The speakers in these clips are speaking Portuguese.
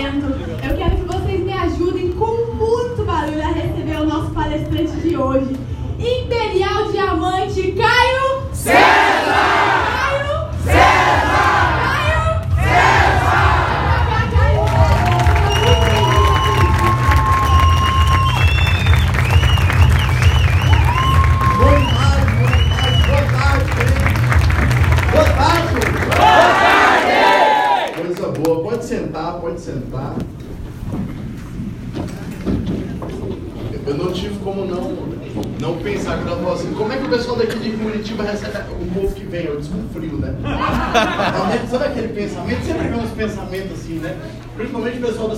evento. Eu quero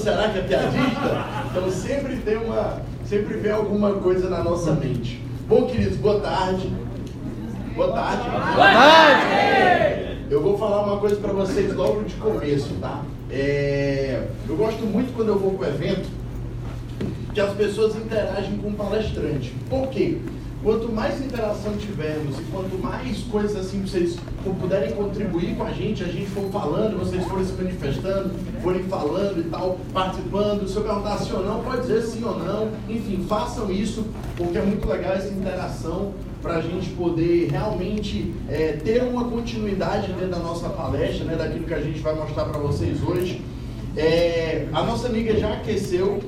Ceará que é piadista, então sempre tem uma. Sempre vem alguma coisa na nossa mente. Bom, queridos, boa tarde. Boa tarde. Boa tarde! Eu vou falar uma coisa para vocês logo de começo, tá? É, eu gosto muito quando eu vou para o evento que as pessoas interagem com o palestrante. Por quê? Quanto mais interação tivermos e quanto mais coisas assim vocês puderem contribuir com a gente, a gente for falando, vocês forem se manifestando, forem falando e tal, participando, se eu perguntar sim ou não, pode dizer sim ou não, enfim, façam isso, porque é muito legal essa interação para a gente poder realmente é, ter uma continuidade dentro da nossa palestra, né, daquilo que a gente vai mostrar para vocês hoje. É, a nossa amiga já aqueceu,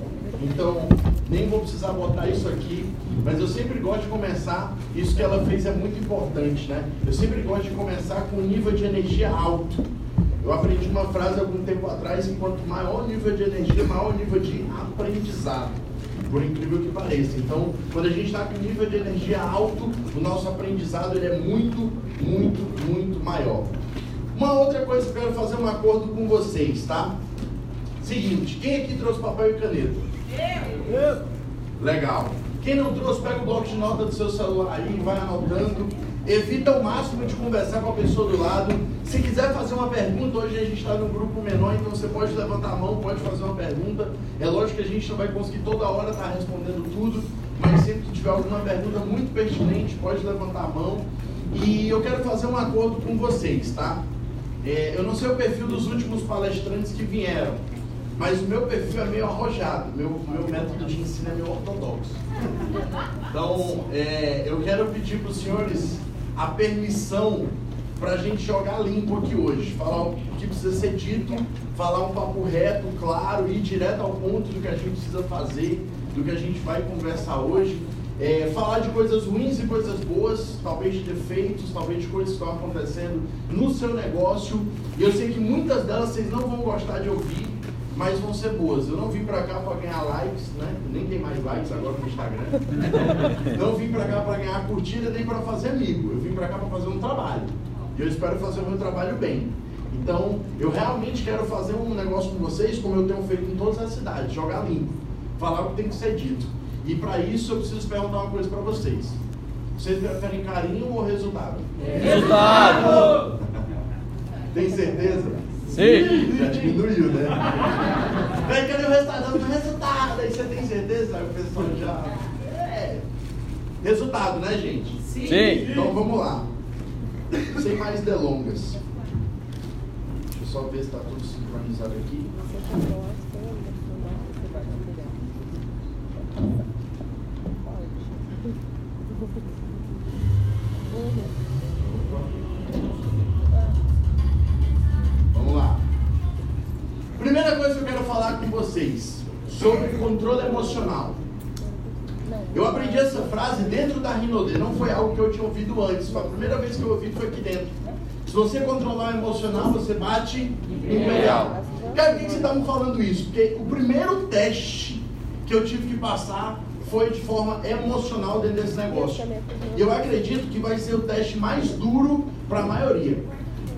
então nem vou precisar botar isso aqui, mas eu sempre gosto de começar, isso que ela fez é muito importante, né? Eu sempre gosto de começar com um nível de energia alto. Eu aprendi uma frase algum tempo atrás, que quanto maior o nível de energia, maior o nível de aprendizado. Por incrível que pareça. Então, quando a gente está com nível de energia alto, o nosso aprendizado ele é muito, muito, muito maior. Uma outra coisa que eu quero fazer um acordo com vocês, tá? Seguinte, quem aqui trouxe papel e caneta? Eu. Legal. Quem não trouxe, pega o bloco de nota do seu celular aí, vai anotando. Evita o máximo de conversar com a pessoa do lado. Se quiser fazer uma pergunta, hoje a gente está num grupo menor, então você pode levantar a mão, pode fazer uma pergunta. É lógico que a gente não vai conseguir toda hora estar tá respondendo tudo, mas sempre que tiver alguma pergunta muito pertinente, pode levantar a mão. E eu quero fazer um acordo com vocês, tá? É, eu não sei o perfil dos últimos palestrantes que vieram, mas o meu perfil é meio arrojado, meu, meu método de ensino é meio ortodoxo. Então, é, eu quero pedir para os senhores a permissão para a gente jogar limpo aqui hoje, falar o que precisa ser dito, falar um papo reto, claro, ir direto ao ponto do que a gente precisa fazer, do que a gente vai conversar hoje. É, falar de coisas ruins e coisas boas, talvez de defeitos, talvez de coisas que estão acontecendo no seu negócio. E eu sei que muitas delas vocês não vão gostar de ouvir, mas vão ser boas. Eu não vim para cá para ganhar likes, né? Nem tem mais likes agora no Instagram. não vim para cá para ganhar curtida nem para fazer amigo. Eu vim para cá para fazer um trabalho. E eu espero fazer o meu trabalho bem. Então, eu realmente quero fazer um negócio com vocês, como eu tenho feito em todas as cidades, jogar limpo, falar o que tem que ser dito. E para isso eu preciso perguntar uma coisa para vocês. Vocês preferem carinho ou resultado? Resultado! tem certeza? Sim. Já diminuiu, né? Vem, cadê o resultado? O resultado! Aí você tem certeza? Aí o pessoal já. É. Resultado, né, gente? Sim. Então vamos lá. Sem mais delongas. Deixa eu só ver se está tudo sincronizado aqui. Vamos controle emocional. Eu aprendi essa frase dentro da Rinode, não foi algo que eu tinha ouvido antes. Foi a primeira vez que eu ouvi foi aqui dentro. Se você controlar o emocional, você bate imperial. Cara, por que você está me falando isso? Porque o primeiro teste que eu tive que passar foi de forma emocional dentro desse negócio. E eu acredito que vai ser o teste mais duro para a maioria.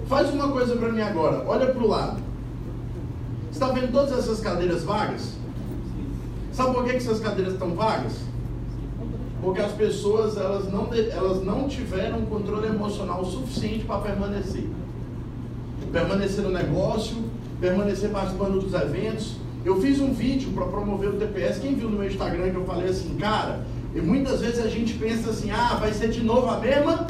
Faz uma coisa para mim agora, olha para o lado. Você está vendo todas essas cadeiras vagas? Sabe por que, que essas cadeiras estão vagas? Porque as pessoas elas não, elas não tiveram controle emocional suficiente para permanecer. Permanecer no negócio, permanecer participando dos eventos. Eu fiz um vídeo para promover o TPS. Quem viu no meu Instagram que eu falei assim, cara, e muitas vezes a gente pensa assim, ah, vai ser de novo a mesma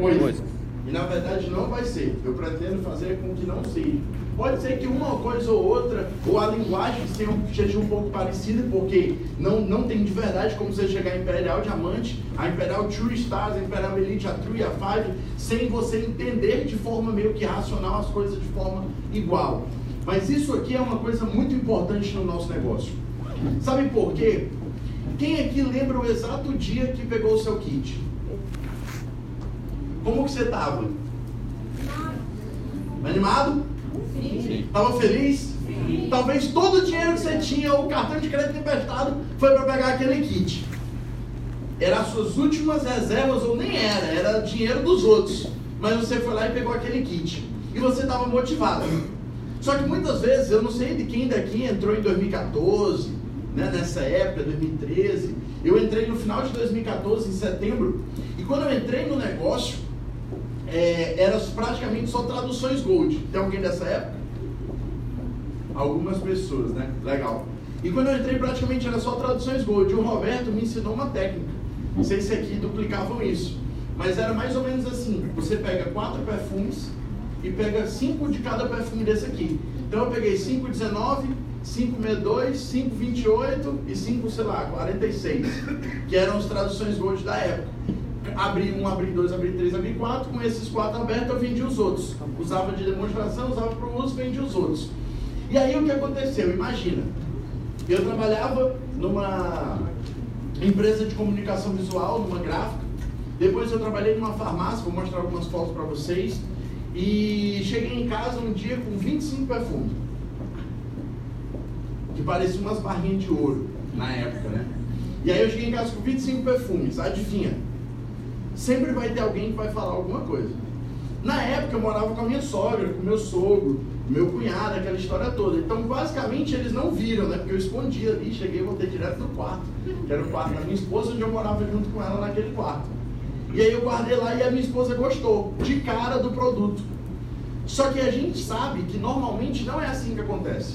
coisa. E na verdade não vai ser. Eu pretendo fazer com que não seja. Pode ser que uma coisa ou outra, ou a linguagem seja um pouco parecida, porque não, não tem de verdade como você chegar a Imperial Diamante, a Imperial True Stars, a Imperial Elite, a True e a Five, sem você entender de forma meio que racional as coisas de forma igual. Mas isso aqui é uma coisa muito importante no nosso negócio. Sabe por quê? Quem aqui lembra o exato dia que pegou o seu kit? Como que você estava? Animado? Sim. Estava feliz? Sim. Talvez todo o dinheiro que você tinha, o cartão de crédito emprestado, foi para pegar aquele kit. Era as suas últimas reservas, ou nem era, era dinheiro dos outros. Mas você foi lá e pegou aquele kit. E você estava motivado. Só que muitas vezes, eu não sei de quem daqui entrou em 2014, né, nessa época, 2013. Eu entrei no final de 2014, em setembro, e quando eu entrei no negócio, é, era praticamente só traduções Gold. Tem alguém dessa época? Algumas pessoas, né? Legal. E quando eu entrei, praticamente era só traduções Gold. O Roberto me ensinou uma técnica. Não sei se aqui duplicavam isso. Mas era mais ou menos assim: você pega quatro perfumes e pega cinco de cada perfume desse aqui. Então eu peguei 519, 562, 528 e 5, sei lá, 46, que eram as traduções Gold da época abri um, abri dois, abri três, abri quatro. Com esses quatro abertos, eu vendi os outros. Usava de demonstração, usava para o uso, vendi os outros. E aí o que aconteceu? Imagina, eu trabalhava numa empresa de comunicação visual, numa gráfica. Depois eu trabalhei numa farmácia, vou mostrar algumas fotos para vocês. E cheguei em casa um dia com 25 perfumes. Que pareciam umas barrinhas de ouro na época, né? E aí eu cheguei em casa com 25 perfumes. Adivinha? Sempre vai ter alguém que vai falar alguma coisa. Na época eu morava com a minha sogra, com meu sogro, meu cunhado, aquela história toda. Então, basicamente, eles não viram, né? Porque eu escondi ali, cheguei e voltei direto no quarto, que era o quarto da minha esposa, onde eu morava junto com ela naquele quarto. E aí eu guardei lá e a minha esposa gostou, de cara do produto. Só que a gente sabe que normalmente não é assim que acontece.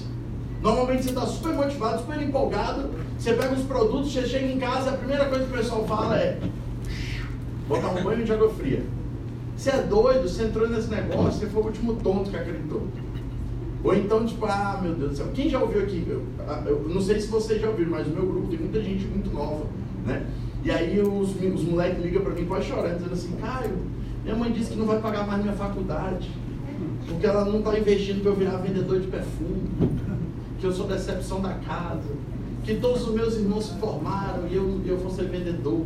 Normalmente você está super motivado, super empolgado, você pega os produtos, você chega em casa, a primeira coisa que o pessoal fala é botar um banho de água fria. Você é doido, você entrou nesse negócio, você foi o último tonto que acreditou. Ou então, tipo, ah, meu Deus do céu. Quem já ouviu aqui? Eu, eu não sei se vocês já ouviram, mas o meu grupo tem muita gente muito nova, né? E aí os, os moleques ligam pra mim quase chorando, dizendo assim, Caio, minha mãe disse que não vai pagar mais minha faculdade, porque ela não está investindo para eu virar vendedor de perfume, que eu sou decepção da casa, que todos os meus irmãos se formaram e eu, eu vou ser vendedor.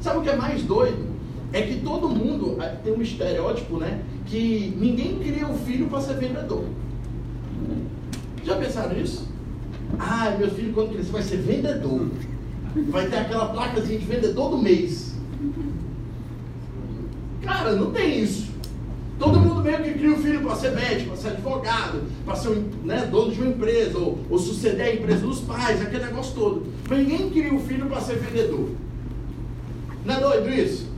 Sabe o que é mais doido? É que todo mundo é, tem um estereótipo, né? Que ninguém cria um filho para ser vendedor. Já pensaram nisso? Ah, meu filho quando crescer vai ser vendedor. Vai ter aquela placazinha de vendedor do mês. Cara, não tem isso. Todo mundo meio que cria um filho para ser médico, para ser advogado, para ser né, dono de uma empresa, ou, ou suceder a empresa dos pais, aquele negócio todo. Mas ninguém cria um filho para ser vendedor. Não é doido isso?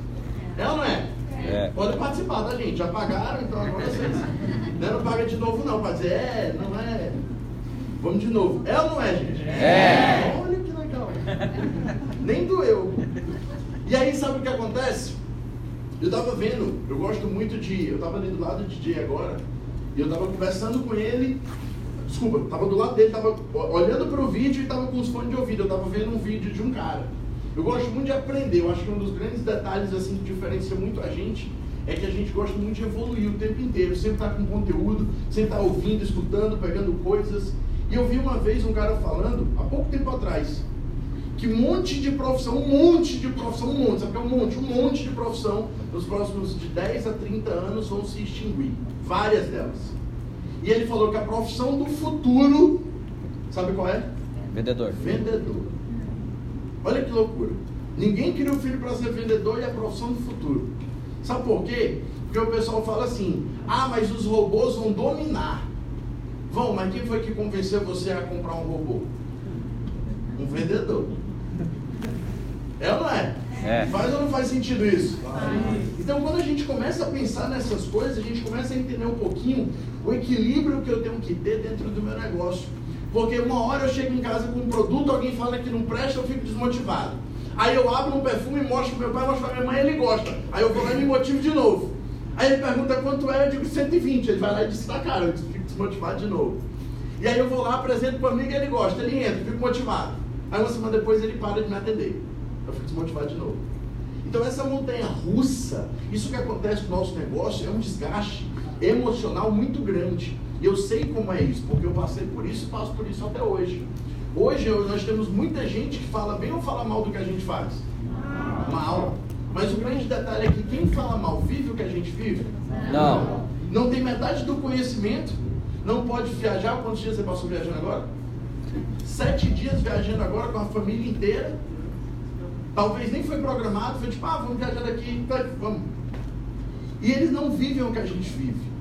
É ou não é? É. Pode participar, tá, gente? Já pagaram, então agora vocês. Não, não paga de novo, não. Pode dizer, é, não é. Vamos de novo. É ou não é, gente? É. Olha que legal. Nem doeu. E aí, sabe o que acontece? Eu tava vendo, eu gosto muito de. Eu tava ali do lado do DJ agora, e eu tava conversando com ele. Desculpa, tava do lado dele, tava olhando pro vídeo e tava com os fones de ouvido. Eu tava vendo um vídeo de um cara. Eu gosto muito de aprender. Eu acho que um dos grandes detalhes assim que diferencia muito a gente é que a gente gosta muito de evoluir o tempo inteiro. Sempre estar tá com conteúdo, sempre estar tá ouvindo, escutando, pegando coisas. E eu vi uma vez um cara falando, há pouco tempo atrás, que um monte de profissão, um monte de profissão, um monte, sabe que é um monte? Um monte de profissão nos próximos de 10 a 30 anos vão se extinguir. Várias delas. E ele falou que a profissão do futuro, sabe qual é? Vendedor. Vendedor. Olha que loucura. Ninguém cria um filho para ser vendedor e a profissão do futuro. Sabe por quê? Porque o pessoal fala assim: ah, mas os robôs vão dominar. Vão, mas quem foi que convenceu você a comprar um robô? Um vendedor. É ou não é? é? Faz ou não faz sentido isso? Então, quando a gente começa a pensar nessas coisas, a gente começa a entender um pouquinho o equilíbrio que eu tenho que ter dentro do meu negócio. Porque uma hora eu chego em casa com um produto, alguém fala que não presta, eu fico desmotivado. Aí eu abro um perfume, mostro pro meu pai, mostro pra minha mãe, ele gosta. Aí eu vou lá e me motivo de novo. Aí ele pergunta quanto é, eu digo 120. Ele vai lá e diz na cara, eu fico desmotivado de novo. E aí eu vou lá, apresento para o amigo e ele gosta, ele entra, fico motivado. Aí uma semana depois ele para de me atender. Eu fico desmotivado de novo. Então essa montanha russa, isso que acontece no nosso negócio é um desgaste emocional muito grande. Eu sei como é isso, porque eu passei por isso e passo por isso até hoje. Hoje nós temos muita gente que fala bem ou fala mal do que a gente faz? Mal. Mas o grande detalhe é que quem fala mal vive o que a gente vive? Não. Não tem metade do conhecimento, não pode viajar. Quantos dias você passou viajando agora? Sete dias viajando agora com a família inteira. Talvez nem foi programado, foi tipo, ah, vamos viajar daqui, vamos. E eles não vivem o que a gente vive.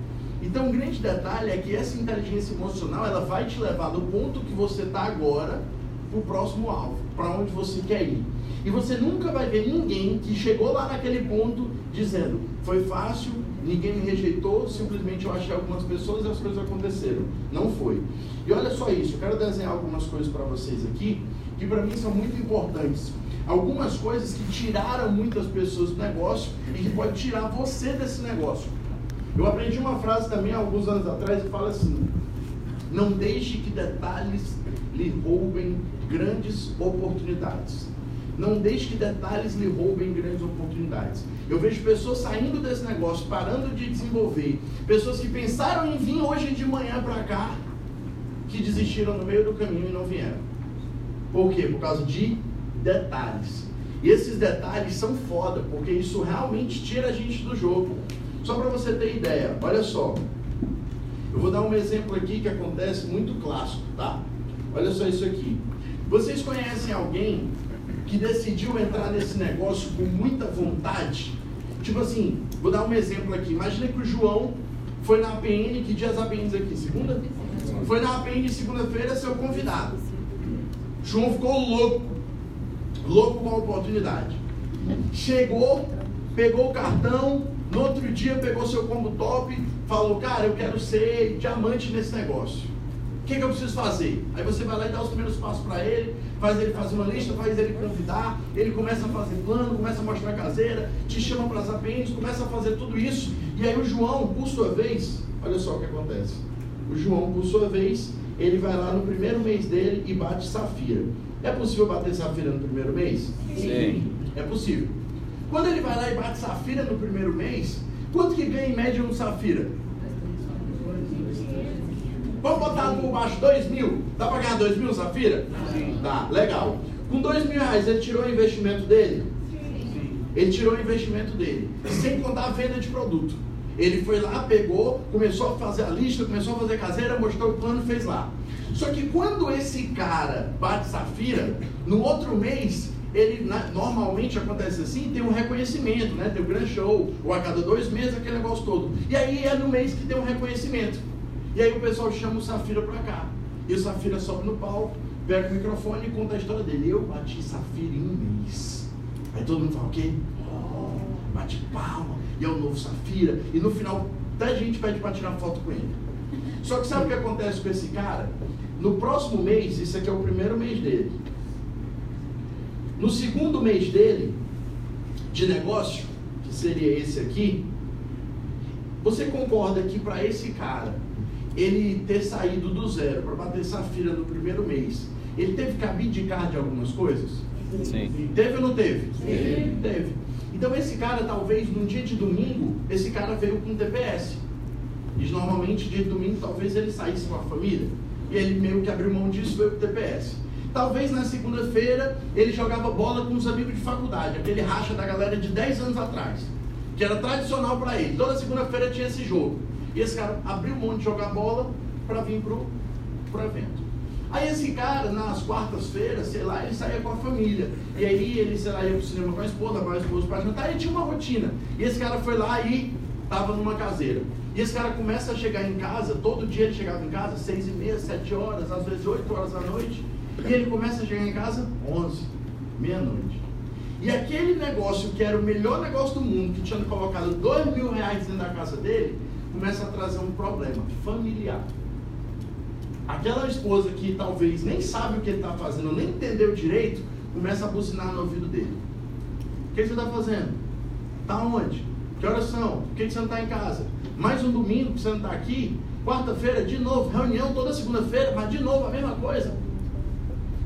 Então, um grande detalhe é que essa inteligência emocional ela vai te levar do ponto que você está agora para o próximo alvo, para onde você quer ir. E você nunca vai ver ninguém que chegou lá naquele ponto dizendo: foi fácil, ninguém me rejeitou, simplesmente eu achei algumas pessoas e as coisas aconteceram. Não foi. E olha só isso, eu quero desenhar algumas coisas para vocês aqui que para mim são muito importantes. Algumas coisas que tiraram muitas pessoas do negócio e que pode tirar você desse negócio. Eu aprendi uma frase também alguns anos atrás que fala assim: não deixe que detalhes lhe roubem grandes oportunidades. Não deixe que detalhes lhe roubem grandes oportunidades. Eu vejo pessoas saindo desse negócio, parando de desenvolver. Pessoas que pensaram em vir hoje de manhã para cá, que desistiram no meio do caminho e não vieram. Por quê? Por causa de detalhes. E esses detalhes são foda, porque isso realmente tira a gente do jogo. Só para você ter ideia, olha só. Eu vou dar um exemplo aqui que acontece muito clássico, tá? Olha só isso aqui. Vocês conhecem alguém que decidiu entrar nesse negócio com muita vontade? Tipo assim, vou dar um exemplo aqui. Imagina que o João foi na APN, que dias APNs aqui? Segunda? Foi na APN segunda-feira, seu convidado. João ficou louco. Louco com a oportunidade. Chegou, pegou o cartão, no outro dia pegou seu combo top, falou, cara, eu quero ser diamante nesse negócio. O que, que eu preciso fazer? Aí você vai lá e dá os primeiros passos para ele, faz ele fazer uma lista, faz ele convidar, ele começa a fazer plano, começa a mostrar caseira, te chama para as APNs, começa a fazer tudo isso. E aí o João, por sua vez, olha só o que acontece. O João, por sua vez, ele vai lá no primeiro mês dele e bate safira. É possível bater safira no primeiro mês? Sim. É possível. Quando ele vai lá e bate safira no primeiro mês, quanto que ganha em média um safira? Vamos botar por baixo 2 mil. Dá para ganhar 2 mil safira? Sim. Dá, legal. Com 2 mil reais, ele tirou o investimento dele? Sim. Ele tirou o investimento dele, sem contar a venda de produto. Ele foi lá, pegou, começou a fazer a lista, começou a fazer caseira, mostrou o plano, fez lá. Só que quando esse cara bate safira, no outro mês ele normalmente acontece assim, tem um reconhecimento, né? Tem um grande show, ou a cada dois meses, aquele negócio todo. E aí é no mês que tem um reconhecimento. E aí o pessoal chama o Safira pra cá. E o Safira sobe no palco, pega o microfone e conta a história dele. Eu bati Safira em um mês. Aí todo mundo fala, o quê? Oh, bate palma, e é o novo Safira. E no final, até gente pede para tirar foto com ele. Só que sabe o que acontece com esse cara? No próximo mês, isso aqui é o primeiro mês dele. No segundo mês dele, de negócio, que seria esse aqui, você concorda que para esse cara, ele ter saído do zero para bater safira no primeiro mês, ele teve que abdicar de algumas coisas? Sim. Teve ou não teve? Sim. Teve. Então esse cara, talvez, num dia de domingo, esse cara veio com TPS. E normalmente, dia de domingo, talvez ele saísse com a família. E ele meio que abriu mão disso e veio com TPS. Talvez na segunda-feira ele jogava bola com os amigos de faculdade, aquele racha da galera de 10 anos atrás, que era tradicional para ele. Toda segunda-feira tinha esse jogo. E esse cara abriu mão de jogar bola para vir pro, pro evento. Aí esse cara, nas quartas-feiras, sei lá, ele saía com a família. E aí ele, sei lá, ia pro cinema com a esposa, com a esposa para jantar, e tinha uma rotina. E esse cara foi lá e tava numa caseira. E esse cara começa a chegar em casa, todo dia ele chegava em casa, seis e meia, sete horas, às vezes oito horas da noite. E ele começa a chegar em casa 11, meia-noite. E aquele negócio que era o melhor negócio do mundo, que tinha colocado dois mil reais dentro da casa dele, começa a trazer um problema familiar. Aquela esposa que talvez nem sabe o que ele está fazendo, nem entendeu direito, começa a buzinar no ouvido dele. O que você está fazendo? Está onde? Que horas são? Por que você não está em casa? Mais um domingo que você não está aqui? Quarta-feira, de novo, reunião toda segunda-feira, mas de novo a mesma coisa.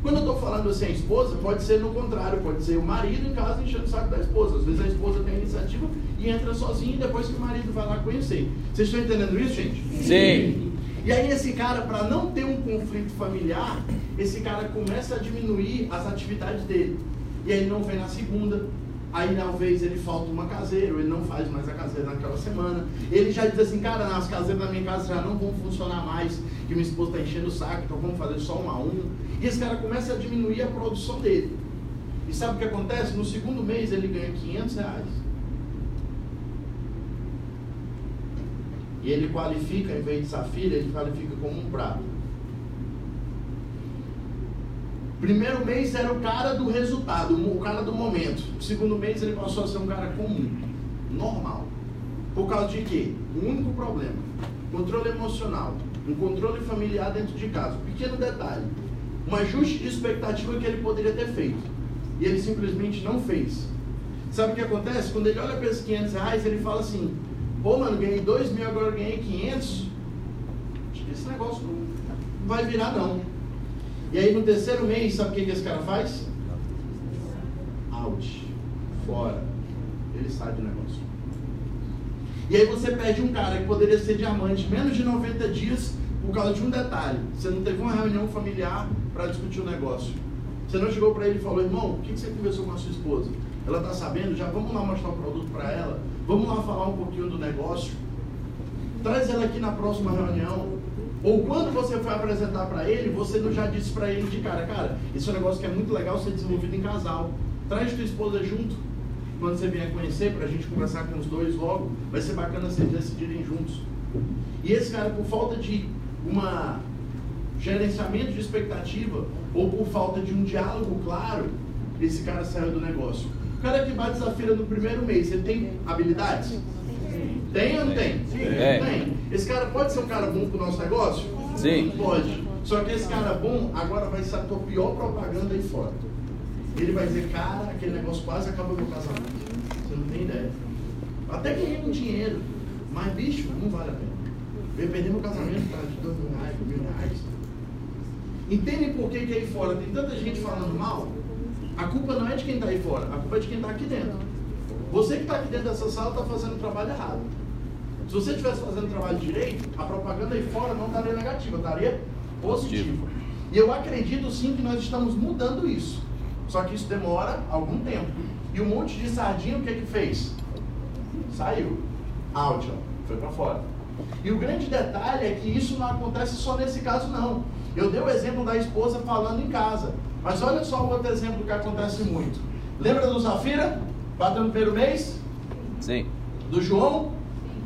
Quando eu estou falando assim a esposa, pode ser no contrário, pode ser o marido em casa enchendo o saco da esposa. Às vezes a esposa tem a iniciativa e entra sozinha depois que o marido vai lá conhecer. Vocês estão entendendo isso, gente? Sim. E aí esse cara, para não ter um conflito familiar, esse cara começa a diminuir as atividades dele. E aí ele não vem na segunda, aí talvez ele falta uma caseira, ou ele não faz mais a caseira naquela semana. Ele já diz assim, cara, as caseiras da minha casa já não vão funcionar mais, que minha esposa está enchendo o saco, então vamos fazer só um a um. E esse cara começa a diminuir a produção dele. E sabe o que acontece? No segundo mês ele ganha 500 reais. E ele qualifica, em vez de safira, ele qualifica como um prato. Primeiro mês era o cara do resultado, o cara do momento. Segundo mês ele passou a ser um cara comum, normal. Por causa de quê? Um único problema: controle emocional, um controle familiar dentro de casa. Pequeno detalhe: um ajuste de expectativa que ele poderia ter feito. E ele simplesmente não fez. Sabe o que acontece? Quando ele olha para esses 500 reais, ele fala assim: Pô, mano, ganhei 2 mil, agora ganhei 500. Acho que esse negócio não vai virar, não. E aí no terceiro mês, sabe o que, que esse cara faz? Out. Fora. Ele sai do negócio. E aí você perde um cara que poderia ser diamante menos de 90 dias por causa de um detalhe. Você não teve uma reunião familiar para discutir o negócio. Você não chegou para ele e falou, irmão, o que, que você conversou com a sua esposa? Ela está sabendo? Já vamos lá mostrar o produto para ela? Vamos lá falar um pouquinho do negócio? Traz ela aqui na próxima reunião. Ou quando você foi apresentar para ele, você não já disse para ele de cara, cara, esse é um negócio que é muito legal ser desenvolvido em casal. Traz tua esposa junto quando você vier conhecer, para a gente conversar com os dois logo. Vai ser bacana vocês decidirem juntos. E esse cara, por falta de uma gerenciamento de expectativa, ou por falta de um diálogo claro, esse cara saiu do negócio. O cara que bate desafio no primeiro mês, ele tem habilidades? Tem ou não tem? É. Tem. Esse cara pode ser um cara bom pro nosso negócio? Sim. Pode. Só que esse cara bom agora vai ser a tua pior propaganda aí fora. Ele vai dizer, cara, aquele negócio quase acabou meu casamento. Você não tem ideia. Até ganhei um dinheiro. Mas, bicho, não vale a pena. Eu ia perder meu casamento cara, de dois mil reais, mil reais. Entendem por que, que aí fora tem tanta gente falando mal? A culpa não é de quem está aí fora, a culpa é de quem está aqui dentro. Você que está aqui dentro dessa sala está fazendo o trabalho errado. Se você estivesse fazendo o trabalho direito, a propaganda aí fora não estaria negativa, estaria positiva. E eu acredito sim que nós estamos mudando isso. Só que isso demora algum tempo. E um monte de sardinha, o que que fez? Saiu. Out, ó. foi para fora. E o grande detalhe é que isso não acontece só nesse caso, não. Eu dei o exemplo da esposa falando em casa. Mas olha só o outro exemplo que acontece muito. Lembra do Zafira? Bateu no primeiro mês? Sim. Do João?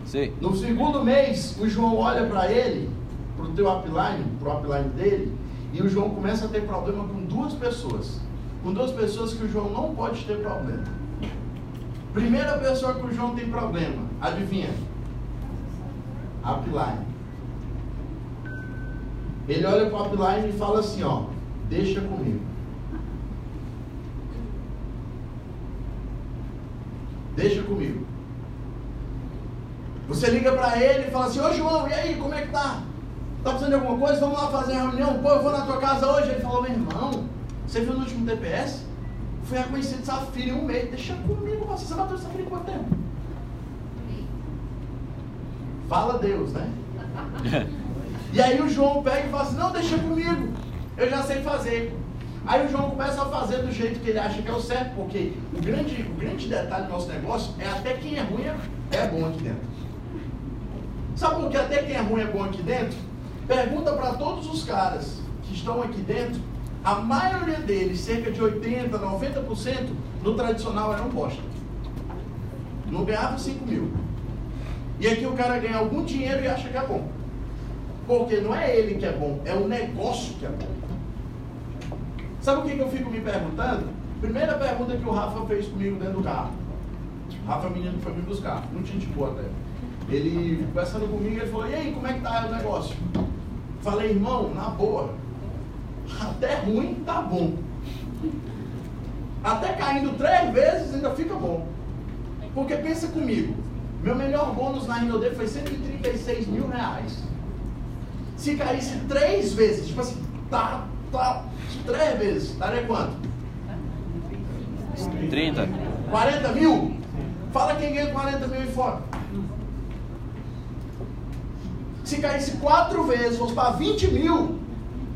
Sim. No segundo mês, o João olha para ele, para o teu upline, para o upline dele, e o João começa a ter problema com duas pessoas. Com duas pessoas que o João não pode ter problema. Primeira pessoa que o João tem problema, adivinha? Upline. Ele olha para o upline e fala assim, ó, deixa comigo. Deixa comigo. Você liga para ele e fala assim, ô João, e aí, como é que tá? Tá precisando de alguma coisa? Vamos lá fazer a reunião? Pô, eu vou na tua casa hoje. Ele falou, meu irmão, você viu no último TPS? Fui a conhecer desafio em um mês. Deixa comigo, você, você bateu desafio em quanto tempo? Fala Deus, né? E aí o João pega e fala assim, não, deixa comigo. Eu já sei fazer. Aí o João começa a fazer do jeito que ele acha que é o certo, porque o grande, o grande detalhe do nosso negócio é até quem é ruim é bom aqui dentro. Sabe por que até quem é ruim é bom aqui dentro? Pergunta para todos os caras que estão aqui dentro, a maioria deles, cerca de 80%, 90%, no tradicional era um bosta. Não ganhava 5 mil. E aqui o cara ganha algum dinheiro e acha que é bom. Porque não é ele que é bom, é o negócio que é bom. Sabe o que, que eu fico me perguntando? Primeira pergunta que o Rafa fez comigo dentro do carro. Rafa é menino que foi me buscar, muito gente boa até. Ele conversando comigo, ele falou, e aí, como é que tá o negócio? Falei, irmão, na boa, até ruim tá bom. Até caindo três vezes ainda fica bom. Porque pensa comigo, Meu melhor bônus na Rinode foi 136 mil reais. Se caísse três vezes, tipo assim, tá, tá, três vezes, daria quanto? 30. 40 mil? Fala quem ganha 40 mil e fora. Se caísse quatro vezes, fosse para 20 mil.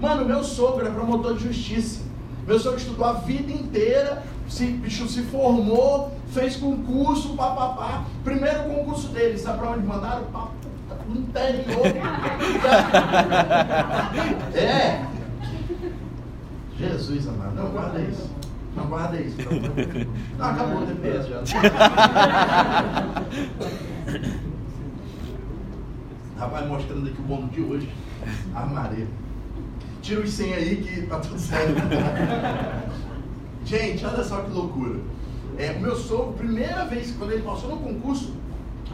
Mano, meu sogro é promotor de justiça. Meu sogro estudou a vida inteira, se, bicho se formou, fez concurso, papapá. Primeiro concurso dele, sabe para onde mandaram? Pra no interior. é. Jesus amado, não guarda isso. Não guarda isso. Não, acabou o TPS já. Rapaz, mostrando aqui o bônus de hoje. Armaria. Tira os 100 aí que tá tudo certo. Gente, olha só que loucura. É, o meu sogro, primeira vez, quando ele passou no concurso,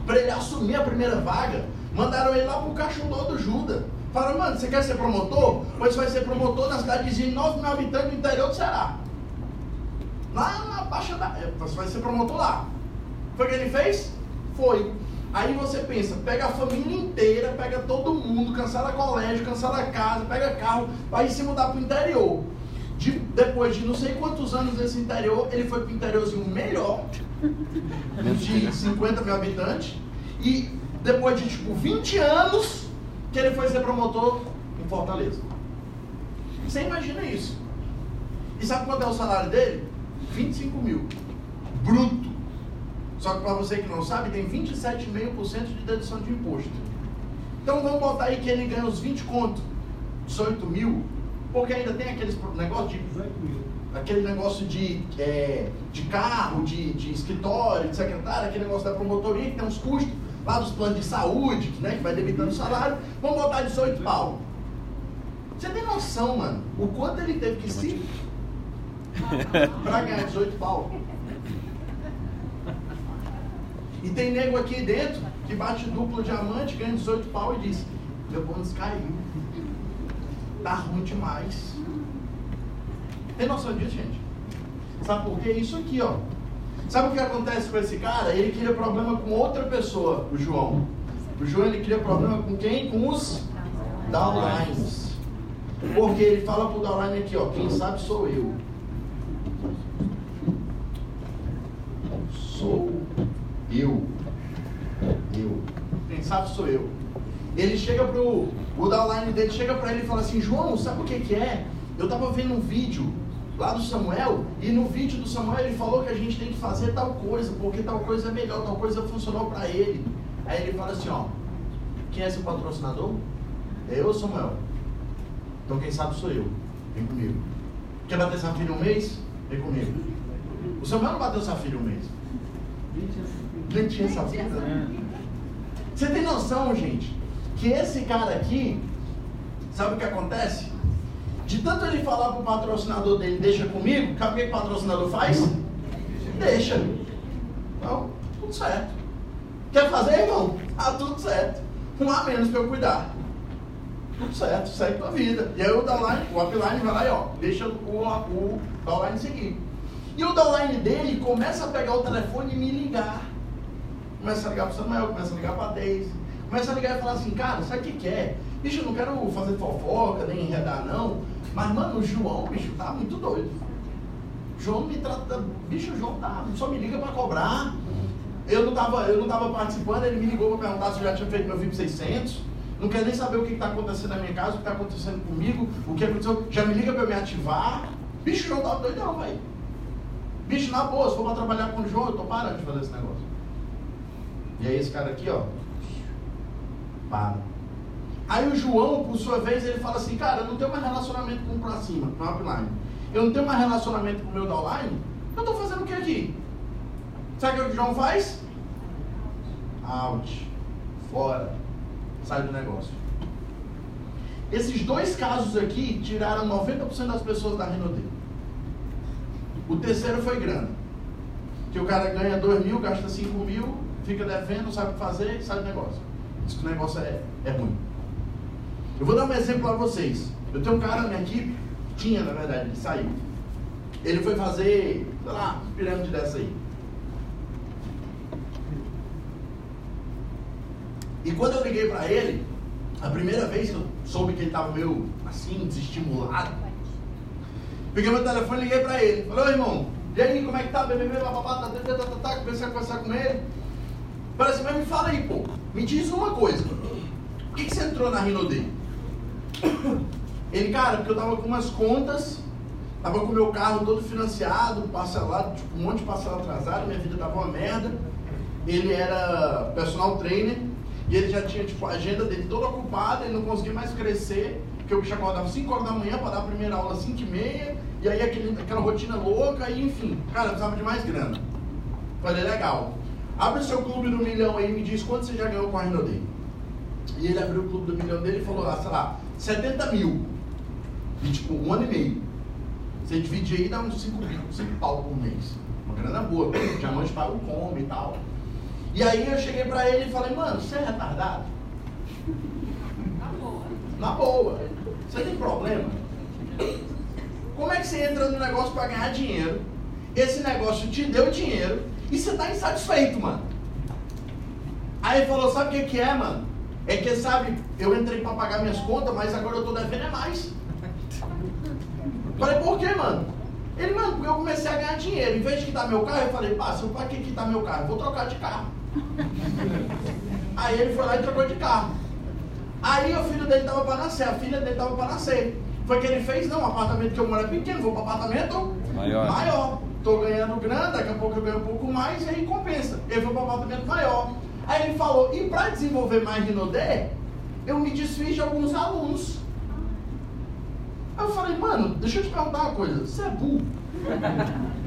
para ele assumir a primeira vaga, mandaram ele lá pro Cachundó do Juda. Falaram, mano, você quer ser promotor? Pois vai ser promotor na cidadezinha de 9 mil habitantes do interior do Ceará. Lá na Baixa da. É, você vai ser promotor lá. Foi o que ele fez? Foi. Aí você pensa, pega a família inteira, pega todo mundo, cancela colégio, cancela casa, pega carro, vai se mudar para o interior. De, depois de não sei quantos anos nesse interior, ele foi para o interiorzinho melhor, de 50 mil habitantes, e depois de tipo 20 anos, que ele foi ser promotor em Fortaleza. Você imagina isso. E sabe quanto é o salário dele? 25 mil. Bruto. Só que para você que não sabe, tem 27,5% de dedução de imposto. Então vamos botar aí que ele ganha os 20 conto, 18 mil, porque ainda tem aqueles negócio de. Aquele negócio de, é, de carro, de, de escritório, de secretário, aquele negócio da promotoria que tem uns custos lá dos planos de saúde, né, que vai debitando salário, vamos botar 18 pau. Você tem noção, mano, o quanto ele teve que se. para ganhar 18 pau? E tem nego aqui dentro que bate duplo diamante, ganha 18 pau e diz: Meu bônus caiu. Tá ruim demais. Tem noção disso, gente? Sabe por quê? Isso aqui, ó. Sabe o que acontece com esse cara? Ele cria problema com outra pessoa, o João. O João ele cria problema com quem? Com os downlines. Porque ele fala pro downline aqui, ó, quem sabe sou eu. Sou eu. Eu. Quem sabe sou eu. Ele chega pro. O downline dele chega para ele e fala assim, João, sabe o que, que é? Eu tava vendo um vídeo lá do Samuel, e no vídeo do Samuel ele falou que a gente tem que fazer tal coisa, porque tal coisa é melhor, tal coisa funcionou para ele. Aí ele fala assim, ó, quem é seu patrocinador? É eu, Samuel. Então quem sabe sou eu. Vem comigo. Quer bater essa filha um mês? Vem comigo. O Samuel não bateu essa filha um mês. Tinha essa filha. Você tem noção, gente, que esse cara aqui, sabe o que acontece? De tanto ele falar pro patrocinador dele, deixa comigo, sabe o que o patrocinador faz? Deixa. Então, tudo certo. Quer fazer, irmão? Ah, tudo certo. Um a menos para eu cuidar. Tudo certo, segue tua vida. E aí o downline, o upline vai lá e ó, deixa o, o downline seguir. E o downline dele começa a pegar o telefone e me ligar. Começa a ligar pro Samuel, começa a ligar pra Deise. Começa a ligar e falar assim, cara, sabe o que, que é? Bicho, eu não quero fazer fofoca, nem enredar, não. Mas, mano, o João, bicho, tá muito doido. João me trata. Bicho, o João tá, só me liga para cobrar. Eu não, tava, eu não tava participando, ele me ligou para perguntar se eu já tinha feito meu VIP 600. Não quer nem saber o que está acontecendo na minha casa, o que está acontecendo comigo, o que aconteceu. Já me liga para me ativar. Bicho, o João tá doidão, velho. Bicho, na boa, se for para trabalhar com o João, eu tô parando de fazer esse negócio. E aí esse cara aqui, ó. Para. Aí o João, por sua vez, ele fala assim, cara, eu não tenho mais relacionamento com o pra cima, com o upline. Eu não tenho mais relacionamento com o meu downline. Eu estou fazendo o que aqui? Sabe o que o João faz? Out. Fora. Sai do negócio. Esses dois casos aqui tiraram 90% das pessoas da Renault. O terceiro foi grana. Que o cara ganha 2 mil, gasta 5 mil, fica devendo, sabe o que fazer, sai do negócio. Diz que o negócio é, é ruim. Eu vou dar um exemplo para vocês. Eu tenho um cara na minha equipe, tinha na verdade, ele saiu. Ele foi fazer, sei lá, pirâmide dessa aí. E quando eu liguei para ele, a primeira vez que eu soube que ele estava meio assim, desestimulado, peguei meu telefone e liguei para ele. Falei, irmão, e aí, como é que tá? BBB, papapá, tá, tá, tá, tá, tá, comecei a conversar com ele. Falei assim, mas me fala aí, pô, me diz uma coisa. Por que, que você entrou na Rinodê? Ele, cara, porque eu tava com umas contas, tava com o meu carro todo financiado, parcelado, tipo, um monte de parcela atrasado, minha vida tava uma merda. Ele era personal trainer e ele já tinha tipo, a agenda dele toda ocupada, ele não conseguia mais crescer, porque eu bicho acordava 5 horas da manhã para dar a primeira aula às 5 e meia, e aí aquele, aquela rotina louca, e enfim, cara, precisava de mais grana. Falei, legal. Abre o seu clube do milhão aí e me diz quanto você já ganhou com a Rinodê. E ele abriu o clube do milhão dele e falou, ah, sei lá, 70 mil. E tipo, um ano e meio. Você divide aí dá uns 5 mil, 5 pau por mês. Uma grana boa, diamante paga o come e tal. E aí eu cheguei pra ele e falei, mano, você é retardado? Na boa. Na boa. Você tem problema? Como é que você entra no negócio para ganhar dinheiro? Esse negócio te deu dinheiro e você tá insatisfeito, mano. Aí ele falou, sabe o que, que é, mano? É que, sabe, eu entrei para pagar minhas contas, mas agora eu tô devendo é mais. Falei, por quê, mano? Ele, mano, porque eu comecei a ganhar dinheiro. Em vez de quitar meu carro, eu falei, pá, se eu pra que quitar meu carro? Eu vou trocar de carro. Aí ele foi lá e trocou de carro. Aí o filho dele estava para nascer, a filha dele estava para nascer. Foi que ele fez, não, o apartamento que eu moro é pequeno, vou para apartamento Maior. maior. Tô ganhando grana, daqui a pouco eu ganho um pouco mais e aí compensa. Ele foi para apartamento maior. Aí ele falou, e para desenvolver mais Rinodé, eu me desfiz de alguns alunos. Aí eu falei, mano, deixa eu te perguntar uma coisa, você é burro?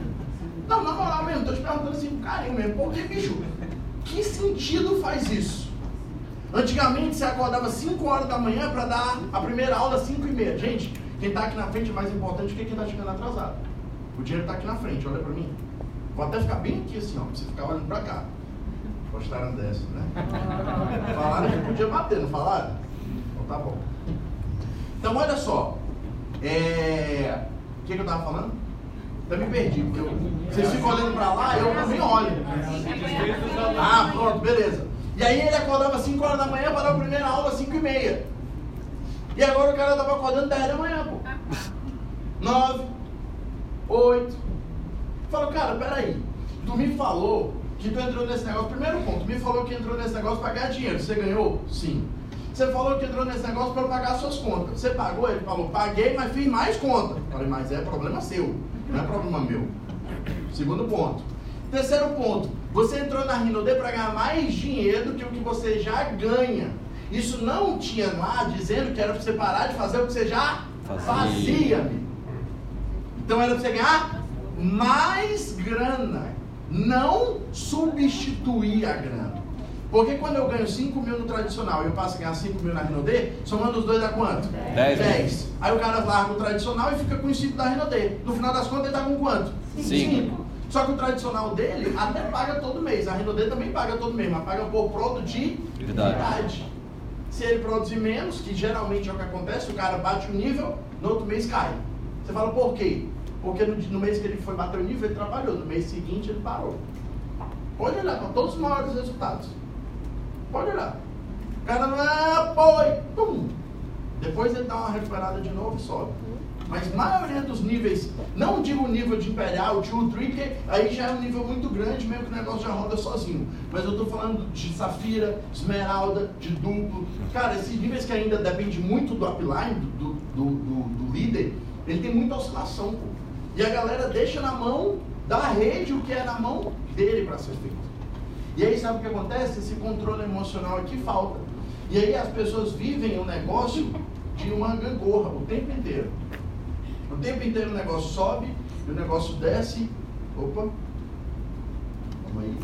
Não, na moral mesmo, tô te perguntando assim, carinho mesmo, porque, bicho, que sentido faz isso? Antigamente você acordava 5 horas da manhã para dar a primeira aula às 5 e meia. Gente, quem está aqui na frente é mais importante do que quem está chegando atrasado. O dinheiro está aqui na frente, olha para mim. Vou até ficar bem aqui assim, ó, pra você ficar olhando para cá. Gostaram dessa, né? Falaram que podia bater, não falaram? Então tá bom. Então olha só. É... O que, que eu tava falando? Eu me perdi, porque eu... vocês ficam olhando para lá e eu também olho. Ah, pronto, beleza. E aí ele acordava às 5 horas da manhã para dar a primeira aula às 5 e meia. E agora o cara estava acordando 10 da manhã, pô. 9, 8. Falou, cara, peraí. Tu me falou que tu entrou nesse negócio. Primeiro ponto, tu me falou que entrou nesse negócio para ganhar dinheiro. Você ganhou? Sim. Você falou que entrou nesse negócio para pagar suas contas. Você pagou? Ele falou, paguei, mas fiz mais conta. Falei, mas é problema seu, não é problema meu. Segundo ponto. Terceiro ponto, você entrou na Rinode para ganhar mais dinheiro do que o que você já ganha. Isso não tinha lá dizendo que era para você parar de fazer o que você já Fazia. fazia, amigo. Então era para você ganhar mais grana, não substituir a grana. Porque quando eu ganho 5 mil no tradicional e eu passo a ganhar 5 mil na Rinode, somando os dois dá quanto? Dez. 10. Aí o cara larga o tradicional e fica com os 5 da Rinode. No final das contas ele tá com quanto? Cinco. Cinco. Só que o tradicional dele até paga todo mês. A Rinode também paga todo mês, mas paga por produtividade. Se ele produzir menos, que geralmente é o que acontece, o cara bate o nível, no outro mês cai. Você fala, por quê? Porque no, no mês que ele foi bater o nível, ele trabalhou. No mês seguinte, ele parou. Pode olhar para todos os maiores resultados. Pode olhar. O cara não é, e pum. Depois ele dá uma recuperada de novo e sobe. Mas a maioria dos níveis, não digo o nível de Imperial, de Ultra, aí já é um nível muito grande, mesmo que o negócio já roda sozinho. Mas eu estou falando de Safira, Esmeralda, de Duplo. Cara, esses níveis que ainda depende muito do upline, do, do, do, do líder, ele tem muita oscilação, pô. E a galera deixa na mão da rede o que é na mão dele para ser feito. E aí sabe o que acontece? Esse controle emocional aqui falta. E aí as pessoas vivem o negócio de uma gangorra o tempo inteiro. O tempo inteiro o negócio sobe e o negócio desce. Opa! Vamos aí.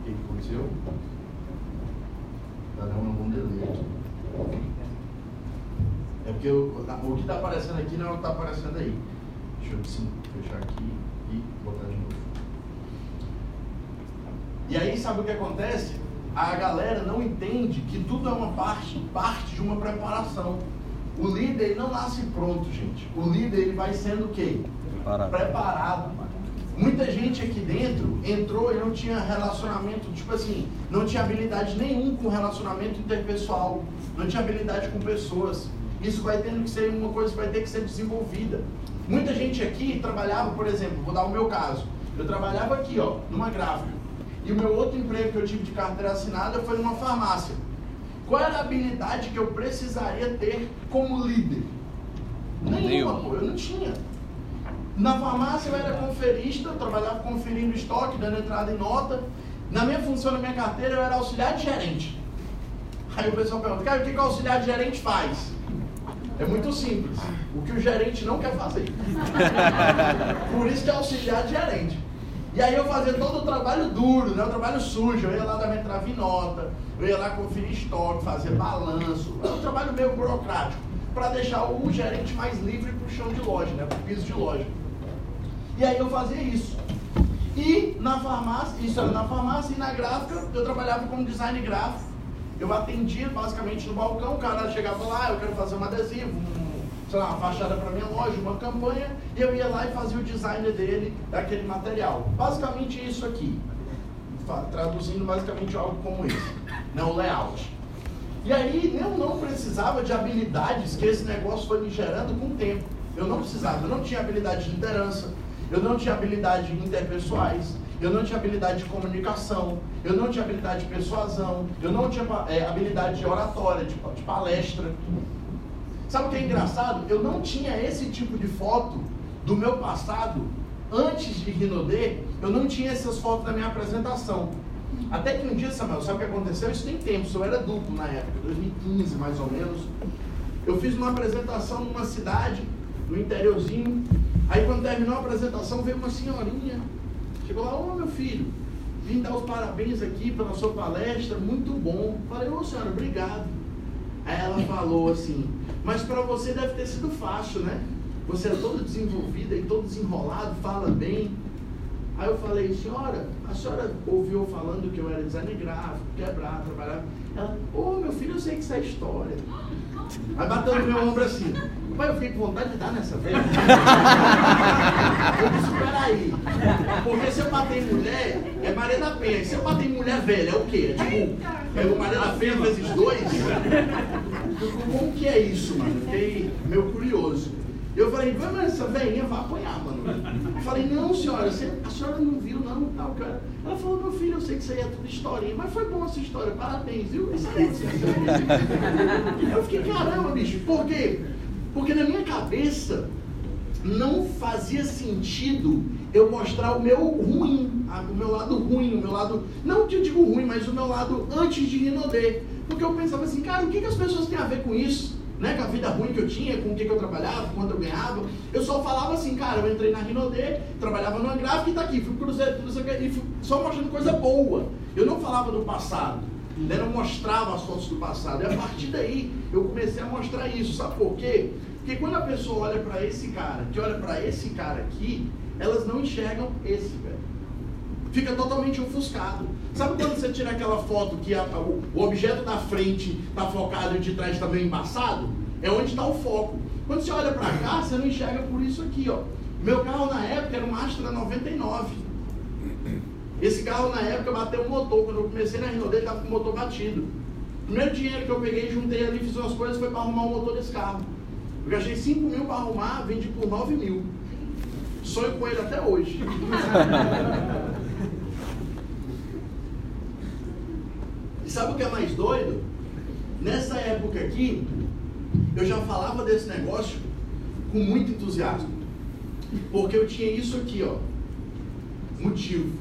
O que aconteceu? Tá dando algum delay aqui. É porque o, o que está aparecendo aqui não é o que está aparecendo aí. Deixa eu sim, fechar aqui e botar de novo. E aí sabe o que acontece? A galera não entende que tudo é uma parte, parte de uma preparação. O líder ele não nasce pronto, gente. O líder ele vai sendo o quê? Preparado. Preparado. Muita gente aqui dentro entrou e não tinha relacionamento, tipo assim, não tinha habilidade nenhum com relacionamento interpessoal, não tinha habilidade com pessoas. Isso vai tendo que ser uma coisa que vai ter que ser desenvolvida. Muita gente aqui trabalhava, por exemplo, vou dar o meu caso. Eu trabalhava aqui, ó, numa gráfica. E o meu outro emprego que eu tive de carteira assinada foi numa farmácia. Qual era a habilidade que eu precisaria ter como líder? Nenhuma, pô, eu não tinha. Na farmácia eu era conferista, eu trabalhava conferindo estoque, dando entrada em nota. Na minha função, na minha carteira, eu era auxiliar de gerente. Aí o pessoal pergunta, cara, o que, que o auxiliar de gerente faz? É muito simples. O que o gerente não quer fazer. Por isso que é auxiliar de gerente. E aí eu fazia todo o trabalho duro, né? o trabalho sujo. Eu ia lá dar minha entrada em nota, eu ia lá conferir estoque, fazer balanço. Era um trabalho meio burocrático, para deixar o gerente mais livre para o chão de loja, né? para o piso de loja. E aí eu fazia isso. E na farmácia, isso era na farmácia e na gráfica, eu trabalhava como design gráfico. Eu atendia basicamente no balcão, o cara chegava lá, eu quero fazer um adesivo, um, sei lá, uma fachada para minha loja, uma campanha, e eu ia lá e fazia o design dele, daquele material. Basicamente isso aqui. Traduzindo basicamente algo como esse, né, o layout. E aí eu não precisava de habilidades que esse negócio foi me gerando com o tempo. Eu não precisava, eu não tinha habilidade de liderança, eu não tinha habilidade interpessoais, eu não tinha habilidade de comunicação, eu não tinha habilidade de persuasão, eu não tinha é, habilidade de oratória, de, de palestra. Sabe o que é engraçado? Eu não tinha esse tipo de foto do meu passado antes de Rinodê, eu não tinha essas fotos da minha apresentação. Até que um dia, Samuel, sabe o que aconteceu? Isso tem tempo, eu era duplo na época, 2015 mais ou menos. Eu fiz uma apresentação numa cidade, no interiorzinho, Aí quando terminou a apresentação, veio uma senhorinha. Chegou lá, ô meu filho, vim dar os parabéns aqui pela sua palestra, muito bom. Falei, ô senhora, obrigado. Aí ela falou assim, mas para você deve ter sido fácil, né? Você é todo desenvolvida e todo desenrolado, fala bem. Aí eu falei, senhora, a senhora ouviu falando que eu era designer gráfico, quebrar, trabalhar. Ela, ô meu filho, eu sei que isso é história. Aí bateu no meu ombro assim. Pai, eu fiquei com vontade de dar nessa velha. eu disse, peraí. Porque se eu bater em mulher, é Maria da Penha. E se eu bater em mulher velha, é o quê? É tipo, pego Maria da Penha vezes dois? Como que é isso, mano? Fiquei meio curioso. Eu falei, vai, mas essa velhinha vai apanhar, mano. Eu falei, não, senhora, a senhora não viu, não, tal, cara. Ela falou, meu filho, eu sei que isso aí é tudo historinha, mas foi bom essa história, parabéns, viu? Eu fiquei, caramba, bicho, por quê? Porque na minha cabeça não fazia sentido eu mostrar o meu ruim, o meu lado ruim, o meu lado, não que eu digo ruim, mas o meu lado antes de Rinodê. Porque eu pensava assim, cara, o que, que as pessoas têm a ver com isso? Né, com a vida ruim que eu tinha, com o que, que eu trabalhava, quanto eu ganhava. Eu só falava assim, cara, eu entrei na Rinodê, trabalhava numa gráfica e tá aqui, fui cruzeiro, tudo isso aqui, e fui só mostrando coisa boa. Eu não falava do passado. Né? Não mostrava as fotos do passado. E a partir daí eu comecei a mostrar isso. Sabe por quê? Porque quando a pessoa olha para esse cara, que olha para esse cara aqui, elas não enxergam esse, velho. Fica totalmente ofuscado. Sabe quando você tira aquela foto que a, o, o, objeto da frente está focado e de trás está meio embaçado? É onde está o foco. Quando você olha para cá, você não enxerga por isso aqui, ó. Meu carro na época era um Astra 99. Esse carro na época bateu o motor. Quando eu comecei na Rio dele, estava com o motor batido. O primeiro dinheiro que eu peguei, juntei ali, fiz umas coisas, foi para arrumar o motor desse carro. Eu gastei 5 mil para arrumar, vendi por 9 mil. Sonho com ele até hoje. sabe o que é mais doido? Nessa época aqui, eu já falava desse negócio com muito entusiasmo. Porque eu tinha isso aqui, ó. Motivo.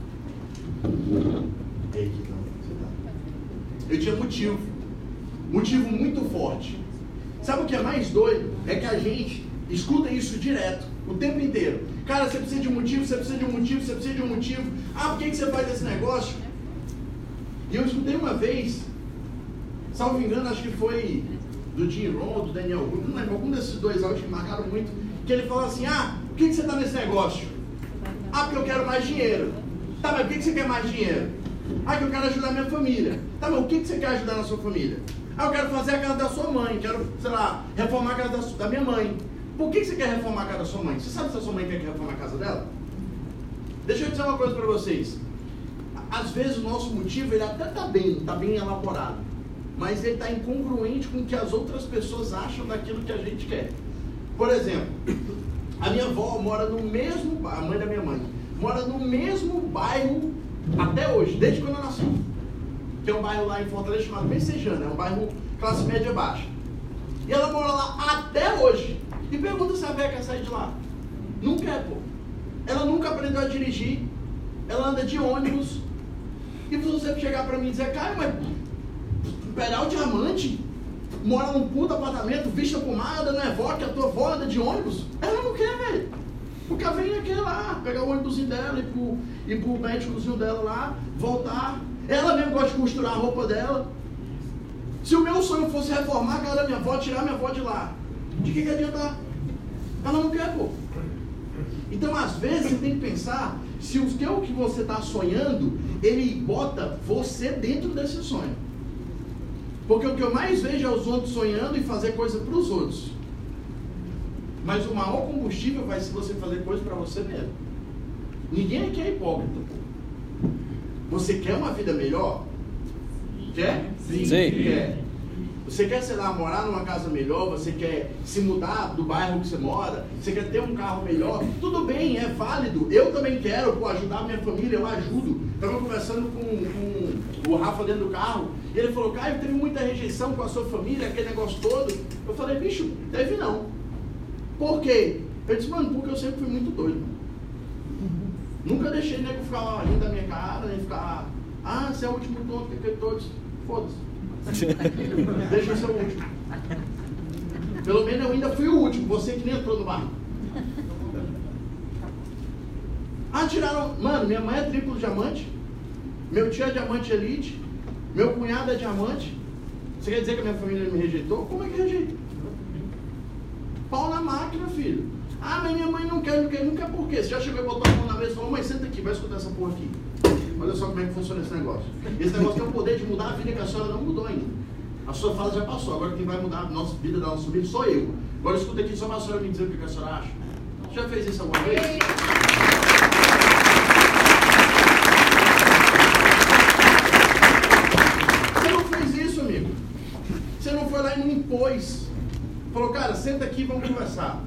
Que tá? Eu tinha motivo. Motivo muito forte. Sabe o que é mais doido? É que a gente escuta isso direto, o tempo inteiro. Cara, você precisa de um motivo, você precisa de um motivo, você precisa de um motivo. Ah, por que, que você faz esse negócio? E eu escutei uma vez, salvo engano, acho que foi do Jim Ron, do Daniel Gould, não lembro, algum desses dois áudios que marcaram muito, que ele falou assim, ah, por que, que você está nesse negócio? Ah, porque eu quero mais dinheiro. Tá, mas por que, que você quer mais dinheiro? Ah, que eu quero ajudar minha família. Tá, mas o que, que você quer ajudar na sua família? Ah, eu quero fazer a casa da sua mãe, quero, sei lá, reformar a casa da, da minha mãe. Por que você quer reformar a casa da sua mãe? Você sabe se a sua mãe quer reformar a casa dela? Deixa eu dizer uma coisa para vocês. Às vezes o nosso motivo ele até está bem, está bem elaborado, mas ele está incongruente com o que as outras pessoas acham daquilo que a gente quer. Por exemplo, a minha avó mora no mesmo, a mãe da minha mãe, mora no mesmo bairro até hoje, desde quando eu nasci. É um bairro lá em Fortaleza chamado Messejana, é um bairro classe média baixa. E ela mora lá até hoje. E pergunta se a quer sair de lá. Não quer, pô. Ela nunca aprendeu a dirigir. Ela anda de ônibus. E você chegar para mim e dizer, cara, mas pegar o diamante, mora num puto apartamento, vista pomada, não é vó, que a tua avó anda de ônibus. Ela não quer, velho. Porque ela vem aqui lá, pegar o ônibusinho dela e pro, ir pro médicozinho dela lá, voltar. Ela mesmo gosta de costurar a roupa dela. Se o meu sonho fosse reformar a casa da minha avó, tirar minha avó de lá, de que, que adianta? Ela não quer, pô. Então, às vezes, você tem que pensar se o que, o que você está sonhando, ele bota você dentro desse sonho. Porque o que eu mais vejo é os outros sonhando e fazer coisa para os outros. Mas o maior combustível vai ser você fazer coisa para você mesmo. Ninguém aqui é hipócrita. Você quer uma vida melhor? Quer? Sim. Sim. Quer. Você quer, sei lá, morar numa casa melhor, você quer se mudar do bairro que você mora, você quer ter um carro melhor, tudo bem, é válido. Eu também quero, pô, ajudar a minha família, eu ajudo. Estava conversando com, com, o Rafa dentro do carro, e ele falou, Caio, teve muita rejeição com a sua família, aquele negócio todo. Eu falei, bicho, teve não. Por quê? Ele disse, mano, porque eu sempre fui muito doido. Nunca deixei nego ficar rindo da minha cara, nem ficar, ah, você é o último tonto que aquele todos. Foda-se. Deixa eu ser o último. Pelo menos eu ainda fui o último, você que nem entrou no barco. Ah, tiraram. Mano, minha mãe é triplo diamante. Meu tio é diamante elite. Meu cunhado é diamante. Você quer dizer que a minha família me rejeitou? Como é que rejeita? Pau na máquina, filho. Ah, mas minha mãe não quer, não quer, não quer por quê? Você já chegou e botou a mão na mesa e falou, mãe, senta aqui, vai escutar essa porra aqui. Olha só como é que funciona esse negócio. Esse negócio tem o poder de mudar a vida que a senhora não mudou ainda. A sua fase já passou, agora quem vai mudar a nossa vida da nossa vida sou eu. Agora escuta aqui só para a senhora me dizer o que a senhora acha. Já fez isso alguma vez? Você não fez isso, amigo. Você não foi lá e não impôs. Falou, cara, senta aqui e vamos conversar.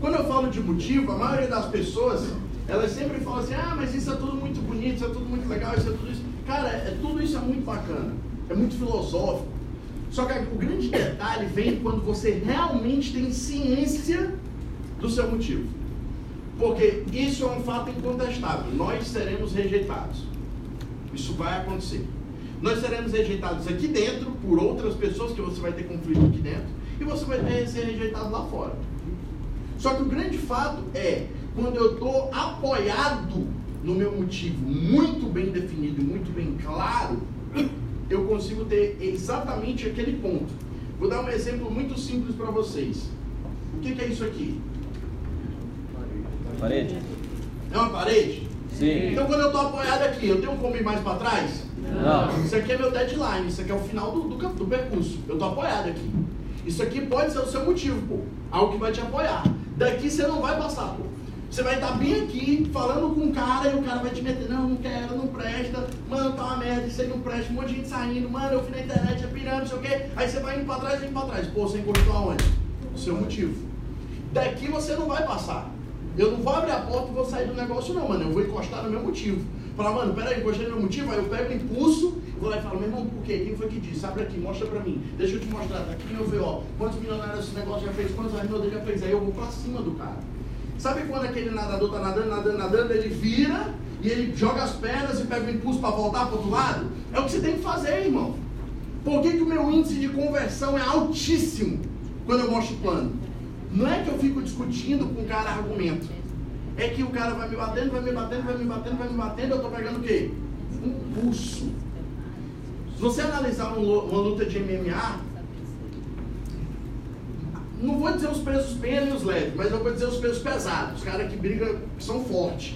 Quando eu falo de motivo, a maioria das pessoas elas sempre falam assim, ah, mas isso é tudo muito bonito, isso é tudo muito legal, isso é tudo isso. Cara, é, tudo isso é muito bacana, é muito filosófico. Só que o grande detalhe vem quando você realmente tem ciência do seu motivo. Porque isso é um fato incontestável. Nós seremos rejeitados. Isso vai acontecer. Nós seremos rejeitados aqui dentro por outras pessoas que você vai ter conflito aqui dentro e você vai ter, ser rejeitado lá fora. Só que o grande fato é quando eu estou apoiado no meu motivo muito bem definido, muito bem claro, eu consigo ter exatamente aquele ponto. Vou dar um exemplo muito simples para vocês. O que, que, é isso aqui? Parede. É uma parede? Sim. Então quando eu estou apoiado aqui, eu tenho como ir mais para trás? Não. Isso aqui é meu deadline, isso aqui é o final do, do, do percurso. Eu estou apoiado aqui. Isso aqui pode ser o seu motivo, pô. Algo que vai te apoiar. Daqui você não vai passar, pô. Você vai estar bem aqui, falando com um cara, e o cara vai te meter, não, não quero, não presta, mano, tá uma merda, isso aí não presta, um monte de gente saindo, mano, eu fui na internet, é pirâmide, não sei o quê. Aí você vai indo pra trás, indo pra trás. Pô, você encostou aonde? O seu motivo. Daqui você não vai passar. Eu não vou abrir a porta e vou sair do negócio, não, mano. Eu vou encostar no meu motivo. Falar, mano, peraí, encostei no meu motivo, aí eu pego o impulso, vou lá e falo, meu irmão, por quê? Quem foi que disse? Abre aqui, mostra pra mim. Deixa eu te mostrar. Daqui eu ver, ó, quantos milionários esse negócio já fez, quantos Arnoldo já fez. Aí eu vou pra cima do cara. Sabe quando aquele nadador está nadando, nadando, nadando, ele vira e ele joga as pernas e pega o impulso para voltar para o outro lado? É o que você tem que fazer, irmão. Por que, que o meu índice de conversão é altíssimo quando eu mostro o plano? Não é que eu fico discutindo com o cara argumento. É que o cara vai me batendo, vai me batendo, vai me batendo, vai me batendo, eu estou pegando o quê? Um pulso. Se você analisar uma luta de MMA, não vou dizer os pesos pequenos e os leves, mas eu vou dizer os pesos pesados, os caras que brigam, que são fortes.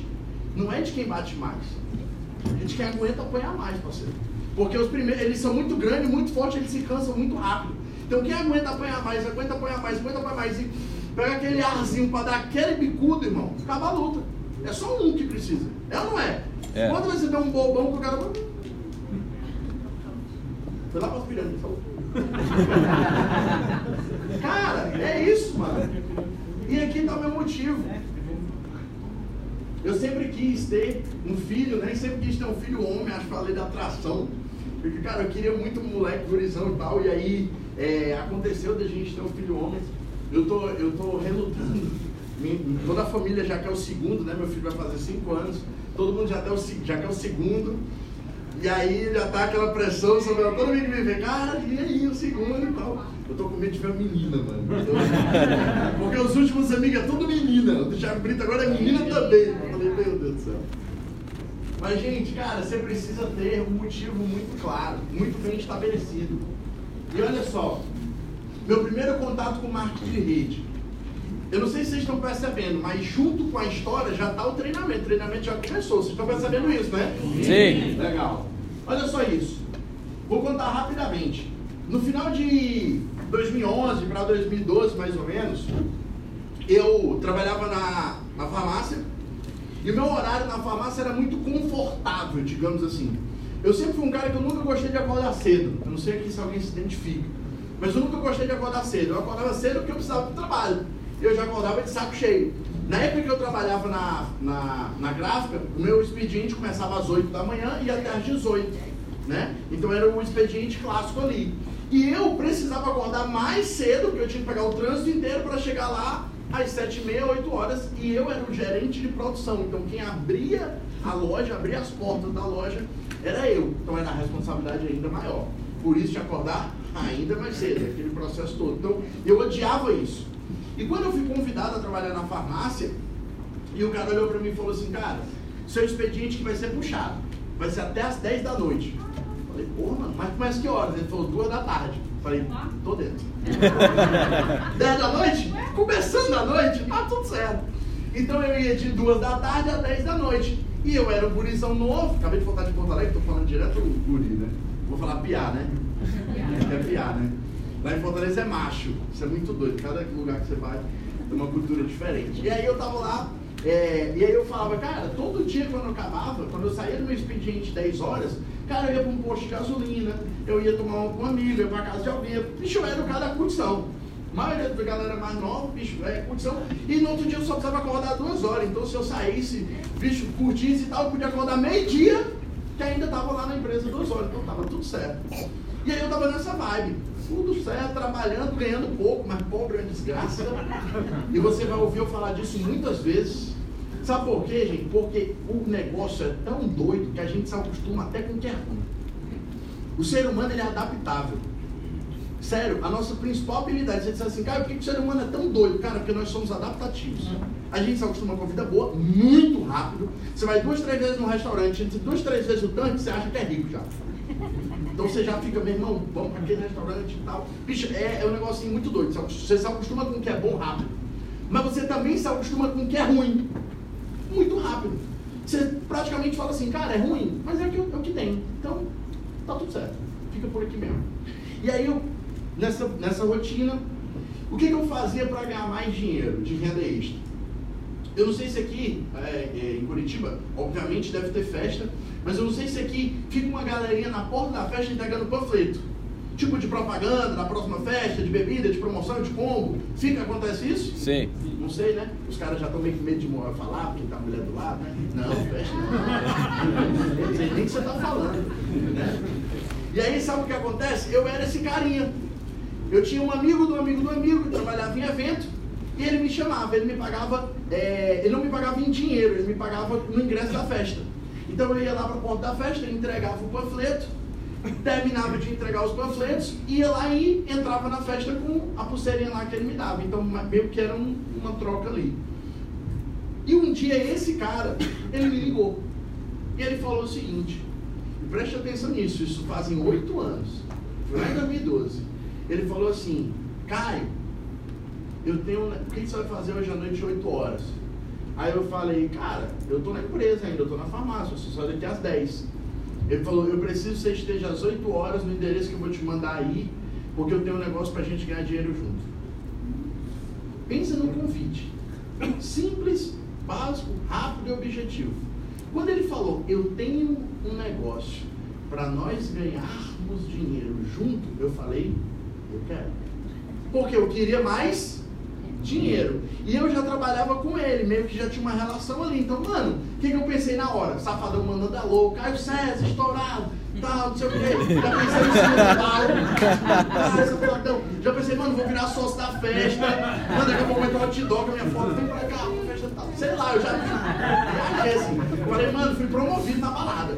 Não é de quem bate mais, é de quem aguenta apanhar mais, parceiro. Porque os primeiros, eles são muito grandes, muito fortes, eles se cansam muito rápido. Então quem aguenta apanhar mais, aguenta apanhar mais, aguenta apanhar mais e pega aquele arzinho para dar aquele bicudo, irmão, acaba a luta. É só um que precisa. É ou não é? É. Quando você der um bobão pro cara. Foi lá para as pirâmides. Cara, é isso, mano. E aqui tá o meu motivo. Eu sempre quis ter um filho, né? Sempre quis ter um filho homem, acho que falei da atração. Porque, cara, eu queria muito um moleque, gurizão e tal, e aí é, aconteceu da gente ter um filho homem. Eu tô, eu tô relutando. Toda a família já quer o segundo, né? Meu filho vai fazer cinco anos. Todo mundo já, quer o, já quer o segundo. E aí já tá aquela pressão sobre todo mundo que me vê, cara, e aí o segundo e tal. Eu tô com medo de ver uma menina, mano. Tô- Porque os últimos amigos é tudo menina. O do Thiago Brito agora é menina também. Eu falei, meu Deus do céu. Mas, gente, cara, você precisa ter um motivo muito claro, muito bem estabelecido. E olha só, meu primeiro contato com marketing de rede. Eu não sei se vocês estão percebendo, mas junto com a história já está o treinamento. O treinamento já começou. Vocês estão percebendo isso, né? Sim. Legal. Olha só isso. Vou contar rapidamente. No final de 2011 para 2012, mais ou menos, eu trabalhava na, na farmácia e o meu horário na farmácia era muito confortável, digamos assim. Eu sempre fui um cara que eu nunca gostei de acordar cedo. Eu não sei aqui se alguém se identifica. Mas eu nunca gostei de acordar cedo. Eu acordava cedo porque eu precisava do trabalho. Eu já acordava de saco cheio. Na época que eu trabalhava na, na, na gráfica, o meu expediente começava às 8 da manhã e até às 18. Né? Então era o expediente clássico ali. E eu precisava acordar mais cedo, porque eu tinha que pegar o trânsito inteiro para chegar lá às 7h30, 8 horas. E eu era o gerente de produção. Então quem abria a loja, abria as portas da loja, era eu. Então era a responsabilidade ainda maior. Por isso de acordar ainda mais cedo, aquele processo todo. Então eu odiava isso. E quando eu fui convidado a trabalhar na farmácia, e o cara olhou para mim e falou assim, cara, seu expediente que vai ser puxado, vai ser até as 10 da noite. Eu Falei, porra, mano, mas começa que horas? Ele falou, duas da tarde. Eu Falei, tô dentro. 10 da noite? Começando da noite? Tá tudo certo. Então eu ia de duas da tarde a 10 da noite. E eu era um gurizão novo, acabei de voltar de Porto Alegre, tô falando direto do guri, né? Vou falar piá, né? É piá, né? Lá em Fortaleza é macho. Isso é muito doido. Cada lugar que você vai tem uma cultura diferente. E aí eu tava lá, é, e aí eu falava, cara, todo dia quando eu acabava, quando eu saía do meu expediente 10 horas, cara, eu ia pra um posto de gasolina, eu ia tomar uma com um amigo, ia pra casa de alguém. Bicho, era o cara da curtição. A maioria da galera mais nova, bicho, é curtição. E no outro dia eu só precisava acordar duas horas. Então se eu saísse, bicho, curtisse e tal, eu podia acordar meio-dia, que ainda tava lá na empresa duas horas. Então tava tudo certo. E aí eu tava nessa vibe. Tudo certo, trabalhando, ganhando pouco, mas pobre é uma desgraça. E você vai ouvir eu falar disso muitas vezes. Sabe por quê, gente? Porque o negócio é tão doido que a gente se acostuma até com o que é ruim. O ser humano ele é adaptável. Sério, a nossa principal habilidade, você diz assim, cara, por que o ser humano é tão doido? Cara, porque nós somos adaptativos. A gente se acostuma com a vida boa muito rápido. Você vai duas, três vezes no restaurante, duas, três vezes o tanque, você acha que é rico já. Então você já fica, meu irmão, vamos para aquele restaurante e tal. Bicho, é, é um negocinho muito doido. Você se acostuma com o que é bom rápido. Mas você também se acostuma com o que é ruim. Muito rápido. Você praticamente fala assim, cara, é ruim, mas é o que, é o que tem. Então, tá tudo certo. Fica por aqui mesmo. E aí eu, nessa, nessa rotina, o que, que eu fazia para ganhar mais dinheiro de renda extra? Eu não sei se aqui, é, é, em Curitiba, obviamente deve ter festa, mas eu não sei se aqui fica uma galerinha na porta da festa entregando panfleto. Tipo de propaganda, da próxima festa, de bebida, de promoção, de combo. Fica, acontece isso? Sim. Não sei, né? Os caras já estão meio com medo de falar, porque tá a mulher do lado, né? Não, festa não. Não sei nem o que você tá falando. Né? E aí, sabe o que acontece? Eu era esse carinha. Eu tinha um amigo do amigo do amigo que trabalhava em evento e ele me chamava, ele me pagava, é, ele não me pagava em dinheiro, ele me pagava no ingresso da festa. Então eu ia lá para a porta da festa, entregava o panfleto, terminava de entregar os panfletos, ia lá e entrava na festa com a pulseirinha lá que ele me dava. Então meio que era um- uma troca ali. E um dia esse cara, ele me ligou. E ele falou o seguinte, preste atenção nisso, isso fazem oito anos. Foi lá em 2012. Ele falou assim, Caio, eu tenho. O que você vai fazer hoje à noite, 8 horas? Aí eu falei, cara, eu tô na empresa ainda, eu tô na farmácia, eu só daqui às 10. Ele falou, eu preciso que você esteja às 8 horas no endereço que eu vou te mandar aí, porque eu tenho um negócio pra gente ganhar dinheiro junto. Pensa no convite. Simples, Básico, rápido e objetivo. Quando ele falou, eu tenho um negócio para nós ganharmos dinheiro junto, eu falei, eu quero. Porque eu queria mais dinheiro. E eu já trabalhava com ele, meio que já tinha uma relação ali. Então, mano, o que, que eu pensei na hora? Safadão mandando a louca, Caio César, estourado, tal, não sei o quê. Já pensei em cima do pau. Safadão. Já pensei, mano, vou virar sócio da festa. Mano, daqui a pouco vai ter com a minha foto, vem pra cá, pra festa tal. Sei lá, eu já viajei assim. Falei, mano, fui promovido na balada.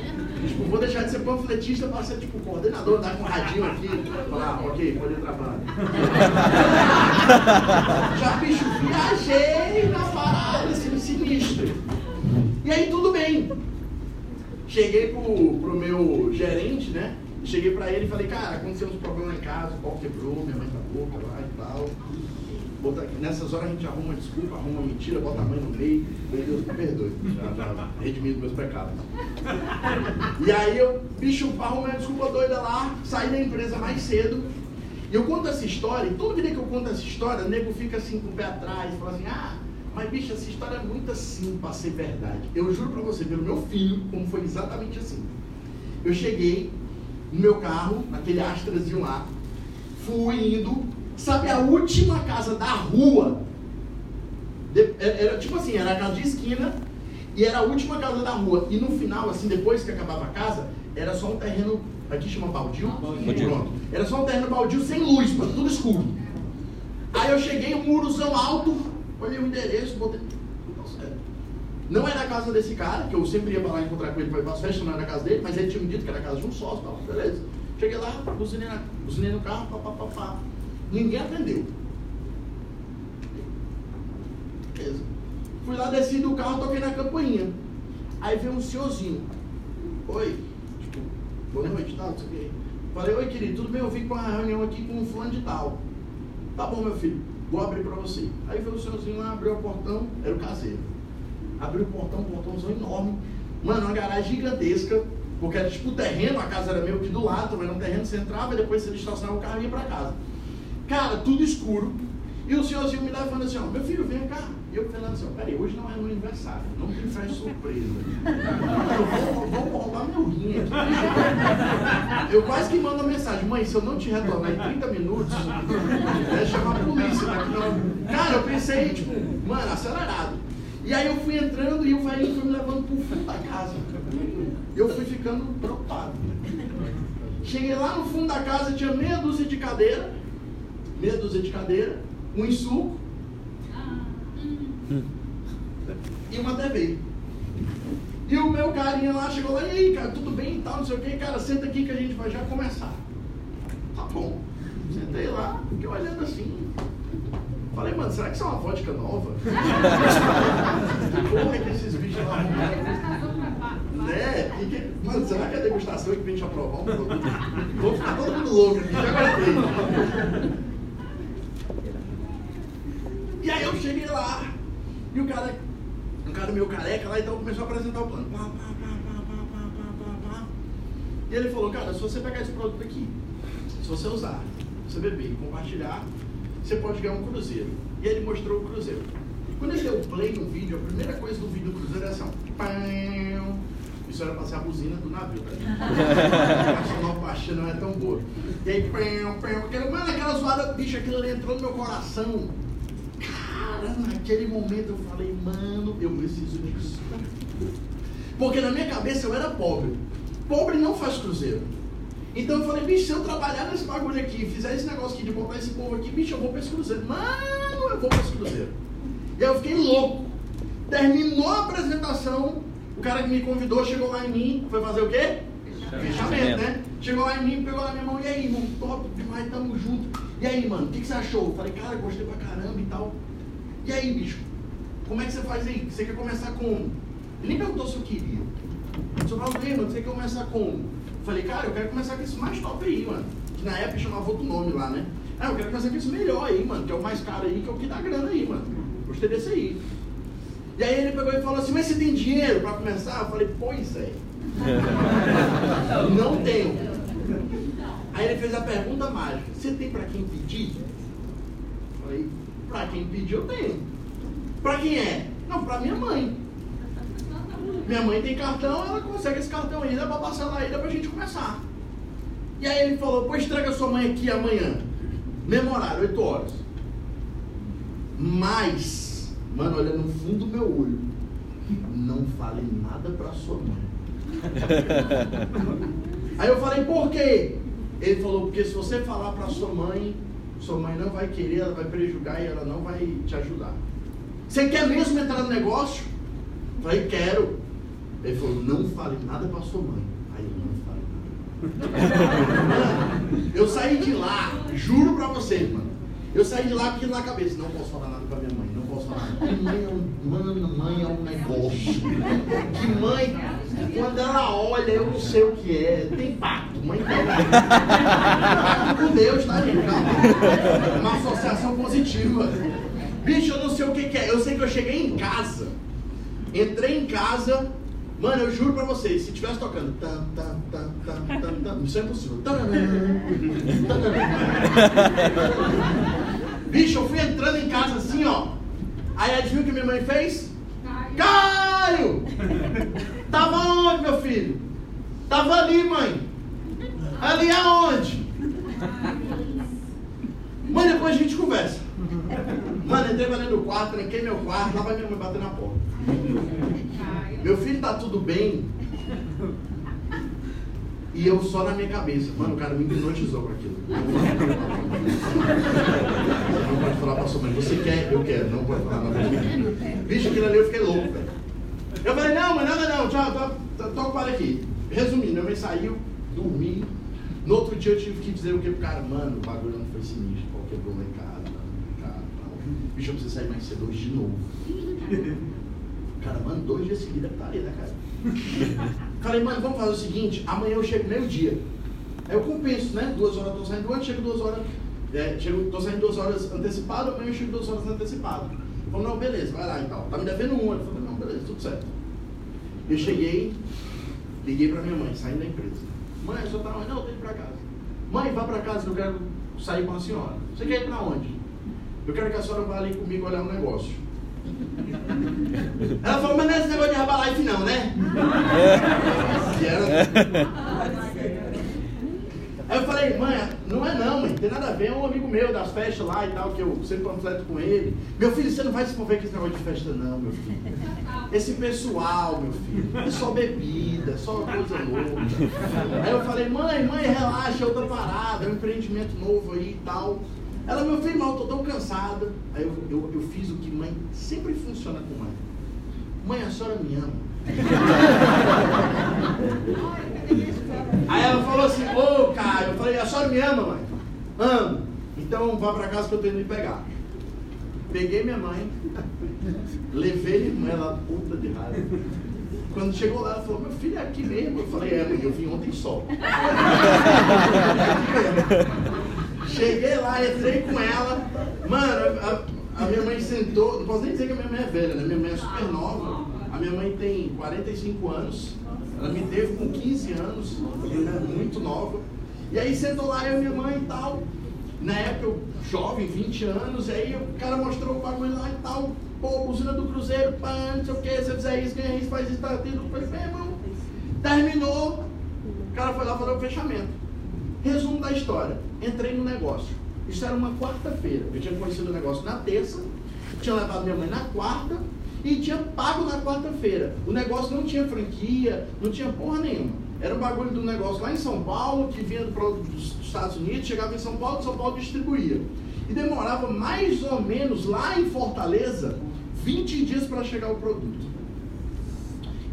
Tipo, vou deixar de ser panfletista para ser tipo coordenador, dar com um radinho aqui. Falar, ah, ok, pode entrar pra Já, bicho, viajei na parada, assim, sinistro. E aí tudo bem. Cheguei pro, pro meu gerente, né? Cheguei pra ele e falei, cara, aconteceu uns problemas em casa, o pau quebrou, minha mãe tá louca lá e tal. Bota, nessas horas a gente arruma desculpa, arruma mentira, bota a mãe no meio, meu Deus me perdoe, já, já redimindo meus pecados. E aí eu, bicho, arrumei uma desculpa doida lá, saí da empresa mais cedo. E eu conto essa história, e toda vez que eu conto essa história, o nego fica assim com o pé atrás, fala assim, ah, mas bicho, essa história é muito assim para ser verdade. Eu juro para você, pelo meu filho, como foi exatamente assim. Eu cheguei no meu carro, naquele Astrazinho lá, fui indo Sabe a última casa da rua? É, era tipo assim, era a casa de esquina e era a última casa da rua. E no final, assim, depois que acabava a casa, era só um terreno. Aqui chama baldio? baldio. Pronto. Era só um terreno baldio sem luz, mano, tudo escuro. Aí eu cheguei, um murozão alto, olhei o endereço, botei. Não era a casa desse cara, que eu sempre ia pra lá encontrar com ele para ir para as festas, não era a casa dele, mas ele tinha me dito que era a casa de um sócio, tal, beleza. Cheguei lá, buzinei, buzinei no carro, papapá. Ninguém atendeu. Beleza. Fui lá, desci do carro, toquei na campainha. Aí veio um senhorzinho. Oi. Tipo, boa noite, tal, não sei o. Falei, oi querido, tudo bem? Eu vim com uma reunião aqui com um fulano de tal. Tá bom, meu filho, vou abrir pra você. Aí veio o senhorzinho lá, abriu o portão, era o caseiro. Abriu o portão, um portãozão enorme. Mano, uma garagem gigantesca, porque era tipo terreno, a casa era meio que do lado, mas era um terreno, você entrava e depois você estacionava o carro e ia pra casa. Cara, tudo escuro. E o senhorzinho me leva falando assim, ó, meu filho, vem cá. E eu falando assim, ó, peraí, hoje não é meu aniversário, não tem festa surpresa. Eu vou, vou roubar meu rim aqui. Eu quase que mando uma mensagem, mãe, se eu não te retornar em 30 minutos, é chamar a polícia daqui não. Cara, eu pensei, tipo, mano, acelerado. E aí eu fui entrando e o velhinho foi me levando pro fundo da casa. Eu fui ficando preocupado. Cheguei lá no fundo da casa, tinha meia dúzia de cadeira meia dúzia de cadeira, um insuco e uma TV. E o meu carinha lá chegou lá, e aí, cara, tudo bem e tal, não sei o que, cara, senta aqui que a gente vai já começar. Tá bom. Sentei lá, fiquei olhando assim. Falei, mano, será que isso é uma vodka nova? que porra é que esses bichos lá É, que, mano, será que é a degustação que vem te aprovar um produto? Vou ficar todo mundo louco aqui, já gostei. E aí eu cheguei lá, e o cara, um cara meio careca lá, então começou a apresentar o plano. Pá, pá, pá, e ele falou, cara, se você pegar esse produto aqui, se você usar, você beber e compartilhar, você pode ganhar um cruzeiro. E ele mostrou o cruzeiro. Quando ele deu play no vídeo, a primeira coisa do vídeo do cruzeiro é assim, ó, isso era pra ser a buzina do navio, tá? a sonoplastia não é tão boa. E aí, pão, pão, mano, aquela zoada, bicho, aquilo ali entrou no meu coração naquele momento eu falei, mano, eu preciso disso. Porque na minha cabeça eu era pobre. Pobre não faz cruzeiro. Então eu falei, bicho, se eu trabalhar nesse bagulho aqui, fizer esse negócio aqui de botar esse povo aqui, bicho, eu vou para esse cruzeiro. Mano, eu vou para esse cruzeiro. E aí eu fiquei louco. Terminou a apresentação, o cara que me convidou chegou lá em mim, foi fazer o quê? Fechamento, né? Chegou lá em mim, pegou na minha mão, e aí, irmão, top demais, tamo junto. E aí, mano, o que, que você achou? Eu falei, cara, gostei pra caramba e tal. E aí, bicho, como é que você faz aí? Você quer começar como? Ele nem perguntou se eu queria. Eu só falou, mano, você quer começar como? Falei, cara, eu quero começar com esse mais top aí, mano. Que na época chamava outro nome lá, né? Ah, eu quero começar com esse melhor aí, mano, que é o mais caro aí, que é o que dá grana aí, mano. Gostei desse aí. E aí ele pegou e falou assim, mas você tem dinheiro para começar? Eu falei, pois é. Não tenho. Aí ele fez a pergunta mágica, você tem para quem pedir? Eu falei, para quem pediu, eu tenho. Para quem é? Não, para minha mãe. Minha mãe tem cartão, ela consegue esse cartão ainda para passar lá ainda para a gente começar. E aí ele falou, pois traga sua mãe aqui amanhã. Mesmo horário, 8 horas. Mas, mano, olha no fundo do meu olho. Não fale nada para sua mãe. aí eu falei, por quê? Ele falou, porque se você falar para sua mãe, sua mãe não vai querer, ela vai prejudicar e ela não vai te ajudar. Você quer mesmo entrar no negócio? Eu falei, quero. Ele falou, não fale nada para sua mãe. Aí eu não falei nada. eu saí de lá, juro para vocês, mano. Eu saí de lá aquilo na cabeça, não posso falar nada para minha mãe, é mano, mãe é um negócio. Que mãe, quando ela olha, eu não sei o que é. Tem pacto, mãe tem. Com Deus, tá, gente? Calma. Uma associação positiva. Bicho, eu não sei o que, que é. Eu sei que eu cheguei em casa. Entrei em casa, Mano, eu juro pra vocês, se tivesse tocando. Isso é impossível. Bicho, eu fui entrando em casa assim, ó. Aí adivinha o que minha mãe fez? Caio! Tava onde, meu filho? Tava ali, mãe. Ali aonde? Mãe, depois a gente conversa. Mano, entrei pra dentro do quarto, tranquei meu quarto, lá vai minha mãe bater na porta. Meu filho tá tudo bem. E eu só na minha cabeça. Mano, o cara me hipnotizou com aquilo. Não pode falar pra sua mãe, você quer? Eu quero. Não pode falar nada. Bicho, aquilo ali eu fiquei louco, velho. Eu falei, não, mas nada não, tchau, toca o aqui. Resumindo, minha mãe saiu, dormi. No outro dia eu tive que dizer o que pro cara, mano, o bagulho não foi sinistro, qual quebrou lá em casa, cara, bicho, eu preciso sair mais cedo hoje de novo. Cara, mano, dois dias seguidos é ali, né, cara? Falei, mano, vamos fazer o seguinte, amanhã eu chego meio-dia. Aí eu compenso, né? Duas horas eu tô saindo antes, chego duas horas. É, chego, tô saindo duas horas antecipado, amanhã eu chego duas horas antecipado. Falei, não, beleza, vai lá e tal. Tá me devendo um. Ele falou, não, beleza, tudo certo. Eu cheguei, liguei pra minha mãe, saindo da empresa. Mãe, só tá onde? Não, eu que ir pra casa. Mãe, vá pra casa que eu quero sair com a senhora. Você quer ir pra onde? Eu quero que a senhora vá ali comigo olhar um negócio. Ela falou, mas não é esse negócio de Herbalife não, né? Era... Aí eu falei, mãe, não é não, mãe, tem nada a ver, é um amigo meu das festas lá e tal, que eu sempre panfleto com ele. Meu filho, você não vai se envolver com esse negócio de festa não, meu filho. Esse pessoal, meu filho, é só bebida, é só coisa louca. Aí eu falei, mãe, mãe, relaxa, é outra parada, é um empreendimento novo aí e tal. Ela, meu filho, mal, estou tão cansada. Aí eu, eu, eu fiz o que mãe sempre funciona com mãe. Mãe, a senhora me ama. Aí ela falou assim, ô oh, cara, eu falei, a senhora me ama, mãe? Amo. Então vá para casa que eu tenho que pegar. Peguei minha mãe, levei minha mãe, ela puta de raiva. Quando chegou lá, ela falou, meu filho é aqui mesmo. Eu falei, é, mãe, eu vim ontem só. Cheguei lá, entrei com ela. Mano, a, a, minha mãe sentou. Não posso nem dizer que a minha mãe é velha, né? Minha mãe é super nova. A minha mãe tem 45 anos. Ela me teve com 15 anos. Ela é muito nova. E aí sentou lá eu e minha mãe e tal. Na época eu jovem, 20 anos, e aí o cara mostrou o bagulho lá e tal. Pô, buzina do Cruzeiro, pá, não sei o que, se você fizer isso, ganha isso, faz isso, tá tendo. Eu falei, meu irmão, terminou. O cara foi lá fazer o fechamento. Resumo da história. Entrei no negócio. Isso era uma quarta-feira. Eu tinha conhecido o negócio na terça, tinha levado minha mãe na quarta e tinha pago na quarta-feira. O negócio não tinha franquia, não tinha porra nenhuma. Era um bagulho do negócio lá em São Paulo, que vinha dos Estados Unidos, chegava em São Paulo, de São Paulo distribuía. E demorava mais ou menos lá em Fortaleza 20 dias para chegar o produto.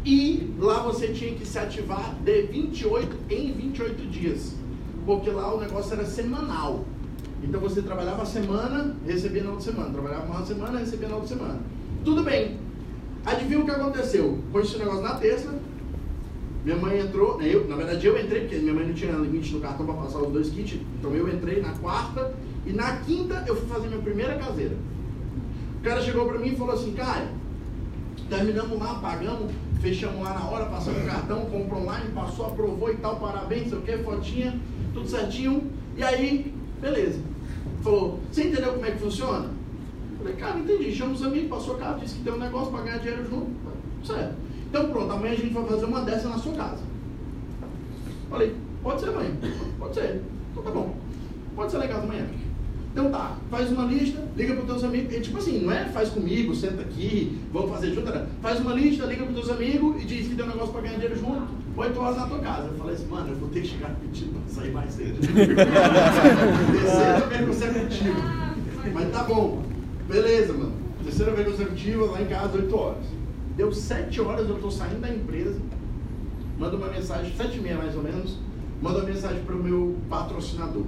E lá você tinha que se ativar de 28 em 28 dias porque lá o negócio era semanal. Então você trabalhava a semana, recebia na outra semana. Trabalhava uma semana, recebia na outra semana. Tudo bem. Adivinha o que aconteceu? Pôs esse negócio na terça. Minha mãe entrou, né, eu, na verdade eu entrei, porque minha mãe não tinha limite no cartão para passar os dois kits. Então eu entrei na quarta e na quinta eu fui fazer minha primeira caseira. O cara chegou para mim e falou assim, cara, terminamos lá, pagamos, fechamos lá na hora, passamos o cartão, comprou online, passou, aprovou e tal, parabéns, sei o que, fotinha tudo certinho. E aí, beleza. Falou, você entendeu como é que funciona? Falei, cara, entendi. Chama os amigos, passou casa, disse que tem um negócio para ganhar dinheiro junto. Certo. Então pronto, amanhã a gente vai fazer uma dessa na sua casa. Falei, pode ser, mãe. Pode ser. Então tá bom. Pode ser casa amanhã. Então tá, faz uma lista, liga para os teus amigos. E, tipo assim, não é faz comigo, senta aqui, vamos fazer junto. Não. Faz uma lista, liga para os teus amigos e diz que tem um negócio para ganhar dinheiro junto. Oito horas na tua casa. Eu falei assim, mano, eu vou ter que chegar pedindo para sair mais cedo. Terceira vez consecutivo. Mas tá bom. Beleza, mano. Terceira vez consecutiva, lá em casa, 8 horas. Deu 7 horas, eu estou saindo da empresa. Mando uma mensagem, 7 e meia mais ou menos. Mando uma mensagem para o meu patrocinador.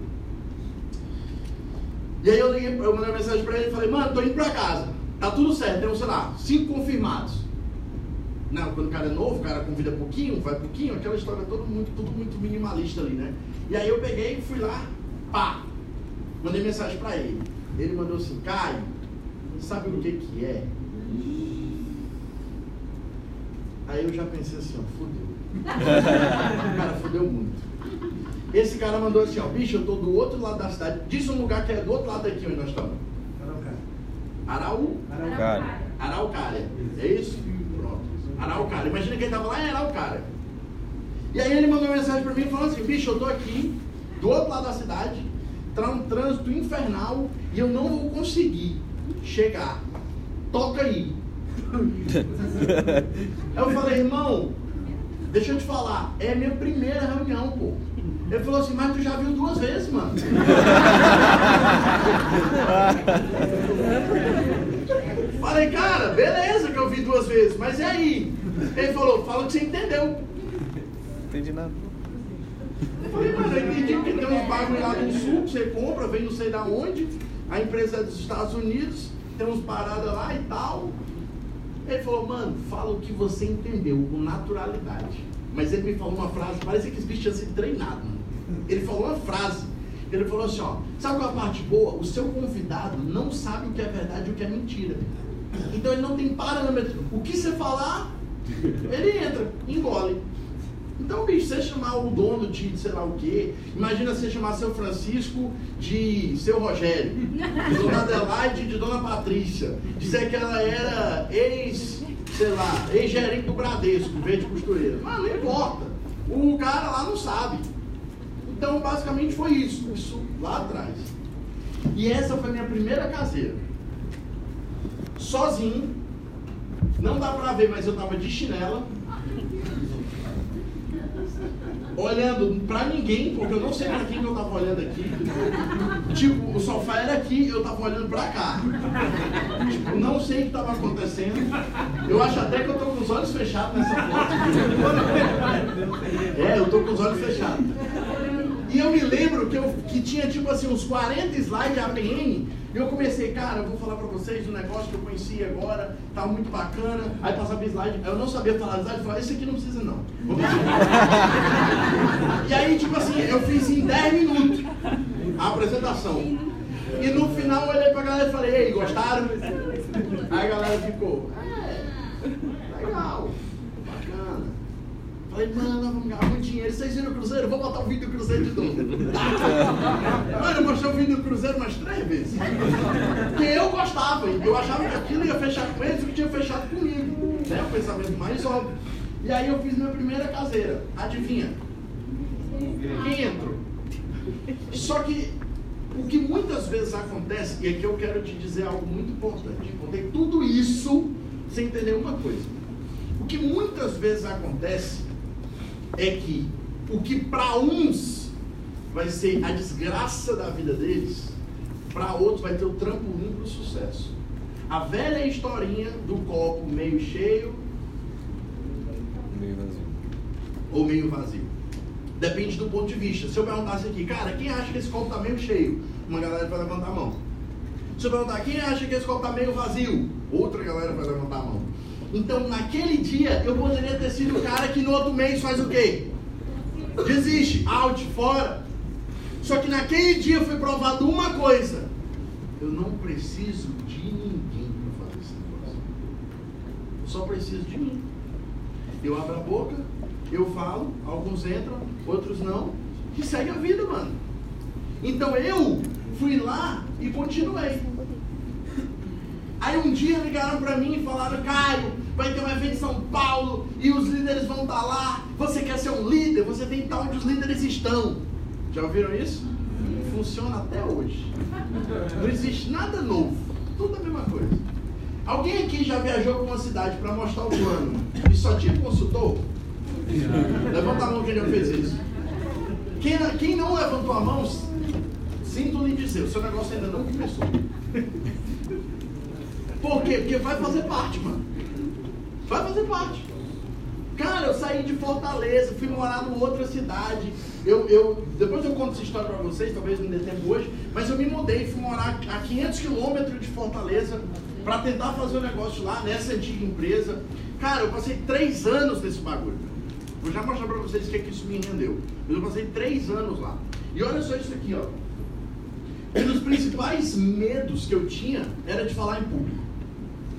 E aí eu, liguei, eu mandei uma mensagem para ele e falei, mano, tô indo para casa. Tá tudo certo, temos, sei lá, 5 confirmados. Não, quando o cara é novo, o cara convida pouquinho, vai pouquinho, aquela história toda muito, tudo muito minimalista ali, né? E aí eu peguei e fui lá, pá, mandei mensagem para ele. Ele mandou assim, Caio, sabe o que que é? Aí eu já pensei assim, ó, fudeu. cara, fudeu muito. Esse cara mandou assim, ó, bicho, eu tô do outro lado da cidade. Diz um lugar que é do outro lado daqui onde nós estamos. Arau? Araucária. Araucária. É isso? Pronto. Araucária. Imagina que ele tava lá em Araucária. E aí ele mandou uma mensagem para mim falando assim, bicho, eu tô aqui, do outro lado da cidade, tá um trânsito infernal e eu não vou conseguir chegar. Toca aí. eu falei, irmão, deixa eu te falar, é minha primeira reunião, pô. Ele falou assim, mas tu já viu duas vezes, mano. Falei, cara, beleza que eu vi duas vezes, mas e aí? Ele falou, fala que você entendeu. Entendi nada. Eu falei, mano, eu entendi que tem uns bagulho lá no sul que você compra, vem não sei da onde, a empresa é dos Estados Unidos, tem uns paradas lá e tal. Ele falou, mano, fala o que você entendeu, com naturalidade. Mas ele me falou uma frase, parece que esse bicho tinha sido treinado, mano. Ele falou uma frase. Ele falou assim, ó, sabe qual é a parte boa? O seu convidado não sabe o que é verdade e o que é mentira. Então ele não tem parâmetro. O que você falar, ele entra, engole. Então, bicho, você chamar o dono de sei lá o quê, imagina você chamar seu Francisco de seu Rogério, de Dona Adelaide de Dona Patrícia, dizer que ela era ex, sei lá, ex-gerente do Bradesco, verde costureira. Mas não importa. O cara lá não sabe. Então, basicamente foi isso, isso lá atrás. E essa foi minha primeira caseira. Sozinho, não dá pra ver, mas eu tava de chinela olhando pra ninguém, porque eu não sei pra quem que eu tava olhando aqui. Tipo, o sofá era aqui, eu tava olhando pra cá. Tipo, não sei o que tava acontecendo. Eu acho até que eu tô com os olhos fechados nessa foto. É, eu tô com os olhos fechados. E eu me lembro que, eu, que tinha tipo assim uns 40 slides APN. E eu comecei, cara, eu vou falar pra vocês um negócio que eu conheci agora, tá muito bacana. Aí passava slide, eu não sabia falar slide, eu falei, esse aqui não precisa não. e aí, tipo assim, eu fiz em 10 minutos a apresentação. E no final eu olhei pra galera e falei, ei, gostaram? Aí a galera ficou, é, legal. Falei, mano, vamos ganhar muito dinheiro. Vocês viram o Cruzeiro? Vou botar o vídeo do Cruzeiro de novo. mano, eu mostrei o vídeo do Cruzeiro umas três vezes. Porque eu gostava. Eu achava que aquilo ia fechar com eles o que tinha fechado comigo. Né? O pensamento mais óbvio. E aí eu fiz minha primeira caseira. Adivinha? Quem entrou? Só que o que muitas vezes acontece, e aqui eu quero te dizer algo muito importante. Eu contei tudo isso sem entender uma coisa. O que muitas vezes acontece é que o que para uns vai ser a desgraça da vida deles, para outros vai ter o trampolim para o sucesso. A velha historinha do copo meio cheio Meio vazio. ou meio vazio. Depende do ponto de vista. Se eu perguntasse aqui, cara, quem acha que esse copo está meio cheio? Uma galera vai levantar a mão. Se eu perguntar, quem acha que esse copo está meio vazio? Outra galera vai levantar a mão. Então, naquele dia, eu poderia ter sido o cara que no outro mês faz o quê? Desiste, out, fora. Só que naquele dia foi provado uma coisa: eu não preciso de ninguém para fazer esse negócio. Eu só preciso de mim. Eu abro a boca, eu falo, alguns entram, outros não, e segue a vida, mano. Então eu fui lá e continuei. Aí um dia ligaram para mim e falaram, Caio, vai ter um evento em São Paulo e os líderes vão estar lá. Você quer ser um líder? Você tem que estar onde os líderes estão. Já ouviram isso? Funciona até hoje. Não existe nada novo. Tudo a mesma coisa. Alguém aqui já viajou para uma cidade para mostrar o plano e só tinha consultor? Levanta a mão quem já fez isso. Quem, quem não levantou a mão, sinto lhe dizer, o seu negócio ainda não começou. Por quê? Porque vai fazer parte, mano. Vai fazer parte. Cara, eu saí de Fortaleza, fui morar numa outra cidade. Eu, eu, depois eu conto essa história para vocês, talvez não dê tempo hoje, mas eu me mudei, fui morar a 500 quilômetros de Fortaleza para tentar fazer um negócio lá nessa antiga empresa. Cara, eu passei três anos nesse bagulho. Vou já mostrar para vocês o que, é que isso me rendeu. Mas eu passei três anos lá. E olha só isso aqui, ó. Um dos principais medos que eu tinha era de falar em público.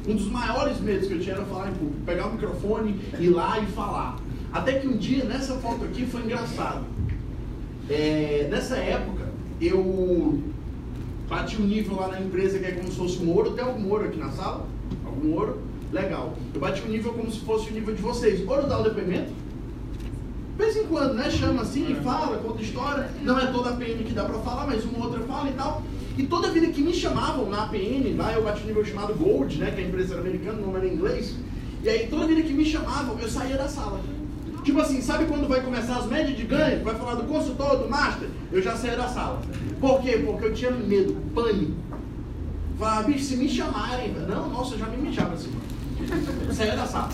Um dos maiores medos que eu tinha era falar em público. Pegar o microfone, ir lá e falar. Até que um dia, nessa foto aqui, foi engraçado. É, nessa época, eu bati um nível lá na empresa que é como se fosse um ouro. Tem algum Moro aqui na sala? Algum ouro? Legal. Eu bati um nível como se fosse o nível de vocês. Ouro dá o depoimento? De vez em quando, né? Chama assim e fala, conta história. Não é toda a PN que dá pra falar, mas uma outra fala e tal. E toda vida que me chamavam na APN, lá eu bati nível chamado Gold, né? Que é a empresa americana, não era em inglês. E aí toda vida que me chamavam, eu saía da sala. Tipo assim, sabe quando vai começar as médias de ganho? Vai falar do consultor, do master? Eu já saía da sala. Por quê? Porque eu tinha medo, pânico. Falava, bicho, se me chamarem, não, nossa, eu já me mijava assim. Saía da sala.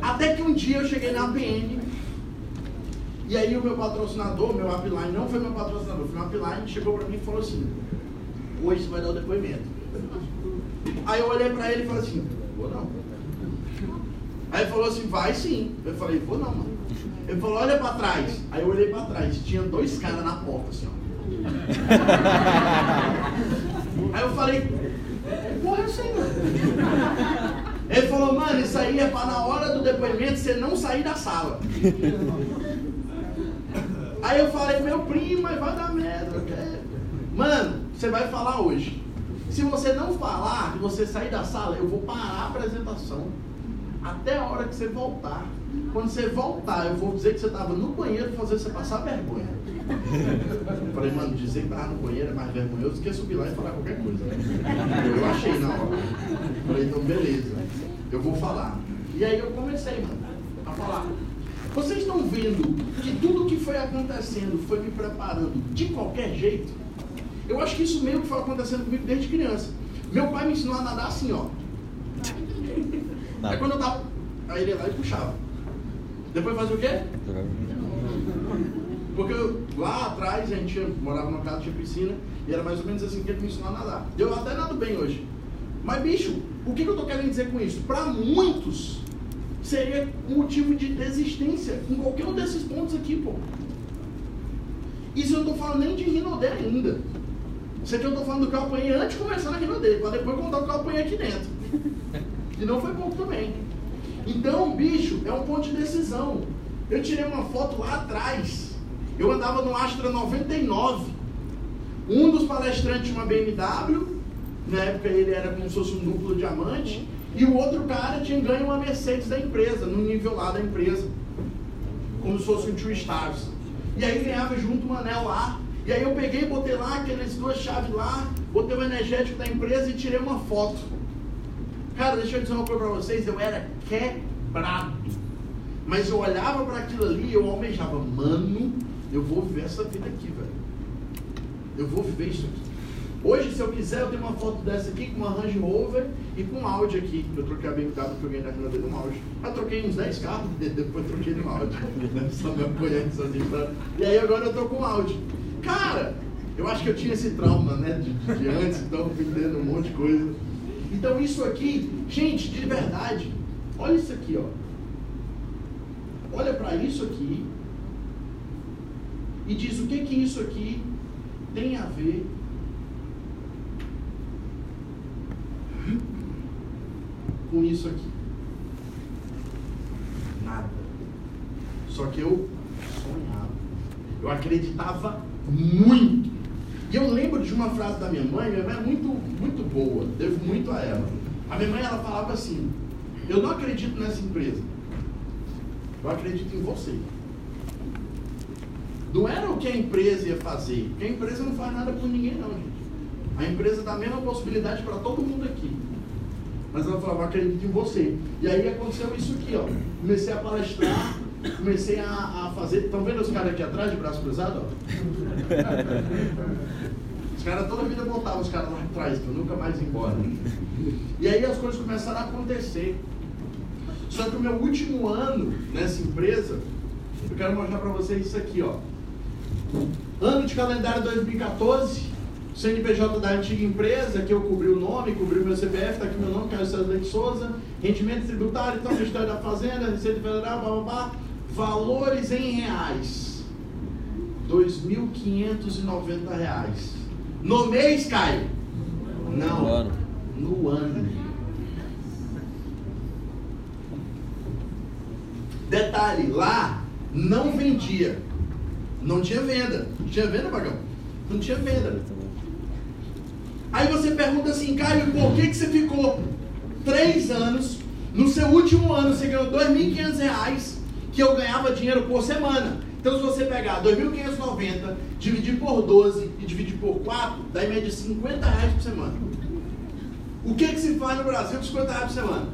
Até que um dia eu cheguei na APN e aí o meu patrocinador, meu upline, não foi meu patrocinador, foi meu upline, chegou para mim e falou assim, hoje você vai dar o depoimento. Aí eu olhei para ele e falei assim, vou não. Aí ele falou assim, vai sim. Eu falei, vou não, mano. Ele falou, olha para trás. Aí eu olhei para trás, tinha dois caras na porta, assim, ó. Aí eu falei, porra, eu sei, mano. Ele falou, mano, isso aí é para na hora do depoimento você não sair da sala. Aí eu falei, meu primo, vai dar merda. Mano, você vai falar hoje. Se você não falar, e você sair da sala, eu vou parar a apresentação até a hora que você voltar. Quando você voltar, eu vou dizer que você estava no banheiro fazer você passar vergonha. Eu falei, mano, dizer que estava no banheiro é mais vergonhoso do que subir lá e falar qualquer coisa. Eu achei na hora. Falei, então beleza, eu vou falar. E aí eu comecei, mano, a falar. Vocês estão vendo que tudo que foi acontecendo foi me preparando de qualquer jeito? Eu acho que isso mesmo foi acontecendo comigo desde criança. Meu pai me ensinou a nadar assim, ó. Aí quando eu tava. Aí ele ia lá e puxava. Depois fazia o quê? Porque eu, lá atrás a gente morava numa casa, tinha piscina, e era mais ou menos assim que ele me ensinou a nadar. Eu até nado bem hoje. Mas, bicho, o que, que eu tô querendo dizer com isso? Para muitos, seria um motivo de desistência em qualquer um desses pontos aqui, pô. Isso eu não estou falando nem de Rinodê ainda. Isso aqui eu estou falando do que eu apanhei antes de começar na Rinodê, para depois contar o que eu apanhei aqui dentro. E não foi pouco também. Então, bicho, é um ponto de decisão. Eu tirei uma foto lá atrás. Eu andava no Astra 99. Um dos palestrantes tinha uma BMW. Na época ele era como se fosse um duplo diamante. E o outro cara tinha ganho uma Mercedes da empresa, no nível lá da empresa. Como se fosse um Two Stars. E aí ganhava junto um anel lá. E aí eu peguei, botei lá aquelas duas chaves lá, botei o energético da empresa e tirei uma foto. Cara, deixa eu dizer uma coisa pra vocês, eu era quebrado. Mas eu olhava para aquilo ali e eu almejava, mano, eu vou viver essa vida aqui, velho. Eu vou viver isso aqui. Hoje, se eu quiser, eu tenho uma foto dessa aqui com uma Range Rover e com um Audi aqui. Eu troquei a BMW que eu ganhei na renda dele um Audi. Eu troquei uns 10 carros, depois troquei no Audi. Só me apoiando sozinho. Pra... E aí agora eu tô com um Audi. Cara, eu acho que eu tinha esse trauma, né, de, de antes, então fui um monte de coisa. Então isso aqui, gente, de verdade, olha isso aqui, ó. Olha para isso aqui e diz o que que isso aqui tem a ver com isso aqui? Nada. Só que eu sonhava. Eu acreditava muito. E eu lembro de uma frase da minha mãe, minha mãe é muito, muito boa, devo muito a ela. A minha mãe ela falava assim: Eu não acredito nessa empresa. Eu acredito em você. Não era o que a empresa ia fazer, porque a empresa não faz nada por ninguém, não, gente. A empresa dá a mesma possibilidade para todo mundo aqui. Mas ela falava, acredito em você. E aí aconteceu isso aqui, ó. Comecei a palestrar, comecei a, a fazer. Estão vendo os caras aqui atrás de braço cruzado? Os caras toda vida voltavam os caras lá atrás, para nunca mais embora. E aí as coisas começaram a acontecer. Só que o meu último ano nessa empresa, eu quero mostrar para vocês isso aqui, ó. Ano de calendário 2014, CNPJ da antiga empresa, que eu cobri o nome, cobri o meu CPF, está aqui meu nome, Carlos César Leite Souza, rendimento tributário, então, Ministério da Fazenda, Receita Federal, blá, blá, blá, valores em reais, 2.590 reais. No mês, Caio? Não. No ano. No ano. Detalhe, lá não vendia. Não tinha venda. Tinha venda, Pagão? Não tinha venda. Aí você pergunta assim, Caio, por que, que você ficou três anos? No seu último ano você ganhou R$ 2.500, que eu ganhava dinheiro por semana. Então se você pegar 2.590, dividir por 12 e dividir por 4, dá em média 50 reais por semana. O que, que se faz no Brasil com 50 reais por semana?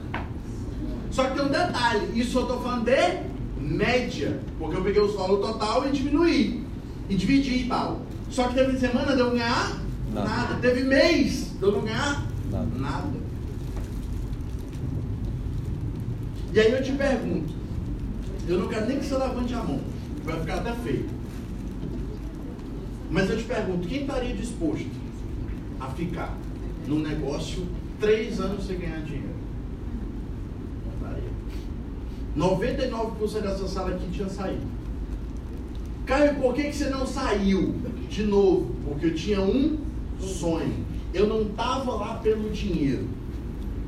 Só que tem um detalhe, isso eu estou falando de média, porque eu peguei o valor total e diminuí, e dividi e tal. Só que teve semana de eu ganhar nada. nada. Teve mês de eu não ganhar nada. nada. E aí eu te pergunto, eu não quero nem que você levante a mão, vai ficar até feio. Mas eu te pergunto, quem estaria disposto a ficar num negócio três anos sem ganhar dinheiro? 99% dessa sala aqui tinha saído. Caio, por que, que você não saiu de novo? Porque eu tinha um sonho. Eu não estava lá pelo dinheiro.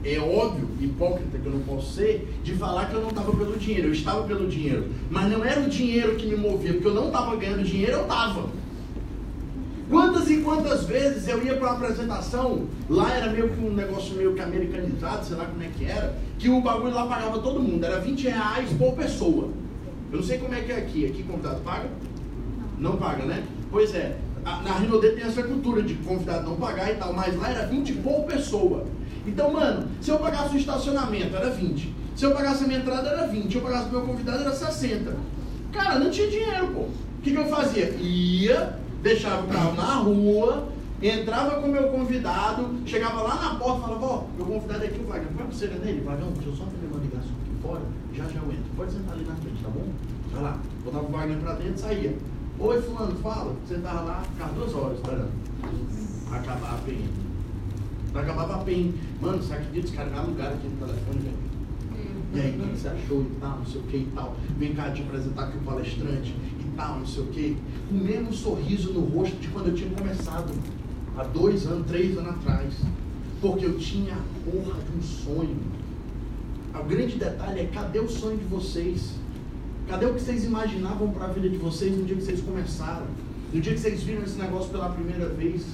É óbvio, hipócrita que eu não posso ser, de falar que eu não estava pelo dinheiro. Eu estava pelo dinheiro. Mas não era o dinheiro que me movia, porque eu não estava ganhando dinheiro, eu estava. Quantas e quantas vezes eu ia para uma apresentação, lá era meio que um negócio meio que americanizado, sei lá como é que era, que o bagulho lá pagava todo mundo, era 20 reais por pessoa. Eu não sei como é que é aqui, aqui convidado paga? Não paga, né? Pois é, na Rinode tem essa cultura de convidado não pagar e tal, mas lá era 20 por pessoa. Então, mano, se eu pagasse o estacionamento era 20, se eu pagasse a minha entrada era 20, se eu pagasse o meu convidado era 60. Cara, não tinha dinheiro, pô. O que, que eu fazia? Ia, deixava o carro na rua, entrava com o meu convidado, chegava lá na porta e falava, ó, meu convidado é aqui, o Wagner, põe a pulseira nele, Wagner, deixa eu só fazer uma ligação aqui fora, já já eu entro, pode sentar ali na frente, tá bom? Vai lá, botava o Wagner pra dentro e saía. Oi, fulano, fala, sentava lá, ficava duas horas esperando. Acabava a PN. Acabava a PN. Mano, você acredita descarregar lugar aqui no telefone, velho? E aí, o que você achou e tal, não sei o que e tal. Vem cá te apresentar aqui o palestrante tal, não sei o com o mesmo sorriso no rosto de quando eu tinha começado, há dois anos, três anos atrás. Porque eu tinha a porra de um sonho. O grande detalhe é cadê o sonho de vocês? Cadê o que vocês imaginavam para a vida de vocês no dia que vocês começaram? No dia que vocês viram esse negócio pela primeira vez?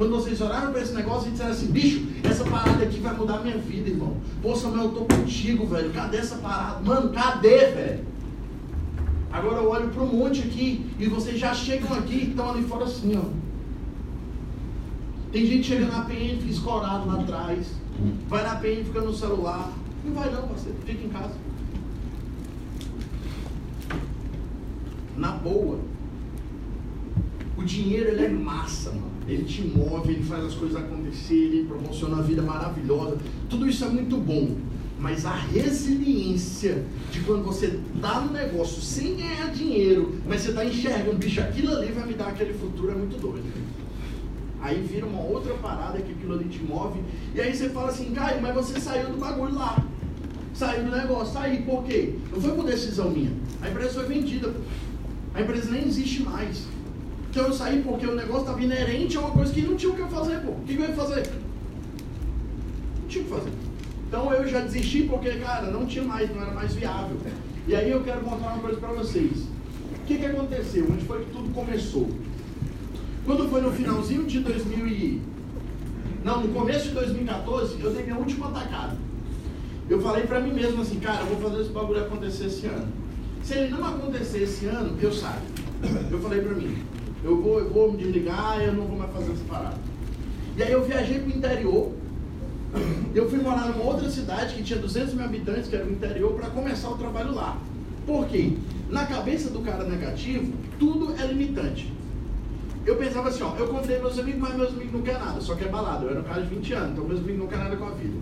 Quando vocês oraram para esse negócio e disseram assim, bicho, essa parada aqui vai mudar minha vida, irmão. Pô, Samuel, eu tô contigo, velho. Cadê essa parada? Mano, cadê, velho? Agora eu olho para o monte aqui e vocês já chegam aqui e estão ali fora assim, ó. Tem gente chegando na PN, fica escorado lá atrás. Vai na PN, fica no celular. Não vai não, parceiro. Fica em casa. Na boa. O dinheiro ele é massa, mano. Ele te move, ele faz as coisas acontecerem, ele proporciona uma vida maravilhosa. Tudo isso é muito bom. Mas a resiliência de quando você está no negócio sem ganhar dinheiro, mas você está enxergando, bicho, aquilo ali vai me dar aquele futuro, é muito doido. Aí vira uma outra parada que aquilo ali te move. E aí você fala assim, Caio, mas você saiu do bagulho lá. Saiu do negócio, saiu, por quê? Não foi por decisão minha. A empresa foi vendida. A empresa nem existe mais. Então eu saí porque o negócio estava inerente a uma coisa que não tinha o que eu fazer, pô. O que eu ia fazer? Não tinha o que fazer. Então eu já desisti porque, cara, não tinha mais, não era mais viável. E aí eu quero contar uma coisa para vocês. O que, que aconteceu? Onde foi que tudo começou? Quando foi no finalzinho de 2000 e Não, no começo de 2014, eu dei minha última atacada. Eu falei pra mim mesmo assim, cara, eu vou fazer esse bagulho acontecer esse ano. Se ele não acontecer esse ano, eu saio. Eu falei pra mim, eu vou, eu vou me desligar, eu não vou mais fazer essa parada. E aí eu viajei pro interior, eu fui morar numa outra cidade que tinha 200 mil habitantes, que era o interior, para começar o trabalho lá. Por quê? Na cabeça do cara negativo, tudo é limitante. Eu pensava assim, ó, eu convidei meus amigos, mas meus amigos não querem nada, só quer balada. Eu era um cara de 20 anos, então meus amigos não querem nada com a vida.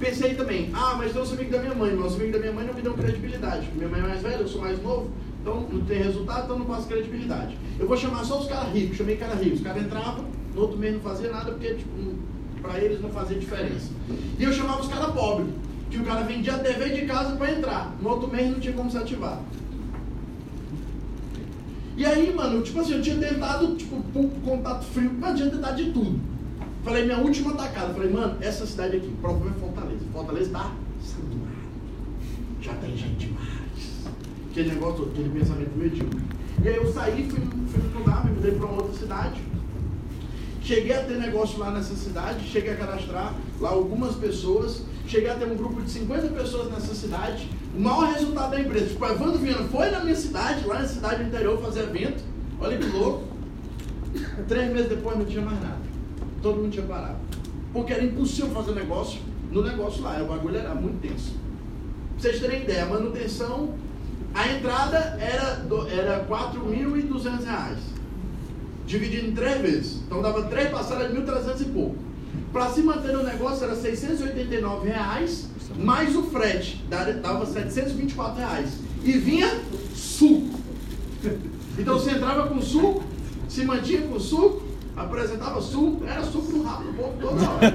Pensei também, ah, mas eu sou amigo da minha mãe, mas os amigos da minha mãe não me dão credibilidade, minha mãe é mais velha, eu sou mais novo, então não tem resultado, então não passo credibilidade. Eu vou chamar só os caras ricos, chamei cara ricos, os caras entravam, no outro mês não fazia nada, porque tipo, para eles não fazia diferença. E eu chamava os caras pobres, que o cara vendia a TV de casa para entrar, no outro mês não tinha como se ativar. E aí, mano, tipo assim, eu tinha tentado, tipo, contato frio, mas tinha tentado de tudo. Falei, minha última atacada, falei, mano, essa cidade aqui, o problema é Fortaleza. Fortaleza tá sanguinário. Já tem gente. Aquele negócio, aquele pensamento medíocre. E aí eu saí, fui, fui estudar, me mudei para uma outra cidade. Cheguei a ter negócio lá nessa cidade, cheguei a cadastrar lá algumas pessoas, cheguei a ter um grupo de 50 pessoas nessa cidade. O maior resultado da empresa, tipo, Evandro Viana foi na minha cidade, lá na cidade interior, fazer evento. Olha que louco. Três meses depois não tinha mais nada. Todo mundo tinha parado. Porque era impossível fazer negócio no negócio lá. O bagulho era muito tenso. Pra vocês terem ideia, a manutenção, a entrada era, era 4.200 reais dividido em três vezes. Então dava três passadas de 1.300 e pouco. Para se manter no negócio era 689 reais, mais o frete, dava 724 reais. E vinha suco. Então você entrava com suco, se mantinha com suco, apresentava suco, era suco no rabo do povo toda hora.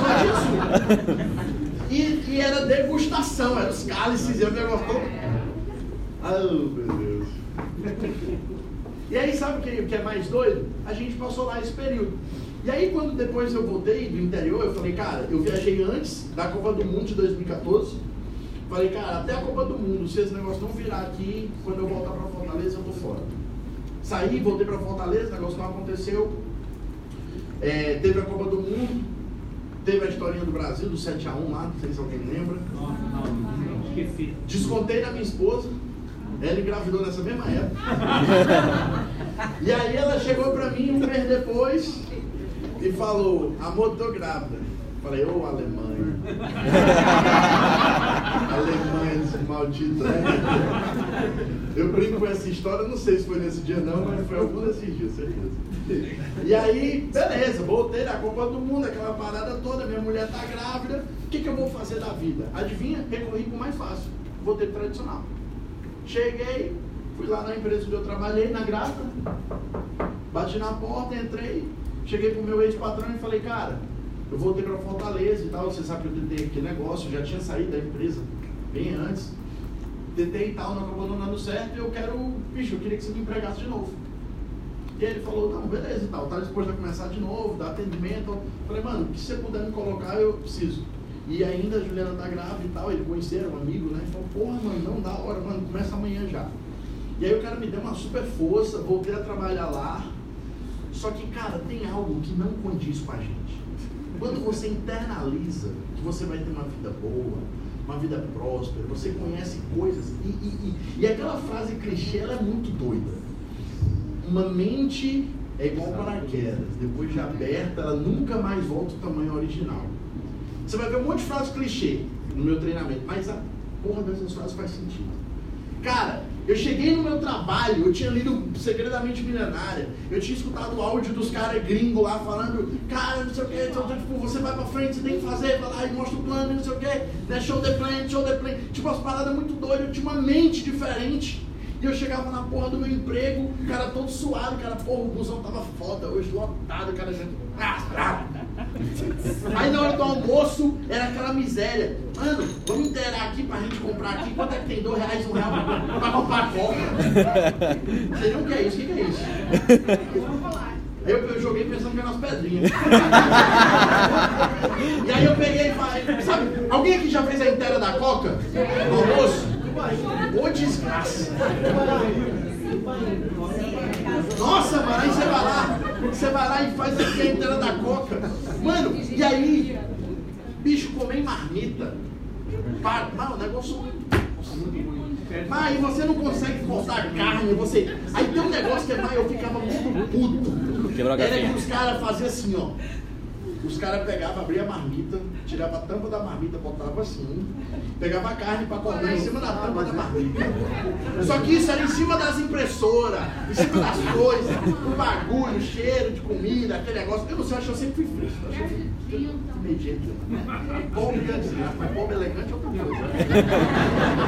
Só tinha suco. E, e era degustação, era os cálices, e o todo. Oh, meu Deus. E aí, sabe o que, é mais doido? A gente passou lá esse período. E aí, quando depois eu voltei do interior, eu falei, cara, eu viajei antes da Copa do Mundo de 2014. Falei, cara, até a Copa do Mundo, se esse negócio não virar aqui, quando eu voltar para Fortaleza, eu tô fora. Saí, voltei para Fortaleza, o negócio não aconteceu. É, teve a Copa do Mundo, teve a historinha do Brasil, do 7x1 lá, não sei se alguém lembra. Não, não, não, esqueci. Descontei da minha esposa. Ela engravidou nessa mesma época. e aí ela chegou pra mim um mês depois e falou, amor, tô grávida. Falei, ô oh, Alemanha. Alemanha, esse maldito. Né? Eu brinco com essa história, não sei se foi nesse dia não, mas foi algum desses dias, certeza. E aí, beleza, voltei da Copa do Mundo, aquela parada toda, minha mulher tá grávida, o que, que eu vou fazer da vida? Adivinha? Recorri pro mais fácil. Voltei pro tradicional. Cheguei, fui lá na empresa onde eu trabalhei, na grata, bati na porta, entrei, cheguei pro meu ex-patrão e falei, cara, eu voltei para Fortaleza e tal, você sabe que eu tentei aquele negócio, já tinha saído da empresa bem antes. Tentei e tal, não acabou não dando certo, e eu quero, bicho, eu queria que você me empregasse de novo. E ele falou, não, beleza e tal, tá disposto a começar de novo, dar atendimento. Eu falei, mano, que você puder me colocar, eu preciso. E ainda a Juliana tá grávida e tal, ele conheceram, um amigo, né? Falou, porra, mano, não dá hora, mano, começa amanhã já. E aí o cara me deu uma super força, voltei a trabalhar lá. Só que, cara, tem algo que não condiz com a gente. Quando você internaliza que você vai ter uma vida boa, uma vida próspera, você conhece coisas. E, e, e, e aquela frase clichê, ela é muito doida. Uma mente é igual paraquedas, depois de aberta, ela nunca mais volta ao tamanho original. Você vai ver um monte de frases clichê no meu treinamento, mas a porra dessas frases faz sentido. Cara, eu cheguei no meu trabalho, eu tinha lido Segredamente Milionária, eu tinha escutado o áudio dos caras gringos lá falando, cara, não sei o que, então, tipo, você vai pra frente, você tem que fazer, vai lá e mostra o plano, não sei o que, né? Show the plan, show the plan. Tipo, as paradas muito doidas, eu tinha uma mente diferente. E eu chegava na porra do meu emprego, o cara todo suado, cara, porra, o busão tava foda, hoje lotado, cara, gente. Ah, ah. Aí na hora do almoço era aquela miséria. Mano, vamos inteirar aqui pra gente comprar aqui. Quanto é que tem? Dois reais, um real pra comprar coca. Vocês não querem isso? O que, é isso? Eu, eu joguei pensando que eram as pedrinhas. e aí eu peguei e falei, sabe, alguém aqui já fez a inteira da coca no almoço? Ô desgraça. Nossa, mano, aí você vai lá, você vai lá e faz aqui a inteira da coca. Mano, e aí, bicho, comer marmita. Para, não, o negócio. Mas aí você não consegue cortar carne, você. Aí tem um negócio que é mais, eu ficava muito puto. Era que os caras faziam assim, ó. Os caras pegavam, abriam a marmita, tiravam a tampa da marmita, botavam assim, pegava a carne para comer em cima da tampa da marmita. Só que isso era em cima das impressoras, em cima das coisas, o bagulho, o cheiro de comida, aquele negócio. Eu não sei, eu acho que eu sempre fui fresco. Eu acho que eu fui meio jeito. Pobre antes, né? mas pobre elegante é outra coisa.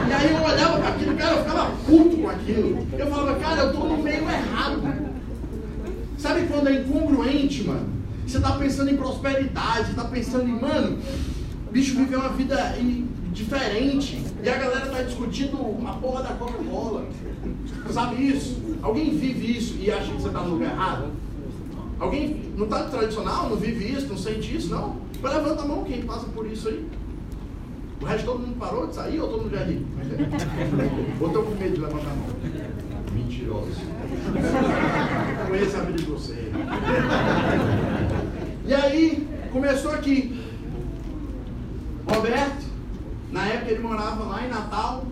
E aí eu olhava para aquilo, cara, eu ficava puto com aquilo. Eu falava, cara, eu tô no meio errado. Sabe quando é incongruente, mano? Você tá pensando em prosperidade, você tá pensando em, mano, bicho viver uma vida diferente. E a galera tá discutindo a porra da Coca-Cola. Sabe isso? Alguém vive isso e acha que você tá no lugar errado? Alguém não tá no tradicional, não vive isso, não sente isso, não? Mas levanta a mão quem passa por isso aí. O resto todo mundo parou de sair ou todo mundo já riu? Ou tô com medo de levantar a mão? Mentiroso. Conheço a vida de você. E aí, começou aqui. Roberto, na época ele morava lá em Natal.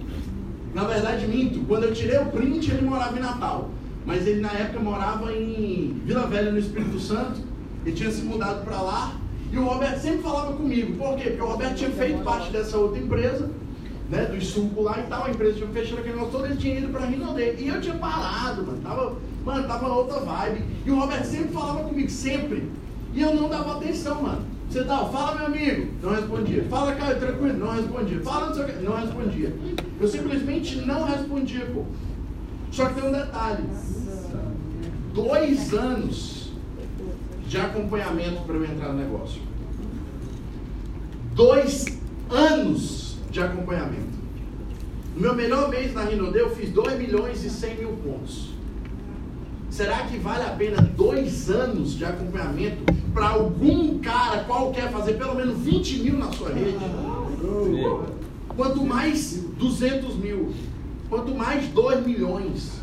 Na verdade, minto. Quando eu tirei o print, ele morava em Natal. Mas ele na época morava em Vila Velha, no Espírito Santo. Ele tinha se mudado para lá. E o Roberto sempre falava comigo. Por quê? Porque o Roberto tinha feito parte dessa outra empresa, né? Do suco lá e tal. A empresa tinha fechado aquele negócio todo. Ele tinha ido para Rinodê. E eu tinha parado, mano. Tava, mano, tava outra vibe. E o Roberto sempre falava comigo, sempre. E eu não dava atenção, mano. Você tal, fala meu amigo, não respondia. Fala, Caio, tranquilo, não respondia. Fala, não sei o que, não respondia. Eu simplesmente não respondia, pô. Só que tem um detalhe. Dois anos de acompanhamento para eu entrar no negócio. Dois anos de acompanhamento. No meu melhor mês na Rinode, eu fiz 2 milhões e 100 mil pontos. Será que vale a pena dois anos de acompanhamento para algum cara qualquer fazer pelo menos 20 mil na sua rede? Quanto mais 200 mil, quanto mais 2 milhões.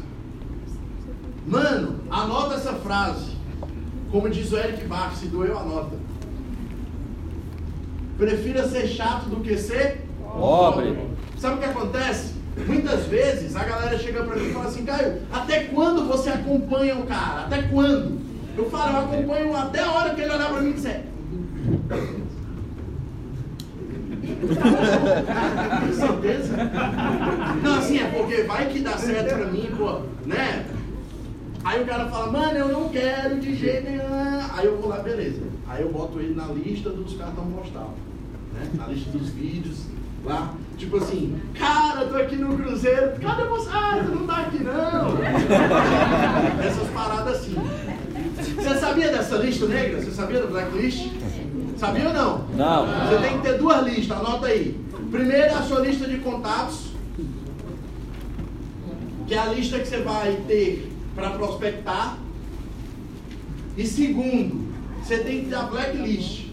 Mano, anota essa frase. Como diz o Eric Bach, se doeu, anota. Prefira ser chato do que ser Pobre. Sabe o que acontece? Muitas vezes a galera chega pra mim e fala assim, Caio, até quando você acompanha o cara? Até quando? Eu falo, eu acompanho até a hora que ele olhar pra mim e disser. Tem certeza? Não, assim, é porque vai que dá certo pra mim, pô, né? Aí o cara fala, mano, eu não quero de jeito nenhum. Aí eu vou lá, beleza. Aí eu boto ele na lista dos cartão postal, né? Na lista dos vídeos, lá. Tipo assim, cara, eu tô aqui no Cruzeiro. Cadê você? Ah, você não tá aqui não. Essas paradas assim. Você sabia dessa lista negra? Você sabia da blacklist? Sabia ou não? Não. Você tem que ter duas listas, anota aí. Primeiro é a sua lista de contatos, que é a lista que você vai ter para prospectar. E segundo, você tem que ter a blacklist.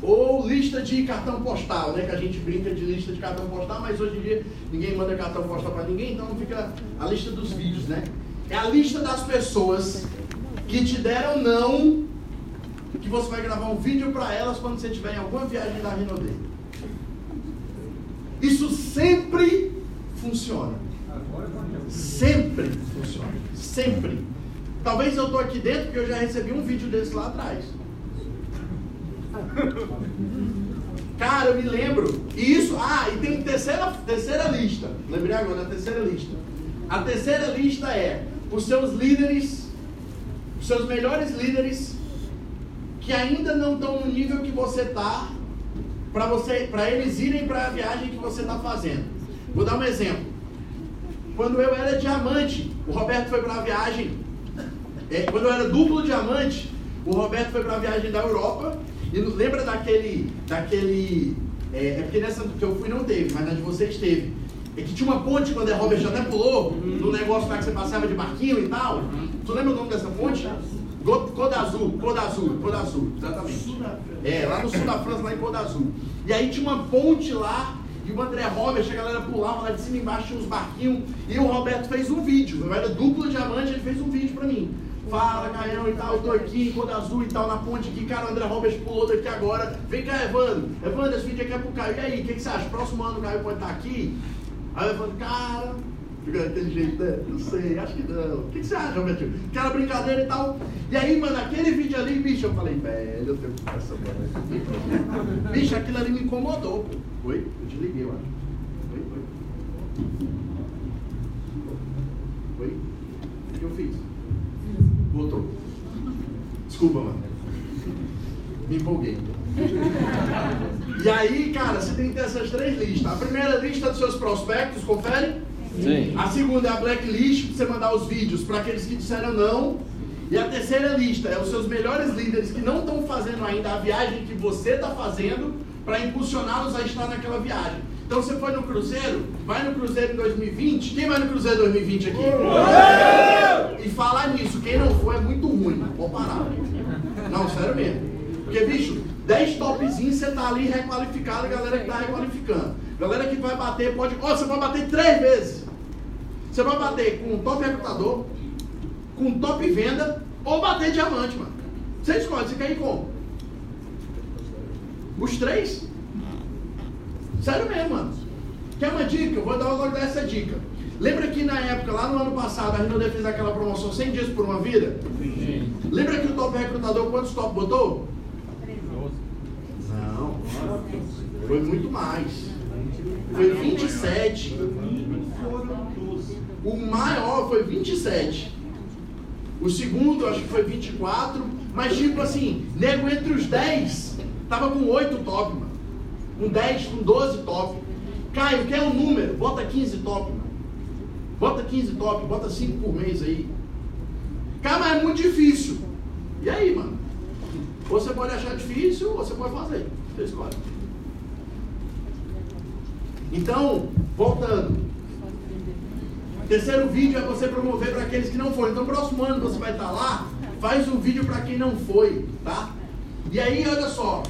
Ou lista de cartão postal, né? Que a gente brinca de lista de cartão postal, mas hoje em dia ninguém manda cartão postal para ninguém, então fica a lista dos vídeos, né? É a lista das pessoas que te deram não, que você vai gravar um vídeo para elas quando você estiver em alguma viagem da Rinode. Isso sempre funciona. Sempre funciona. Sempre. Talvez eu tô aqui dentro porque eu já recebi um vídeo desse lá atrás. Cara, eu me lembro. E isso, ah, e tem terceira, terceira lista. Lembrei agora da terceira lista. A terceira lista é os seus líderes, os seus melhores líderes que ainda não estão no nível que você está para você, para eles irem para a viagem que você está fazendo. Vou dar um exemplo. Quando eu era diamante, o Roberto foi para a viagem. é, quando eu era duplo diamante, o Roberto foi para a viagem da Europa. E lembra daquele, daquele, é, é porque nessa que eu fui não teve, mas na de vocês teve. É que tinha uma ponte quando a Robert até pulou, no negócio lá que você passava de barquinho e tal. Tu lembra o nome dessa ponte? Coda Azul, Coda Azul, Coda Azul, exatamente. É, lá no sul da França, lá em Coda Azul. E aí tinha uma ponte lá, e o André Robert, a galera pulava lá de cima embaixo, tinha uns barquinhos. E o Roberto fez um vídeo, eu era duplo diamante, ele fez um vídeo pra mim. Fala, Caião e tal, eu tô aqui em Cor Azul e tal, na ponte aqui, cara, o André Roberts pulou daqui agora. Vem cá, Evandro. Evandro, esse vídeo aqui é pro Caio. E aí, o que, que você acha? Próximo ano o Caio pode estar aqui? Aí o Evandro, cara, fica daquele jeito, né? Não sei, acho que não. O que, que você acha, Robertinho? Aquela brincadeira e tal. E aí, mano, aquele vídeo ali, bicho, eu falei, velho, eu tenho que ficar essa bola. Bicho, aquilo ali me incomodou, pô. Oi? Eu desliguei, eu acho. Oi, oi. Oi? O que eu fiz? Voltou. Desculpa, mano. Me empolguei. E aí, cara, você tem que ter essas três listas. A primeira lista dos seus prospectos, confere? Sim. A segunda é a blacklist, pra você mandar os vídeos para aqueles que disseram não. E a terceira lista é os seus melhores líderes que não estão fazendo ainda a viagem que você está fazendo para impulsioná-los a estar naquela viagem. Então você foi no Cruzeiro, vai no Cruzeiro em 2020. Quem vai no Cruzeiro em 2020 aqui? E falar nisso, quem não for é muito ruim. Pode parar. Não, sério mesmo. Porque, bicho, 10 topzinhos você tá ali requalificado, a galera que tá requalificando. Galera que vai bater, pode. Ó, você pode bater três vezes. Você vai bater com um top recrutador, com top venda, ou bater diamante, mano. Você escolhe, você quer ir como? Os três? Sério mesmo, mano. Quer uma dica? Eu vou dar agora essa dica. Lembra que na época, lá no ano passado, a Rinode fez aquela promoção 100 dias por uma vida? Sim. Lembra que o top recrutador quantos top botou? Foi muito mais. Foi 27. O maior foi 27. O segundo, acho que foi 24. Mas, tipo assim, nego entre os 10, tava com 8 top, mano. Com 10, com 12 top. Caio, quer um número? Bota 15 top, mano. Bota 15 top, bota 5 por mês aí. Cara, mas é muito difícil. E aí, mano? Ou você pode achar difícil, ou você pode fazer. Você escolhe. Então, voltando. Terceiro vídeo é você promover para aqueles que não foram. Então, próximo ano você vai estar lá, faz um vídeo para quem não foi, tá? E aí, olha só.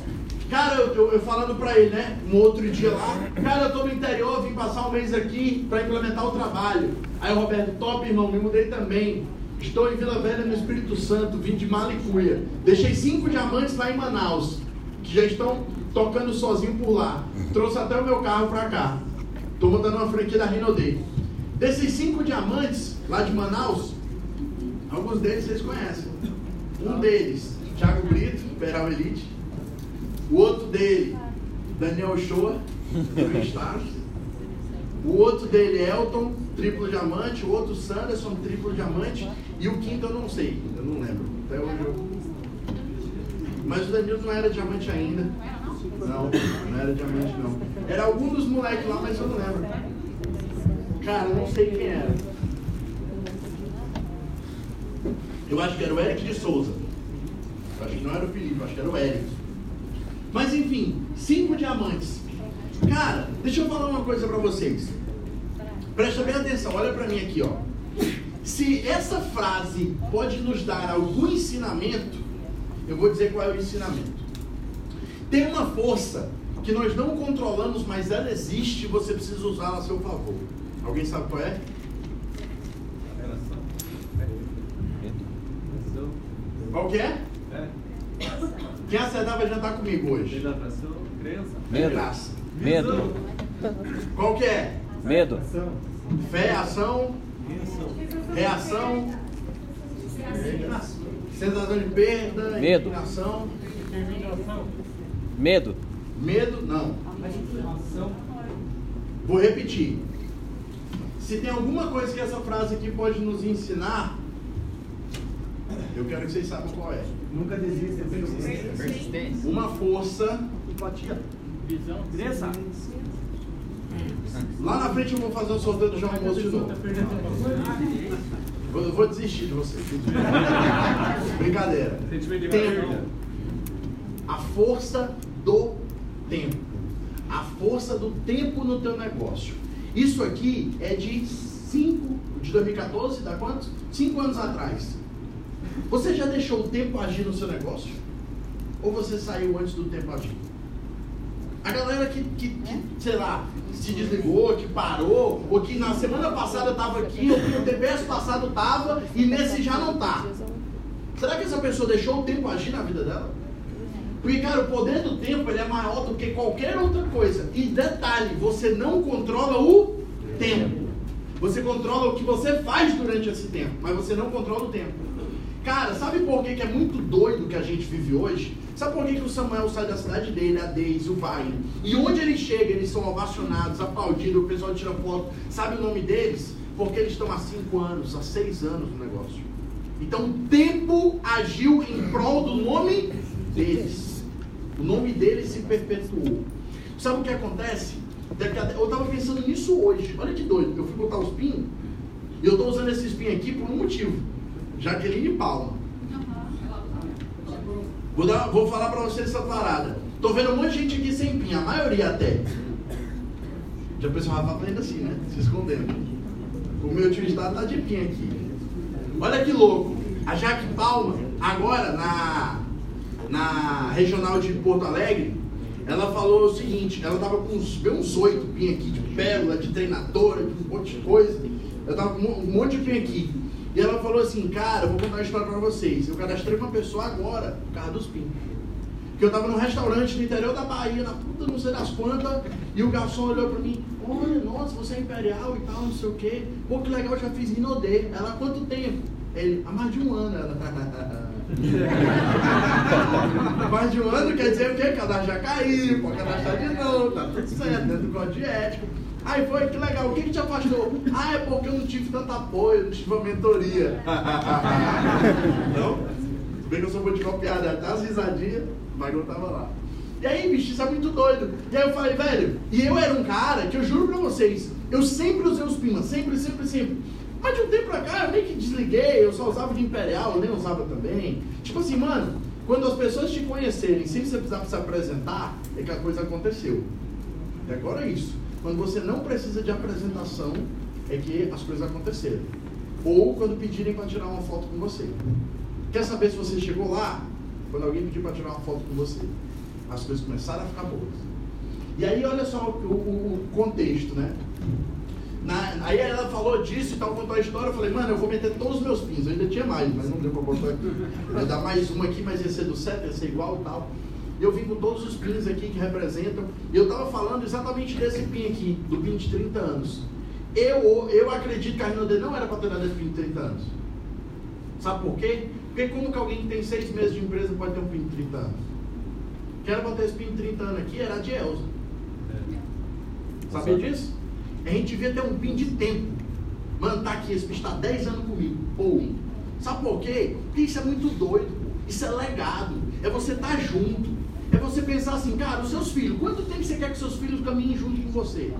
Cara, eu, eu, eu falando para ele, né? Um outro dia lá. Cara, eu tô no interior, vim passar um mês aqui para implementar o trabalho. Aí Roberto, top, irmão, me mudei também. Estou em Vila Velha, no Espírito Santo, vim de Malicuia. Deixei cinco diamantes lá em Manaus, que já estão tocando sozinho por lá. Trouxe até o meu carro para cá. Estou mandando uma franquia da Rinode. Desses cinco diamantes lá de Manaus, alguns deles vocês conhecem. Um deles, Thiago Brito, Peral Elite. O outro dele, Daniel Shoa, Stars. O outro dele, Elton, triplo diamante. O outro, Sanderson, triplo diamante. E o quinto eu não sei, eu não lembro. Até hoje eu... Mas o Danilo não era diamante ainda. Não, não era diamante não. Era algum dos moleques lá, mas eu não lembro. Cara, eu não sei quem era. Eu acho que era o Eric de Souza. Eu acho que não era o Felipe, eu acho que era o Eric. Mas enfim, cinco diamantes. Cara, deixa eu falar uma coisa pra vocês. Presta bem atenção, olha pra mim aqui, ó. Se essa frase pode nos dar algum ensinamento, eu vou dizer qual é o ensinamento. Tem uma força que nós não controlamos, mas ela existe e você precisa usá-la a seu favor. Alguém sabe qual é? Qual que é? Quem acertar vai jantar comigo hoje. Medo. Graça. Medo. Qual que é? Medo. Fé, ação, reação, sensação de perda, Medo. indignação, Medo. medo, não. Vou repetir. Se tem alguma coisa que essa frase aqui pode nos ensinar, eu quero que vocês saibam qual é. Nunca desista, persistência. Uma força. Empatia. Visão. Crença. Lá na frente eu vou fazer o sorteio do João Almoço de novo. Vou- Eu vou desistir de vocês. Brincadeira. Tempo. A força do tempo. A força do tempo no teu negócio. Isso aqui é de 5, de 2014, dá quanto? 5 anos atrás. Você já deixou o tempo agir no seu negócio? Ou você saiu antes do tempo agir? A galera que, que, que, sei lá, se desligou, que parou, ou que na semana passada estava aqui, ou que no TPS passado estava e nesse já não está. Será que essa pessoa deixou o tempo agir na vida dela? Porque, cara, o poder do tempo ele é maior do que qualquer outra coisa. E detalhe, você não controla o tempo. Você controla o que você faz durante esse tempo, mas você não controla o tempo. Cara, sabe por que, que é muito doido que a gente vive hoje? Sabe por que, que o Samuel sai da cidade dele, a Deise, o Vai? E onde ele chega, eles são ovacionados, aplaudidos, o pessoal tira foto. Sabe o nome deles? Porque eles estão há cinco anos, há seis anos no negócio. Então o tempo agiu em prol do nome deles. O nome deles se perpetuou. Sabe o que acontece? Eu estava pensando nisso hoje. Olha que doido. Eu fui botar os pinos e eu estou usando esses pinos aqui por um motivo. Jaqueline Palma. Vou, dar, vou falar para vocês essa parada. Tô vendo um monte de gente aqui sem pinha, a maioria até. Já o pessoal fazendo assim, né? Se escondendo. O meu tio estado tá de pinha aqui. Olha que louco. A Jaque Palma, agora na, na regional de Porto Alegre, ela falou o seguinte, ela tava com uns, uns oito pinhos aqui, de pérola, de treinadora, de um monte de coisa. Eu tava com um monte de pinho aqui. E ela falou assim, cara, eu vou contar uma história pra vocês. Eu cadastrei uma pessoa agora, por causa dos pinhos. Que eu tava num restaurante no interior da Bahia, na puta não sei das quantas, e o garçom olhou pra mim, olha, nossa, você é imperial e tal, não sei o quê. Pô, que legal, eu já fiz Rinodê. Ela, há quanto tempo? Ele, há mais de um ano. Ela, mais de um ano quer dizer o quê? Cadastro já caiu, pode cadastrar de novo, tá tudo certo, dentro do código de ético. Aí foi, que legal, o que, que te afastou? Ah, é porque eu não tive tanto apoio, não tive uma mentoria. não? Se bem que eu sou de copiar, até as risadinhas, mas eu tava lá. E aí, bicho, isso é muito doido. E aí eu falei, velho, e eu era um cara que eu juro pra vocês, eu sempre usei os pimas, sempre, sempre, sempre. Mas de um tempo pra cá eu meio que desliguei, eu só usava de Imperial, eu nem usava também. Tipo assim, mano, quando as pessoas te conhecerem sem você precisar se apresentar, é que a coisa aconteceu. E agora é isso. Quando você não precisa de apresentação, é que as coisas aconteceram. Ou quando pedirem para tirar uma foto com você. Quer saber se você chegou lá? Quando alguém pedir para tirar uma foto com você. As coisas começaram a ficar boas. E aí, olha só o, o, o contexto, né? Na, aí ela falou disso e tal, contou a história. Eu falei, mano, eu vou meter todos os meus pins. Eu ainda tinha mais, mas não deu para botar aqui. Vai dar mais uma aqui, mas ia ser do 7, ia ser igual e tal. Eu vim com todos os pins aqui que representam. E eu estava falando exatamente desse pin aqui, do pin de 30 anos. Eu, eu acredito que a Rinode não era para ter dado esse pin de 30 anos. Sabe por quê? Porque como que alguém que tem seis meses de empresa pode ter um pin de 30 anos? Quem era para ter esse pin de 30 anos aqui era a de Elza. Sabia disso? A gente devia ter um pin de tempo. Mano, tá aqui, esse bicho está 10 anos comigo. Pô. Sabe por quê? Porque isso é muito doido. Isso é legado. É você estar tá junto. É você pensar assim, cara, os seus filhos, quanto tempo você quer que seus filhos caminhem junto com você?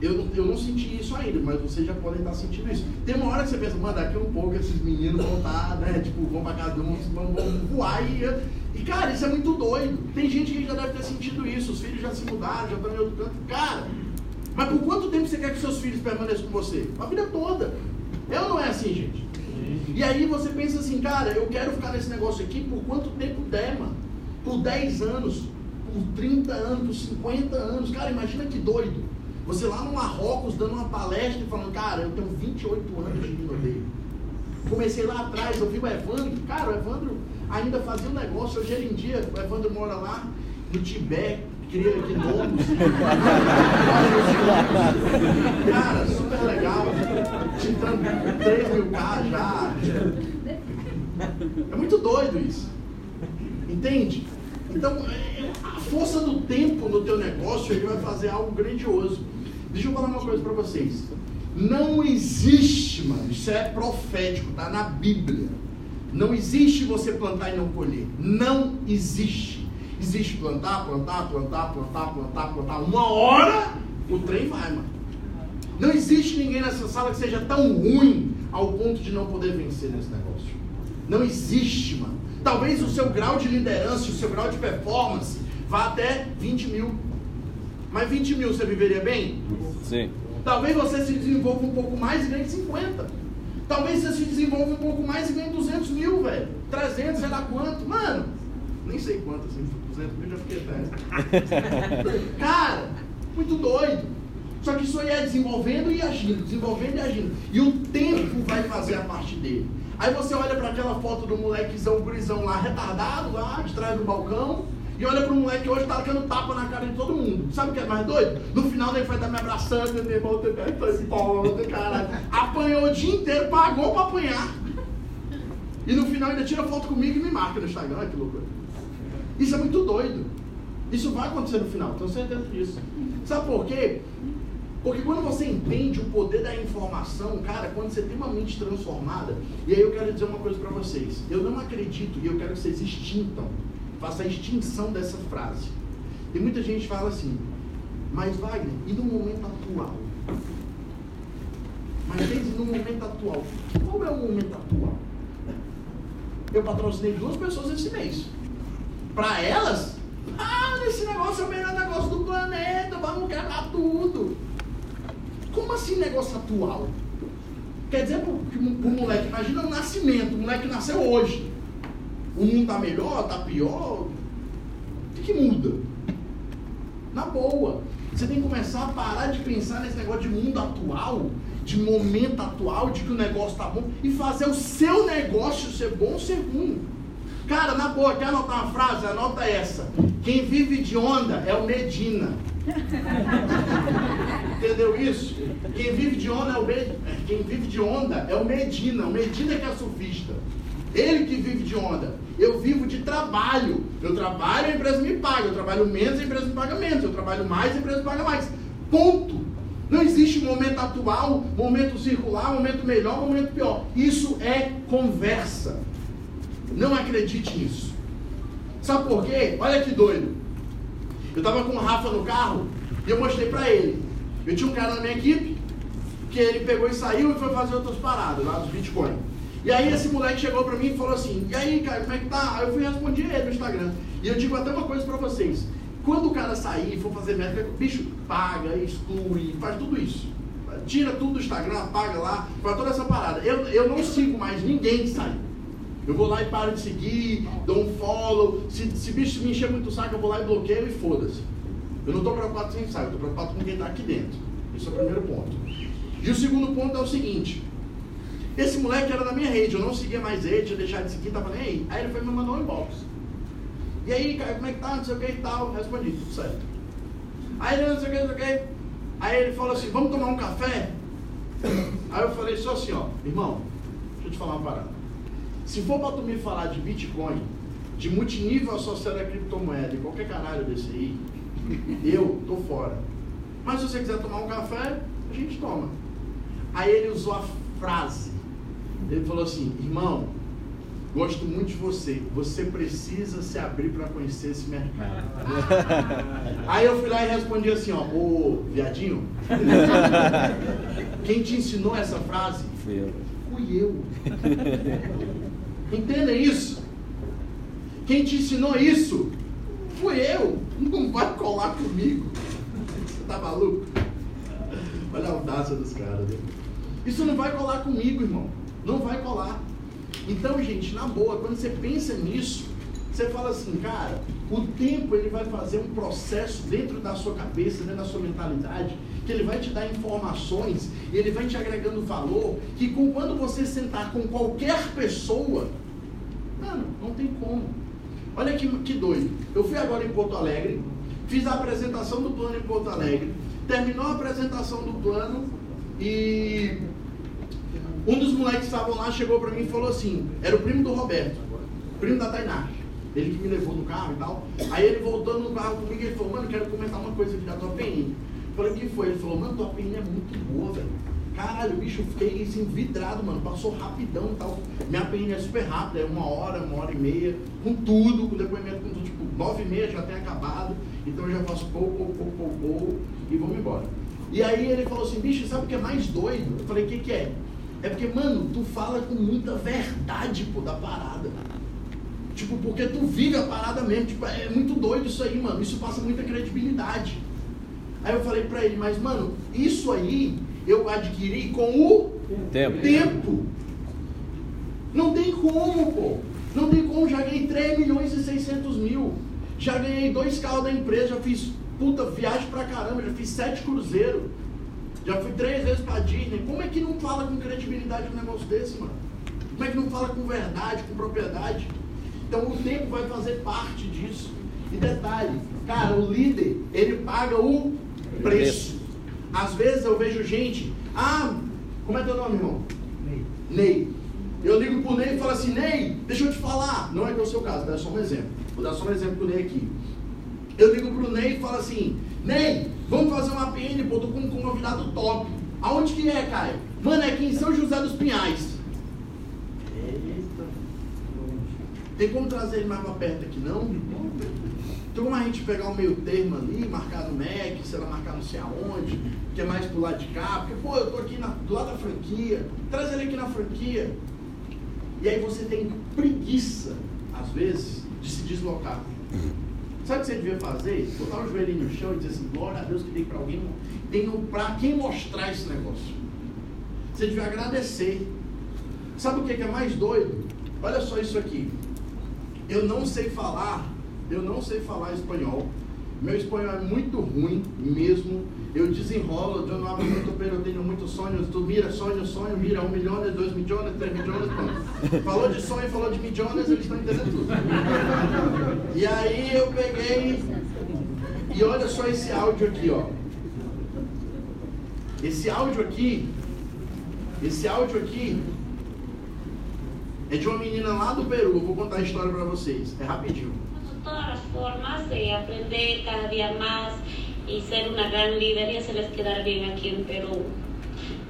Eu não, eu não senti isso ainda, mas vocês já podem estar sentindo isso. Tem uma hora que você pensa, mano, daqui um pouco esses meninos vão estar, né? Tipo, vão pra cada um, vão, vão voar e. E, cara, isso é muito doido. Tem gente que já deve ter sentido isso. Os filhos já se mudaram, já estão em outro canto. Cara, mas por quanto tempo você quer que seus filhos permaneçam com você? A vida toda. É ou não é assim, gente? E aí você pensa assim, cara, eu quero ficar nesse negócio aqui por quanto tempo der, mano por 10 anos, por 30 anos, por 50 anos. Cara, imagina que doido. Você lá no Marrocos dando uma palestra e falando, cara, eu tenho 28 anos de rodeio. Comecei lá atrás, eu vi o Evandro, cara, o Evandro ainda fazia um negócio, hoje em dia, o Evandro mora lá no Tibete, cria gnomos. cara, super legal. Titando 3 mil K já. É muito doido isso. Entende? Então, a força do tempo no teu negócio, ele vai fazer algo grandioso. Deixa eu falar uma coisa para vocês. Não existe, mano, isso é profético, tá na Bíblia. Não existe você plantar e não colher. Não existe. Existe plantar, plantar, plantar, plantar, plantar, plantar. Uma hora o trem vai, mano. Não existe ninguém nessa sala que seja tão ruim ao ponto de não poder vencer nesse negócio. Não existe, mano. Talvez o seu grau de liderança, o seu grau de performance vá até 20 mil. Mas 20 mil você viveria bem? Sim. Talvez você se desenvolva um pouco mais e ganhe 50. Talvez você se desenvolva um pouco mais e ganhe 200 mil, velho. 300, sei lá quanto. Mano, nem sei quanto, assim, 200 mil já fiquei até. Cara, muito doido. Só que isso aí é desenvolvendo e agindo, desenvolvendo e agindo. E o tempo vai fazer a parte dele. Aí você olha para aquela foto do molequezão, gurizão lá, retardado, lá, de trás do balcão, e olha para o moleque hoje tá dando tapa na cara de todo mundo. Sabe o que é mais doido? No final ele vai estar me abraçando, meu irmão, foda, caralho. Apanhou o dia inteiro, pagou para apanhar. E no final ainda tira foto comigo e me marca no Instagram. Olha que loucura. Isso é muito doido. Isso vai acontecer no final, tenho certeza disso. Sabe por quê? Porque quando você entende o poder da informação, cara, quando você tem uma mente transformada, e aí eu quero dizer uma coisa para vocês. Eu não acredito e eu quero que vocês extintam, faça a extinção dessa frase. E muita gente fala assim, mas Wagner, e no momento atual? Mas desde no momento atual, qual é o momento atual? Eu patrocinei duas pessoas esse mês. Para elas, ah, esse negócio é o melhor negócio do planeta, vamos quebrar tudo. Como assim negócio atual? Quer dizer pro, pro moleque, imagina o nascimento, o moleque nasceu hoje. O mundo tá melhor, tá pior? O que, muda? Na boa. Você tem que começar a parar de pensar nesse negócio de mundo atual, de momento atual, de que o negócio tá bom, e fazer o seu negócio ser bom ou ser ruim. Cara, na boa, quer anotar uma frase? Anota essa. Quem vive de onda é o Medina. Entendeu isso? Quem vive de onda é o Medina. Quem vive de onda é o Medina. O Medina que é surfista. Ele que vive de onda. Eu vivo de trabalho. Eu trabalho, a empresa me paga. Eu trabalho menos, a empresa me paga menos. Eu trabalho mais, a empresa me paga mais. Ponto. Não existe momento atual, momento circular, momento melhor, momento pior. Isso é conversa. Não acredite nisso. Sabe por quê? Olha que doido. Eu estava com o Rafa no carro e eu mostrei para ele. Eu tinha um cara na minha equipe que ele pegou e saiu e foi fazer outras paradas lá dos Bitcoin. E aí esse moleque chegou para mim e falou assim: "E aí, cara, como é que tá?" Aí eu fui responder ele no Instagram. E eu digo até uma coisa para vocês. Quando o cara sair e for fazer métrica, bicho, paga, exclui, faz tudo isso. Tira tudo do Instagram, apaga lá, faz toda essa parada. Eu, eu não sigo mais ninguém que sai. Eu vou lá e paro de seguir, dou um follow. Se, se bicho me encher muito o saco, eu vou lá e bloqueio e foda-se. Eu não estou preocupado quem sai, eu estou preocupado com quem está aqui dentro. Esse é o primeiro ponto. E o segundo ponto é o seguinte. Esse moleque era da minha rede, eu não seguia mais ele, tinha deixado de seguir, tava nem aí. Aí ele foi me mandou um inbox. E aí, cara, como é que tá? Não sei o que e tal. Respondi, tudo certo. Aí ele não sei o que, não sei o que. Aí ele falou assim, vamos tomar um café? Aí eu falei só assim, ó, irmão, deixa eu te falar uma parada. Se for para tu me falar de Bitcoin, de multinível associado a criptomoeda e qualquer caralho desse aí, eu tô fora. Mas se você quiser tomar um café, a gente toma. Aí ele usou a frase. Ele falou assim, irmão, gosto muito de você. Você precisa se abrir para conhecer esse mercado. Aí eu fui lá e respondi assim, ó, ô viadinho, quem te ensinou essa frase? Fui eu. Fui eu. Entenda isso. Quem te ensinou isso? Fui eu. Não vai colar comigo. Você tá maluco? Olha a audácia dos caras, né? Isso não vai colar comigo, irmão. Não vai colar. Então, gente, na boa, quando você pensa nisso, você fala assim, cara, o tempo ele vai fazer um processo dentro da sua cabeça, dentro da sua mentalidade, que ele vai te dar informações, ele vai te agregando valor, que com, quando você sentar com qualquer pessoa, mano, não tem como. Olha que, que doido. Eu fui agora em Porto Alegre, fiz a apresentação do plano em Porto Alegre, terminou a apresentação do plano e um dos moleques que estavam lá chegou para mim e falou assim, era o primo do Roberto, primo da Tainá. Ele que me levou no carro e tal. Aí ele voltando no carro comigo, ele falou, mano, quero comentar uma coisa aqui da tua PN. Falei, o que foi? Ele falou, mano, tua PN é muito boa, velho. Caralho, bicho, eu fiquei assim, vidrado, mano. Passou rapidão e tal. Minha PN é super rápida, é uma hora, uma hora e meia, com tudo, com depoimento, com tudo, tipo, nove e meia já tem acabado. Então eu já faço pouco, pouco, pouco, pouco, pouco e vamos embora. E aí ele falou assim, bicho, sabe o que é mais doido? Eu falei, o que, que é? É porque, mano, tu fala com muita verdade, pô, da parada. Tipo, porque tu vive a parada mesmo. Tipo, é muito doido isso aí, mano. Isso passa muita credibilidade. Aí eu falei pra ele, mas, mano, isso aí eu adquiri com o Tempo. tempo. Não tem como, pô. Não tem como. Já ganhei 3 milhões e 600 mil. Já ganhei dois carros da empresa. Já fiz, puta, viagem pra caramba. Já fiz sete cruzeiros. Já fui três vezes pra Disney. Como é que não fala com credibilidade um negócio desse, mano? Como é que não fala com verdade, com propriedade? Então o tempo vai fazer parte disso. E detalhe, cara, o líder, ele paga o preço. Às vezes eu vejo gente, ah, como é teu nome, irmão? Ney. Ney. Eu ligo pro Ney e falo assim, Ney, deixa eu te falar. Não é que é o seu caso, dar só um exemplo. Vou dar só um exemplo pro Ney aqui. Eu ligo pro Ney e falo assim, Ney, vamos fazer uma PN, pô, tô com um convidado top. Aonde que é, Caio? Mano, é aqui em São José dos Pinhais. Tem como trazer ele mais pra perto aqui, não? Tem como a gente pegar um meio termo ali, marcar no MEC, sei lá, marcar não sei aonde, que é mais pro lado de cá, porque, pô, eu tô aqui na, do lado da franquia, traz ele aqui na franquia. E aí você tem preguiça, às vezes, de se deslocar. Sabe o que você devia fazer? Botar o joelhinho no chão e dizer assim, glória a Deus que tem para alguém, tem para quem mostrar esse negócio. Você devia agradecer. Sabe o que é mais doido? Olha só isso aqui. Eu não sei falar, eu não sei falar espanhol. Meu espanhol é muito ruim mesmo. Eu desenrolo, eu não abro muito, eu tenho muitos sonhos. Tu mira sonho, sonho, mira um milhão, dois milhões, três milhões. Falou de sonho, falou de milhões, eles estão entendendo tudo. E aí eu peguei e olha só esse áudio aqui, ó. Esse áudio aqui, esse áudio aqui é de uma menina lá do Peru. Eu vou contar a história para vocês. É rapidinho. Todas as formas de aprender cada dia mais y ser una gran líder y hacerles quedar bien aquí en Perú.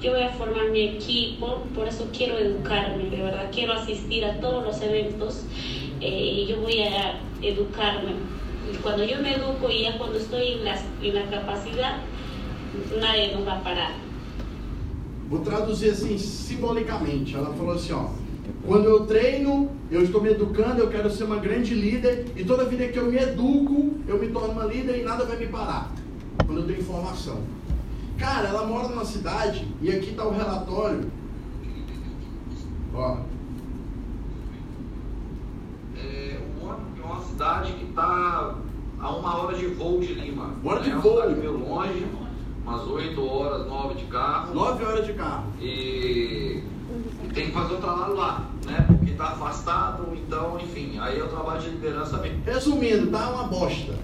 Yo voy a formar mi equipo, por eso quiero educarme, de verdad, quiero asistir a todos los eventos eh, y yo voy a educarme. Y cuando yo me educo y ya cuando estoy en la, en la capacidad, nadie nos va a parar. Vou traduzir assim simbolicamente. Ela falou assim, ó. Quando eu treino, eu estou me educando, eu quero ser uma grande líder, e toda vida que eu me educo, eu me torno uma líder e nada vai me parar. Quando eu tenho informação. Cara, ela mora numa cidade, e aqui está o relatório. Ó. É, é uma cidade que está a uma hora de voo de Lima. Uma hora de é voo? cidade meio longe, umas 8 horas, 9 de carro. Nove horas de carro. E tem que fazer o trabalho lá, né? Porque está afastado, então, enfim, aí é o trabalho de liderança mesmo. Resumindo, tá uma bosta.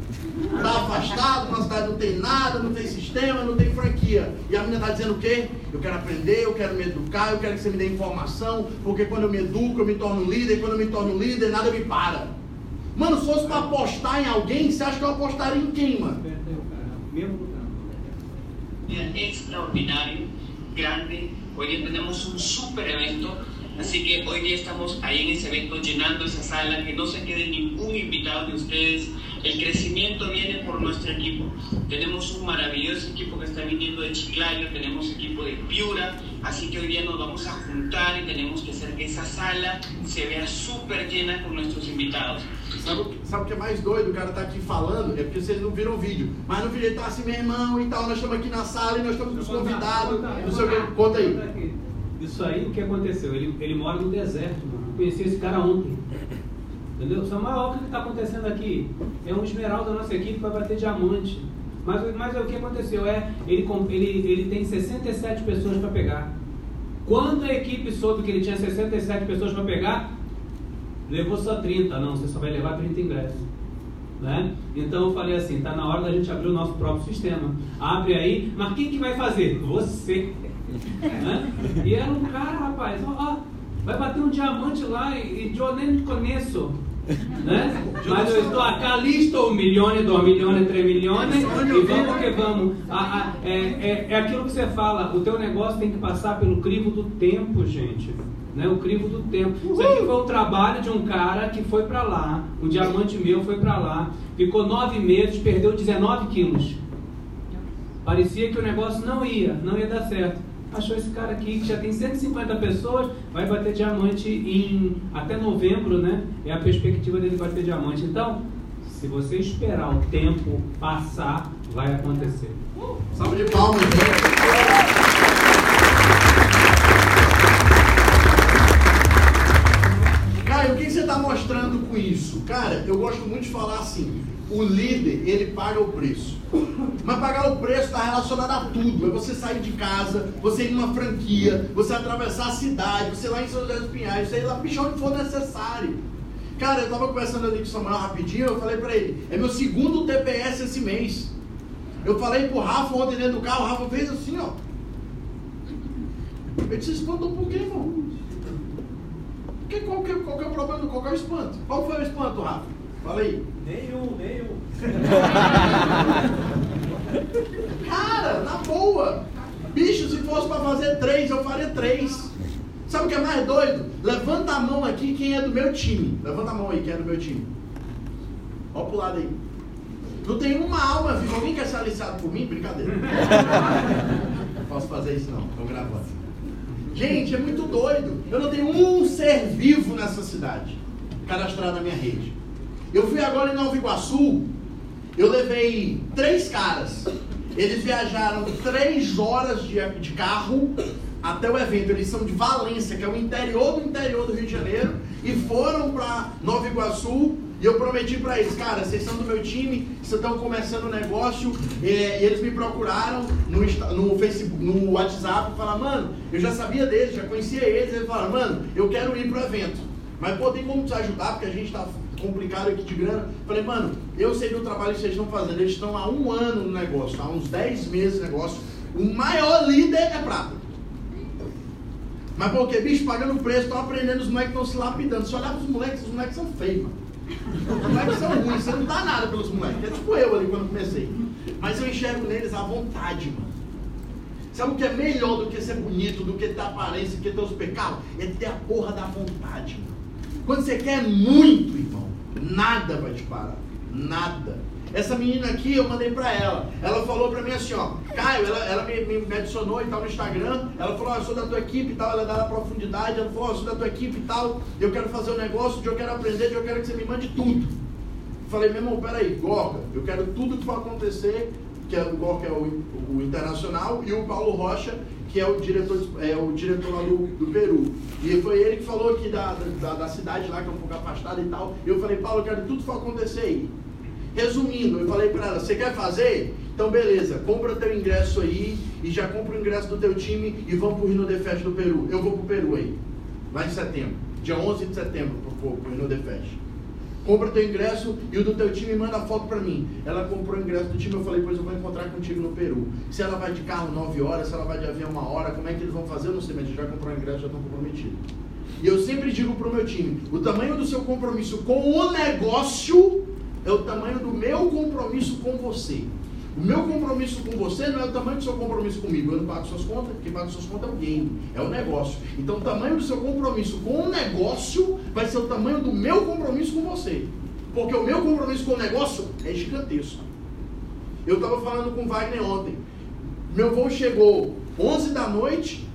Tá afastado, uma cidade não tem nada, não tem sistema, não tem franquia. E a menina tá dizendo o quê? Eu quero aprender, eu quero me educar, eu quero que você me dê informação, porque quando eu me educo, eu me torno líder, e quando eu me torno líder, nada me para. Mano, se fosse para apostar em alguém, você acha que eu apostaria em quem, mano? extraordinario, grande. Hoy día tenemos un super evento, así que hoy día estamos ahí en ese evento llenando esa sala, que no se quede ningún invitado de ustedes. El crecimiento viene por nuestro equipo. Tenemos un maravilloso equipo que está viniendo de Chiclayo, tenemos equipo de Piura, así que hoy día nos vamos a juntar y tenemos que hacer que esa sala se vea súper llena con nuestros invitados. Sabe, sabe o que é mais doido? O cara tá aqui falando, é porque vocês não viram o vídeo. Mas no vídeo ele tá assim, meu irmão e tal, nós estamos aqui na sala e nós estamos com os convidados. Não sei o que. Conta aí. Isso aí, o que aconteceu? Ele, ele mora no deserto, mano. Eu conheci esse cara ontem. Entendeu? Samuel, o que está acontecendo aqui? É um esmeralda da nossa equipe que vai bater diamante. Mas, mas o que aconteceu é, ele, ele, ele tem 67 pessoas para pegar. Quando a equipe soube que ele tinha 67 pessoas para pegar, levou só 30. Não, você só vai levar 30 ingressos. Né? Então eu falei assim, tá na hora da gente abrir o nosso próprio sistema. Abre aí, mas quem que vai fazer? Você. né? E era um cara, rapaz, ó, ó, vai bater um diamante lá e, e eu nem conheço. Né? Mas eu estou acá listo, um milhão, dois milhões, três milhões, e vamos que vamos. É, é, é aquilo que você fala, o teu negócio tem que passar pelo crivo do tempo, gente. Né, o crivo do tempo. Isso aqui foi um trabalho de um cara que foi para lá, um diamante meu foi para lá, ficou nove meses, perdeu 19 quilos. Parecia que o negócio não ia, não ia dar certo. Achou esse cara aqui que já tem 150 pessoas, vai bater diamante em até novembro, né? É a perspectiva dele bater diamante. Então, se você esperar o tempo passar, vai acontecer. Salve de palmas. Caio, o que você está mostrando com isso, cara, eu gosto muito de falar assim: o líder, ele paga o preço. Mas pagar o preço está relacionado a tudo. É você sair de casa, você ir numa franquia, você atravessar a cidade, você ir lá em São José dos Pinhais, você ir lá pichar onde for necessário. Cara, eu tava conversando ali com o Samuel rapidinho, eu falei pra ele, é meu segundo TPS esse mês. Eu falei pro Rafa ontem dentro do carro, o Rafa fez assim, ó. Ele disse, espantou por quê, irmão? Que, qual que é o problema? Qual que é o espanto? Qual foi o espanto, Rafa? Fala aí. Nenhum, nenhum. Cara, na boa. Bicho, se fosse para fazer três, eu faria três. Sabe o que é mais doido? Levanta a mão aqui quem é do meu time. Levanta a mão aí quem é do meu time. Olha pro lado aí. Não tem uma alma viva. Alguém quer ser aliciado por mim? Brincadeira. Não posso fazer isso não. Estou gravando. Gente, é muito doido. Eu não tenho um ser vivo nessa cidade cadastrado na minha rede. Eu fui agora em Nova Iguaçu. Eu levei três caras. Eles viajaram três horas de, de carro até o evento. Eles são de Valência, que é o interior do interior do Rio de Janeiro, e foram para Nova Iguaçu. E eu prometi para eles, cara, vocês são do meu time, vocês estão começando o um negócio, e eles me procuraram no, no Facebook, no WhatsApp, falaram, mano, eu já sabia deles, já conhecia eles, eles falaram, mano, eu quero ir pro evento. Mas pô, tem como te ajudar, porque a gente está complicado aqui de grana. Falei, mano, eu sei do trabalho que vocês estão fazendo. Eles estão há um ano no negócio, há uns 10 meses no negócio. O maior líder é prata. Mas porque, bicho, pagando preço, estão aprendendo, os moleques estão se lapidando. Se olhar para os moleques, os moleques são feios, mano. Os moleques são ruins, você não dá nada pelos moleques. É tipo eu ali quando comecei. Mas eu enxergo neles a vontade, mano. Sabe o que é melhor do que ser bonito, do que ter aparência, do que ter os pecados? É ter a porra da vontade, mano. Quando você quer muito, irmão, nada vai te parar. Nada. Essa menina aqui, eu mandei pra ela. Ela falou pra mim assim, ó. Caio, ela, ela me, me, adicionou e tal no Instagram. Ela falou, ó, eu sou da tua equipe e tal. Ela dá a profundidade. Ela falou, ó, eu sou da tua equipe e tal. Eu quero fazer um negócio, eu quero aprender, eu quero que você me mande tudo. Falei, meu irmão, peraí, Gorga, eu quero tudo que for acontecer, que é o Gorga é o, o internacional, e o Paulo Rocha, que é o diretor, é o diretor lá do, do Peru. E foi ele que falou aqui da, da, da, cidade lá, que é um pouco afastada e tal. Eu falei, Paulo, eu quero tudo que for acontecer aí. Resumindo, eu falei para ela, você quer fazer? Então beleza, compra teu ingresso aí e já compra o ingresso do teu time e vamos pro Rino de Fest do Peru. Eu vou pro Peru aí, lá em setembro, dia 11 de setembro pro, pro Rino de Fest. Compra teu ingresso e o do teu time manda foto para mim. Ela comprou o ingresso do time, eu falei, pois eu vou encontrar contigo no Peru. Se ela vai de carro 9 horas, se ela vai de avião uma hora, como é que eles vão fazer? Eu não sei, mas já comprou o ingresso, já estão comprometidos. E eu sempre digo pro meu time, o tamanho do seu compromisso com o negócio é o tamanho do meu compromisso com você. O meu compromisso com você não é o tamanho do seu compromisso comigo. Eu não pago suas contas, quem paga suas contas é game, é o negócio. Então o tamanho do seu compromisso com o negócio vai ser o tamanho do meu compromisso com você. Porque o meu compromisso com o negócio é gigantesco. Eu estava falando com o Wagner ontem. Meu voo chegou 11 da noite,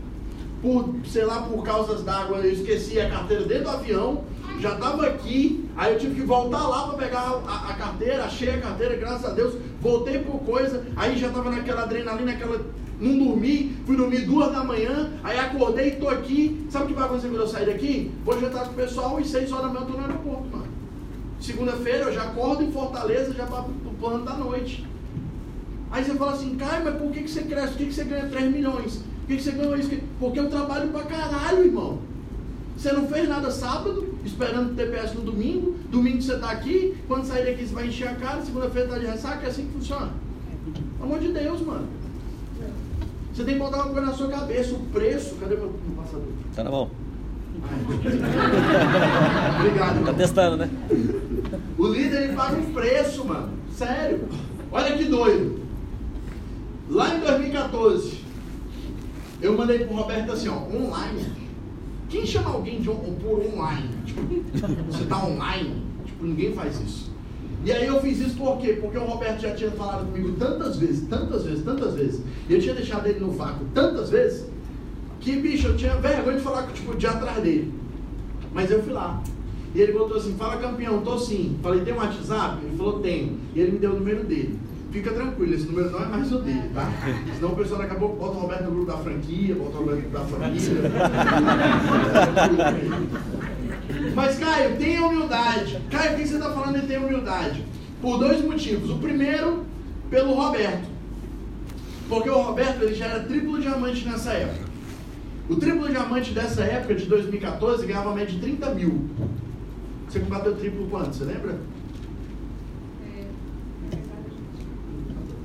por, sei lá, por causas d'água, eu esqueci a carteira dentro do avião já estava aqui, aí eu tive que voltar lá para pegar a, a, carteira, achei a carteira, graças a Deus, voltei por coisa, aí já estava naquela adrenalina, aquela. Não dormi, fui dormir duas da manhã, aí acordei e estou aqui. Sabe o que vai acontecer quando eu sair daqui? Vou jantar com o pessoal e seis horas da manhã eu estou no aeroporto, mano. Segunda-feira eu já acordo em Fortaleza, já para o plano da noite. Aí você fala assim, Caio, mas por que, que você cresce? Por que, que você ganha 3 milhões? Por que, que você ganha isso? Porque eu trabalho pra caralho, irmão. Você não fez nada sábado, esperando o TPS no domingo. Domingo você está aqui, quando sair daqui você vai encher a cara, segunda-feira está de ressaca, é assim que funciona. Pelo amor de Deus, mano. Você tem que botar uma coisa na sua cabeça, o preço. Cadê meu, meu passador? Tá na mão. Obrigado. Tá Irmão. testando, né? O líder ele paga um preço, mano. Sério. Olha que doido. Lá em 2014, eu mandei pro Roberto assim, ó, online. Quem chama alguém de on, por online? Tipo, você tá online? Tipo, ninguém faz isso. E aí eu fiz isso por quê? Porque o Roberto já tinha falado comigo tantas vezes, tantas vezes, tantas vezes. E eu tinha deixado ele no vácuo tantas vezes, que, bicho, eu tinha vergonha de falar tipo, de atrás dele. Mas eu fui lá. E ele botou assim, fala campeão, tô sim. Falei, tem um WhatsApp? Ele falou, tenho. E ele me deu o número dele. Fica tranquilo, esse número não é mais o dele, tá? Senão o pessoal daqui a pouco bota o Roberto no grupo da franquia, bota o Roberto da família. Mas, Caio, tenha humildade. Caio, o que você está falando de ter humildade? Por dois motivos. O primeiro, pelo Roberto. Porque o Roberto ele já era triplo diamante nessa época. O triplo diamante dessa época, de 2014, ganhava média de 30 mil. Você bateu triplo quanto? Você lembra?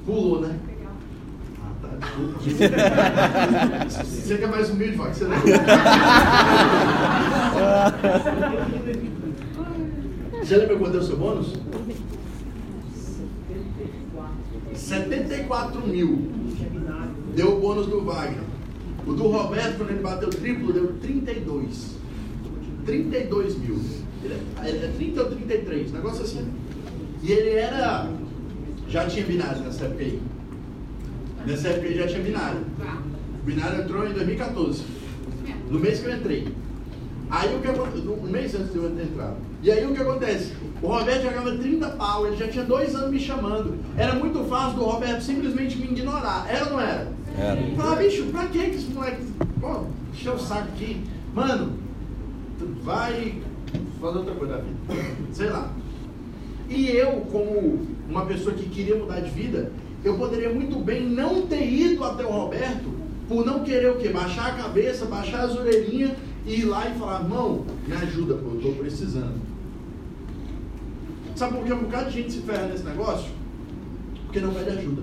Pulou, né? Ah, tá, desculpa. Você que é mais humilde, vai, que você lembra. Você lembra quanto deu o seu bônus? 74 mil. Deu o bônus do Wagner. O do Roberto, quando ele bateu triplo, deu 32. 32 mil. Ele é, ele é 30 ou 33, negócio assim. E ele era. Já tinha binário nessa época aí. Nessa época já tinha binário. O binário entrou em 2014. No mês que eu entrei. Aí o que acontece? Um mês antes de eu entrar. E aí o que acontece? O Roberto já ganhava 30 pau, ele já tinha dois anos me chamando. Era muito fácil do Roberto simplesmente me ignorar. Era ou não era? Era. Falar, bicho, pra que que esse moleque. Pô, encheu o saco aqui. Mano, tu vai fazer outra coisa da vida. Sei lá. E eu, como uma pessoa que queria mudar de vida, eu poderia muito bem não ter ido até o Roberto por não querer o quê? Baixar a cabeça, baixar as orelhinhas e ir lá e falar, irmão, me ajuda, pô, eu tô precisando. Sabe por que um bocado de gente se ferra nesse negócio? Porque não pede ajuda.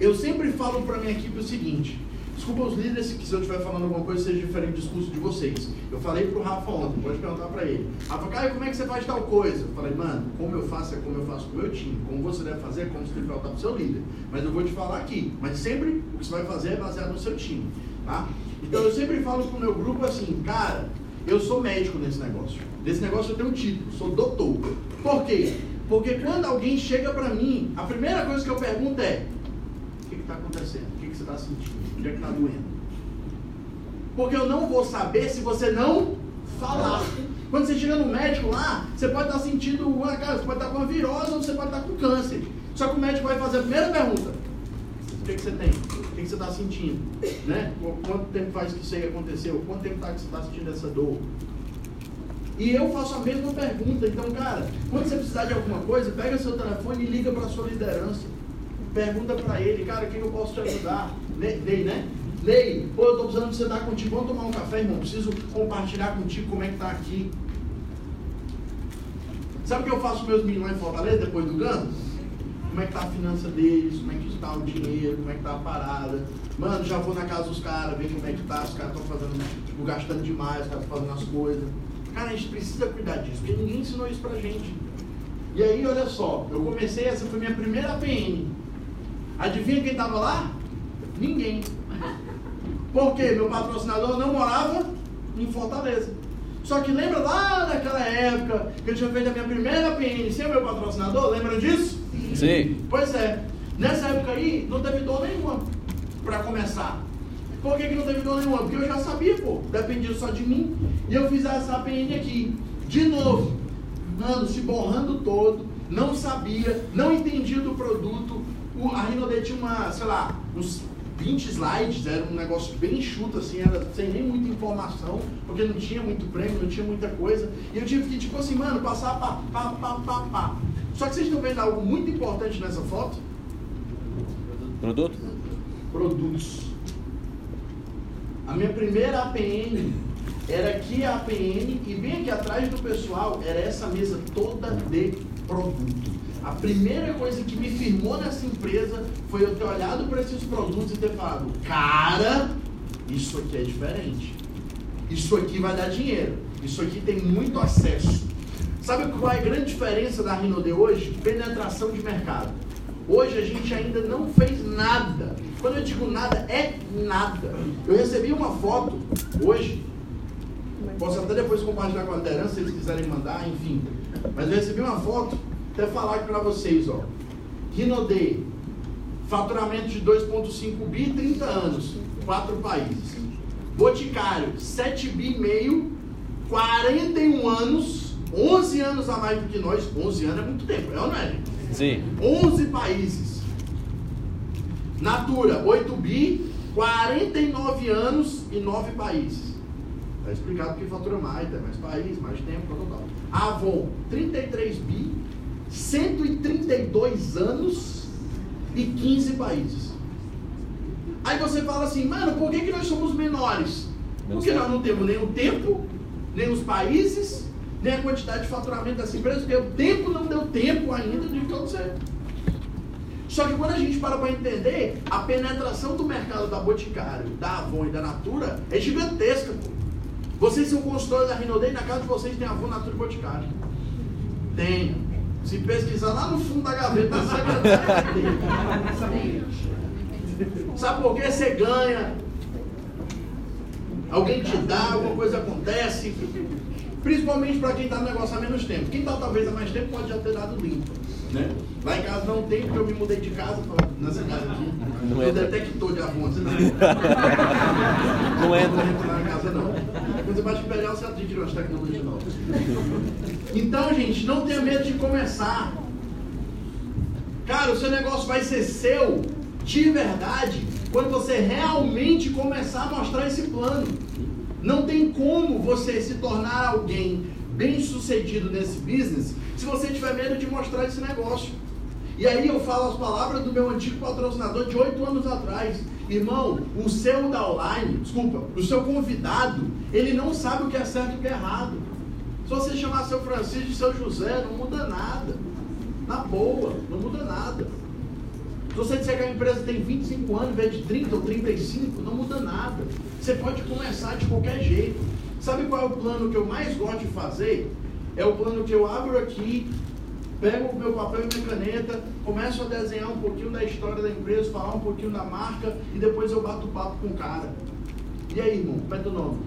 Eu sempre falo para minha equipe o seguinte: desculpa os líderes se eu estiver falando alguma coisa seja diferente do discurso de vocês. Eu falei pro Rafa ontem, pode perguntar para ele. Rafa, Caio, como é que você faz tal coisa? Eu falei, mano, como eu faço é como eu faço com o meu time. Como você deve fazer é como você deve perguntar pro seu líder. Mas eu vou te falar aqui. Mas sempre o que você vai fazer é baseado no seu time. Tá? Então eu sempre falo pro meu grupo assim, cara, eu sou médico nesse negócio. Nesse negócio eu tenho um título, sou doutor. Por quê? Porque quando alguém chega para mim, a primeira coisa que eu pergunto é: o que está acontecendo? O que, que você está sentindo? Onde é que está doendo? Porque eu não vou saber se você não falar. Quando você chega no médico lá, você pode estar sentindo uma cara, você pode estar com uma virose ou você pode estar com câncer. Só que o médico vai fazer a primeira pergunta: o que, que você tem? O que, que você está sentindo? Né? Quanto tempo faz que isso aí aconteceu? Quanto tempo tá que você está sentindo essa dor? E eu faço a mesma pergunta. Então, cara, quando você precisar de alguma coisa, pega seu telefone e liga para sua liderança. Pergunta para ele, cara, o que eu posso te ajudar? Ney, né? Ney, pô, eu tô precisando de sentar contigo, vamos tomar um café, irmão. Preciso compartilhar contigo como é que tá aqui. Sabe o que eu faço com meus meninos lá em Fortaleza, depois do GAN? Como é que tá a finança deles, como é que está o dinheiro, como é que tá a parada. Mano, já vou na casa dos caras, ver como é que tá, os caras estão fazendo, tipo, gastando demais, os caras estão fazendo as coisas. Cara, a gente precisa cuidar disso, porque ninguém ensinou isso pra gente. E aí, olha só, eu comecei, essa foi minha primeira APN. Adivinha quem estava lá? Ninguém. Por quê? Meu patrocinador não morava em Fortaleza. Só que lembra lá daquela época que eu tinha feito a minha primeira APN sem o meu patrocinador? Lembra disso? Sim. Pois é. Nessa época aí, não teve dor nenhuma para começar. Por que, que não teve dor nenhuma? Porque eu já sabia, pô. Dependia só de mim. E eu fiz essa APN aqui. De novo. Mano, se borrando todo. Não sabia. Não entendia do produto. O, a Rinode tinha uma, sei lá, uns 20 slides. Era um negócio bem enxuto, assim. Era sem nem muita informação. Porque não tinha muito prêmio, não tinha muita coisa. E eu tive que, tipo assim, mano, passar pá, pá, pá, pá, pá. Só que vocês estão vendo algo muito importante nessa foto? Produto? Produtos. A minha primeira APN era aqui a APN e bem aqui atrás do pessoal era essa mesa toda de produto. A primeira coisa que me firmou nessa empresa foi eu ter olhado para esses produtos e ter falado, cara, isso aqui é diferente. Isso aqui vai dar dinheiro. Isso aqui tem muito acesso. Sabe qual é a grande diferença da Rinode hoje? Penetração de mercado. Hoje a gente ainda não fez nada. Quando eu digo nada, é nada. Eu recebi uma foto hoje. Posso até depois compartilhar com a liderança se eles quiserem mandar, enfim. Mas eu recebi uma foto, até falar aqui para vocês, ó. Rinode, faturamento de 2,5 bi, 30 anos, quatro países. Boticário, 7 bi e meio, 41 anos, 11 anos a mais do que nós. 11 anos é muito tempo, é ou não é? Sim. 11 países. Natura, 8 bi, 49 anos e 9 países. Tá explicado porque fatura mais, tem mais país, mais tempo, tal, tal, tal. Avon, 33 bi, 132 anos e 15 países. Aí você fala assim, mano, por que, que nós somos menores? Porque nós não temos nem o tempo, nem os países, nem a quantidade de faturamento dessa empresa, porque o tempo não deu tempo ainda de acontecer. Só que quando a gente para para entender, a penetração do mercado da Boticário, da Avon e da Natura é gigantesca. Pô. Vocês são consultores da Rinodei, na casa de vocês tem Avon, Natura e Boticário. Tem. Se pesquisar lá no fundo da gaveta, da secretária Sabe por que você ganha? Alguém te dá, alguma coisa acontece. Principalmente para quem está no negócio há menos tempo. Quem está talvez há mais tempo pode já ter dado limpo. Né? Lá em casa não tem, porque eu me mudei de casa pra, nessa casa aqui. Não eu entra. detector de avô, não. não entra. Não entra na casa não. Quando você bate pé você adquire umas tecnologias novas. Então, gente, não tenha medo de começar. Cara, o seu negócio vai ser seu de verdade quando você realmente começar a mostrar esse plano. Não tem como você se tornar alguém bem sucedido nesse business se você tiver medo de mostrar esse negócio. E aí eu falo as palavras do meu antigo patrocinador de oito anos atrás. Irmão, o seu downline, desculpa, o seu convidado, ele não sabe o que é certo e o que é errado. Se você chamar seu Francisco e seu José, não muda nada. Na boa, não muda nada. Se você disser que a empresa tem 25 anos, em vez de 30 ou 35, não muda nada. Você pode começar de qualquer jeito. Sabe qual é o plano que eu mais gosto de fazer? É o plano que eu abro aqui, pego o meu papel e minha caneta, começo a desenhar um pouquinho da história da empresa, falar um pouquinho da marca e depois eu bato papo com o cara. E aí, irmão, como é teu nome?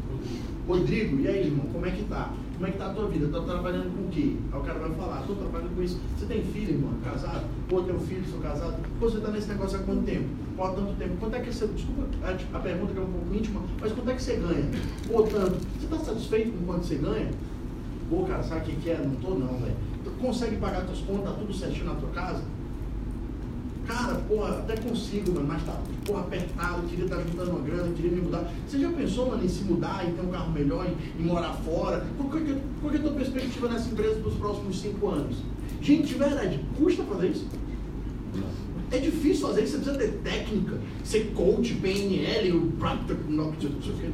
Rodrigo, e aí, irmão, como é que tá? Como é que tá a tua vida? Tá trabalhando com o quê? Aí o cara vai falar, estou trabalhando com isso. Você tem filho, irmão? Casado? Pô, tenho filho, sou casado. Pô, você tá nesse negócio há quanto tempo? Há tanto tempo. Quanto é que você. Desculpa a, a pergunta que é um pouco íntima, mas quanto é que você ganha? Pô, tanto. Você tá satisfeito com quanto você ganha? Pô, cara, sabe o que, é? Não tô não, velho. Consegue pagar tuas contas, tá tudo certinho na tua casa? Cara, porra, até consigo, mano, mas tá porra, apertado, queria estar tá juntando uma grana, queria me mudar. Você já pensou, mano, em se mudar e ter um carro melhor, em, em morar fora? Qual, qual, qual é a tua perspectiva nessa empresa para os próximos cinco anos? Gente, de verdade, custa fazer isso? É difícil fazer isso, você precisa ter técnica, ser coach, PNL, o não sei o que.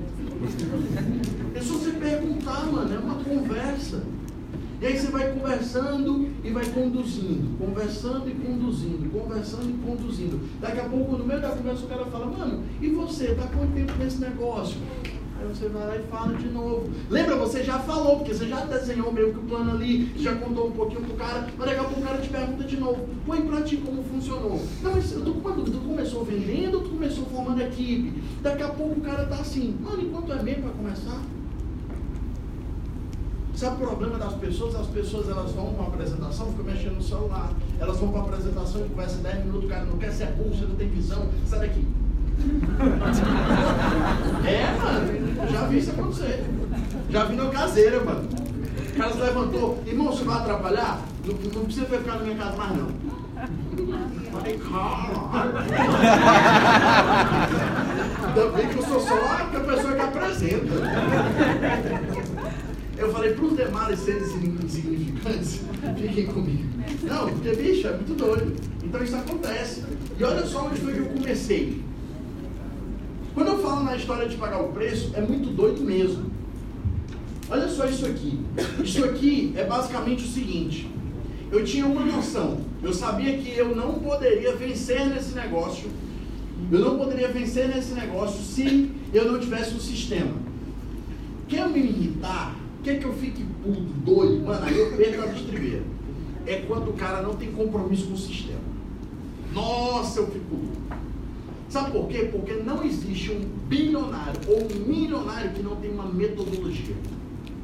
É só você perguntar, mano, é uma conversa. E aí você vai conversando e vai conduzindo, conversando e conduzindo, conversando e conduzindo. Daqui a pouco, no meio da conversa, o cara fala, mano, e você, está quanto tempo nesse negócio? Aí você vai lá e fala de novo. Lembra, você já falou, porque você já desenhou meio que o plano ali, já contou um pouquinho pro cara, mas daqui a pouco o cara te pergunta de novo. Põe pra ti como funcionou. Não, mas tu, quando tu começou vendendo ou tu começou formando equipe? Daqui a pouco o cara tá assim, mano, enquanto é meio para começar? Sabe o problema das pessoas? As pessoas elas vão para uma apresentação, ficam mexendo no celular. Elas vão para a apresentação e conversa 10 minutos, o cara não quer ser burro, você não tem visão. Sai daqui. é, mano. Já vi isso acontecer. Já vi na caseira, mano. O cara se levantou. Irmão, você vai atrapalhar? Não, não precisa ficar na minha casa mais, não. Falei. Ainda bem que eu sou só a pessoa que apresenta. Eu falei para os demais seres insignificantes, fiquem comigo. Não, porque, bicho, é muito doido. Então isso acontece. E olha só onde foi que eu comecei. Quando eu falo na história de pagar o preço, é muito doido mesmo. Olha só isso aqui. Isso aqui é basicamente o seguinte. Eu tinha uma noção. Eu sabia que eu não poderia vencer nesse negócio. Eu não poderia vencer nesse negócio se eu não tivesse um sistema. Quer me irritar? Quer que eu fique puto, doido? Mano, aí eu perco a distribuir. É quando o cara não tem compromisso com o sistema. Nossa, eu fico puto. Sabe por quê? Porque não existe um bilionário ou um milionário que não tem uma metodologia.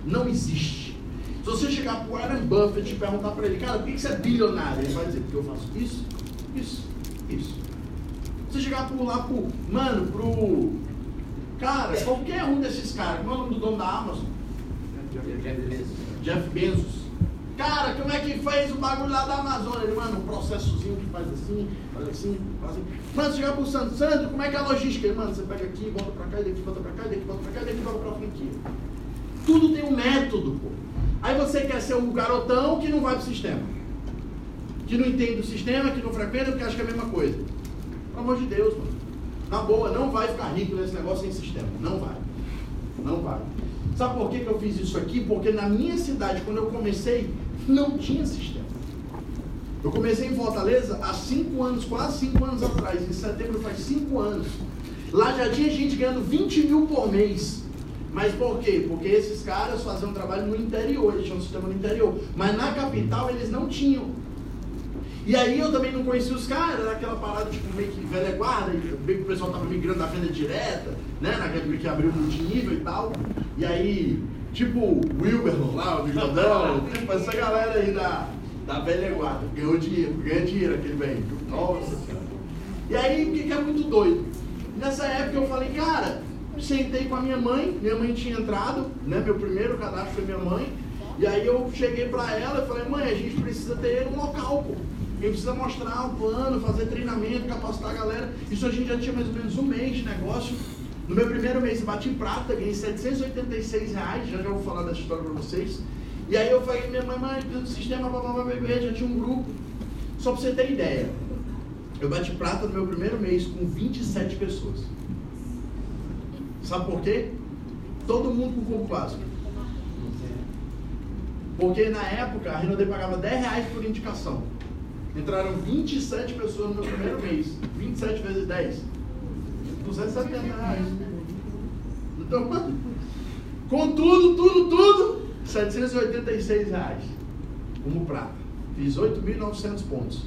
Não existe. Se você chegar para o Warren Buffett e perguntar para ele, cara, por que você é bilionário? Ele vai dizer, porque eu faço isso, isso, isso. Se você chegar por lá pro, mano, pro. Cara, qualquer um desses caras, como é o nome do dono da Amazon? Jeff Bezos. Cara, como é que fez o bagulho lá da Amazônia? Ele, mano, um processozinho que faz assim, faz assim, faz assim. Mano, você chega pro Santo, Santo, como é que é a logística? Ele, mano, você pega aqui, volta pra cá, e daqui volta pra cá, e daqui volta pra cá, e daqui volta pra franquia. Tudo tem um método, pô. Aí você quer ser um garotão que não vai pro sistema. Que não entende o sistema, que não frequenta, porque acha que é a mesma coisa. Pelo amor de Deus, mano. Na boa, não vai ficar rico nesse negócio sem sistema. Não vai. Não vai. Sabe por que, que eu fiz isso aqui? Porque na minha cidade, quando eu comecei, não tinha sistema. Eu comecei em Fortaleza há cinco anos, quase cinco anos atrás. Em setembro faz cinco anos. Lá já tinha gente ganhando 20 mil por mês. Mas por quê? Porque esses caras faziam trabalho no interior, eles tinham um sistema no interior. Mas na capital eles não tinham. E aí eu também não conhecia os caras, era aquela parada tipo meio que velha guarda, meio que o pessoal tava migrando da venda direta, né? Naquele que abriu multinível e tal. E aí, tipo o Wilber lá, o Bigodão, tipo essa galera aí da, da velha guarda, ganhou dinheiro, ganha dinheiro aquele velho. Nossa E aí, o que, que é muito doido? Nessa época eu falei, cara, sentei com a minha mãe, minha mãe tinha entrado, né? Meu primeiro cadastro foi minha mãe. E aí eu cheguei pra ela e falei, mãe, a gente precisa ter um local, pô. Gente precisa mostrar o plano, fazer treinamento, capacitar a galera. Isso a gente já tinha mais ou menos um mês de negócio. No meu primeiro mês eu bati prata, ganhei 786 reais, já já vou falar dessa história para vocês. E aí eu falei, minha mãe, mãe, do sistema, blá, blá, já tinha um grupo. Só para você ter ideia, eu bati prata no meu primeiro mês com 27 pessoas. Sabe por quê? Todo mundo com corpo básico. Porque na época a Renaudet pagava 10 reais por indicação. Entraram 27 pessoas no meu primeiro mês. 27 vezes 10. 270 reais. Então, com tudo, tudo, tudo, 786 reais. Como prata. Fiz 8.900 pontos.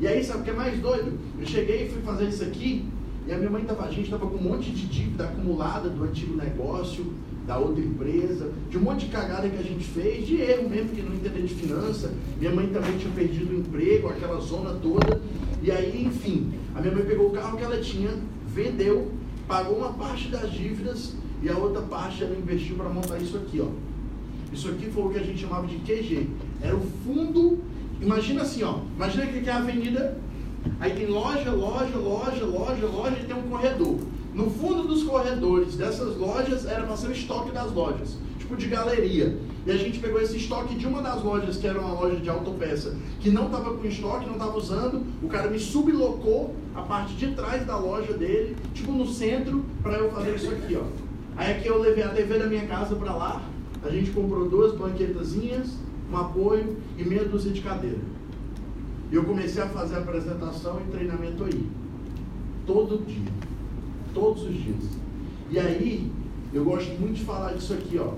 E aí, sabe o que é mais doido? Eu cheguei e fui fazer isso aqui, e a minha mãe tava, a gente estava com um monte de dívida acumulada do antigo negócio, da outra empresa, de um monte de cagada que a gente fez, de erro mesmo, que não entender de finança. Minha mãe também tinha perdido o emprego, aquela zona toda. E aí, enfim, a minha mãe pegou o carro que ela tinha, vendeu, pagou uma parte das dívidas e a outra parte ela investiu para montar isso aqui, ó. Isso aqui foi o que a gente chamava de QG. Era o fundo. Imagina assim, ó. Imagina que é a avenida. Aí tem loja, loja, loja, loja, loja e tem um corredor. No fundo dos corredores dessas lojas era para ser o estoque das lojas, tipo de galeria. E a gente pegou esse estoque de uma das lojas, que era uma loja de autopeça, que não estava com estoque, não estava usando. O cara me sublocou a parte de trás da loja dele, tipo no centro, para eu fazer isso aqui, ó. Aí aqui eu levei a TV da minha casa para lá. A gente comprou duas banquetazinhas, um apoio e meia dúzia de cadeira. E eu comecei a fazer apresentação e treinamento aí. Todo dia todos os dias. E aí, eu gosto muito de falar disso aqui, ó.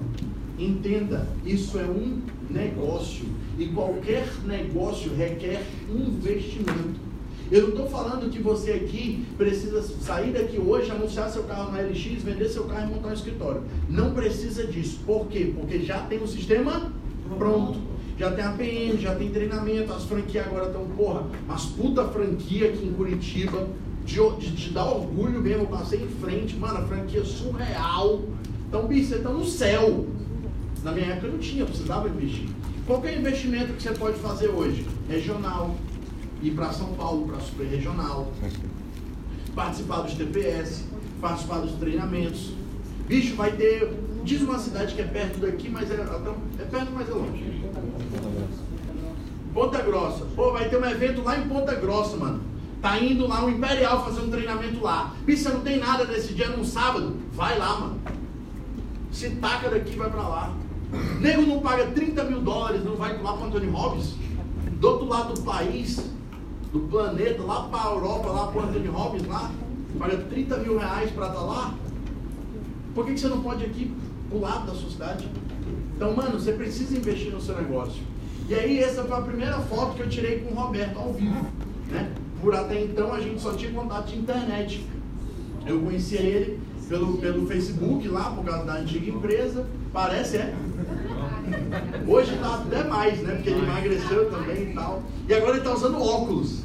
Entenda, isso é um negócio. E qualquer negócio requer investimento. Eu não estou falando que você aqui precisa sair daqui hoje, anunciar seu carro na LX, vender seu carro e montar um escritório. Não precisa disso. Por quê? Porque já tem o um sistema pronto. Já tem a PM, já tem treinamento, as franquias agora estão, porra, mas puta franquia aqui em Curitiba, de, de, de dar orgulho mesmo, eu passei em frente, mano, a franquia surreal. Então, bicho, você tá no céu. Na minha época não tinha, precisava investir. Qual é o investimento que você pode fazer hoje? Regional. Ir para São Paulo, para super regional. Participar dos TPS, participar dos treinamentos. Bicho, vai ter. Diz uma cidade que é perto daqui, mas é, é perto, mas é longe. Ponta Grossa. Pô, vai ter um evento lá em Ponta Grossa, mano. Tá indo lá o Imperial fazer um treinamento lá. Você não tem nada nesse dia num sábado? Vai lá, mano. Se taca daqui vai pra lá. Nego não paga 30 mil dólares, não vai lá para Anthony Robbins. Do outro lado do país, do planeta, lá para a Europa, lá para Anthony Robbins, lá. Paga 30 mil reais para estar tá lá. Por que, que você não pode aqui pro lado da sua cidade? Então, mano, você precisa investir no seu negócio. E aí, essa foi a primeira foto que eu tirei com o Roberto ao vivo. Né? por até então a gente só tinha contato de internet. Eu conhecia ele pelo, pelo Facebook lá, por causa da antiga empresa. Parece, é? Hoje está até mais, né? Porque ele emagreceu também e tal. E agora ele está usando óculos.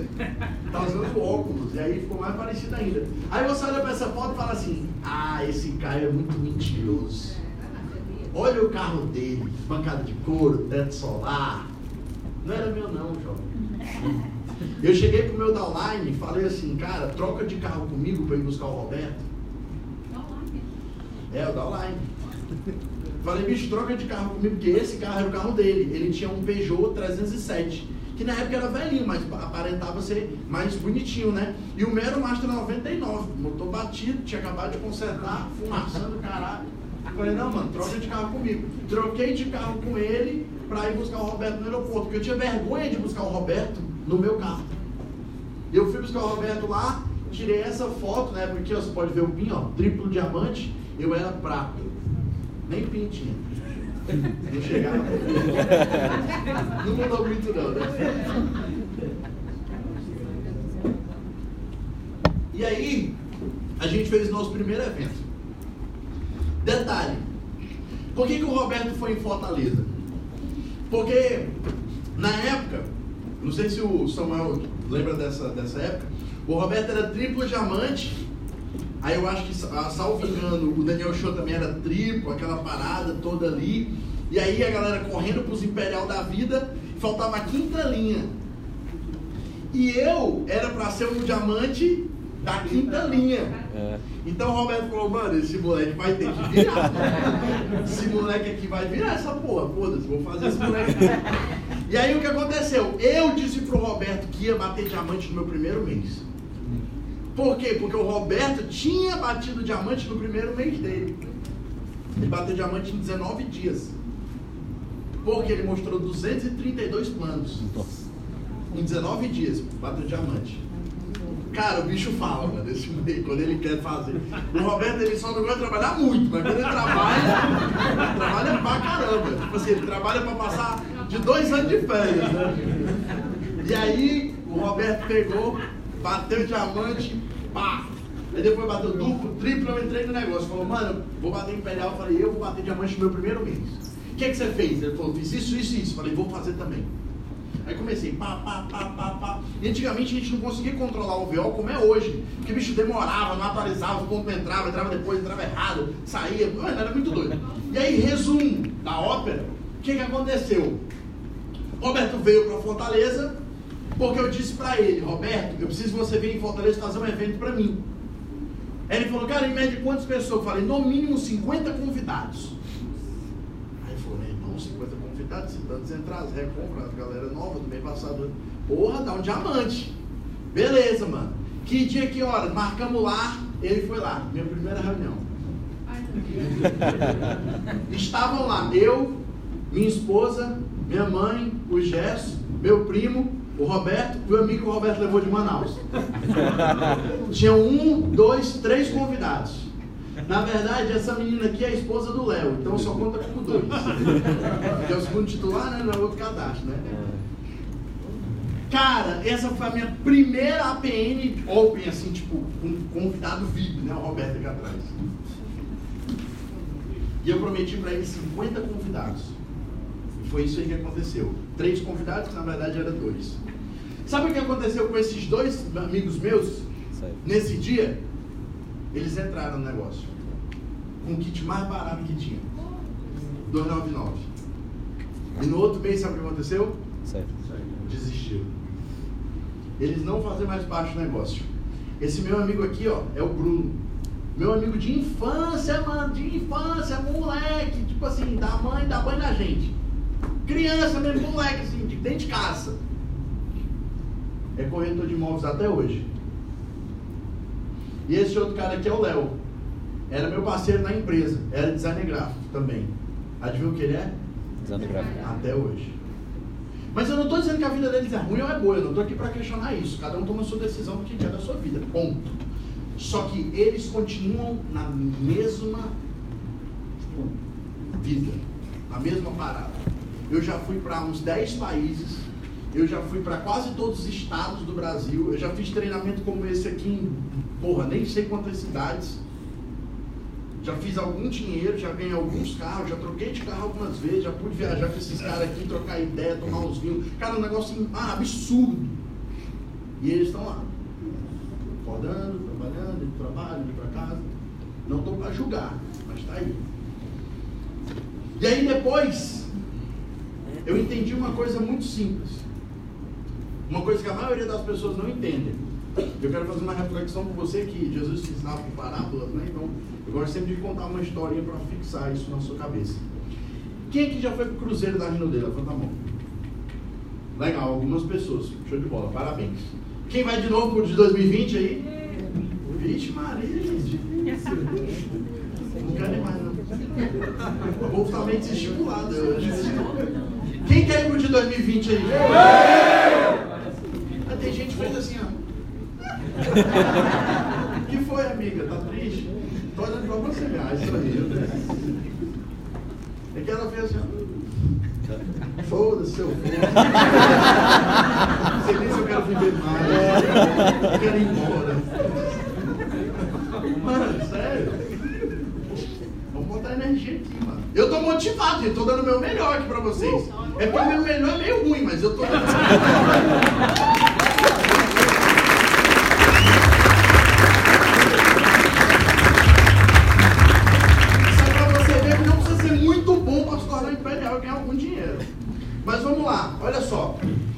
Está usando óculos. E aí ficou mais parecido ainda. Aí você olha para essa foto e fala assim: Ah, esse cara é muito mentiroso. Olha o carro dele, bancada de couro, teto solar, Não era meu não, jovem. Eu cheguei pro meu downline e falei assim, cara, troca de carro comigo para ir buscar o Roberto. É, o downline. Falei, bicho, troca de carro comigo, porque esse carro era o carro dele. Ele tinha um Peugeot 307, que na época era velhinho, mas aparentava ser mais bonitinho, né? E o meu era o Master 99, motor batido, tinha acabado de consertar, fumaçando, caralho. Falei, não, mano, troca de carro comigo. Troquei de carro com ele para ir buscar o Roberto no aeroporto, porque eu tinha vergonha de buscar o Roberto no meu carro. Eu fui buscar o Roberto lá, tirei essa foto, né? Porque ó, você pode ver o pin, ó, triplo diamante, eu era prata. Nem pin tinha. Não chegava. Não mudou muito não, né? E aí, a gente fez nosso primeiro evento. Detalhe, por que, que o Roberto foi em Fortaleza? Porque na época, não sei se o Samuel lembra dessa, dessa época, o Roberto era triplo diamante. Aí eu acho que, salvo engano, o Daniel Show também era triplo, aquela parada toda ali. E aí a galera correndo para os Imperial da Vida, faltava a quinta linha. E eu era para ser um diamante da quinta linha. É. Então o Roberto falou, mano, esse moleque vai ter que virar. esse moleque aqui vai virar essa porra. Foda-se, vou fazer esse moleque. e aí o que aconteceu? Eu disse pro Roberto que ia bater diamante no meu primeiro mês. Por quê? Porque o Roberto tinha batido diamante no primeiro mês dele. Ele bateu diamante em 19 dias. Porque ele mostrou 232 planos. Em 19 dias, bateu diamante. Cara, o bicho fala, mano, esse quando ele quer fazer. O Roberto, ele só não gosta de trabalhar muito, mas quando ele trabalha, trabalha pra caramba. Tipo assim, ele trabalha pra passar de dois anos de férias, né? E aí, o Roberto pegou, bateu diamante, pá! Aí depois bateu duplo, triplo, eu entrei no negócio. Falou, mano, vou bater imperial. Eu falei, eu vou bater diamante no meu primeiro mês. O que, que você fez? Ele falou, fiz isso, isso e isso. Falei, vou fazer também. Aí comecei, pá, pá, pá, pá, pá. E antigamente a gente não conseguia controlar o VO como é hoje. Porque o bicho demorava, não atualizava, o ponto entrava, entrava depois, entrava errado, saía. Mano, era muito doido. E aí, resumo da ópera, o que, que aconteceu? Roberto veio para Fortaleza, porque eu disse para ele, Roberto, eu preciso que você venha em Fortaleza fazer um evento para mim. Aí ele falou, cara, em média quantas pessoas? Eu falei, no mínimo 50 convidados. Aí ele falou, meu irmão, 50 convidados cidade, cidades centrais, recompra, a galera nova do mês passado. Porra, dá um diamante. Beleza, mano. Que dia, que hora? Marcamos lá, ele foi lá, minha primeira reunião. Estavam lá eu, minha esposa, minha mãe, o Gesso, meu primo, o Roberto e o amigo que o Roberto levou de Manaus. Tinha um, dois, três convidados. Na verdade, essa menina aqui é a esposa do Léo, então só conta como dois. Que é o segundo titular, né? Não é outro cadastro, né? Cara, essa foi a minha primeira APN Open, assim, tipo, com convidado VIP, né? O Roberto aqui atrás. E eu prometi para ele 50 convidados. E foi isso aí que aconteceu. Três convidados, que na verdade eram dois. Sabe o que aconteceu com esses dois amigos meus? Nesse dia? Eles entraram no negócio. Com o kit mais barato que tinha. 299. E no outro mês, sabe o que aconteceu? Certo. Desistiram. Eles não fazem mais parte do negócio. Esse meu amigo aqui, ó, é o Bruno. Meu amigo de infância, mano, de infância, moleque, tipo assim, da mãe, da mãe da gente. Criança mesmo, moleque, assim, de dentro de casa. É corretor de imóveis até hoje. E esse outro cara aqui é o Léo. Era meu parceiro na empresa. Era designer gráfico também. Adivinha o que ele é? Designer gráfico. Até hoje. Mas eu não estou dizendo que a vida deles é ruim ou é boa. Eu não estou aqui para questionar isso. Cada um toma a sua decisão porque quer da sua vida. Ponto. Só que eles continuam na mesma vida. Na mesma parada. Eu já fui para uns 10 países eu já fui para quase todos os estados do Brasil. Eu já fiz treinamento como esse aqui em, porra, nem sei quantas cidades. Já fiz algum dinheiro, já ganhei alguns carros, já troquei de carro algumas vezes, já pude viajar com esses caras aqui, trocar ideia, tomar uns vinhos. Cara, um negócio ah, absurdo. E eles estão lá, acordando, trabalhando, indo para trabalho, indo para casa. Não estou para julgar, mas está aí. E aí depois, eu entendi uma coisa muito simples. Uma coisa que a maioria das pessoas não entendem. Eu quero fazer uma reflexão com você que Jesus ensinava por parábolas, né? Então, gosto sempre de contar uma historinha para fixar isso na sua cabeça. Quem aqui já foi pro cruzeiro da Rino dele? Levanta a mão. Legal, algumas pessoas. Show de bola, parabéns. Quem vai de novo pro de 2020 aí? Vixe Maria, gente. Não quero mais não. O povo tá meio desestimulado hoje. Quem quer ir pro de 2020 aí? Ah, tem gente que fez assim, ó. O que foi, amiga? Tá triste? Tô olhando pra você, ah, isso aí. É que ela fez assim, ó. Foda-se, seu. Não sei nem se eu quero viver mais. Eu quero ir embora. Mano, sério. Vamos botar energia aqui, mano. Eu tô motivado, gente. Tô dando o meu melhor aqui pra vocês. É porque o meu melhor é meio ruim, mas eu tô dando.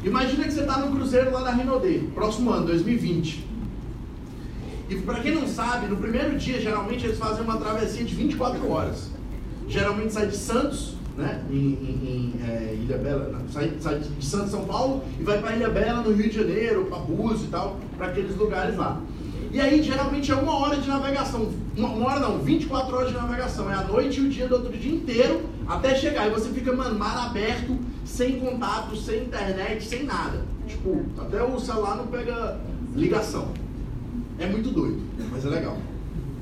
Imagina que você está no cruzeiro lá da Rinodê, próximo ano, 2020. E para quem não sabe, no primeiro dia, geralmente eles fazem uma travessia de 24 horas. Geralmente sai de Santos, né, em, em- em, é, Ilha Bela, não, sai, sai de Santos, São Paulo, e vai para Ilha Bela, no Rio de Janeiro, para Búzios e tal, para aqueles lugares lá. E aí, geralmente, é uma hora de navegação. Uma, uma hora não, 24 horas de navegação. É a noite e o dia do outro dia inteiro até chegar. E você fica, mano, mar aberto, sem contato, sem internet, sem nada. Tipo, até o celular não pega ligação. É muito doido, mas é legal.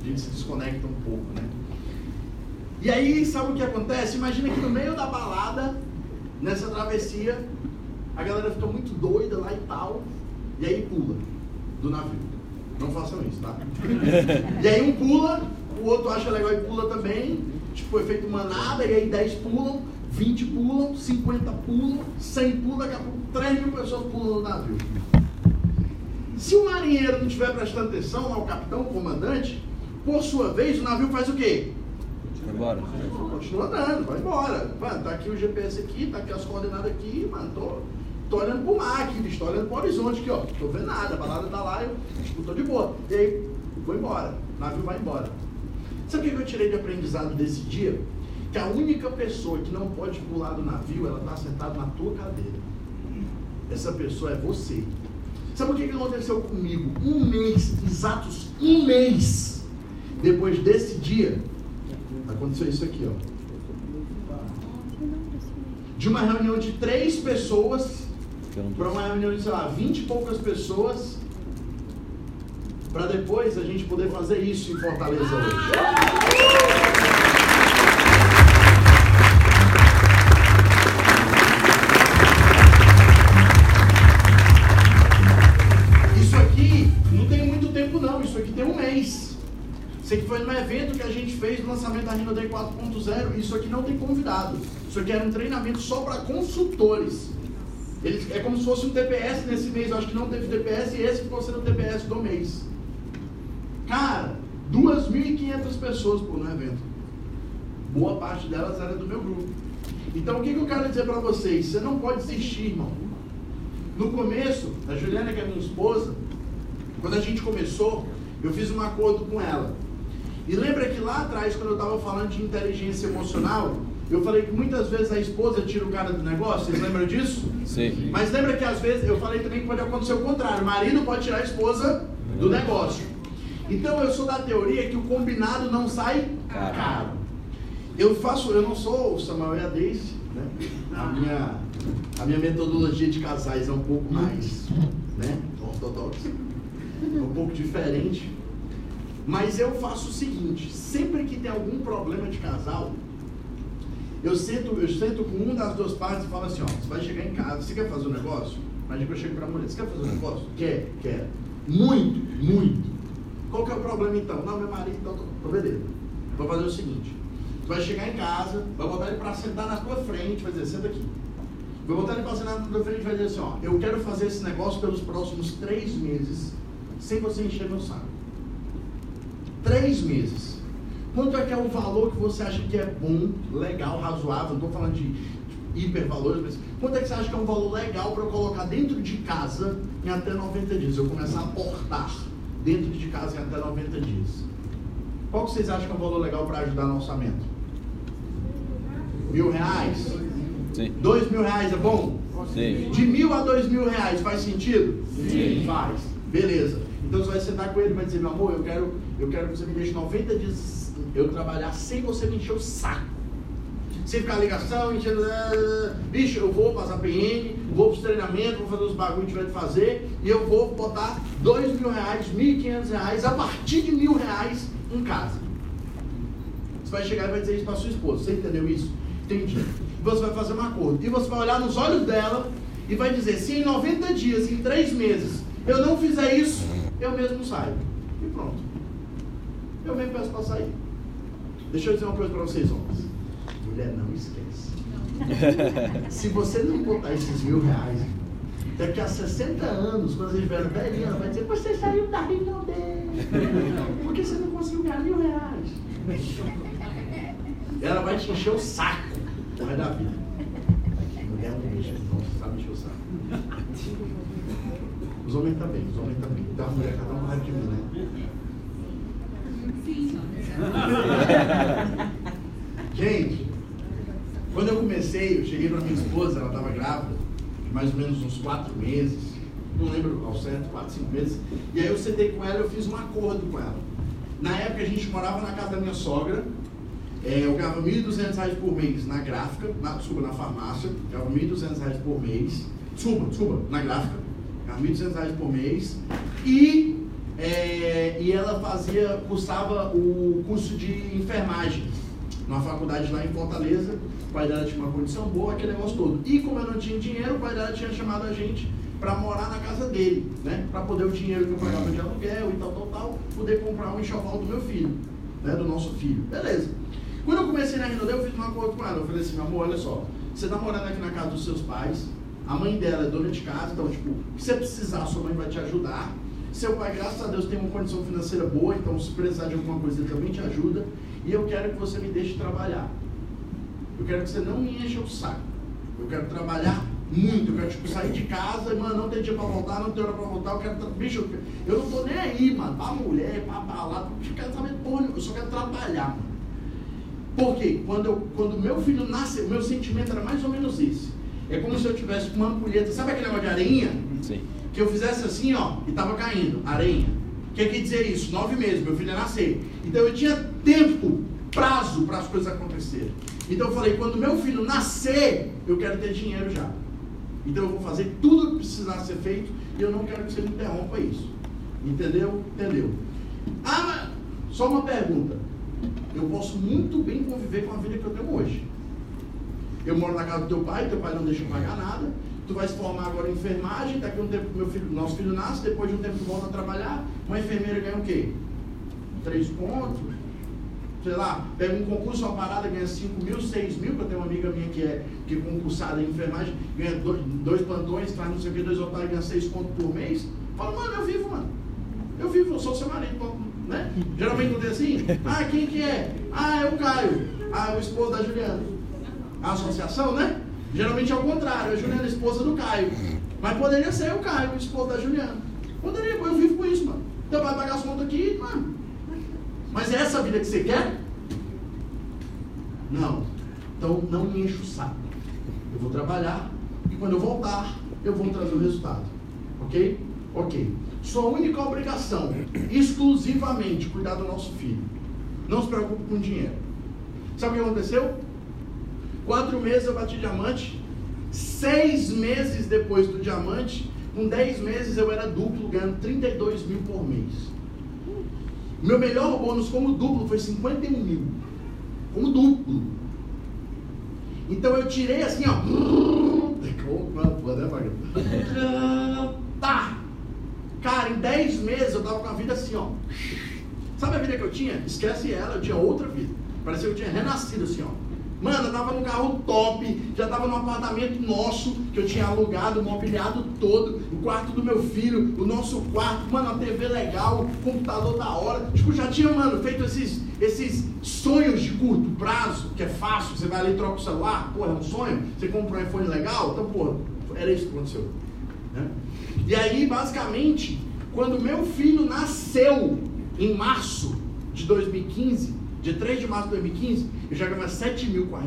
A gente se desconecta um pouco, né? E aí, sabe o que acontece? Imagina que no meio da balada, nessa travessia, a galera fica muito doida lá e tal, e aí pula do navio. Não façam isso, tá? E aí um pula, o outro acha legal e pula também, tipo, efeito manada, e aí 10 pulam, 20 pulam, 50 pulam, 100 pulam, daqui a pouco 3 mil pessoas pulam no navio. Se o marinheiro não estiver prestando atenção, lá o capitão, o comandante, por sua vez, o navio faz o quê? Vai embora. Continua andando, vai embora. Mano, tá aqui o GPS aqui, tá aqui as coordenadas aqui, mano, tô, tô olhando pro mar aqui, bicho, tô olhando pro horizonte aqui, ó. Tô vendo nada, a balada tá lá, eu tipo, tô de boa. E aí, vou embora. O navio vai embora. Sabe o que eu tirei de aprendizado desse dia? Que a única pessoa que não pode pular do navio, ela tá sentada na tua cadeira. Essa pessoa é você. Sabe o que aconteceu comigo? Um mês, exatos um mês depois desse dia, aconteceu isso aqui, ó. De uma reunião de três pessoas para uma reunião de, sei lá, vinte e poucas pessoas, para depois a gente poder fazer isso em Fortaleza hoje. Isso aqui foi num evento que a gente fez no lançamento da Rino Day 4.0. Isso aqui não tem convidado. Isso aqui era um treinamento só para consultores. Eles, é como se fosse um TPS nesse mês. Eu acho que não teve TPS e esse ficou sendo o TPS do mês. Cara, 2.500 pessoas por no evento. Boa parte delas era do meu grupo. Então o que, que eu quero dizer para vocês? Você não pode desistir, irmão. No começo, a Juliana, que é minha esposa, quando a gente começou, eu fiz um acordo com ela. E lembra que lá atrás, quando eu estava falando de inteligência emocional, eu falei que muitas vezes a esposa tira o cara do negócio, vocês lembram disso? Sim. Mas lembra que às vezes, eu falei também que pode acontecer o contrário, o marido pode tirar a esposa do negócio. Então eu sou da teoria que o combinado não sai caro. Eu faço, eu não sou o Samuel e a Daisy, né? A minha, a minha metodologia de casais é um pouco mais, né? Ortodoxa, é um pouco diferente. Mas eu faço o seguinte, sempre que tem algum problema de casal, eu sento, eu sento com uma das duas partes e falo assim, ó, você vai chegar em casa, você quer fazer um negócio? Imagina que eu chego pra mulher, você quer fazer um negócio? Quer, quer. Muito, muito. Qual que é o problema então? Não, meu marido, então, tô, beleza. Vou fazer o seguinte, você vai chegar em casa, vai botar ele pra sentar na tua frente, vai dizer, senta aqui. Vai botar ele pra sentar na tua frente e vai dizer assim, ó, eu quero fazer esse negócio pelos próximos três meses, sem você encher meu saco. Três meses. Quanto é que é o valor que você acha que é bom, legal, razoável? Não estou falando de hipervalores, mas quanto é que você acha que é um valor legal para eu colocar dentro de casa em até 90 dias? Eu começar a aportar dentro de casa em até 90 dias. Qual que vocês acham que é um valor legal para ajudar no orçamento? Mil reais? Sim. Dois mil reais é bom? Sim. De mil a dois mil reais faz sentido? Sim. Faz. Beleza. Então você vai sentar com ele e vai dizer, meu amor, eu quero, eu quero que você me deixe 90 dias eu trabalhar sem você me encher o saco. Sem ficar ligação, enchendo. ah, Bicho, eu vou passar PM, vou para os treinamentos, vou fazer os bagulhos que tiver de fazer, e eu vou botar dois mil reais, mil e quinhentos reais, a partir de mil reais em casa. Você vai chegar e vai dizer isso para sua esposa. Você entendeu isso? Entendi. Você vai fazer um acordo. E você vai olhar nos olhos dela e vai dizer: se em 90 dias, em 3 meses, eu não fizer isso, eu mesmo saio. Eu mesmo peço para sair. Deixa eu dizer uma coisa para vocês, homens. Mulher, não esquece. Se você não botar esses mil reais, daqui a 60 anos, quando vocês estiverem velhinha, ela vai dizer: você saiu da reunião dele. Porque você não conseguiu ganhar mil reais. Ela vai te encher o saco resto da vida. Mulher não mexe, não sabe encher o saco. Os homens também, os homens também. Então a mulher cada um raiva de mim, né? Gente, quando eu comecei, eu cheguei para minha esposa, ela estava grávida, de mais ou menos uns quatro meses, não lembro ao certo, quatro, cinco meses. E aí eu sentei com ela, eu fiz um acordo com ela. Na época a gente morava na casa da minha sogra, é, eu ganhava R$ 1.200 por mês na gráfica, na, desculpa, na farmácia, ganhava R$ 1.200 por mês, desculpa, desculpa, na gráfica, ganhava R$ 1.200 por mês, e, é, e ela fazia, cursava o curso de enfermagem, numa faculdade lá em Fortaleza, o pai dela tinha uma condição boa, aquele negócio todo. E como eu não tinha dinheiro, o pai dela tinha chamado a gente para morar na casa dele, né? Para poder o dinheiro que eu pagava de aluguel e tal, tal, tal, poder comprar um enxoval do meu filho, né? Do nosso filho. Beleza. Quando eu comecei na Rinodê, eu fiz um acordo com ela. Eu falei assim, meu amor, olha só, você tá morando aqui na casa dos seus pais, a mãe dela é dona de casa, então, tipo, que você precisar, sua mãe vai te ajudar. Seu pai, graças a Deus, tem uma condição financeira boa, então se precisar de alguma coisa, ele também te ajuda. E eu quero que você me deixe trabalhar. Eu quero que você não me encha o saco. Eu quero trabalhar muito. Eu quero, tipo, sair de casa e, mano, não tem dia pra voltar, não tem hora pra voltar. Eu quero. Bicho, eu, não tô nem aí, mano, pra mulher, pra balada. Eu quero saber porra, eu só quero trabalhar, mano. Por quê? Quando, eu, quando meu filho nasceu, meu sentimento era mais ou menos esse. É como se eu tivesse uma ampulheta, sabe aquele negócio de areinha? Sim. Que eu fizesse assim, ó, e tava caindo, areinha. O que quer dizer isso? Nove meses, meu filho ia nascer. Então eu tinha tempo, prazo para as coisas acontecerem. Então eu falei, quando meu filho nascer, eu quero ter dinheiro já. Então eu vou fazer tudo que precisar ser feito e eu não quero que você me interrompa isso. Entendeu? Entendeu? Ah, só uma pergunta. Eu posso muito bem conviver com a vida que eu tenho hoje. Eu moro na casa do teu pai, teu pai não deixa eu pagar nada. Tu vai se formar agora em enfermagem, daqui um tempo meu filho, nosso filho nasce, depois de um tempo tu volta a trabalhar, uma enfermeira ganha o quê? Três pontos, sei lá, pega um concurso, uma parada, ganha 5 mil, 6 mil, que eu tenho uma amiga minha que é, que é concursada em enfermagem, ganha dois, dois plantões, faz não sei o que, dois otários, ganha 6 pontos por mês. Fala, mano, eu vivo, mano. Eu vivo, eu sou seu marido, né? Geralmente não tem assim, ah, quem que é? Ah, é o Caio. Ah, é o esposo da Juliana. A associação, né? Geralmente é o contrário, a Juliana é a esposa do Caio. Mas poderia ser o Caio, o esposo da Juliana. Poderia, eu vivo com isso, mano. Então vai pagar as contas aqui, mano. Mas é essa a vida que você quer? Não. Então não me enche o saco. Eu vou trabalhar e quando eu voltar, eu vou trazer o resultado. Ok? Ok. Sua única obrigação, exclusivamente, cuidar do nosso filho. Não se preocupe com dinheiro. Sabe o que aconteceu? Quatro meses eu bati diamante. Seis meses depois do diamante, com dez meses eu era duplo, ganhando 32 mil por mês. Meu melhor bônus como duplo foi 51 mil. Como duplo. Então eu tirei assim, ó. Tá. Cara, em 10 meses eu tava com a vida assim, ó. Sabe a vida que eu tinha? Esquece ela, eu tinha outra vida. Parecia que eu tinha renascido assim, ó. Mano, eu tava num carro top, já tava num apartamento nosso, que eu tinha alugado, mobiliado todo, o quarto do meu filho, o nosso quarto, mano, a TV legal, computador da hora. Tipo, já tinha, mano, feito esses, esses sonhos de curto prazo, que é fácil, você vai ali e troca o celular, porra, é um sonho, você compra um iPhone legal, então, porra, era isso que aconteceu. Né? E aí, basicamente, quando meu filho nasceu em março de 2015, Dia 3 de março de 2015, eu já ganhava 7 mil a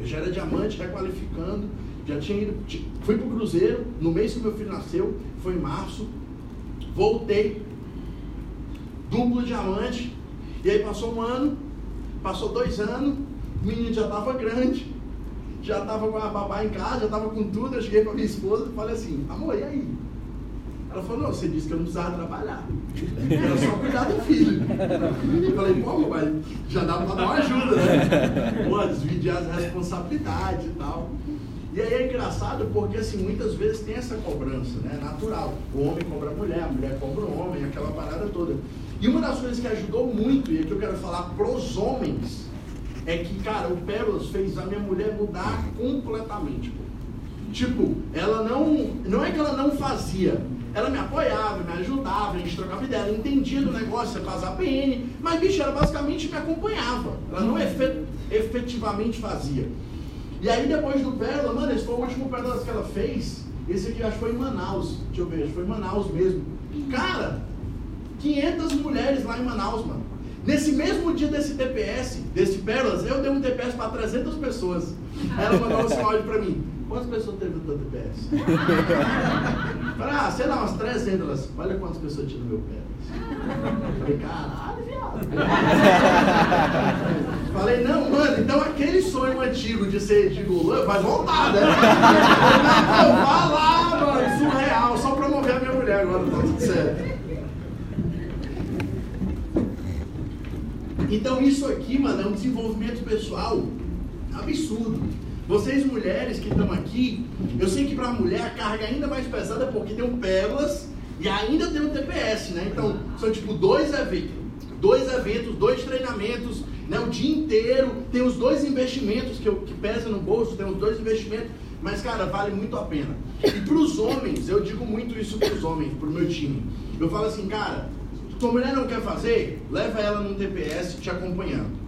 Eu já era diamante, requalificando, já tinha ido, fui pro Cruzeiro, no mês que meu filho nasceu, foi em março, voltei, duplo diamante, e aí passou um ano, passou dois anos, o menino já estava grande, já estava com a babá em casa, já estava com tudo, eu cheguei para minha esposa e falei assim, amor, e aí? Ela falou, não, você disse que eu não precisava trabalhar. Era só cuidar do filho. Eu falei, pô, mas já dá para dar uma ajuda, né? Pô, dividir as responsabilidades e tal. E aí é engraçado porque assim, muitas vezes tem essa cobrança, né? Natural. O homem cobra a mulher, a mulher cobra o homem, aquela parada toda. E uma das coisas que ajudou muito, e aqui eu quero falar pros homens, é que, cara, o Pérolas fez a minha mulher mudar completamente. Pô. Tipo, ela não. Não é que ela não fazia, ela me apoiava, me ajudava, a gente trocava ideia, ela entendia do negócio, ia fazer a PN, mas, bicho, ela basicamente me acompanhava. Ela não efetivamente fazia. E aí, depois do Pérola, mano, esse foi o último Pérola que ela fez. Esse aqui acho que foi em Manaus. Deixa eu ver, acho que foi em Manaus mesmo. Cara, 500 mulheres lá em Manaus, mano. Nesse mesmo dia desse TPS, desse Pérolas, eu dei um TPS para 300 pessoas. Aí ela mandou um áudio para mim. Quantas pessoas teve no teu TPS? Falei, ah, sei lá, umas 300. Elas, olha quantas pessoas tinha no meu pé. Falei, caralho, viado. Falei, não, mano, então aquele sonho antigo de ser gigolô vai voltar, né? Falei, não, vá lá, mano, surreal, só promover a minha mulher agora, tá tudo certo. Então isso aqui, mano, é um desenvolvimento pessoal absurdo. Vocês mulheres que estão aqui, eu sei que para a mulher a carga é ainda mais pesada porque tem o pérolas e ainda tem o TPS, né? Então são tipo dois eventos, dois eventos, dois treinamentos, né? O dia inteiro tem os dois investimentos que, que pesa no bolso, tem os dois investimentos, mas cara vale muito a pena. E para os homens, eu digo muito isso para os homens, para o meu time. Eu falo assim, cara, tua mulher não quer fazer, leva ela num TPS te acompanhando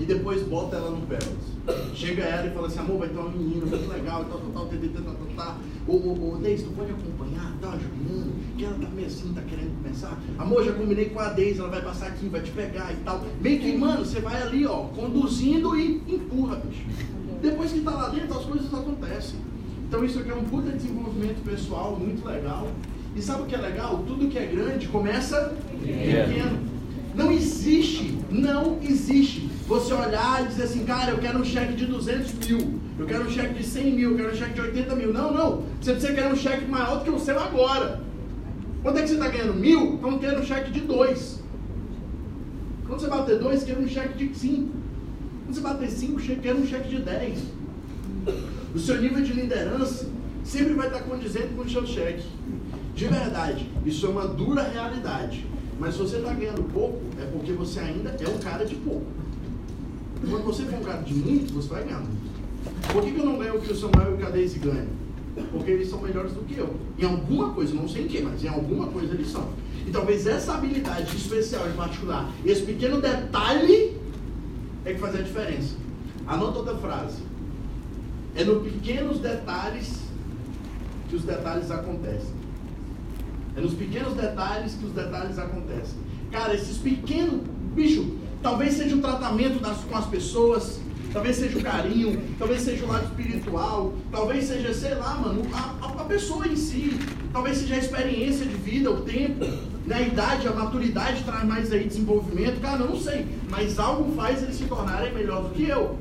e depois bota ela no Pérolas. Chega ela e fala assim, amor, vai ter uma menina muito legal, tal, tal, tal, tal, tal, tal. Ô, ô, ô, Deise, tu pode acompanhar, tá ajudando, que ela tá meio assim, tá querendo começar. Amor, já combinei com a Deise, ela vai passar aqui, vai te pegar e tal. Meio que, mano, você vai ali, ó, conduzindo e empurra, bicho. Depois que tá lá dentro, as coisas acontecem. Então isso aqui é um puta desenvolvimento pessoal muito legal. E sabe o que é legal? Tudo que é grande começa pequeno. Não existe, não existe você olhar e dizer assim, cara, eu quero um cheque de 200 mil, eu quero um cheque de 100 mil, eu quero um cheque de 80 mil. Não, não. Você precisa querer um cheque maior do que o seu agora. Quando é que você está ganhando mil, então quer um cheque de dois. Quando você bater dois, quer um cheque de cinco. Quando você bater cinco, quer um cheque de dez. O seu nível de liderança sempre vai estar condizente com o seu cheque. De verdade, isso é uma dura realidade. Mas se você está ganhando pouco, é porque você ainda é um cara de pouco. Quando você for um cara de muito, você vai ganhar muito. Por que, que eu não ganho o que o Samuel e o Cadeize ganham? Porque eles são melhores do que eu. Em alguma coisa, não sei em que, mas em alguma coisa eles são. E talvez essa habilidade especial em particular, esse pequeno detalhe, é que faz a diferença. Anota outra frase. É nos pequenos detalhes que os detalhes acontecem. É nos pequenos detalhes que os detalhes acontecem. Cara, esses pequenos. Bicho, Talvez seja o tratamento das, com as pessoas, talvez seja o carinho, talvez seja o lado espiritual, talvez seja, sei lá, mano, a, a pessoa em si, talvez seja a experiência de vida, o tempo, né, a idade, a maturidade traz mais aí desenvolvimento, cara, eu não sei, mas algo faz eles se tornarem melhor do que eu.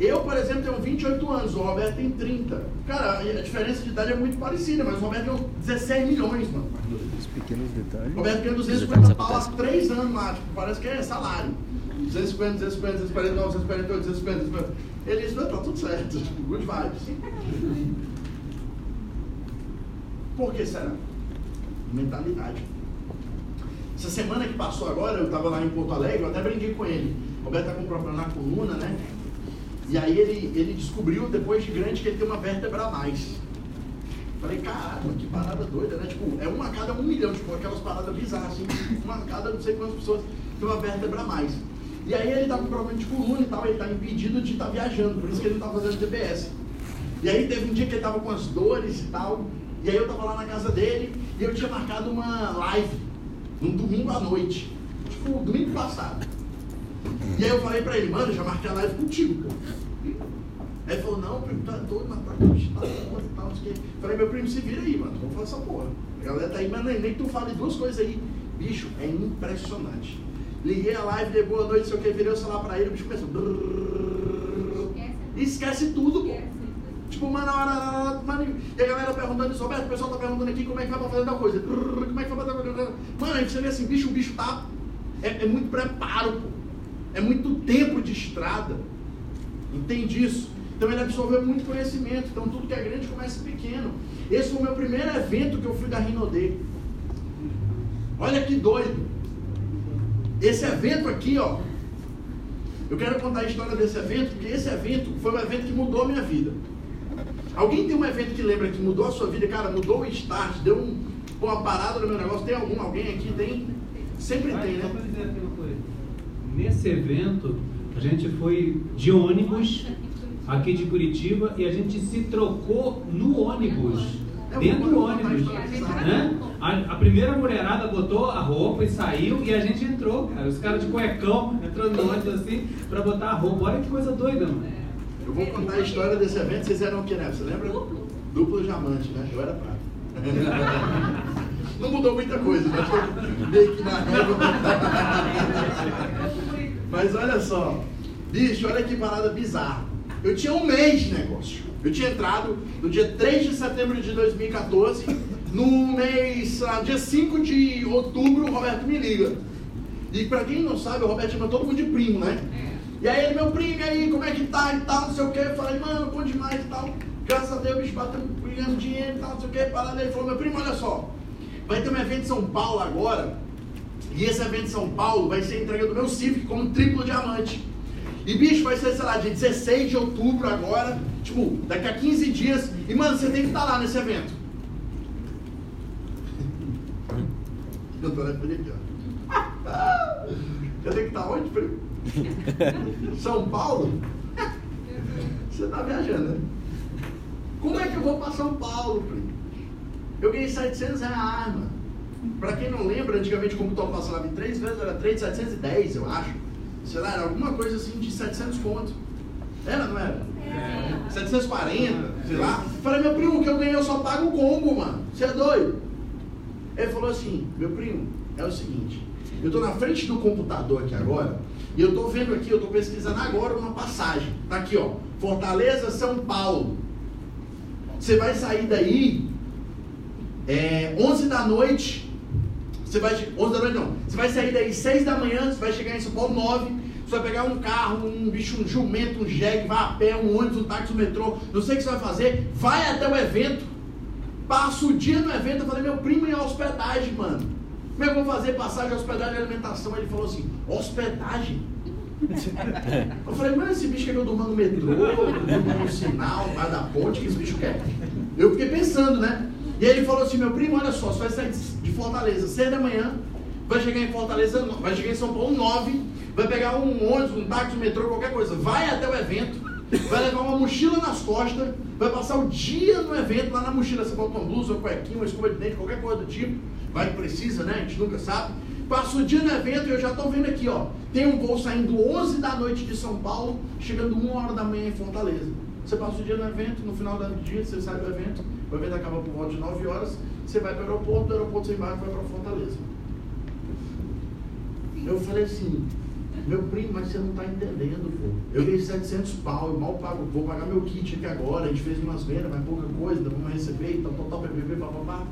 Eu, por exemplo, tenho 28 anos, o Roberto tem 30. Cara, a diferença de idade é muito parecida, mas o Roberto ganhou 16 milhões, mano. Os pequenos detalhes. O Roberto ganhou 250 pau há 3 anos lá, tipo, parece que é salário. 250, 250, 249, 248, 250, 250. Ele disse, tá tudo certo, tipo, good vibes. Por que será? Mentalidade. Essa semana que passou agora, eu estava lá em Porto Alegre, eu até brinquei com ele. O Roberto tá com problema na coluna, né? E aí ele, ele descobriu, depois de grande, que ele tem uma vértebra a mais. Falei, caramba, que parada doida, né? Tipo, é uma a cada um milhão, tipo, aquelas paradas bizarras, assim, uma a cada não sei quantas pessoas tem uma vértebra a mais. E aí ele tá com problema de coluna e tal, ele tá impedido de estar tá viajando, por isso que ele não tá fazendo DBS. E aí teve um dia que ele tava com as dores e tal, e aí eu tava lá na casa dele e eu tinha marcado uma live, num domingo à noite. Tipo, domingo passado. E aí eu falei pra ele, mano, já marquei a live contigo, pô. Aí ele falou, não, primo, tá doido, mas tá tá e tal, o. Falei, meu primo, se vira aí, mano, vamos fazer essa porra. A galera tá aí, mas nem, nem tu fale duas coisas aí. Bicho, é impressionante. Liguei a live, dei boa noite, sei o que, virei o celular pra ele, o bicho começou. Esquece tudo, pô. Tipo, mano, mano, e a galera perguntando isso, Roberto, o pessoal tá perguntando aqui como é que vai pra fazer tal coisa. Como é que vai fazer tal coisa? Mano, você vê assim, bicho, o bicho tá. É, é muito preparo, pô. É muito tempo de estrada. Entende isso? Então ele absorveu muito conhecimento. Então tudo que é grande começa pequeno. Esse foi o meu primeiro evento que eu fui da Rinodê. Olha que doido. Esse evento aqui, ó. Eu quero contar a história desse evento, porque esse evento foi um evento que mudou a minha vida. Alguém tem um evento que lembra que mudou a sua vida? Cara, mudou o start, deu um, uma parada no meu negócio. Tem algum? Alguém aqui tem? Sempre tem, né? Nesse evento, a gente foi de ônibus aqui de Curitiba e a gente se trocou no ônibus. Dentro do ônibus. Né? A, a, primeira mulherada botou a roupa e saiu e a gente entrou, cara. Os caras de cuecão entrando no ônibus assim pra botar a roupa. Olha que coisa doida, mano. Eu vou contar a história desse evento. Vocês eram o que, né? Você lembra? Duplo. Duplo diamante, né? Eu era prata. Não mudou muita coisa, mas estou meio que na régua. Mas olha só, bicho, olha que parada bizarra. Eu tinha um mês de negócio. Eu tinha entrado no dia 3 de setembro de 2014. No mês, lá, dia 5 de outubro, o Roberto me liga. E pra quem não sabe, o Roberto chama todo mundo de primo, né? E aí ele, meu primo, e aí, como é que tá e tal, não sei o que. Eu falei, mano, bom demais e tal. Graças a Deus, bicho, batendo, ganhando dinheiro e tal, não sei o que. Parada, ele falou, meu primo, olha só. Vai ter um evento em São Paulo agora. E esse evento em São Paulo vai ser a entrega do meu Civic como triplo diamante. E bicho, vai ser, sei lá, dia 16 de outubro agora. Tipo, daqui a 15 dias. E mano, você tem que estar lá nesse evento. Eu tô aqui, ó. Já tem que estar onde, primo? São Paulo? Você tá viajando, né? Como é que eu vou para São Paulo, primo? Eu ganhei 700 reais, mano. Pra quem não lembra, antigamente como computador passava em três vezes, era 3,710, eu acho. Sei lá, era alguma coisa assim de 700 conto. Era, não era? É. 740, sei lá. Falei, meu primo, o que eu ganhei eu só pago o combo, mano. Você é doido? Ele falou assim, meu primo, é o seguinte, eu tô na frente do computador aqui agora, e eu tô vendo aqui, eu tô pesquisando agora uma passagem. Tá aqui, ó. Fortaleza, São Paulo. Você vai sair daí é, 11 da noite você vai, 11 da noite não. Você vai sair daí 6 da manhã, você vai chegar em São Paulo 9. Você vai pegar um carro, um bicho, um jumento, um jegue, vai a pé, um ônibus, um táxi, um metrô. Não sei o que você vai fazer. Vai até o evento. Passa o dia no evento. Eu falei, meu primo em hospedagem, mano. Como é que eu vou fazer passagem, hospedagem e alimentação? Ele falou assim, hospedagem? Eu falei, mano, esse bicho quer que eu durma no metrô, durma no sinal, vai da ponte, que esse bicho quer? Eu fiquei pensando, né? E ele falou assim, meu primo, olha só, você vai sair de Fortaleza 6 da manhã, vai chegar em Fortaleza, vai chegar em São Paulo 9, vai pegar um ônibus, um táxi, um metrô, qualquer coisa, vai até o evento, vai levar uma mochila nas costas, vai passar o dia no evento, lá na mochila você bota uma blusa, uma cuequinha, uma escova de dente, qualquer coisa do tipo, vai que precisa, né? A gente nunca sabe. Passa o dia no evento e eu já estou vendo aqui, ó. Tem um voo saindo 11 da noite de São Paulo, chegando 1 hora da manhã em Fortaleza. Você passa o dia no evento, no final do dia você sai do evento, o evento acaba por volta de 9 horas, você vai para o aeroporto, do aeroporto você embarca e vai para Fortaleza. Eu falei assim, meu primo, mas você não está entendendo, pô. Eu ganhei 700 pau, eu mal pago, vou pagar meu kit aqui agora, a gente fez umas vendas, mas pouca coisa, ainda vamos receber, tal, tal, tal, PPP, papapá.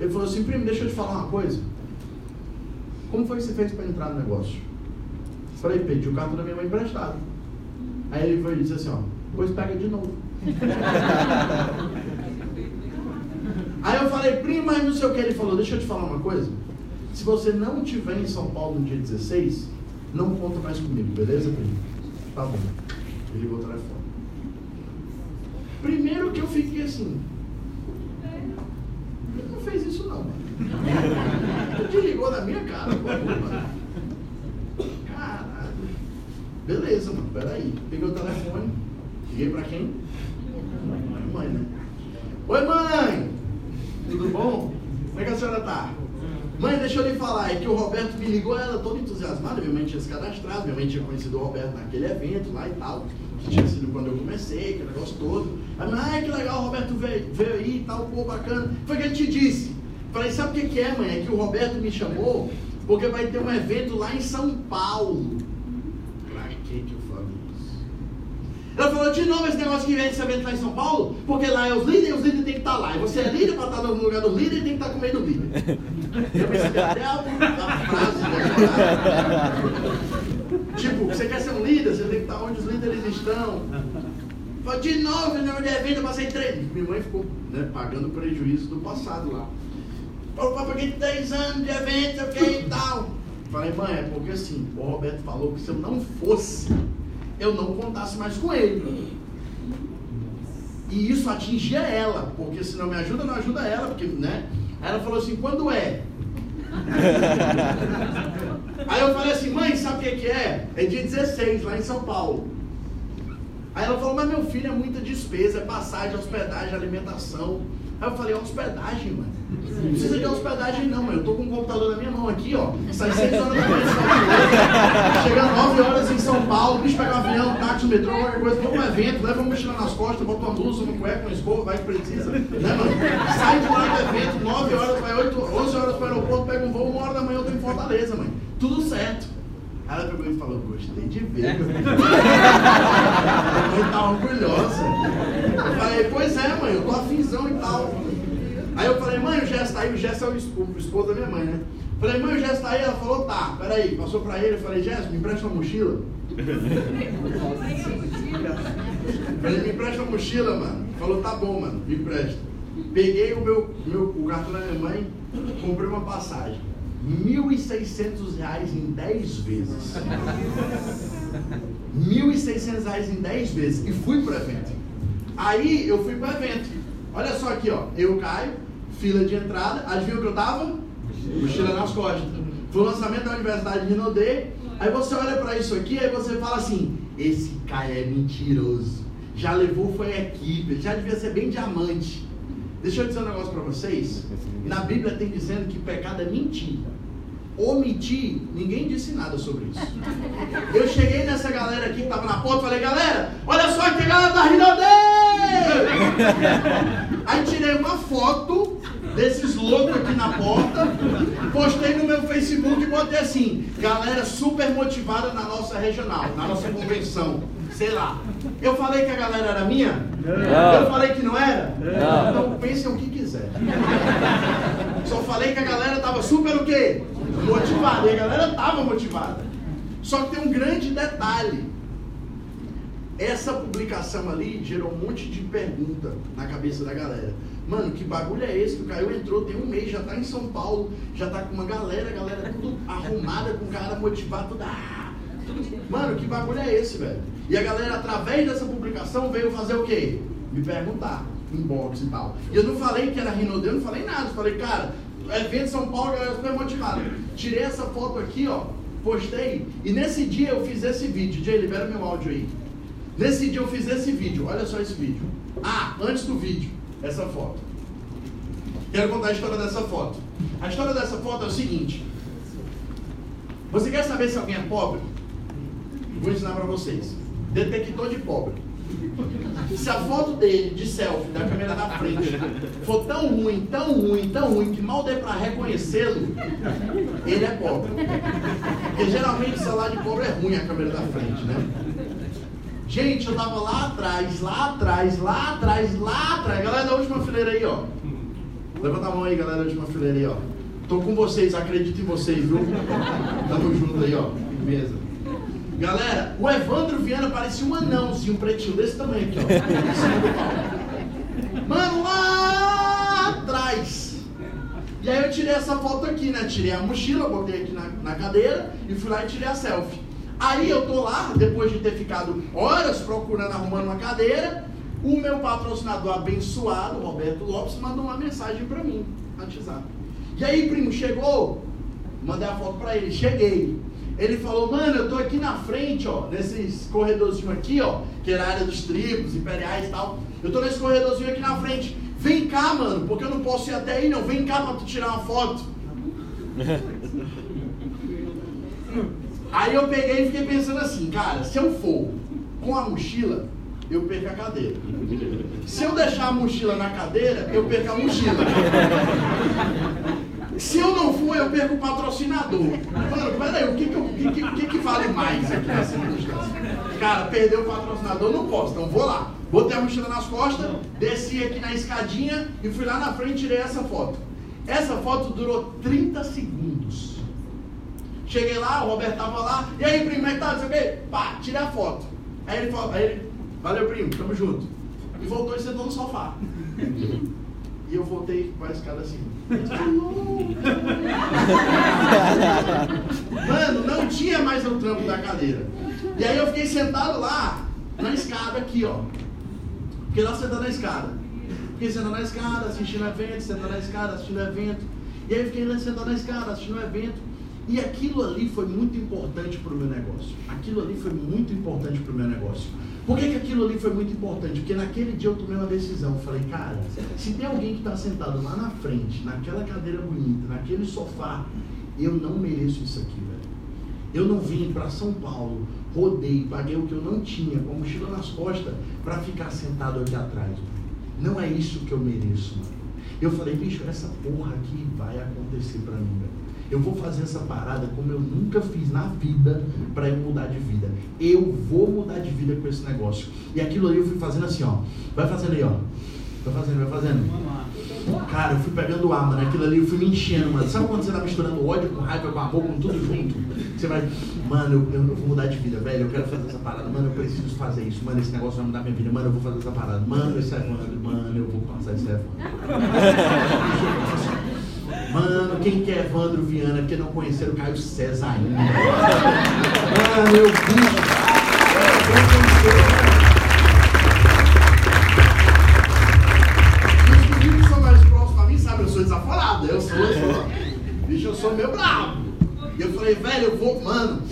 Ele falou assim, primo, deixa eu te falar uma coisa. Como foi que você fez para entrar no negócio? Eu falei, pedi o cartão da minha mãe emprestado. Aí ele foi e disse assim, ó, depois pega de novo. Aí eu falei, primo, mas não sei o que. Ele falou, deixa eu te falar uma coisa. Se você não estiver em São Paulo no dia 16, não conta mais comigo, beleza, primo? Tá bom. Ele ligou o telefone. Primeiro que eu fiquei assim. Ele não fez isso não, mano. Ele desligou na minha cara. Caralho. Beleza, mano, peraí. Peguei o telefone, liguei pra quem? Mãe, né? Oi, mãe! Tudo bom? Como é que a senhora tá? Mãe, deixa eu lhe falar, é que o Roberto me ligou, ela toda entusiasmada, minha mãe tinha se cadastrado, minha mãe tinha conhecido o Roberto naquele evento lá e tal, que tinha sido quando eu comecei, que negócio todo. A mãe, ai que legal, o Roberto veio, veio aí e tal, pô, bacana. Foi o que ele te disse. Falei, sabe o que é, mãe? É que o Roberto me chamou porque vai ter um evento lá em São Paulo. Pra que que eu falei isso? Ela falou de novo esse negócio que vem desse evento lá em São Paulo, porque lá é os líderes e os líderes têm que estar lá. E você é líder para estar no lugar do líder e tem que estar com meio do líder. Eu percebi até a, frase né? Tipo, você quer ser um líder, você tem que estar onde os líderes estão. Falei, de novo, esse negócio de evento, eu passei três. Minha mãe ficou né, pagando o prejuízo do passado lá. Falou, papai, paguei 10 anos de evento, o que e tal. Falei, mãe, é porque assim, o Roberto falou que se eu não fosse, eu não contasse mais com ele. E isso atingia ela, porque se não me ajuda, não ajuda ela, porque, né? Aí ela falou assim, quando é? Aí eu falei assim, mãe, sabe o que, é? É dia 16, lá em São Paulo. Aí ela falou, mas meu filho é muita despesa, é passagem, hospedagem, alimentação. Aí eu falei, hospedagem, mano. Não precisa de hospedagem não, mano. Eu tô com o computador na minha mão aqui, ó. Sai 6 horas da manhã Chega 9 horas em São Paulo, bicho pega um avião, táxi, metrô, qualquer coisa, vamos um evento, leva uma mochila nas costas, bota uma blusa, uma cueca, uma escova, vai que precisa. Né, mano? Sai de lá do evento, 9 horas, vai 8, 11 horas pro aeroporto, pega um voo, uma hora da manhã eu tô em Fortaleza, mãe. Tudo certo. Aí ela pegou e falou, gostei de ver, meu filho. Eu tá orgulhosa. Eu falei, pois é, mãe, eu tô afinzão e tal. Aí eu falei, mãe, o Gesto tá aí, o Gesto é o esposo, o esposo da minha mãe, né? Falei, mãe, o Gesto tá aí, ela falou, tá, peraí, passou pra ele, eu falei, Gesto, me empresta uma mochila. Falei, me empresta uma mochila, mano. Falou, tá bom, mano, me empresta. Peguei o meu, meu o cartão da minha mãe, comprei uma passagem. 1.600 reais em 10 vezes. 1.600 reais em 10 vezes. E fui pro evento. Aí eu fui pro evento. Olha só aqui, ó. Eu caio, fila de entrada. Adivinha o que eu tava? Mochila nas costas. Foi o lançamento da Universidade de Rinodê. Aí você olha para isso aqui, aí você fala assim: esse cara é mentiroso. Já levou, foi a equipe. Já devia ser bem diamante. Deixa eu dizer um negócio para vocês. Na Bíblia tem dizendo que pecado é mentir. Omitir, ninguém disse nada sobre isso. Eu cheguei nessa galera aqui que estava na porta e falei, galera, olha só que galera da Rinodê! Aí tirei uma foto desses loucos aqui na porta, postei no meu Facebook e botei assim, galera super motivada na nossa regional, na nossa convenção, sei lá. Eu falei que a galera era minha? Não. Eu falei que não era? Não. Então pensem o que quiser. Só falei que a galera tava super o quê? Motivada. E a galera tava motivada. Só que tem um grande detalhe. Essa publicação ali gerou um monte de pergunta na cabeça da galera. Mano, que bagulho é esse que o Caio entrou, tem um mês, já tá em São Paulo, já tá com uma galera, galera tudo arrumada, com cara motivado, tudo, ah, tudo. Mano, que bagulho é esse, velho? E a galera, através dessa publicação, veio fazer o quê? Me perguntar, inbox e tal. E eu não falei que era Rinodê, eu não falei nada. Eu falei, cara, evento São Paulo, galera super motivada. Tirei essa foto aqui, ó, postei. E nesse dia eu fiz esse vídeo. Jay, libera meu áudio aí. Nesse dia eu fiz esse vídeo. Olha só esse vídeo. Ah, antes do vídeo, essa foto. Quero contar a história dessa foto. A história dessa foto é o seguinte. Você quer saber se alguém é pobre? Vou ensinar para vocês. Detector de pobre. Se a foto dele de selfie da câmera da frente for tão ruim, tão ruim, tão ruim que mal dê para reconhecê-lo, ele é pobre. Porque geralmente o celular de pobre é ruim a câmera da frente, né? Gente, eu tava lá atrás, lá atrás, lá atrás, lá atrás. Galera da última fileira aí, ó. Levanta a mão aí, galera da última fileira aí, ó. Tô com vocês, acredito em vocês, viu? Tamo junto aí, ó. Firmeza. Galera, o Evandro Viana parecia um anãozinho, um pretinho desse tamanho aqui, ó. Mano, lá atrás. E aí eu tirei essa foto aqui, né? Tirei a mochila, botei aqui na, na cadeira e fui lá e tirei a selfie. Aí eu tô lá, depois de ter ficado horas procurando, arrumando uma cadeira, o meu patrocinador abençoado, Roberto Lopes, mandou uma mensagem para mim, no WhatsApp. E aí, primo, chegou? Mandei a foto para ele, cheguei. Ele falou, mano, eu tô aqui na frente, ó, nesses corredorzinho aqui, ó, que era a área dos tribos, imperiais e tal. Eu tô nesse corredorzinho aqui na frente. Vem cá, mano, porque eu não posso ir até aí, não. Vem cá pra tu tirar uma foto. Aí eu peguei e fiquei pensando assim, cara, se eu for com a mochila, eu perco a cadeira. Se eu deixar a mochila na cadeira, eu perco a mochila. Se eu não for, eu perco o patrocinador. Mano, peraí, o que que, que, que, que vale mais aqui nessa circunstância? Cara, perder o patrocinador não posso, então vou lá. Botei a mochila nas costas, desci aqui na escadinha e fui lá na frente e tirei essa foto. Essa foto durou 30 segundos. Cheguei lá, o Roberto tava lá, e aí, primo, como é que tá? O quê. Pá, tirei a foto. Aí ele falou, aí ele, valeu, primo, tamo junto. E voltou e sentou no sofá. E eu voltei com a escada assim. Mano, não tinha mais o trampo da cadeira. E aí eu fiquei sentado lá, na escada aqui, ó. Fiquei lá sentado na escada. Fiquei sentado na escada, assistindo o evento, sentado na escada, assistindo o evento. E aí fiquei lá sentado na escada, assistindo o evento. E aquilo ali foi muito importante para o meu negócio. Aquilo ali foi muito importante para o meu negócio. Por que, que aquilo ali foi muito importante? Porque naquele dia eu tomei uma decisão. Eu falei, cara, se tem alguém que está sentado lá na frente, naquela cadeira bonita, naquele sofá, eu não mereço isso aqui, velho. Eu não vim para São Paulo, rodei, paguei o que eu não tinha, com a mochila nas costas, para ficar sentado aqui atrás. Mano. Não é isso que eu mereço, mano. Eu falei, bicho, essa porra aqui vai acontecer para mim, velho. Eu vou fazer essa parada como eu nunca fiz na vida para eu mudar de vida. Eu vou mudar de vida com esse negócio. E aquilo ali eu fui fazendo assim, ó. Vai fazendo aí, ó. Vai fazendo, vai fazendo. Cara, eu fui pegando ar, mano. Aquilo ali eu fui me enchendo, mano. Sabe quando você tá misturando ódio com raiva, com amor, com tudo junto? Você vai, mano, eu, eu vou mudar de vida, velho. Eu quero fazer essa parada. Mano, eu preciso fazer isso. Mano, esse negócio vai mudar minha vida. Mano, eu vou fazer essa parada. Mano, esse é. Mano, eu vou passar esse Evandro. Mano, quem quer Evandro Viana? Porque não conheceram o Caio César ainda. Mano, eu vi. Os meninos que são mais próximos a mim sabem, eu sou desaforado. Eu sou, eu sou. Bicho, eu sou meio bravo. E eu falei, velho, eu vou, mano.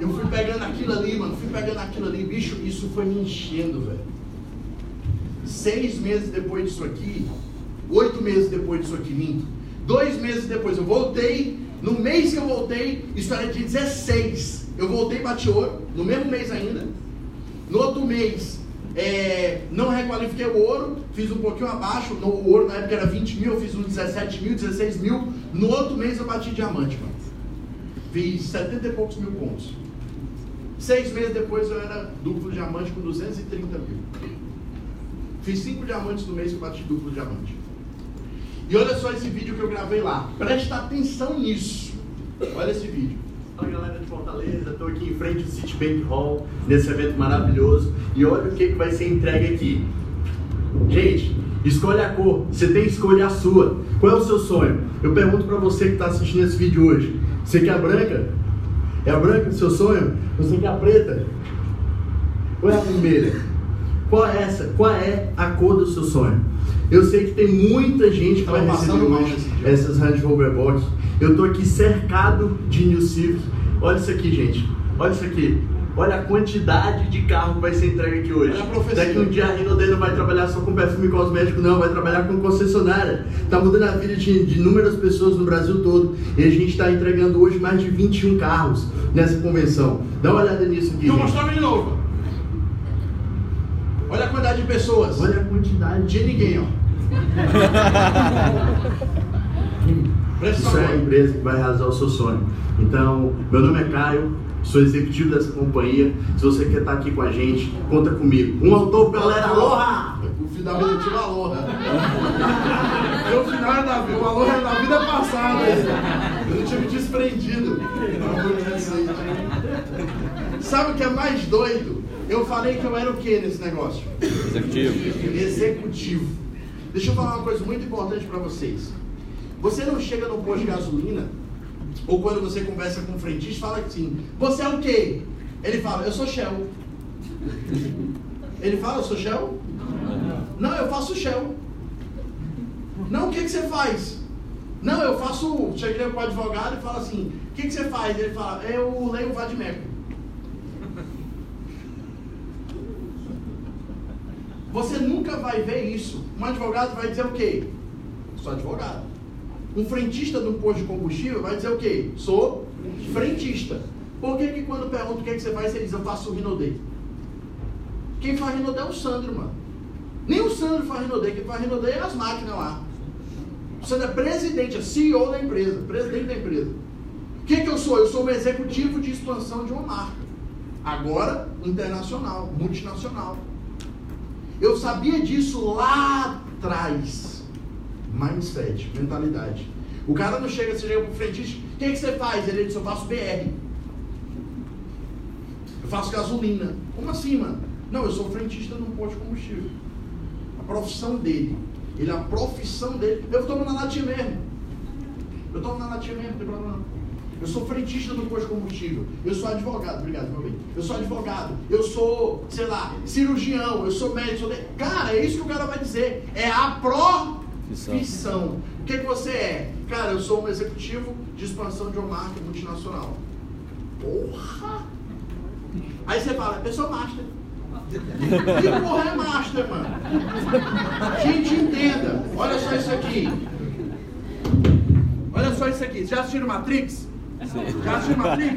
Eu fui pegando aquilo ali, mano. Fui pegando aquilo ali, bicho. Isso foi me enchendo, velho. Seis meses depois disso aqui, oito meses depois disso aqui, minto. Dois meses depois eu voltei. No mês que eu voltei, isso era de 16. Eu voltei bati ouro, no mesmo mês ainda. No outro mês, é, não requalifiquei o ouro, fiz um pouquinho abaixo. No, o ouro na época era 20 mil, eu fiz uns 17 mil, 16 mil. No outro mês eu bati diamante, mano. Fiz 70 e poucos mil pontos. Seis meses depois eu era duplo diamante com 230 mil. Fiz cinco diamantes no mês que eu bati duplo diamante. E olha só esse vídeo que eu gravei lá. Presta atenção nisso. Olha esse vídeo. Fala galera de Fortaleza, estou aqui em frente ao Citibank Hall, nesse evento maravilhoso. E olha o que, que vai ser entregue aqui. Gente, escolhe a cor. Você tem que escolher a sua. Qual é o seu sonho? Eu pergunto para você que está assistindo esse vídeo hoje. Você quer a branca? É a branca do seu sonho? Você quer a preta? Qual é a primeira? Qual é essa? Qual é a cor do seu sonho? Eu sei que tem muita gente que vai receber hoje essas Range Rover Box. Eu estou aqui cercado de New Civic. Olha isso aqui, gente. Olha isso aqui. Olha a quantidade de carro que vai ser entregue aqui hoje. Daqui um dia a Renault não vai trabalhar só com perfume cosmético, não, vai trabalhar com concessionária. Está mudando a vida de, de inúmeras pessoas no Brasil todo. E a gente está entregando hoje mais de 21 carros nessa convenção. Dá uma olhada nisso aqui. Deixa eu mostrar de novo. Olha a quantidade de pessoas. Olha a quantidade de ninguém, ó. Isso é a empresa que vai realizar o seu sonho. Então, meu nome é Caio, sou executivo dessa companhia. Se você quer estar aqui com a gente, conta comigo. Um autor, galera, aloha! O final é tira aloha. o final é da vida, o aloha é da vida passada. Eu não tinha me desprendido. Sabe o que é mais doido? Eu falei que eu era o que nesse negócio? Executivo. Executivo. Deixa eu falar uma coisa muito importante para vocês. Você não chega no posto de gasolina, ou quando você conversa com um frentista, fala assim: Você é o quê? Ele fala, eu sou Shell. Ele fala, eu sou Shell? Não, eu faço Shell. Não, o que, que você faz? Não, eu faço. Cheguei para o advogado e falo assim: o que, que você faz? Ele fala: eu leio o Vadimeco. Você nunca vai ver isso. Um advogado vai dizer o quê? Sou advogado. Um frentista de um posto de combustível vai dizer o quê? Sou frentista. Por que, que quando pergunta o que, que você faz, ele diz, eu faço Rinodê? Quem faz Rinodê é o Sandro, mano. Nem o Sandro faz Rinodê, quem faz Rinodê é as máquinas lá. O Sandro é presidente, é CEO da empresa, presidente da empresa. O que, que eu sou? Eu sou um executivo de expansão de uma marca. Agora, internacional, multinacional. Eu sabia disso lá atrás. Mindset, mentalidade. O cara não chega, você chega pro frentista, o que, que você faz? Ele diz, eu faço BR. Eu faço gasolina. Como assim, mano? Não, eu sou frentista num posto de combustível. A profissão dele. Ele, a profissão dele. Eu tomo na latinha mesmo. Eu tomo na latinha mesmo, não tem problema não. Eu sou frentista do posto de combustível. Eu sou advogado. Obrigado, meu bem. Eu sou advogado. Eu sou, sei lá, cirurgião. Eu sou médico. Sou de... Cara, é isso que o cara vai dizer. É a profissão. O que, que você é? Cara, eu sou um executivo de expansão de uma marca multinacional. Porra! Aí você fala, eu sou master. Que porra é master, mano? Gente, entenda. Olha só isso aqui. Olha só isso aqui. Já assistiram Matrix? Sim. Já?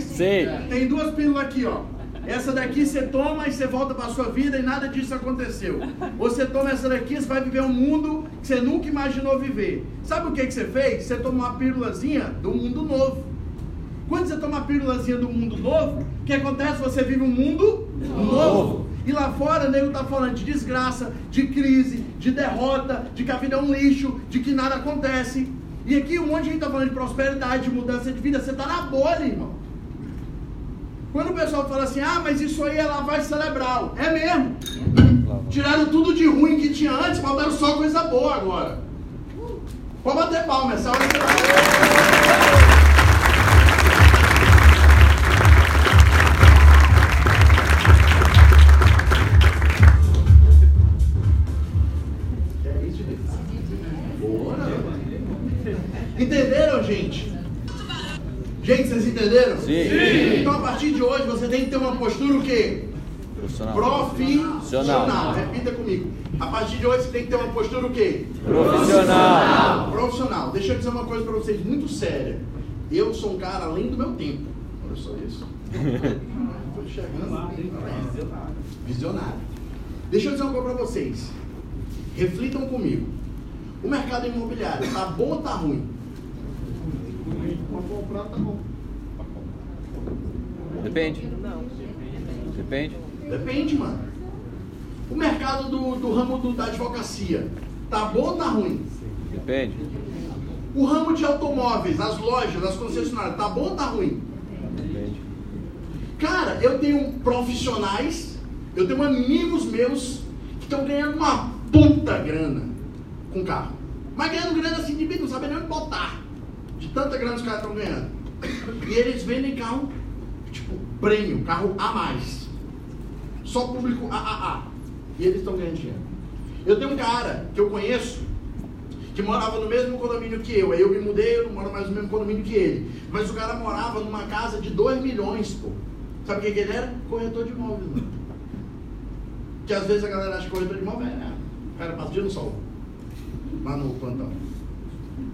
Sim. Tem duas pílulas aqui, ó. Essa daqui você toma e você volta para sua vida e nada disso aconteceu. Você toma essa daqui, você vai viver um mundo que você nunca imaginou viver. Sabe o que, que você fez? Você tomou uma pílulazinha do mundo novo. Quando você toma uma pílulazinha do mundo novo, o que acontece? Você vive um mundo novo. E lá fora, o nego tá falando de desgraça, de crise, de derrota, de que a vida é um lixo, de que nada acontece. E aqui um monte de gente tá falando de prosperidade, de mudança de vida. Você tá na bolha, irmão. Quando o pessoal fala assim, ah, mas isso aí é lavagem cerebral. É mesmo. Tiraram tudo de ruim que tinha antes, botaram só coisa boa agora. Pode bater palma, essa hora você vai. Entenderam, gente? Gente, vocês entenderam? Sim. Então, a partir de hoje, você tem que ter uma postura o quê? Profissional. Profissional. Repita comigo. A partir de hoje, você tem que ter uma postura o quê? Profissional. Profissional. Deixa eu dizer uma coisa pra vocês muito séria. Eu sou um cara além do meu tempo. Olha só isso. Estou enxergando. Visionário. Deixa eu dizer uma coisa pra vocês. Reflitam comigo. O mercado imobiliário, tá bom ou tá ruim? Comprar, tá bom. Depende. Depende. Depende, mano. O mercado do, do ramo do- da advocacia, tá bom ou tá ruim? Depende. O ramo de automóveis, as lojas, as concessionárias, tá bom ou tá ruim? Depende. Cara, eu tenho profissionais, eu tenho amigos meus que estão ganhando uma puta grana com carro. Mas ganhando grana assim de bico, não sabem nem onde botar. De tanta grana os caras estão ganhando. E eles vendem carro, tipo, prêmio, carro a mais. Só público AAA. E eles estão ganhando dinheiro. Eu tenho um cara que eu conheço que morava no mesmo condomínio que eu. Aí eu me mudei, eu não moro mais no mesmo condomínio que ele. Mas o cara morava numa casa de 2 milhões, pô. Sabe o que, ele era? Corretor de imóveis, mano. Que às vezes a galera acha que corretor de imóveis é. O cara passa dia no sol. Lá no plantão.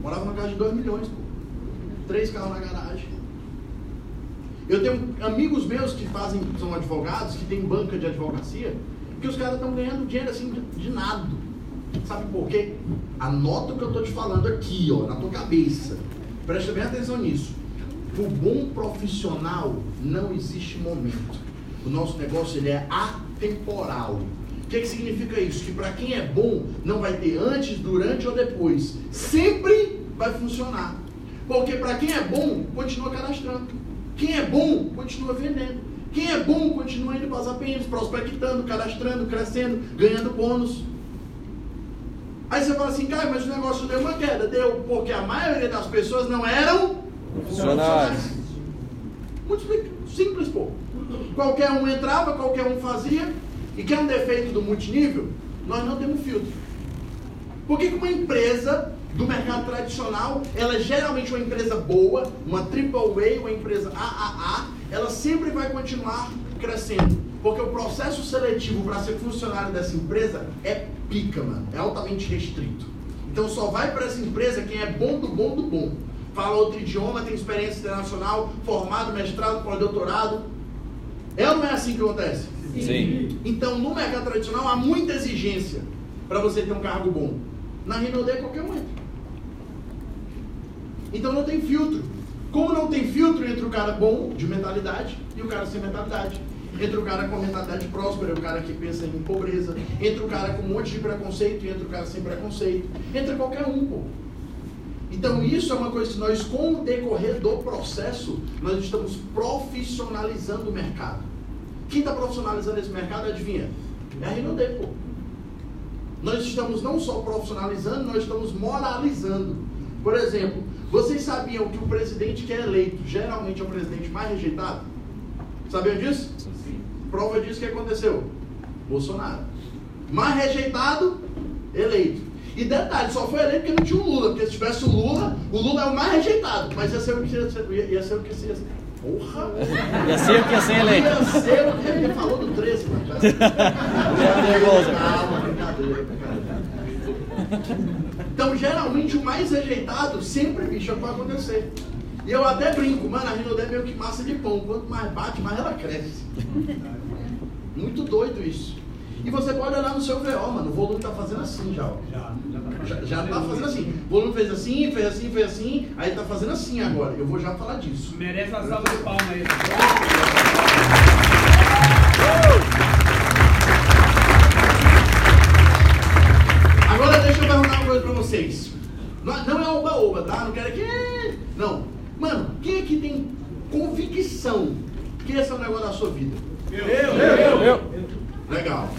Morava numa casa de 2 milhões, pô. Três carros na garagem. Eu tenho amigos meus que fazem, são advogados, que têm banca de advocacia, que os caras estão ganhando dinheiro assim de, nada. Sabe por quê? Anota o que eu estou te falando aqui, ó, na tua cabeça. Presta bem atenção nisso. Para o bom profissional não existe momento. O nosso negócio ele é atemporal. O que, que significa isso? Que para quem é bom, não vai ter antes, durante ou depois. Sempre vai funcionar. Porque para quem é bom, continua cadastrando. Quem é bom, continua vendendo. Quem é bom, continua indo para as APMs, prospectando, cadastrando, crescendo, ganhando bônus. Aí você fala assim, cara, mas o negócio deu uma queda. Deu, porque a maioria das pessoas não eram profissionais. Muito simples, pô. Qualquer um entrava, qualquer um fazia. E que é um defeito do multinível? Nós não temos filtro. Por que que uma empresa do mercado tradicional, ela é geralmente uma empresa boa, uma AAA, uma empresa AAA, ela sempre vai continuar crescendo. Porque o processo seletivo para ser funcionário dessa empresa é pica, mano. É altamente restrito. Então só vai para essa empresa quem é bom do bom do bom. Fala outro idioma, tem experiência internacional, formado, mestrado, pós-doutorado. É ou não é assim que acontece? Sim. Então, no mercado tradicional, há muita exigência para você ter um cargo bom. Na Rinode, qualquer um entra. Então, não tem filtro. Como não tem filtro entre o cara bom, de mentalidade, e o cara sem mentalidade? Entre o cara com a mentalidade próspera e o cara que pensa em pobreza. Entre o cara com um monte de preconceito e entre o cara sem preconceito. Entre qualquer um, pô. Então, isso é uma coisa que nós, com o decorrer do processo, nós estamos profissionalizando o mercado. Quem está profissionalizando esse mercado, adivinha? É a Rinode, pô. Nós estamos não só profissionalizando, nós estamos moralizando. Por exemplo, vocês sabiam que o presidente que é eleito geralmente é o presidente mais rejeitado? Sabiam disso? Sim. Prova disso que aconteceu? Bolsonaro. Mais rejeitado, eleito. E detalhe, só foi eleito porque não tinha o Lula, porque se tivesse o Lula, o Lula é o mais rejeitado, mas ia ser o que ia ser, ia ser o que ia ser. Porra! Ia ser o que ia ser eleito. Ia ser o que ele falou do 13, mano. nervoso. Calma, brincadeira, brincadeira. Então, geralmente, o mais rejeitado sempre, bicho, é o que vai acontecer. E eu até brinco, mano, a Rinodé é meio que massa de pão. Quanto mais bate, mais ela cresce. Muito doido isso. E você pode olhar no seu VO, mano. O volume tá fazendo assim já, ó. Já, já tá fazendo assim. O volume fez assim, fez assim, fez assim. Aí tá fazendo assim agora. Eu vou já falar disso. Merece uma salva de palmas aí. Agora vocês. Não, é oba-oba, tá? Não quero que. Não. Mano, quem aqui tem convicção que esse é o negócio da sua vida? Eu, eu, Eu. Legal.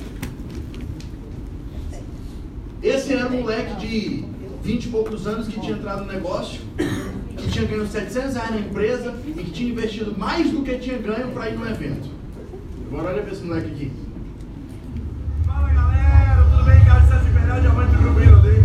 Esse era um moleque de 20 e poucos anos que tinha entrado no negócio, que tinha ganho 700 reais na empresa e que tinha investido mais do que tinha ganho para ir no evento. Agora olha pra esse moleque aqui. Fala galera, tudo bem? Carlos César Imperial, Diamante do Rio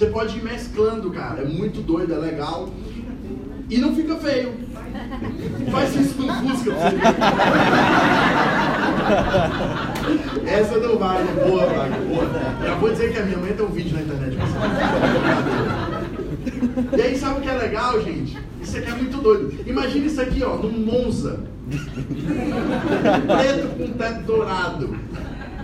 Você pode ir mesclando, cara. É muito doido, é legal. E não fica feio. Faz isso com Fusca. Essa não vale, boa, Wagner, boa. Já vou dizer que a minha mãe tem um vídeo na internet. E aí, sabe o que é legal, gente? Isso aqui é muito doido. Imagina isso aqui, ó, num Monza. Preto com teto dourado.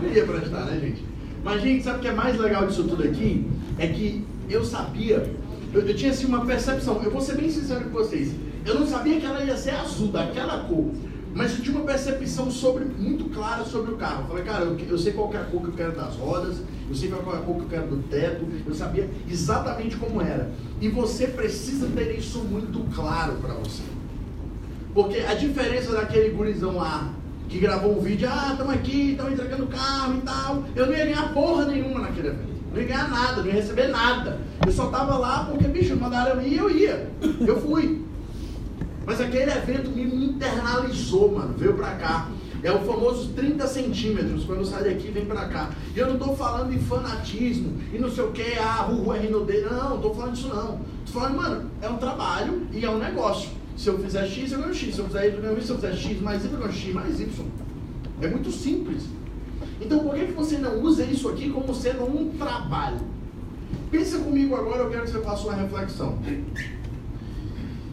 Não ia prestar, né, gente? Mas, gente, sabe o que é mais legal disso tudo aqui? É que eu sabia, eu, eu tinha assim uma percepção. Eu vou ser bem sincero com vocês. Eu não sabia que ela ia ser azul, daquela cor. Mas eu tinha uma percepção sobre, muito clara sobre o carro. Eu falei, cara, eu, eu sei qual é a cor que eu quero das rodas, eu sei qual é a cor que eu quero do teto, eu sabia exatamente como era. E você precisa ter isso muito claro para você. Porque a diferença daquele gurizão lá que gravou um vídeo, ah, estamos aqui, estamos entregando o carro e tal. Eu não ia ganhar porra nenhuma naquele evento. Não ia ganhar nada, não ia receber nada. Eu só tava lá porque, bicho, mandaram eu ir e eu ia. Eu fui. Mas aquele evento me internalizou, mano. Veio pra cá. É o famoso 30 centímetros, quando sai daqui vem pra cá. E eu não tô falando em fanatismo e não sei o que, ah, Ruhu é Rinode. Não, não tô falando disso não. Tô falando, mano, é um trabalho e é um negócio. Se eu fizer X, eu ganho X. Se eu fizer Y, eu ganho Y. Se eu fizer X mais Y, eu ganho X mais Y. É muito simples. Então por que você não usa isso aqui como sendo um trabalho? Pensa comigo agora, eu quero que você faça uma reflexão.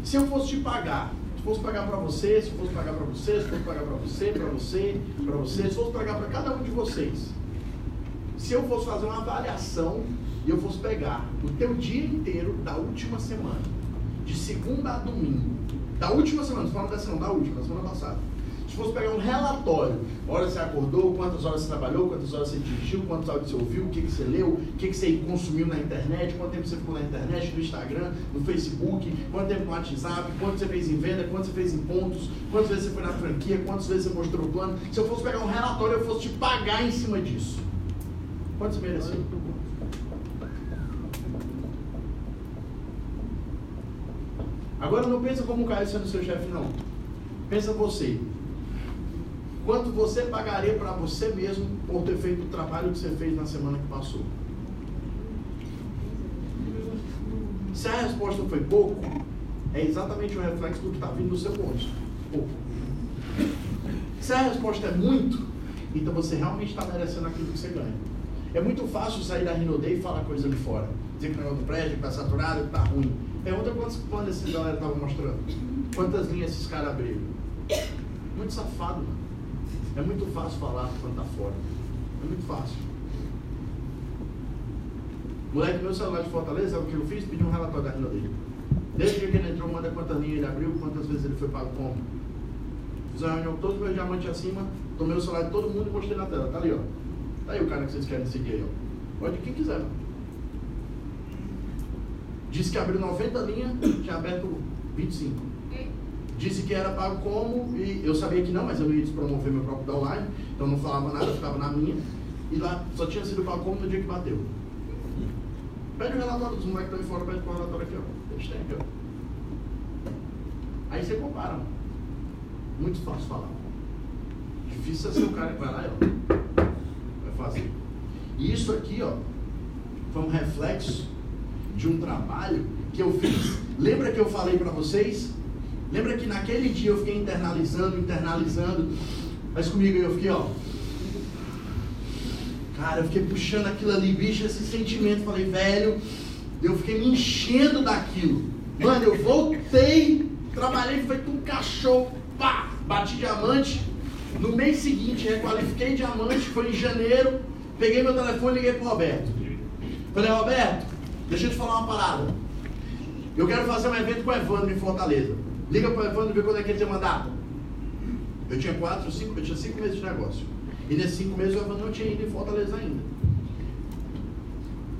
Se eu fosse te pagar, se fosse pagar para você, se fosse pagar para você, se fosse pagar para você, para você, para você, se fosse pagar para cada um de vocês. Se eu fosse fazer uma avaliação e eu fosse pegar o teu dia inteiro da última semana, de segunda a domingo, da última semana, não falando dessa não, da última, da semana passada. Se fosse pegar um relatório, horas você acordou, quantas horas você trabalhou, quantas horas você dirigiu, quantos áudios você ouviu, o que, que você leu, o que, que você consumiu na internet, quanto tempo você ficou na internet, no Instagram, no Facebook, quanto tempo no WhatsApp, quanto você fez em venda, quanto você fez em pontos, quantas vezes você foi na franquia, quantas vezes você mostrou o plano. Se eu fosse pegar um relatório, eu fosse te pagar em cima disso. Quanto você mereceu? Agora não pensa como o Caio sendo seu chefe, não. Pensa você. Quanto você pagaria para você mesmo por ter feito o trabalho que você fez na semana que passou? Se a resposta foi pouco, é exatamente o reflexo do que está vindo no seu bolso. Pouco. Se a resposta é muito, então você realmente está merecendo aquilo que você ganha. É muito fácil sair da Rinodei e falar coisa ali fora. Dizer que o negócio do prédio, está saturado, que está ruim. Pergunta quantos planos essa galera estava mostrando. Quantas linhas esses caras abriram. Muito safado, mano. É muito fácil falar quando tá fora. É muito fácil. Moleque, meu celular de Fortaleza, sabe o que eu fiz? Pedi um relatório da renda dele. Desde que ele entrou, manda quantas linhas ele abriu, quantas vezes ele foi pago como. Fiz uma reunião com todos os meus diamantes acima, tomei o celular de todo mundo e mostrei na tela. Tá ali, ó. Tá aí o cara que vocês querem seguir aí, ó. Pode quem quiser. Disse que abriu 90 linhas, tinha aberto 25 disse que era pago como, e eu sabia que não, mas eu não ia despromover meu próprio downline, então não falava nada, ficava na minha, e lá só tinha sido pago como no dia que bateu. Pede o relatório dos moleques que estão fora, pede o relatório aqui, ó. Eles têm aqui, ó. Aí você compara. Muito fácil falar. Difícil é ser o cara que vai lá e ó. Vai fazer. E isso aqui, ó, foi um reflexo de um trabalho que eu fiz. Lembra que eu falei para vocês Lembra que naquele dia eu fiquei internalizando, internalizando, mas comigo eu fiquei, ó. Cara, eu fiquei puxando aquilo ali, bicho, esse sentimento. Falei, velho, eu fiquei me enchendo daquilo. Mano, eu voltei, trabalhei feito um cachorro, pá, bati diamante. No mês seguinte, requalifiquei diamante, foi em janeiro. Peguei meu telefone e liguei pro Roberto. Falei, Roberto, deixa eu te falar uma parada. Eu quero fazer um evento com o Evandro em Fortaleza. Liga para o Evandro e vê quando é que ele tinha mandado. Eu tinha quatro, cinco, eu tinha cinco meses de negócio. E nesses cinco meses o Evandro não tinha ido em Fortaleza ainda.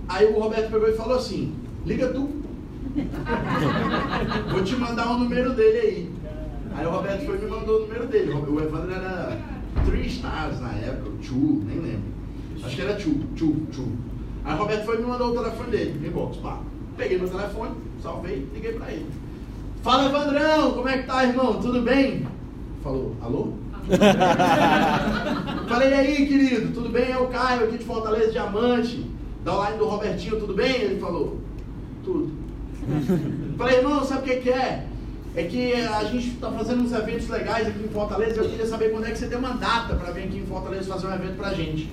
Aí o Roberto pegou e falou assim, liga tu. Vou te mandar o número dele aí. Aí o Roberto foi e me mandou o número dele. O Evandro era Three Stars na época, Two, nem lembro. Acho que era Two, Two, Two. Aí o Roberto foi e me mandou o telefone dele, inbox, pá. Peguei meu telefone, salvei, liguei pra ele. Fala, Evandrão, como é que tá, irmão? Tudo bem? Falou, alô? Falei, e aí, querido, tudo bem? É o Caio aqui de Fortaleza Diamante, da online do Robertinho, tudo bem? Ele falou, tudo. Falei, irmão, sabe o que, que é? É que a gente está fazendo uns eventos legais aqui em Fortaleza e eu queria saber quando é que você tem uma data para vir aqui em Fortaleza fazer um evento pra gente.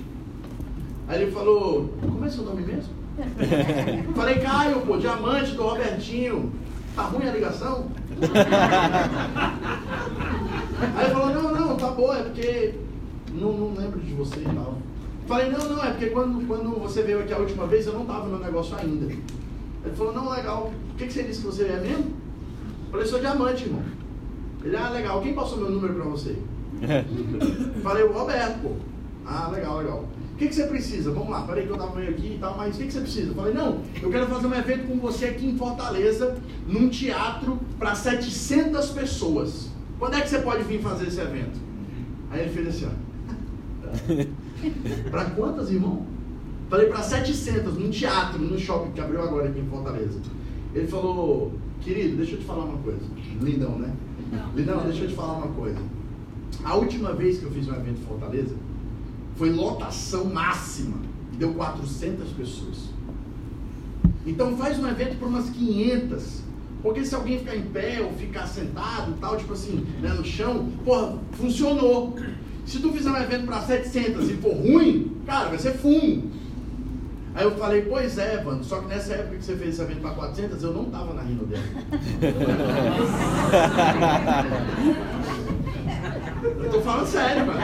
Aí ele falou, como é seu nome mesmo? Falei, Caio, pô, diamante do Robertinho. Tá ruim a ligação? Aí ele falou, não, não, tá boa, é porque não, não lembro de você e tal. Falei, não, não, é porque quando, quando você veio aqui a última vez eu não tava no negócio ainda. Ele falou, não, legal. O que, que você disse que você é mesmo? Falei, sou diamante, irmão. Ele, ah, legal. Quem passou meu número pra você? Falei, o Roberto, pô. Ah, legal, legal que, que você precisa? Vamos lá, peraí que eu estava meio aqui e tal, mas o que, que você precisa? Eu falei, não, eu quero fazer um evento com você aqui em Fortaleza, num teatro para 700 pessoas. Quando é que você pode vir fazer esse evento? Aí ele fez assim, ó. para quantas, irmão? Falei para 700, num teatro, num shopping que abriu agora aqui em Fortaleza. Ele falou, querido, deixa eu te falar uma coisa. Lindão, né? Lidão, deixa eu te falar uma coisa. A última vez que eu fiz um evento em Fortaleza foi lotação máxima. Deu 400 pessoas. Então faz um evento para umas 500. Porque se alguém ficar em pé ou ficar sentado tal, tipo assim, né, no chão, porra, funcionou. Se tu fizer um evento para 700 e for ruim, cara, vai ser fumo. Aí eu falei, pois é, mano, só que nessa época que você fez esse evento para 400, eu não tava na Rino dela. Eu tô falando sério, mano.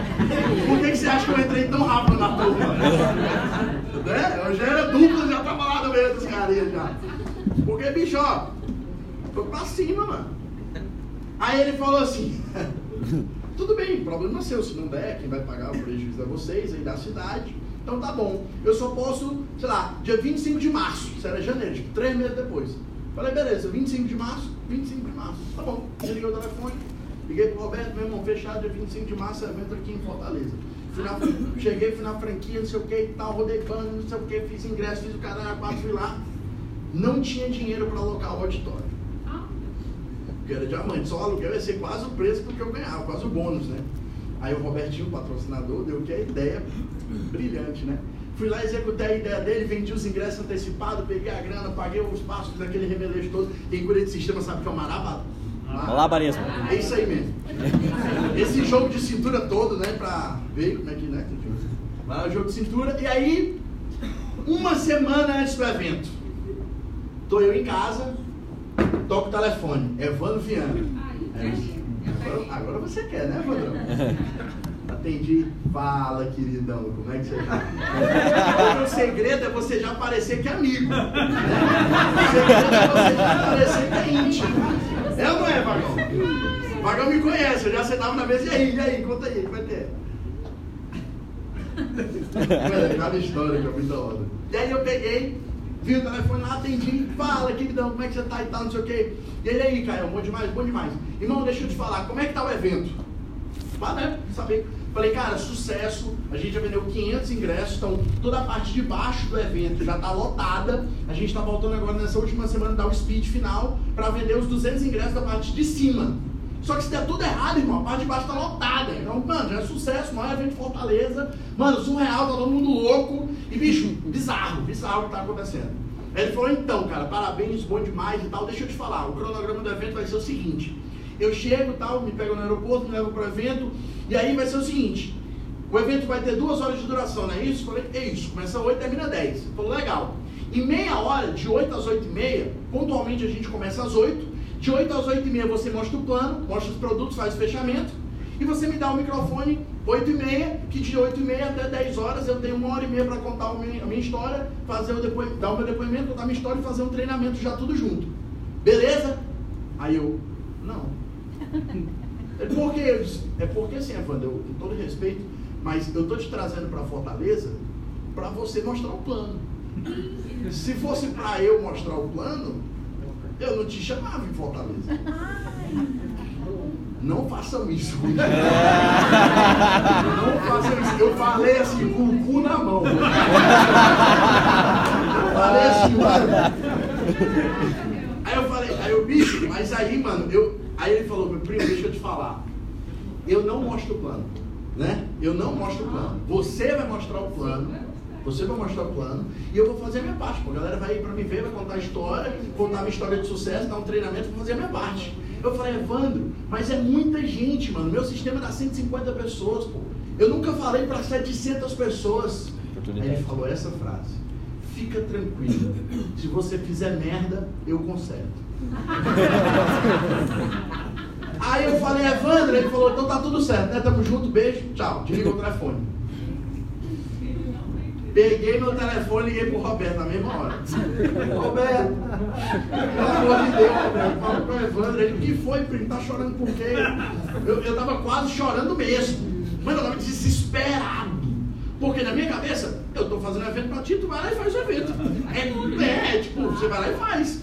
Por que, que você acha que eu entrei tão rápido na turma? Né? Eu já era dupla, já tava lá no meio dos carinhas já. Porque, bicho, ó, tô pra cima, mano. Aí ele falou assim, tudo bem, problema seu, se não der, quem vai pagar o prejuízo é vocês aí da cidade. Então tá bom, eu só posso, sei lá, dia 25 de março, isso era janeiro, tipo, três meses depois. Falei, beleza, 25 de março, 25 de março, tá bom. Desliguei o telefone, liguei pro Roberto, meu irmão, fechado dia 25 de março, evento aqui em Fortaleza. Fui na, cheguei, fui na franquia, não sei o que e tal, rodei pano, não sei o que, fiz ingresso, fiz o caralho, quatro, fui lá. Não tinha dinheiro para alocar o auditório. Porque era diamante, só o aluguel ia ser quase o preço do que eu ganhava, quase o bônus, né? Aí o Robertinho, patrocinador, deu que a ideia brilhante, né? Fui lá, executei a ideia dele, vendi os ingressos antecipados, peguei a grana, paguei os passos daquele remelejo todo. Quem cuida de sistema sabe que é o marabá. Malabarismo. É isso aí mesmo. Esse jogo de cintura todo, né? Pra ver como é que, né? Lá o jogo de cintura. E aí, uma semana antes do evento, tô eu em casa, toco o telefone. Evandro Viana. É, agora, agora você quer, né, Evandro? Atendi. Fala, queridão, como é que você tá? O segredo é você já parecer que é amigo. Né? O segredo é você já parecer que é íntimo. É ou não é, Vagão? Vagão me conhece, eu já sentava na mesa. E aí, e aí, conta aí, vai ter. Mano, cada história que é muito da hora. E aí eu peguei, vi o telefone lá, atendi, fala, queridão, como é que você tá e tal, não sei o quê. E ele aí, Caio, bom demais, bom demais. Irmão, deixa eu te falar, como é que tá o evento? Vá, né? Saber. Falei, cara, sucesso. A gente já vendeu 500 ingressos, então toda a parte de baixo do evento já está lotada. A gente está voltando agora nessa última semana dar o speed final para vender os 200 ingressos da parte de cima. Só que se der tudo errado, irmão, a parte de baixo está lotada. Então, mano, já é sucesso, maior evento de Fortaleza. Mano, surreal, tá todo mundo louco. E, bicho, bizarro, bizarro o que está acontecendo. Ele falou, então, cara, parabéns, bom demais e tal. Deixa eu te falar, o cronograma do evento vai ser o seguinte. Eu chego tal, me pego no aeroporto, me levo para o evento, e aí vai ser o seguinte: o evento vai ter duas horas de duração, não é isso? Falei, é isso, começa às 8 e termina às 10. Falou, legal. Em meia hora, de 8 às 8 e meia, pontualmente a gente começa às 8. De 8 às 8 e meia você mostra o plano, mostra os produtos, faz o fechamento. E você me dá o microfone 8 e meia, que de 8 e meia até 10 horas eu tenho uma hora e meia para contar a minha história, fazer o depois, dar o meu depoimento, contar a minha história e fazer um treinamento já tudo junto. Beleza? Aí eu, não. É porque, é porque assim, Evandro, eu, com todo respeito, mas eu estou te trazendo para Fortaleza para você mostrar o plano. Se fosse para eu mostrar o plano, eu não te chamava em Fortaleza. Não façam isso. Não façam isso. Eu falei assim, com o cu na mão. Eu falei assim, mano. Aí eu falei, aí eu, bicho, mas aí, mano, eu, Aí ele falou, meu primo, deixa eu te falar. Eu não mostro o plano. Né? Eu não mostro o plano. Você vai mostrar o plano. Você vai mostrar o plano e eu vou fazer a minha parte. Pô. A galera vai ir para me ver, vai contar a história, contar a minha história de sucesso, dar um treinamento, vou fazer a minha parte. Eu falei, Evandro, mas é muita gente, mano. Meu sistema dá 150 pessoas, pô. Eu nunca falei para 700 pessoas. Aí ele falou essa frase. Fica tranquilo. Se você fizer merda, eu conserto. Aí eu falei, Evandro, ele falou, então tá tudo certo, né? Tamo junto, beijo, tchau. Desliga o telefone. Peguei meu telefone e liguei pro Roberto na mesma hora. Roberto, pelo amor de Deus, Roberto, fala pro Evandro, ele, o que foi, primo? Tá chorando por quê? Eu, eu tava quase chorando mesmo. Mano, eu tava desesperado. Porque na minha cabeça, eu tô fazendo evento pra ti, tu vai lá e faz o evento. É, é tipo, você vai lá e faz.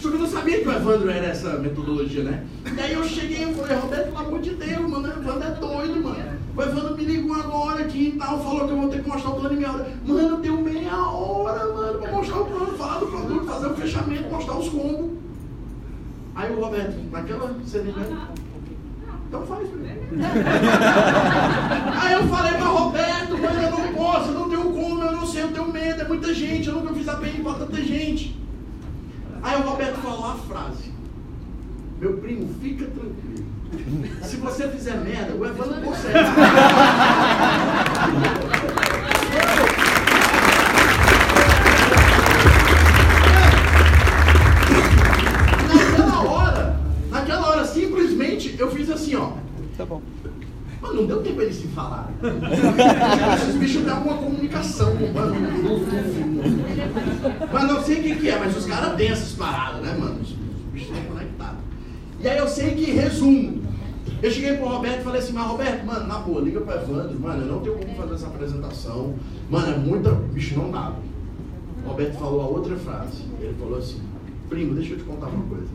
Só que eu não sabia que o Evandro era essa metodologia, né? Daí eu cheguei e falei, Roberto, pelo amor de Deus, mano, o Evandro é doido, mano. O Evandro me ligou agora aqui e tal, falou que eu vou ter que mostrar o plano em meia hora. Mano, deu meia hora, mano, pra mostrar o plano, falar do produto, fazer o fechamento, mostrar os combos. Aí o Roberto, naquela cena, Então faz pra mim. Aí eu falei pra Roberto, mano, eu não posso, eu não tenho como, eu não sei, eu tenho medo, é muita gente, eu nunca fiz a PN pra tanta gente. Aí o Roberto falou a frase. Meu primo, fica tranquilo. Se você fizer merda, o Evandro consegue. Tá bom. Mano, não deu tempo eles se falarem. Esses bichos têm alguma comunicação, mano. Mas não sei o que, que é, mas os caras têm essas paradas, né, mano? Os bichos estão conectados. E aí eu sei que, resumo, eu cheguei pro Roberto e falei assim, mas Roberto, mano, na boa, liga pro Evandro, mano, eu não tenho como fazer essa apresentação. Mano, é muita. Bicho, não dá. O Roberto falou a outra frase. Ele falou assim, primo, deixa eu te contar uma coisa.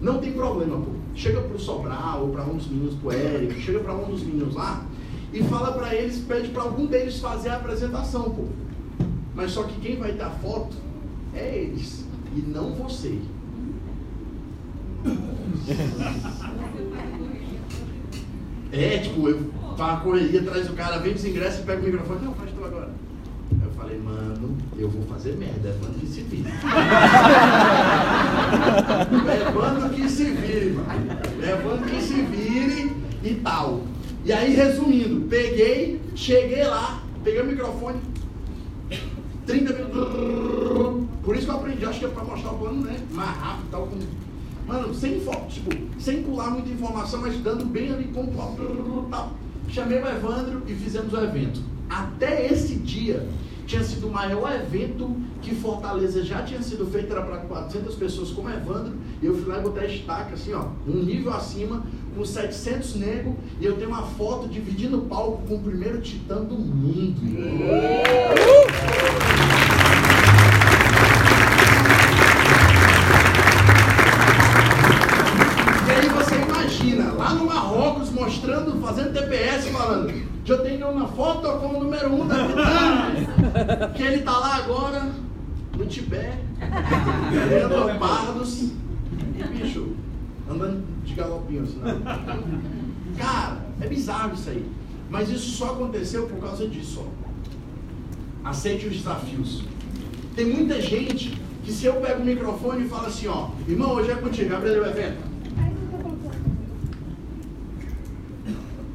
Não tem problema, pô. Chega pro Sobral ou para um dos meninos, pro Eric, chega para um dos meninos lá e fala para eles, pede para algum deles fazer a apresentação, pô. Mas só que quem vai dar foto é eles e não você. É, tipo, eu faço a correria atrás do cara, vem os ingressos e pega o microfone. Não, faz tu agora. Eu falei, mano, eu vou fazer merda, mano que se vire. Mano que se vire, mano. Mano que se vire e tal. E aí, resumindo, peguei, cheguei lá, peguei o microfone, 30 minutos. Por isso que eu aprendi, acho que é pra mostrar o plano, né? Mais rápido e tal. Com... Mano, sem tipo, sem pular muita informação, mas dando bem ali pontual. Tal. Chamei o Evandro e fizemos o evento. Até esse dia, tinha sido o maior evento que Fortaleza já tinha sido feito, era para 400 pessoas como Evandro, e eu fui lá e botei a estaca assim, ó, um nível acima, com 700 negros, e eu tenho uma foto dividindo o palco com o primeiro titã do mundo. E aí você imagina, lá no Marrocos, mostrando, fazendo TPS, falando, eu tenho uma foto como número um da Titã, que ele tá lá agora, no Tibete, vendo leopardos, e bicho, andando de galopinho assim. Né? Cara, é bizarro isso aí. Mas isso só aconteceu por causa disso, ó. Aceite os desafios. Tem muita gente que se eu pego o microfone e falo assim, ó, irmão, hoje é contigo, abre o evento.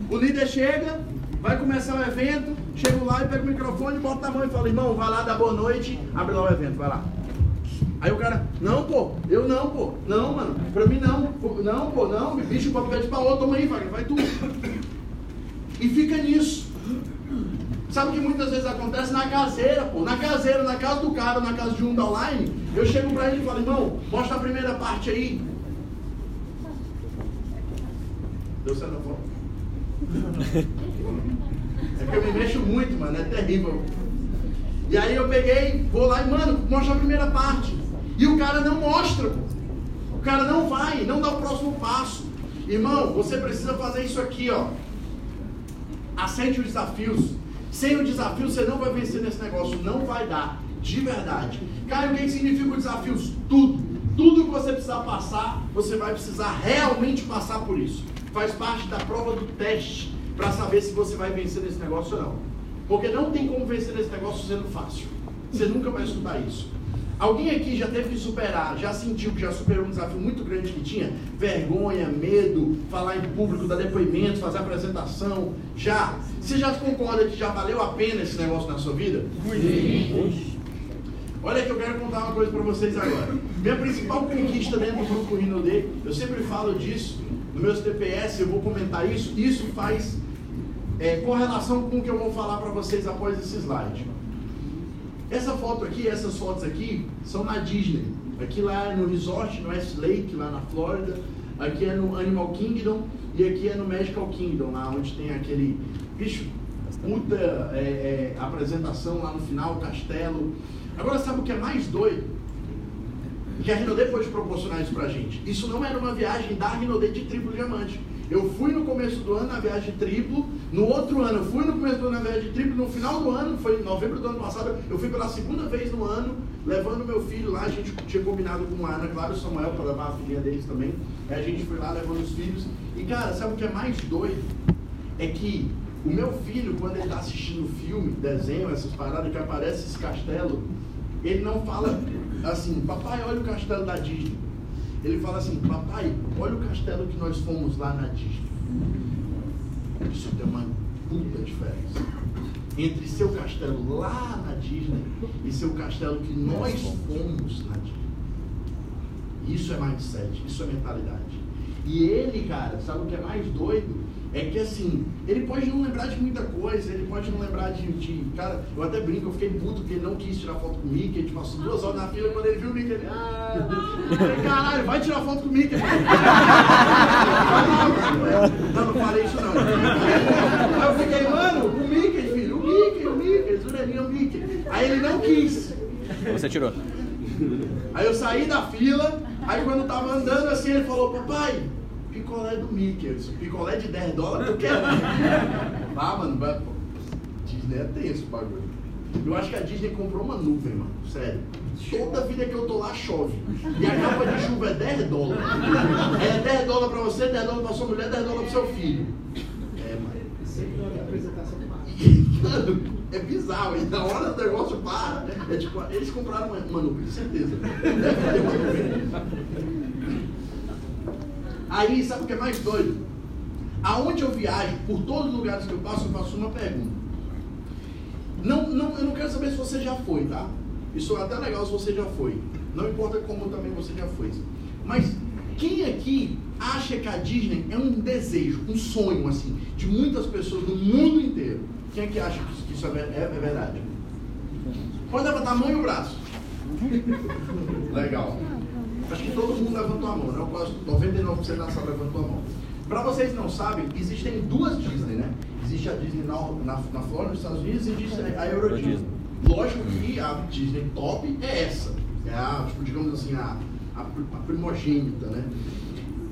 O líder chega, vai começar o evento, chego lá e pego o microfone, boto na mão e falo, irmão, vai lá, dá boa noite, abre lá o evento, vai lá. Aí o cara, não, pô, eu não, pô, não, mano, pra mim não, não, pô, não, bicho, pode pede pra outro, toma aí, vai, vai tu. E fica nisso. Sabe o que muitas vezes acontece na caseira, pô, na caseira, na casa do cara, na casa de um da online, eu chego pra ele e falo, irmão, mostra a primeira parte aí. Deu certo a? É porque eu me mexo muito, mano, é terrível. E aí eu peguei, vou lá e, mano, mostra a primeira parte. E o cara não mostra, pô. O cara não vai, não dá o próximo passo. Irmão, você precisa fazer isso aqui, ó. Aceite os desafios. Sem o desafio, você não vai vencer nesse negócio. Não vai dar. De verdade. Cara, o que significa os desafios? Tudo. Tudo que você precisar passar, você vai precisar realmente passar por isso. Faz parte da prova do teste para saber se você vai vencer nesse negócio ou não. Porque não tem como vencer nesse negócio sendo fácil. Você nunca vai estudar isso. Alguém aqui já teve que superar, já sentiu que já superou um desafio muito grande que tinha? Vergonha, medo, falar em público, dar depoimento, fazer apresentação? Já? Você já concorda que já valeu a pena esse negócio na sua vida? Sim. Olha que eu quero contar uma coisa para vocês agora. Minha principal conquista dentro do grupo Rinodê, eu sempre falo disso, no meus TPS eu vou comentar isso, isso faz é, correlação com o que eu vou falar para vocês após esse slide. Essa foto aqui, essas fotos aqui, são na Disney. Aqui lá é no resort, no West Lake, lá na Flórida. Aqui é no Animal Kingdom e aqui é no Magical Kingdom, lá onde tem aquele bicho, puta é, é, apresentação lá no final, castelo. Agora sabe o que é mais doido? Que a Rinodê pode proporcionar isso pra gente. Isso não era uma viagem da Rinodê de Triplo Diamante. Eu fui no começo do ano na viagem triplo, no outro ano eu fui no começo do ano na viagem triplo, no final do ano, foi em novembro do ano passado, eu fui pela segunda vez no ano, levando meu filho lá, a gente tinha combinado com a Ana, claro, o Samuel, para levar a filhinha deles também. Aí a gente foi lá levando os filhos. E cara, sabe o que é mais doido? É que o meu filho, quando ele está assistindo filme, desenho, essas paradas que aparece esse castelo, ele não fala assim, papai, olha o castelo da Disney. Ele fala assim, papai, olha o castelo que nós fomos lá na Disney. Isso tem uma puta diferença. Entre seu castelo lá na Disney e seu castelo que nós fomos na Disney. Isso é mindset, isso é mentalidade. E ele, cara, sabe o que é mais doido? É que assim, ele pode não lembrar de muita coisa, ele pode não lembrar de, de. Cara, eu até brinco, eu fiquei puto porque ele não quis tirar foto com o Mickey, a gente passou duas horas na fila quando ele viu o Mickey, ele. Ah, eu falei, caralho, vai tirar foto com o Mickey. não, não falei isso não. Aí eu fiquei, mano, o Mickey, filho, o Mickey, o Mickey, Zurelinho, o Mickey. Aí ele não quis. Você tirou. Aí eu saí da fila, aí quando eu tava andando assim, ele falou, papai, picolé do Mickey. Eu disse, picolé de 10 dólares, tu quer? ah, mano, vai, pô, Disney é tenso o bagulho. Eu acho que a Disney comprou uma nuvem, mano, sério. Toda vida que eu tô lá chove. E a capa de chuva é 10 dólares. É 10 dólares pra você, 10 dólares pra sua mulher, 10 dólares pro seu filho. É, mano. Mano, é bizarro. E na hora do negócio para, é tipo, eles compraram uma, uma nuvem, certeza. Deve ter uma nuvem. Aí, sabe o que é mais doido? Aonde eu viajo, por todos os lugares que eu passo, eu faço uma pergunta. Não, não, eu não quero saber se você já foi, tá? Isso é até legal se você já foi. Não importa como também você já foi. Mas quem aqui acha que a Disney é um desejo, um sonho, assim, de muitas pessoas do mundo inteiro? Quem que acha que isso é, é, é verdade? Pode levantar a mão e o braço. Legal. Acho que todo mundo levantou a mão, né? Quase 99% da sala levantou a mão. Para vocês que não sabem, existem duas Disney, né? Existe a Disney na, na, na Flórida, nos Estados Unidos, e existe a Euro Disney. Lógico que a Disney top é essa. É a, tipo, digamos assim, a, a, a primogênita, né?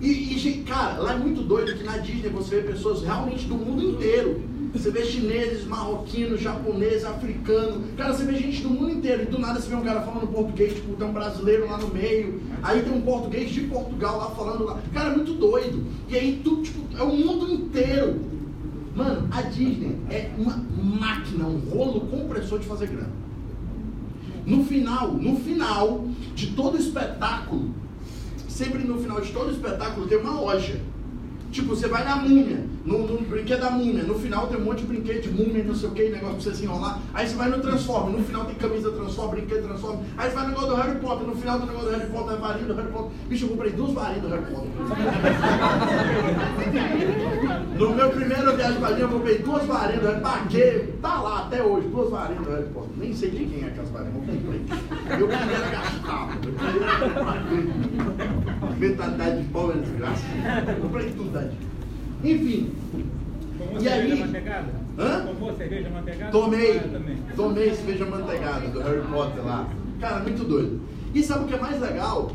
E, e, cara, lá é muito doido que na Disney você vê pessoas realmente do mundo inteiro. Você vê chineses, marroquinos, japoneses, africanos. Cara, você vê gente do mundo inteiro. E do nada você vê um cara falando português, tipo, tem um brasileiro lá no meio. Aí tem um português de Portugal lá falando lá. Cara, é muito doido. E aí tu, tipo, é o mundo inteiro. Mano, a Disney é uma máquina, um rolo compressor de fazer grana. No final, no final de todo espetáculo, sempre no final de todo espetáculo tem uma loja. Tipo, você vai na múmia, no, no brinquedo da múmia, no final tem um monte de brinquedo de múmia, não sei o que, negócio pra você se enrolar. Aí você vai no Transform, no final tem camisa Transform, brinquedo Transform. Aí você vai no negócio do Harry Potter, no final do negócio do Harry Potter, é varinha do Harry Potter. Bicho, eu comprei duas varinhas do Harry Potter. no meu primeiro viagem pra linha, eu comprei duas varinhas do Harry Potter. Paguei, tá lá até hoje, duas varinhas do Harry Potter. Nem sei de quem é aquelas varinhas, eu comprei. Eu queria gastar, eu queria mentalidade de pobre é desgraça. Comprei tudo, Tadinho. Enfim. Tomou E aí? cerveja manteigada? Hã? Tomou cerveja manteigada? Tomei, Ah, tomei cerveja manteigada do Harry Potter lá. Cara, muito doido. E sabe o que é mais legal?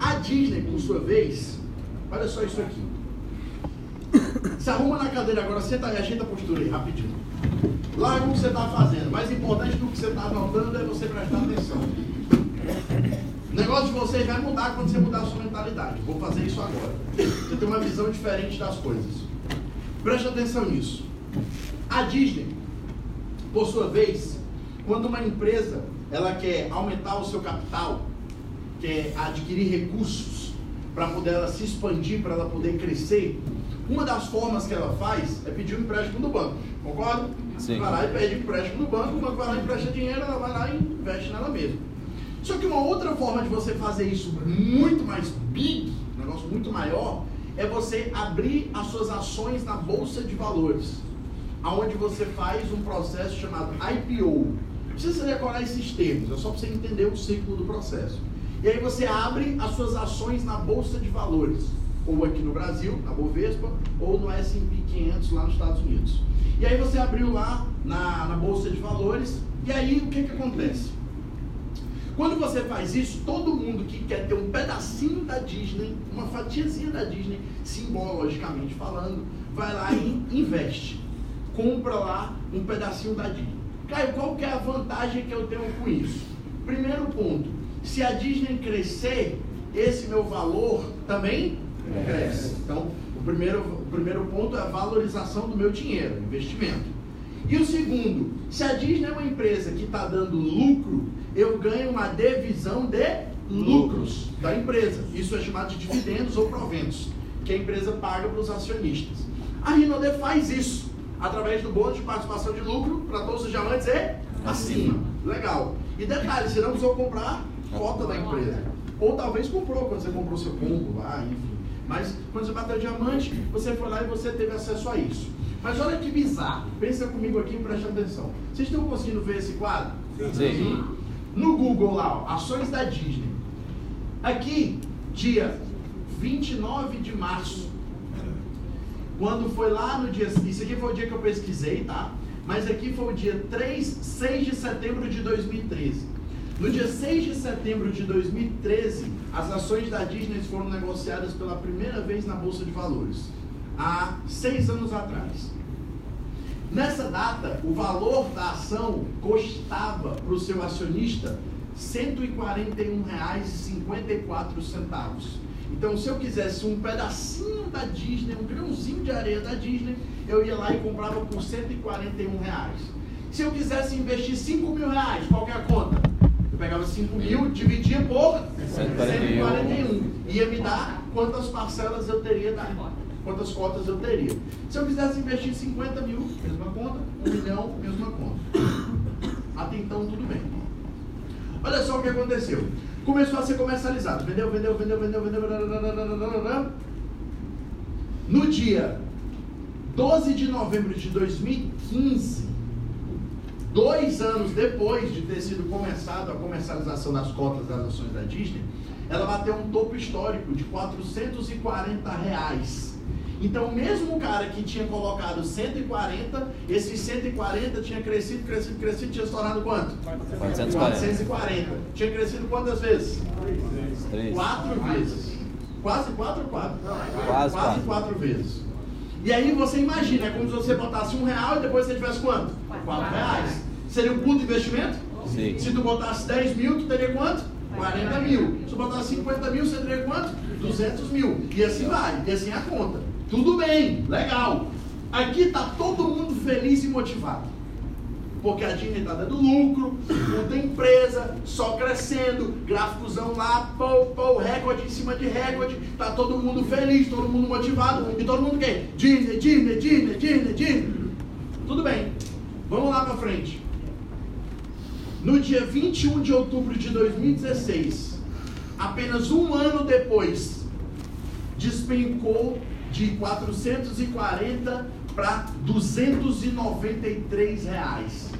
A Disney, por sua vez, olha só isso aqui. Se arruma na cadeira agora, senta aí, ajeita a postura aí, rapidinho. Larga o que você está fazendo. Mais importante do que você está anotando é você prestar atenção. O negócio de vocês vai mudar quando você mudar a sua mentalidade. Vou fazer isso agora. Você tem uma visão diferente das coisas. Preste atenção nisso. A Disney, por sua vez, quando uma empresa ela quer aumentar o seu capital, quer adquirir recursos para poder ela se expandir, para ela poder crescer, uma das formas que ela faz é pedir um empréstimo do banco. Concorda? Sim. Vai lá e pede empréstimo do banco, o banco vai lá e empresta dinheiro, ela vai lá e investe nela mesma. Só que uma outra forma de você fazer isso muito mais big, um negócio muito maior, é você abrir as suas ações na bolsa de valores, aonde você faz um processo chamado IPO. Não precisa decorar esses termos, é só para você entender o ciclo do processo. E aí você abre as suas ações na bolsa de valores, ou aqui no Brasil, na Bovespa, ou no S&P 500 lá nos Estados Unidos. E aí você abriu lá na, na bolsa de valores, e aí o que que acontece? Quando você faz isso, todo mundo que quer ter um pedacinho da Disney, uma fatiazinha da Disney, simbologicamente falando, vai lá e investe. Compra lá um pedacinho da Disney. Caio, qual que é a vantagem que eu tenho com isso? Primeiro ponto, se a Disney crescer, esse meu valor também cresce. Então, o primeiro, o primeiro ponto é a valorização do meu dinheiro, investimento. E o segundo, se a Disney é uma empresa que está dando lucro, eu ganho uma divisão de lucros da empresa. Isso é chamado de dividendos ou proventos, que a empresa paga para os acionistas. A Rinode faz isso através do bônus de participação de lucro para todos os diamantes e acima. Legal. E detalhe, você não precisou comprar cota da empresa. Ou talvez comprou quando você comprou seu combo lá, enfim. Mas quando você bateu diamante, você foi lá e você teve acesso a isso. Mas olha que bizarro. Pensa comigo aqui e preste atenção. Vocês estão conseguindo ver esse quadro? Sim. No Google lá, ó, ações da Disney. Aqui, dia 29 de março. Quando foi lá no dia. Isso aqui foi o dia que eu pesquisei, tá? Mas aqui foi o dia 3, 6 de setembro de 2013. No dia 6 de setembro de 2013, as ações da Disney foram negociadas pela primeira vez na Bolsa de Valores. Há seis anos atrás. Nessa data, o valor da ação custava para o seu acionista R$ 141,54. Então, se eu quisesse um pedacinho da Disney, um grãozinho de areia da Disney, eu ia lá e comprava por 141 reais. Se eu quisesse investir 5 mil reais, qual que é a conta? Eu pegava 5 mil, dividia por 141. 141. Ia me dar quantas parcelas eu teria da quantas cotas eu teria. Se eu quisesse investir 50 mil, mesma conta, 1 milhão, mesma conta. Até então, tudo bem. Olha só o que aconteceu. Começou a ser comercializado. Vendeu, vendeu, vendeu, vendeu, vendeu. No dia 12 de novembro de 2015, dois anos depois de ter sido começado a comercialização das cotas das ações da Disney, ela bateu um topo histórico de 440 reais. Então, mesmo o cara que tinha colocado 140, esses 140 tinha crescido, crescido, crescido, tinha estourado quanto? 440. 440. Tinha crescido quantas vezes? Três. Quatro vezes. Quase quatro ou quatro? Quase quatro. quatro. vezes. E aí você imagina, é como se você botasse um real e depois você tivesse quanto? Quatro reais. Seria um puto investimento? Sim. Se tu botasse 10 mil, tu teria quanto? 40 mil. Se tu botasse 50 mil, você teria quanto? 200 mil. E assim vai, e assim é a conta. Tudo bem, legal. Aqui está todo mundo feliz e motivado. Porque a Disney está dando lucro, muita empresa, só crescendo, gráficozão lá, pô, pô, recorde em cima de recorde, tá todo mundo feliz, todo mundo motivado, e todo mundo quer Disney, Disney, Disney, Disney, Disney. Tudo bem, vamos lá para frente. No dia 21 de outubro de 2016, apenas um ano depois, despencou de 440 para 293 reais.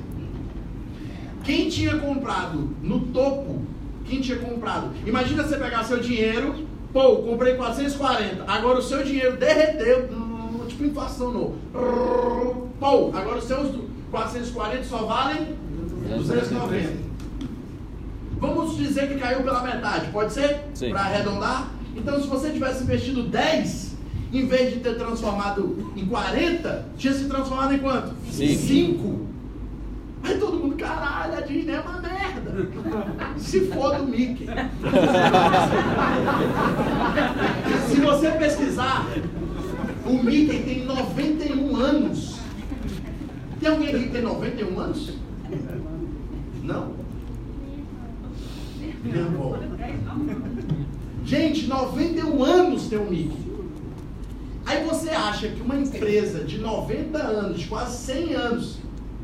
Quem tinha comprado no topo, quem tinha comprado, imagina você pegar seu dinheiro, pô, comprei 440, agora o seu dinheiro derreteu, hum, tipo inflação não, pô, agora os seus 440 só valem 290. Vamos dizer que caiu pela metade, pode ser? Para arredondar? Então, se você tivesse investido 10, em vez de ter transformado em 40, tinha se transformado em quanto? Cinco. 5. Aí todo mundo, caralho, a Disney é uma merda. Se for do Mickey. Se você pesquisar, o Mickey tem 91 anos. Tem alguém aqui que tem 91 anos? Não? Minha avó. Gente, 91 anos tem o Mickey. Aí você acha que uma empresa de 90 anos, quase 100 anos,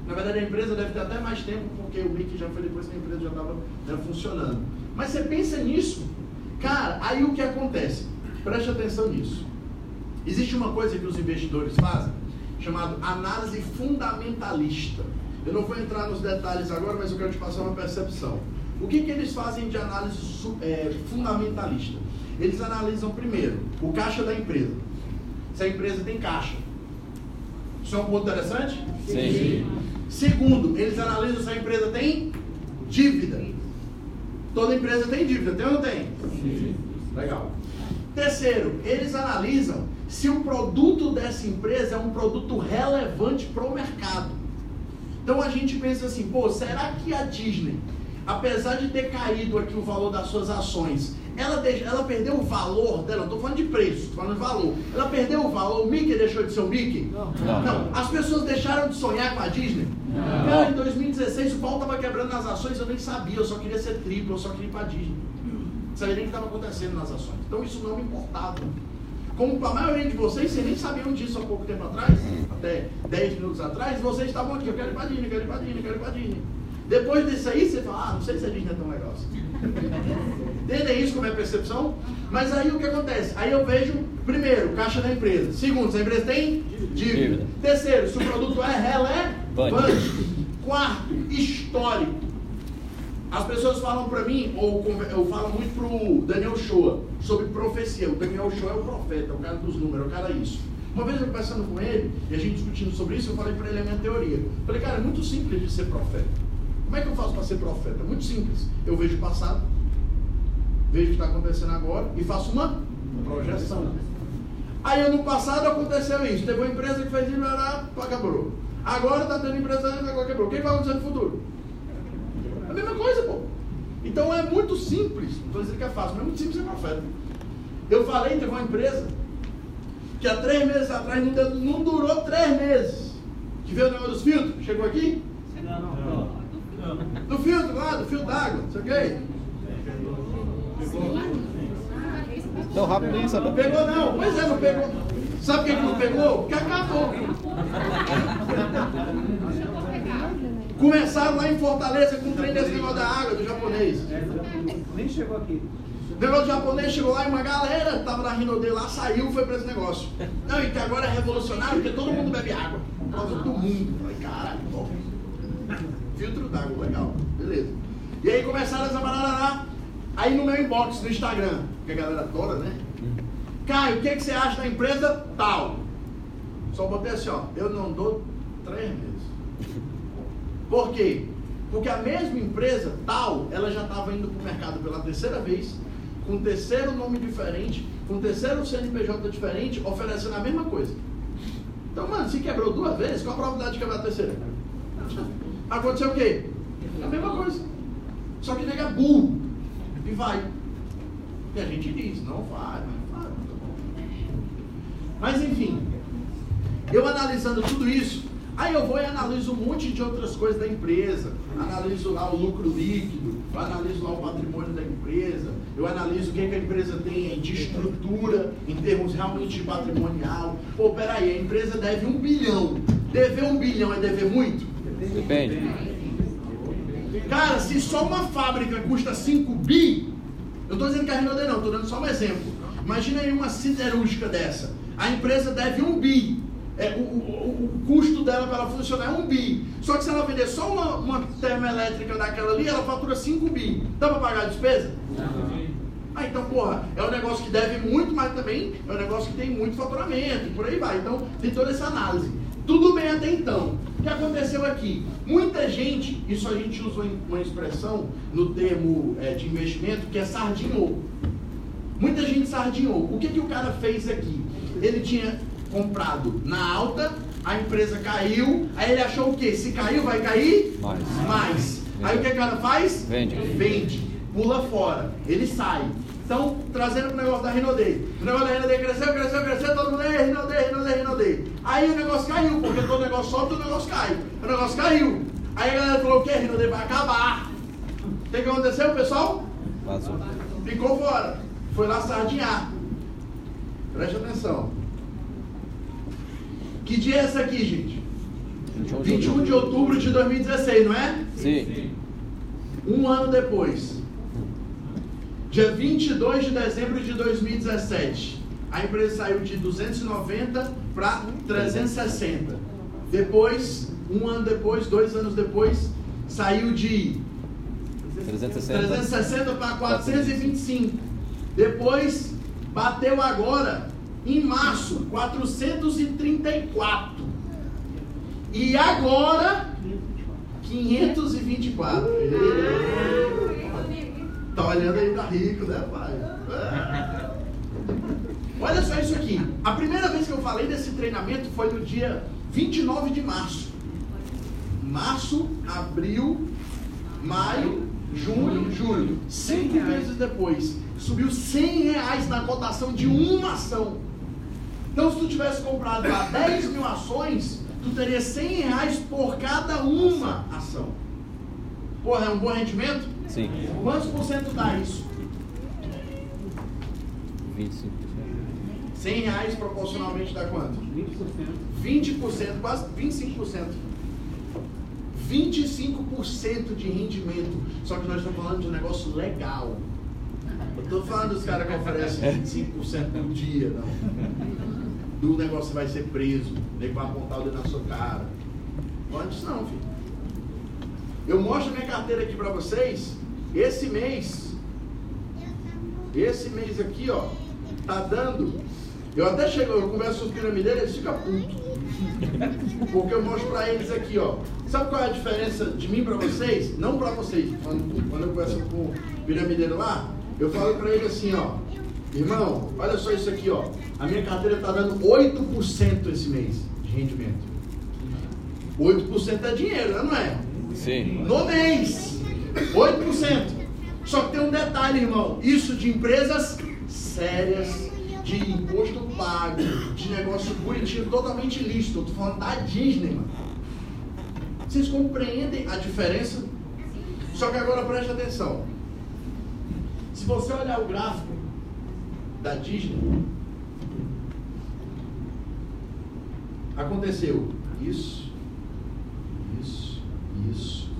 na verdade a empresa deve ter até mais tempo, porque o Mickey já foi depois que a empresa já estava funcionando. Mas você pensa nisso, cara, aí o que acontece? Preste atenção nisso. Existe uma coisa que os investidores fazem, chamado análise fundamentalista. Eu não vou entrar nos detalhes agora, mas eu quero te passar uma percepção. O que, que eles fazem de análise é, fundamentalista? Eles analisam primeiro o caixa da empresa. Se a empresa tem caixa. Isso é um ponto interessante? Sim. Segundo, eles analisam se a empresa tem dívida. Toda empresa tem dívida, tem ou não tem? Legal. Terceiro, eles analisam se o produto dessa empresa é um produto relevante para o mercado. Então a gente pensa assim, pô, será que a Disney, apesar de ter caído aqui o valor das suas ações, ela, deixa, ela perdeu o valor dela, não estou falando de preço, estou falando de valor. Ela perdeu o valor, o Mickey deixou de ser o Mickey? Não. não. As pessoas deixaram de sonhar com a Disney? Não. Cara, em 2016 o pau estava quebrando nas ações, eu nem sabia, eu só queria ser triplo, eu só queria ir para a Disney. Não sabia nem o que estava acontecendo nas ações. Então isso não me importava. Como para a maioria de vocês, vocês nem sabiam disso há pouco tempo atrás, até 10 minutos atrás, vocês estavam aqui, eu quero ir para a Disney, eu quero ir para a Disney, eu quero ir para a Disney. Depois disso aí, você fala, ah, não sei se a Disney é tão legal assim. Entendem isso como é percepção? Mas aí o que acontece? Aí eu vejo, primeiro, caixa da empresa. Segundo, se a empresa tem dívida. dívida. Terceiro, se o produto é relevante. Quarto, histórico. As pessoas falam para mim, ou eu falo muito pro Daniel Shoa, sobre profecia. O Daniel Shoa é o profeta, é o cara dos números, é o cara isso. Uma vez eu conversando com ele, e a gente discutindo sobre isso, eu falei para ele a minha teoria. Eu falei, cara, é muito simples de ser profeta. Como é que eu faço para ser profeta? Muito simples. Eu vejo o passado, vejo o que está acontecendo agora e faço uma projeção. Aí ano passado aconteceu isso. Teve uma empresa que fez isso, quebrou. Agora está tendo empresa que agora quebrou. O que vai acontecer no futuro? É a mesma coisa, pô. Então é muito simples. Não estou dizendo que é fácil, mas é muito simples ser profeta. Eu falei, teve uma empresa que há três meses atrás não, não durou três meses. Que veio o negócio dos filtros? Chegou aqui? Não, não. não. Do filtro lá, do filtro d'água, não sei o quê. Não, rápido sabe. Não pegou não, pois é, não pegou. Sabe por que não pegou? Porque acabou. Começaram lá em Fortaleza com um trem desse negócio da água, do japonês. Nem chegou aqui. O negócio japonês chegou lá e uma galera que tava na Rinode lá saiu foi para esse negócio. Não, e que agora é revolucionário porque todo mundo bebe água. Por causa do mundo. Falei, caralho, top filtro d'água, legal, beleza. E aí começaram essa parada lá. Aí no meu inbox no Instagram, que a galera adora, né? Caio, o que, que você acha da empresa tal? Só botei assim, ó, eu não dou três meses. Por quê? Porque a mesma empresa tal, ela já estava indo para o mercado pela terceira vez, com terceiro nome diferente, com terceiro CNPJ diferente, oferecendo a mesma coisa. Então, mano, se quebrou duas vezes, qual a probabilidade de quebrar a terceira? Aconteceu o quê? A mesma coisa. Só que nega burro. E vai. E a gente diz, não vai, mas vai, tá bom. Mas enfim, eu analisando tudo isso, aí eu vou e analiso um monte de outras coisas da empresa. Analiso lá o lucro líquido, eu analiso lá o patrimônio da empresa, eu analiso o que, que a empresa tem de estrutura em termos realmente patrimonial. Pô, peraí, a empresa deve um bilhão. Dever um bilhão é dever muito? Depende. Cara, se só uma fábrica custa 5 bi, eu estou dizendo que a Rinode não, estou dando só um exemplo. Imagina aí uma siderúrgica dessa. A empresa deve um bi. É, o, o, o, custo dela para ela funcionar é um bi. Só que se ela vender só uma, uma termoelétrica daquela ali, ela fatura 5 bi. Dá para pagar a despesa? Ah, então, porra, é um negócio que deve muito, mas também é um negócio que tem muito faturamento, e por aí vai. Então, tem toda essa análise. Tudo bem até então. O que aconteceu aqui? Muita gente, isso a gente usou uma expressão no termo é, de investimento que é sardinhou. Muita gente sardinhou. O que, que o cara fez aqui? Ele tinha comprado na alta, a empresa caiu, aí ele achou o quê? Se caiu, vai cair? Mais. Mais. Aí o que o cara faz? Vende. Vende. Pula fora. Ele sai. Então, trazendo para o negócio da Rinodei. O negócio da Rinodei cresceu, cresceu, cresceu, todo mundo, é Rinodei, Rinodei, Rinodei. Aí o negócio caiu, porque todo negócio sobe, o negócio cai. O negócio caiu. Aí a galera falou, o que? Rinodei vai acabar. O que, que aconteceu, pessoal? Vazou. Ficou fora. Foi lá sardinhar. Preste atenção. Que dia é esse aqui, gente? 21 de outubro de 2016, não é? Sim. Um ano depois. Dia 22 de dezembro de 2017, a empresa saiu de 290 para 360. Depois, um ano depois, dois anos depois, saiu de 360, 360 para 425. Depois, bateu agora, em março, 434. E agora, 524. Tá olhando aí, tá rico, né, pai? É. Olha só isso aqui. A primeira vez que eu falei desse treinamento foi no dia 29 de março. Março, abril, maio, junho, julho. Cinco meses depois, subiu 100 reais na cotação de uma ação. Então, se tu tivesse comprado lá 10 mil ações, tu teria 100 reais por cada uma ação. Porra, é um bom rendimento? Sim. Quantos por cento dá isso? 25%. 100 reais proporcionalmente dá quanto? 20%. 20%, quase 25%. 25% de rendimento. Só que nós estamos falando de um negócio legal. Eu estou falando dos caras que oferecem 25% por dia, não. Do negócio que vai ser preso, nem vai apontar o dedo na sua cara. Antes não, filho. Eu mostro minha carteira aqui para vocês. Esse mês, esse mês aqui, ó, tá dando. Eu até chego, eu converso com os piramideiros, eles ficam putos. Porque eu mostro para eles aqui, ó. Sabe qual é a diferença de mim para vocês? Não para vocês. Quando, quando eu converso com o piramideiro lá, eu falo para ele assim, ó. Irmão, olha só isso aqui, ó. A minha carteira está dando 8% esse mês de rendimento. 8% é dinheiro, não é? Sim. No mês. 8%. Só que tem um detalhe, irmão. Isso de empresas sérias, de imposto pago, de negócio bonitinho, totalmente lícito. Eu tô falando da Disney, mano. Vocês compreendem a diferença? Só que agora preste atenção. Se você olhar o gráfico da Disney, aconteceu isso, isso,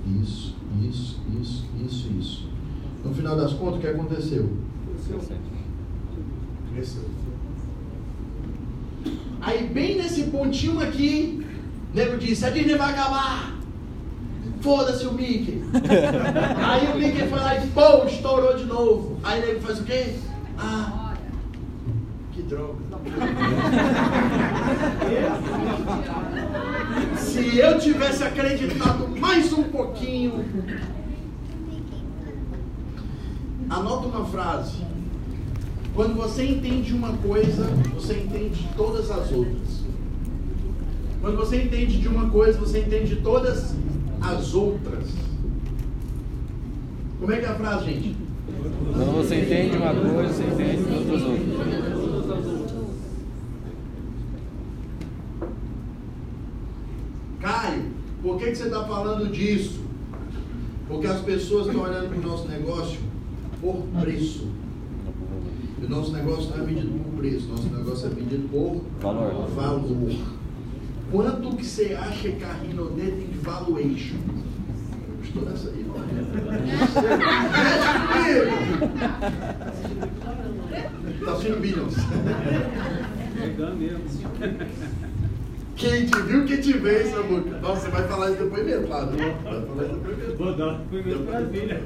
isso, isso, isso, isso, isso. No final das contas, o que aconteceu? Cresceu. Aí, bem nesse pontinho aqui, o nego disse: a Disney vai acabar. Foda-se o Mickey. Aí o Mickey foi lá e pô, estourou de novo. Aí o nego faz o quê? Ah, que droga. Se eu tivesse acreditado mais um pouquinho. Anota uma frase. Quando você entende uma coisa, você entende todas as outras. Quando você entende de uma coisa, você entende todas as outras. Como é que é a frase, gente? Quando você entende uma coisa, você entende todas as outras. Caio, por que, que você está falando disso? Porque as pessoas estão olhando para o nosso negócio por preço. E o nosso negócio não é medido por preço, nosso negócio é medido por Valor. valor. Quanto que você acha que a Rinode tem de valuation? Gostou dessa aí? não é? Tá assistindo Billions. Pegando mesmo. Quem te viu, quem te vê, seu boca. Nossa, você vai falar isso depois mesmo, claro. Vai falar isso depois mesmo. Vou dar foi mesmo Brasília.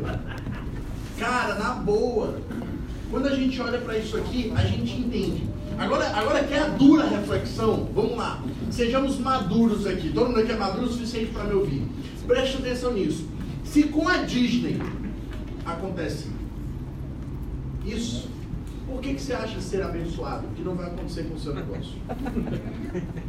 Cara, na boa. Quando a gente olha para isso aqui, a gente entende. Agora, agora que é a dura reflexão, vamos lá. Sejamos maduros aqui. Todo mundo aqui é maduro o suficiente para me ouvir. Preste atenção nisso. Se com a Disney acontece isso, por que, que você acha ser abençoado? Que não vai acontecer com o seu negócio.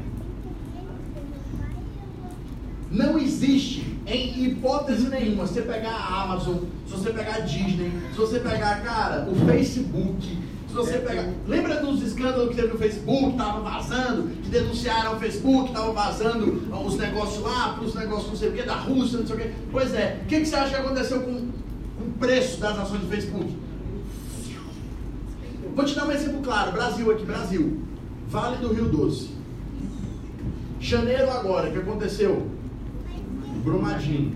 Não existe, em hipótese nenhuma, se você pegar a Amazon, se você pegar a Disney, se você pegar, cara, o Facebook, se você pegar. Lembra dos escândalos que teve no Facebook, tava vazando, que denunciaram o Facebook, tava vazando os negócios lá, para os negócios não sei o que, da Rússia, não sei o que. Pois é, o que, que você acha que aconteceu com, com o preço das ações do Facebook? Vou te dar um exemplo claro, Brasil aqui, Brasil. Vale do Rio Doce. Janeiro agora, o que aconteceu? Brumadinho.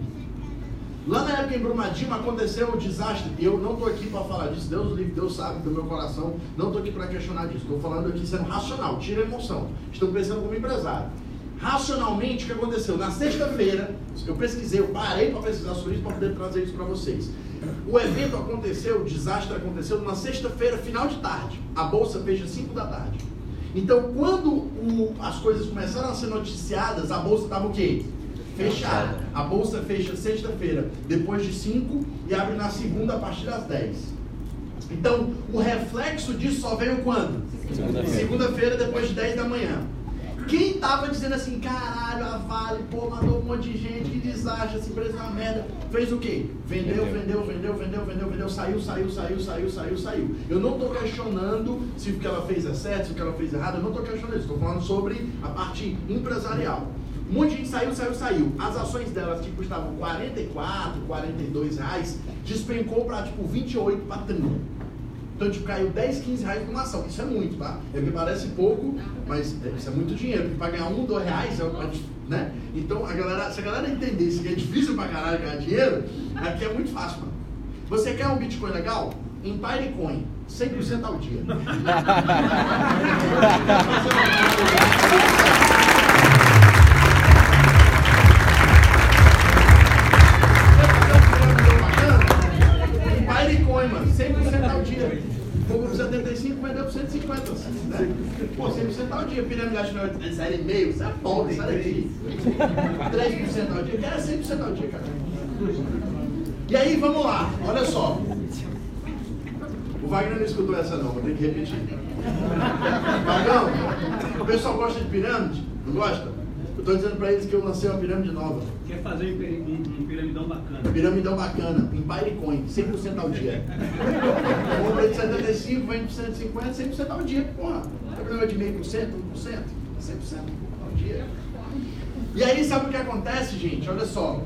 Lá na época em Brumadinho aconteceu o desastre. Eu não estou aqui para falar disso. Deus livre, Deus sabe do meu coração. Não estou aqui para questionar disso. Estou falando aqui sendo racional. Tira a emoção. Estou pensando como empresário. Racionalmente, o que aconteceu? Na sexta-feira, eu pesquisei, eu parei para pesquisar sobre isso para poder trazer isso para vocês. O evento aconteceu, o desastre aconteceu na sexta-feira, final de tarde. A bolsa fecha 5 da tarde. Então, quando o- as coisas começaram a ser noticiadas, a bolsa estava o quê? Fechada. A bolsa fecha sexta-feira, depois de 5 e abre na segunda a partir das 10. Então, o reflexo disso só veio quando? Segunda-feira. Depois de 10 da manhã. Quem tava dizendo assim, caralho, a Vale, pô, mandou um monte de gente, que desastre, essa empresa é uma merda. Fez o quê? Vendeu, vendeu, vendeu, vendeu, vendeu, vendeu, saiu, saiu, saiu, saiu, saiu, saiu. Eu não estou questionando se o que ela fez é certo, se o que ela fez é errado, eu não estou questionando isso, estou falando sobre a parte empresarial. Um monte de gente saiu, saiu, saiu. As ações delas, que custavam 44, 42 reais, despencou para tipo 28 para 30. Então, tipo, caiu 10, 15 reais numa ação. Isso é muito, tá? É que parece pouco, mas é, isso é muito dinheiro. Porque para ganhar um, dois reais, é, uma- né? Então, a galera, se a galera entendesse que é difícil pra caralho ganhar dinheiro, aqui é muito fácil, mano. Você quer um Bitcoin legal? Empire Coin, 100% ao dia. que não é 0,5, isso é bom, sai daqui. 3% ao dia, que era 100% ao dia, cara. E aí, vamos lá, olha só. O Wagner não escutou essa não, vou ter que repetir. Vagão, o pessoal gosta de pirâmide? Não gosta? Eu estou dizendo para eles que eu lancei uma pirâmide nova. Quer fazer um, pir- piramidão bacana. Piramidão bacana, Empire Coin, 100% ao dia. Compra de 75, vende por 150, 100% ao dia. Porra, é problema de meio por cento, 1%, 100% ao dia. E aí, sabe o que acontece, gente? Olha só.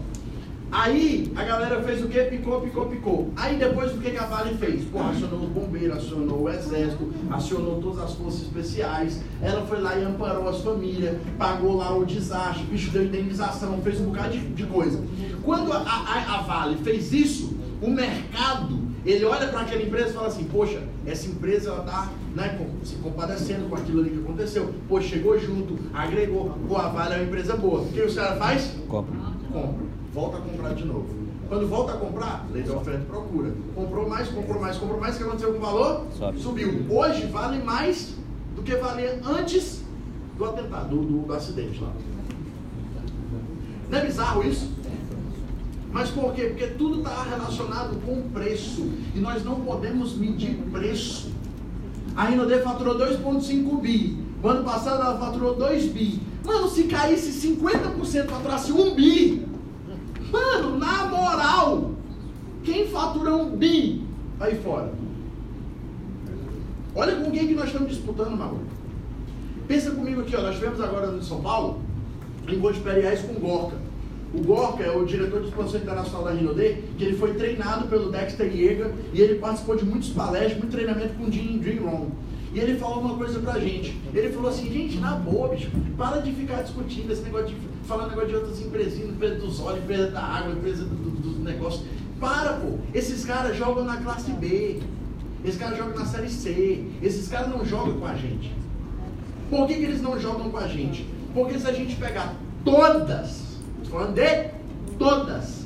Aí a galera fez o quê? Picou, picou, picou. Aí depois o que que a Vale fez? Pô, acionou os bombeiros, acionou o exército, acionou todas as forças especiais. Ela foi lá e amparou as famílias, pagou lá o desastre, bicho deu indenização, fez um bocado de, de coisa. Quando a, a- a Vale fez isso, o mercado, ele olha para aquela empresa e fala assim, poxa, essa empresa ela tá né, se compadecendo com aquilo ali que aconteceu. Pô, chegou junto, agregou, pô, a Vale é uma empresa boa. O que os caras faz? Compra. compra, volta a comprar de novo. Quando volta a comprar, lei da oferta e procura. Comprou mais, comprou mais, comprou mais, o que aconteceu com o valor? Sobe. Subiu. Hoje vale mais do que valia antes do atentado, do, do- do acidente lá. Não é bizarro isso? Mas por quê? Porque tudo está relacionado com preço. E nós não podemos medir preço. A Rinode faturou 2,5 bi. O ano passado ela faturou 2 bi. Mano, se caísse 50%, faturasse 1 bi. Mano, na moral, quem fatura 1 bi aí fora? Olha com quem que nós estamos disputando, Mauro. Pensa comigo aqui, ó. Nós tivemos agora no São Paulo, em Reais com Gorka. O Gorka é o diretor de expansão internacional da Rinode, que ele foi treinado pelo Dexter Yeager e ele participou de muitos palestras, muito treinamento com o Jim Ron. E ele falou uma coisa pra gente. Ele falou assim, gente, na boa, bicho, para de ficar discutindo esse negócio de falar negócio de outras empresinhas, empresa dos óleos, empresa da água, empresa do, do, dos negócios. Para, pô. Esses caras jogam na classe B. Esses caras jogam na série C. Esses caras não jogam com a gente. Por que, que eles não jogam com a gente? Porque se a gente pegar todas, tô falando de todas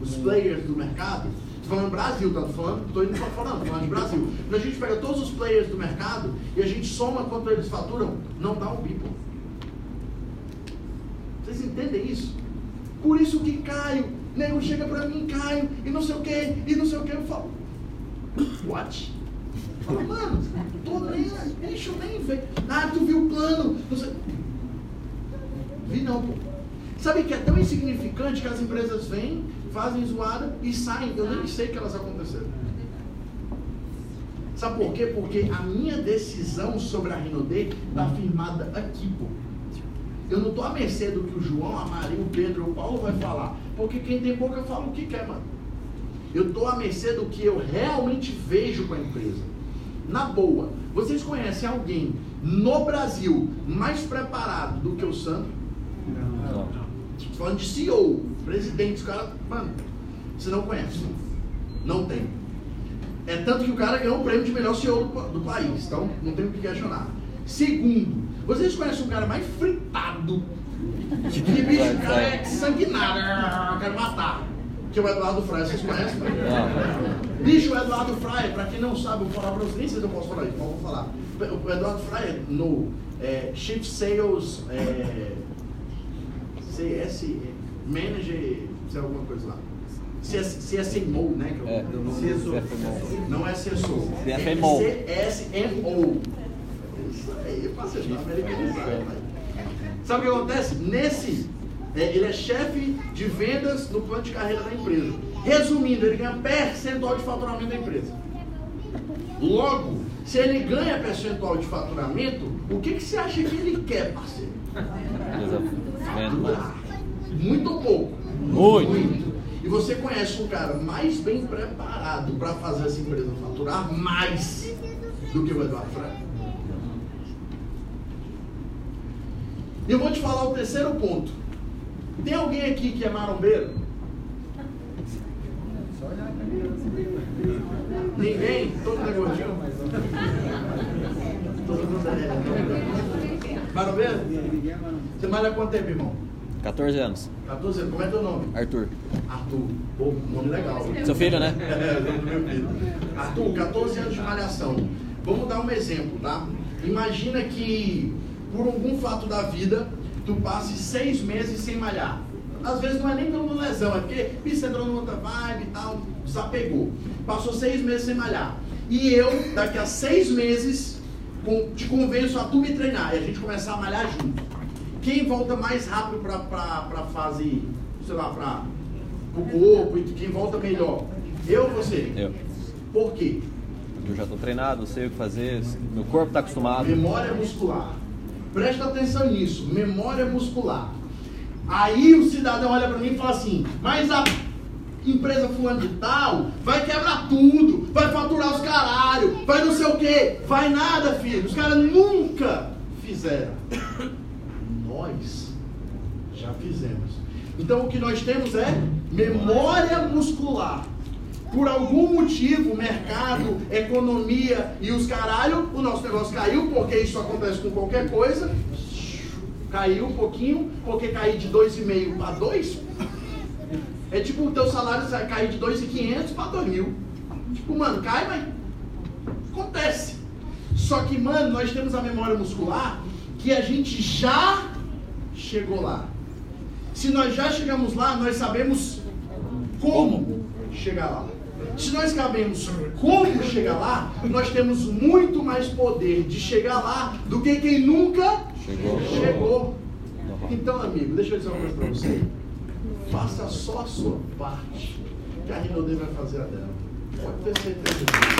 os players do mercado, tô falando Brasil, tá? Falando, tô indo pra fora, tô falando de Brasil. Quando a gente pega todos os players do mercado e a gente soma quanto eles faturam, não dá um bipo. Vocês entendem isso? Por isso que Caio, nego chega pra mim, Caio, e não sei o que, e não sei o que, eu falo, what? Fala, mano, tô nem, deixa eu nem ver. Ah, tu viu o plano? Não sei. Vi não, pô. Sabe que é tão insignificante que as empresas vêm, fazem zoada e saem. Eu nem sei que elas aconteceram. Sabe por quê? Porque a minha decisão sobre a Rinode está firmada aqui, pô. Eu não estou à mercê do que o João, a Maria, o Pedro, o Paulo vai falar. Porque quem tem boca fala o que quer, mano. Eu estou à mercê do que eu realmente vejo com a empresa. Na boa, vocês conhecem alguém no Brasil mais preparado do que o Sandro? Não. Falando de CEO, presidente, os caras. Mano, você não conhece. Não tem. É tanto que o cara ganhou o prêmio de melhor CEO do, do país. Então, não tem o que questionar. Segundo, vocês conhecem um cara mais fritado? Que bicho, o cara é sanguinário. Quero matar. Que é o Eduardo Fraia, vocês conhecem? né? Bicho, o Eduardo Fraia, pra quem não sabe, eu vou falar pra vocês, nem sei se eu posso falar isso, mas eu vou falar. O Eduardo Fraia, no é, Chief Sales é, CS, manager, sei alguma coisa lá. CSMO, né? que É, CSO. CFMO. Não é CSO. CFMO. É CSMO. Isso aí, parceiro, tá americanizado. Sabe o que acontece? Nesse, é, ele é chefe de vendas no plano de carreira da empresa. Resumindo, ele ganha percentual de faturamento da empresa. Logo, se ele ganha percentual de faturamento, o que, que você acha que ele quer, parceiro? Vendo mais. Muito pouco. Muito. E você conhece um cara mais bem preparado para fazer essa empresa faturar mais do que o Eduardo Franco? E eu vou te falar o terceiro ponto. Tem alguém aqui que é marombeiro? Ninguém? Todo mundo é gordinho? Todo mundo é. Marombeiro? Você malha há quanto tempo, irmão? 14 anos. 14 anos. Como é teu nome? Arthur. Arthur. Pô, nome legal. Seu filho, né? É, o nome do meu filho. Arthur, 14 anos de malhação. Vamos dar um exemplo, tá? Imagina que, por algum fato da vida, tu passe seis meses sem malhar. Às vezes não é nem pela lesão, é porque você entrou numa outra vibe e tal, desapegou. Passou seis meses sem malhar. E eu, daqui a seis meses, te convenço a tu me treinar e a gente começar a malhar junto. Quem volta mais rápido pra, pra, pra fase, sei lá, pra, pro corpo e quem volta melhor? Eu ou você? Eu. Por quê? Eu já tô treinado, sei o que fazer, meu corpo tá acostumado. Memória muscular. Presta atenção nisso, memória muscular. Aí o cidadão olha para mim e fala assim: Mas a empresa fulano de tal vai quebrar tudo, vai faturar os caralho, vai não sei o quê. Vai nada, filho. Os caras nunca fizeram. Nós já fizemos. Então o que nós temos é memória muscular. Por algum motivo, mercado, economia e os caralho, o nosso negócio caiu, porque isso acontece com qualquer coisa. Caiu um pouquinho, porque cair de 2,5 para 2 é tipo o teu salário vai cair de 2.500 para 2 mil. Tipo, mano, cai, mas acontece. Só que, mano, nós temos a memória muscular que a gente já chegou lá. Se nós já chegamos lá, nós sabemos como chegar lá. Se nós sabemos como chegar lá, nós temos muito mais poder de chegar lá do que quem nunca Chegou. chegou. Então, amigo, deixa eu dizer uma coisa pra você. Faça só a sua parte, que a Rinode vai fazer a dela. Pode ter certeza disso.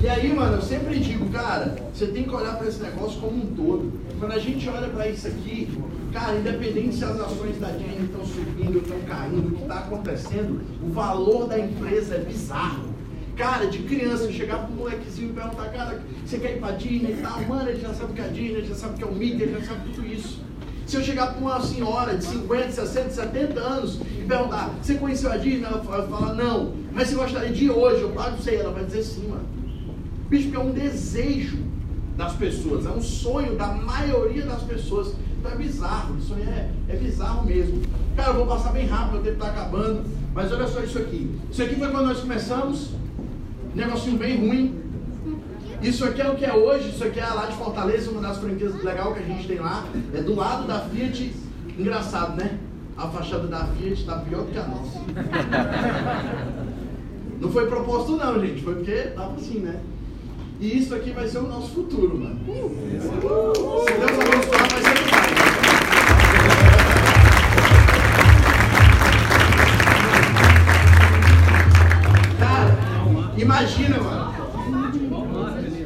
E aí, mano, eu sempre digo, cara, você tem que olhar para esse negócio como um todo. Quando a gente olha para isso aqui, cara, independente se as ações da Disney estão subindo, estão caindo, o que está acontecendo, o valor da empresa é bizarro. Cara, de criança, chegar pro molequezinho e perguntar, cara, você quer ir pra Disney e tal? Mano, ele já sabe o que é Disney, ele já sabe o que é o Mickey, ele já sabe tudo isso. Se eu chegar para uma senhora de 50, 60, 70 anos e perguntar, você conheceu a Disney? Ela vai falar, não. Mas você gostaria de hoje? Eu não sei. Ela vai dizer sim, mano. Bicho, é um desejo das pessoas, é um sonho da maioria das pessoas. Então é bizarro, isso aí é, é bizarro mesmo. Cara, eu vou passar bem rápido, o tempo está acabando. Mas olha só isso aqui. Isso aqui foi quando nós começamos, negocinho bem ruim. Isso aqui é o que é hoje, isso aqui é lá de Fortaleza, uma das franquias legal que a gente tem lá. É do lado da Fiat. Engraçado, né? A fachada da Fiat está pior do que a nossa. Não foi propósito não, gente. Foi porque tava assim, né? E isso aqui vai ser o nosso futuro, mano. Se Deus abençoar, vai ser imagina, mano.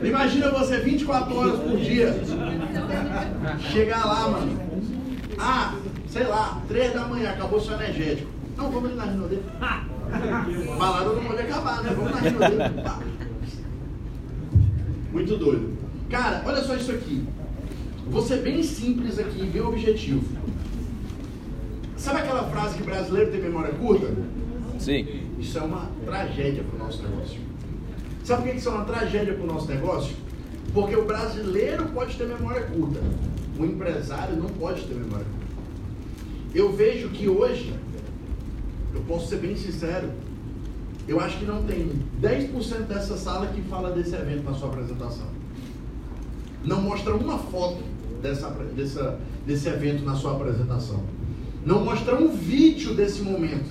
Imagina você 24 horas por dia. Chegar lá, mano. Ah, sei lá, 3 da manhã, acabou seu energético. Não, vamos ali na Rinodê. Balada não pode acabar, né? Vamos na Rinodê. Pá. Muito doido. Cara, olha só isso aqui. Vou ser bem simples aqui, bem objetivo. Sabe aquela frase que brasileiro tem memória curta? Sim. Isso é uma tragédia para o nosso negócio. Sabe por que isso é uma tragédia para o nosso negócio? Porque o brasileiro pode ter memória curta, o empresário não pode ter memória curta. Eu vejo que hoje, eu posso ser bem sincero, eu acho que não tem 10% dessa sala que fala desse evento na sua apresentação. Não mostra uma foto dessa, dessa, desse evento na sua apresentação. Não mostra um vídeo desse momento.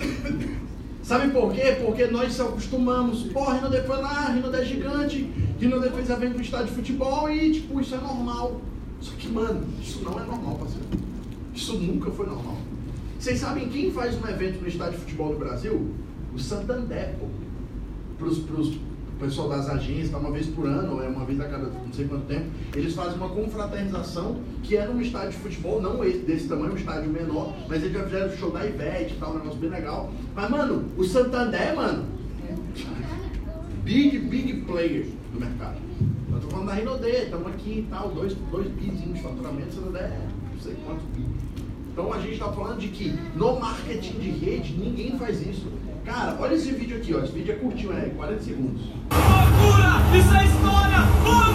Sabe por quê? Porque nós se acostumamos. Pô, Rinode foi lá, Rinode é gigante, Rinode fez evento no estádio de futebol e, tipo, isso é normal. Só que, mano, isso não é normal, parceiro. Isso nunca foi normal. Vocês sabem quem faz um evento no estádio de futebol do Brasil? O Santander, pô. Pros, pros pessoal das agências, tá uma vez por ano, ou é uma vez a cada não sei quanto tempo, eles fazem uma confraternização que é num estádio de futebol, não esse, desse tamanho, um estádio menor, mas eles já fizeram show da Ivete e tal, um negócio bem legal. Mas, mano, o Santander, mano, big, big player no mercado. Eu tô falando da Rinode, estamos aqui e tal, dois, dois bizinhos de faturamento, Santander é não sei quantos bi. Então a gente está falando de que no marketing de rede ninguém faz isso. Cara, olha esse vídeo aqui, ó. Esse vídeo é curtinho, é 40 segundos. Loucura! Isso é história! Vamos,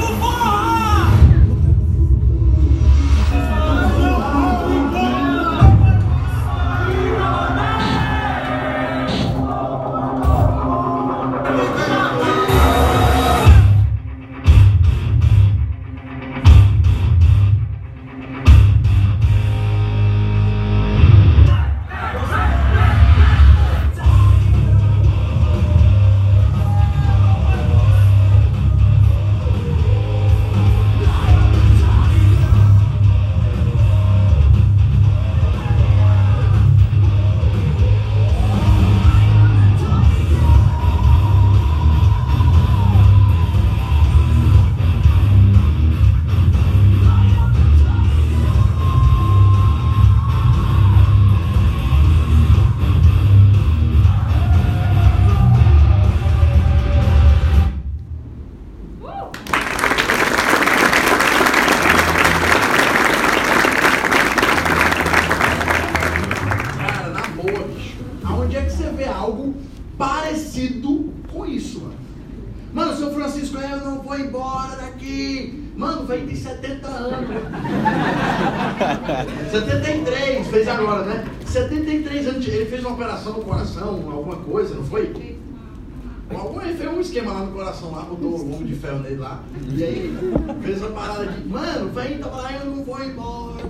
homem de ferro nele lá. E aí fez uma parada de, mano, tava lá, eu não vou embora.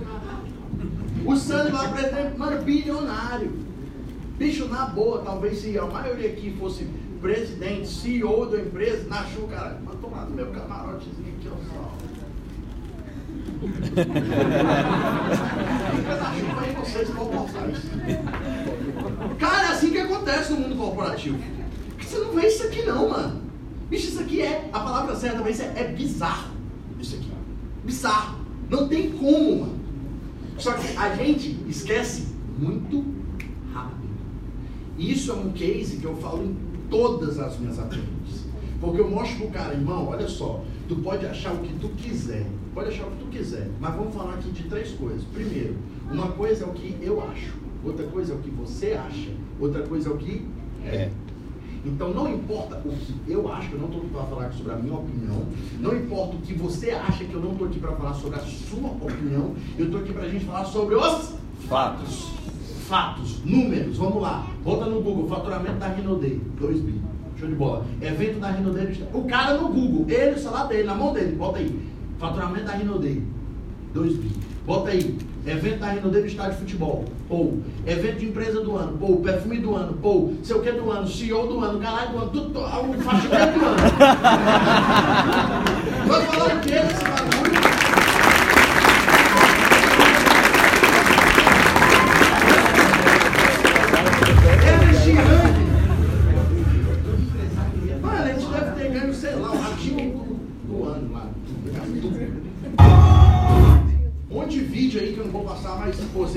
O Sandro lá pretende, mano, bilionário. Bicho, na boa, talvez se a maioria aqui fosse presidente, CEO da empresa, na chuva, cara, mas tomar no meu camarotezinho aqui, ó, só. Na chuva aí, vocês vão postar isso. Cara, é assim que acontece no mundo corporativo. Você não vê isso aqui não, mano. Bicho, isso aqui é, a palavra certa pra isso é, é bizarro. Isso aqui. Bizarro. Não tem como, mano. Só que a gente esquece muito rápido. E isso é um case que eu falo em todas as minhas atendentes. Porque eu mostro pro cara, irmão, olha só, tu pode achar o que tu quiser, pode achar o que tu quiser, mas vamos falar aqui de três coisas. Primeiro, uma coisa é o que eu acho, outra coisa é o que você acha, outra coisa é o que é. Então não importa o que eu acho, eu não estou aqui para falar sobre a minha opinião, não importa o que você acha, que eu não estou aqui para falar sobre a sua opinião, eu estou aqui para a gente falar sobre os Fatos. fatos, números, vamos lá. Bota no Google, faturamento da Rinodei, 2 bi. Show de bola. Evento da Rinodei, o cara no Google, ele, o celular dele, na mão dele, bota aí. Faturamento da Rinodei, 2 bi. Bota aí. Evento da Rinodei no estádio de futebol. Ou evento de empresa do ano. Ou perfume do ano. Ou sei o que do ano. CEO do ano. Caralho do ano. Tudo, o faxineiro do ano. Vai falar o que desse bagulho?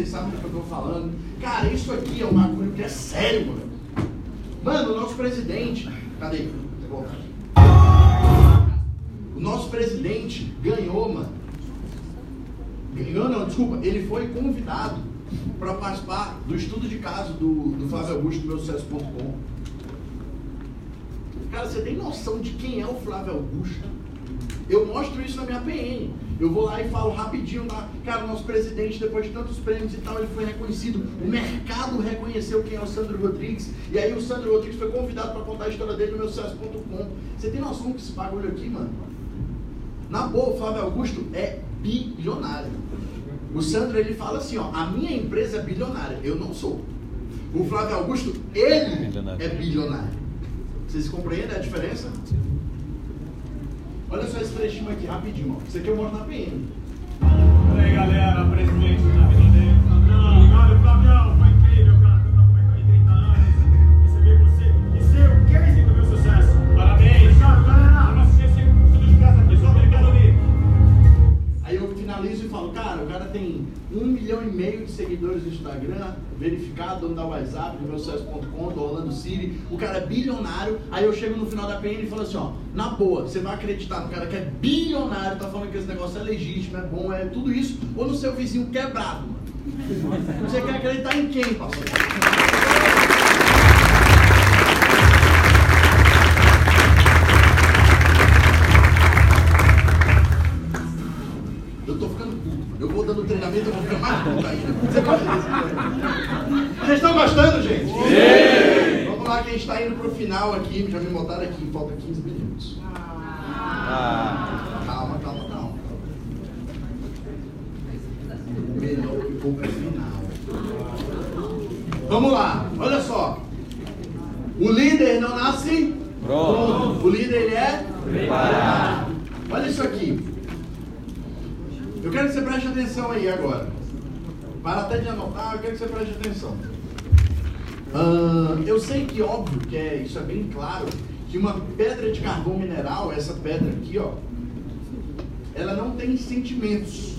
Vocês sabem do que eu tô falando. Cara, isso aqui é um bagulho que é sério, mano. Mano, o nosso presidente. Cadê? Aqui. O nosso presidente ganhou, mano. Ganhou não, desculpa. Ele foi convidado para participar do estudo de caso do, do Flávio Augusto do meu sucesso.com. Cara, você tem noção de quem é o Flávio Augusto? Eu mostro isso na minha PN. Eu vou lá e falo rapidinho lá, cara, nosso presidente, depois de tantos prêmios e tal, ele foi reconhecido. O mercado reconheceu quem é o Sandro Rodrigues. E aí o Sandro Rodrigues foi convidado para contar a história dele no meu sucesso.com. Você tem noção que esse bagulho aqui, mano? Na boa, o Flávio Augusto é bilionário. O Sandro ele fala assim, ó, a minha empresa é bilionária, eu não sou. O Flávio Augusto, ele é bilionário. Vocês compreendem a diferença? Olha só esse trechinho aqui, rapidinho. Isso aqui eu moro na PM. E aí galera, presidente da Flavião. Obrigado, Flavião, milhão e meio de seguidores no Instagram, verificado, dono da WhatsApp, do meu sucesso.com, do Orlando City, o cara é bilionário, aí eu chego no final da PN e falo assim, ó, na boa, você vai acreditar no cara que é bilionário, tá falando que esse negócio é legítimo, é bom, é tudo isso, ou no seu vizinho quebrado, mano. Você quer acreditar em quem, pastor? Gente tá indo pro final aqui. Já me botaram aqui, falta 15 minutos. Ah, Calma, calma, calma. Melhor que pouco é final. Vamos lá, olha só. O líder não nasce Pronto. O líder ele é preparado. Olha isso aqui. Eu quero que você preste atenção aí agora. Para até de anotar, eu quero que você preste atenção. Ah, eu sei que óbvio que é, isso é bem claro, que uma pedra de carvão mineral, essa pedra aqui, ó, ela não tem sentimentos,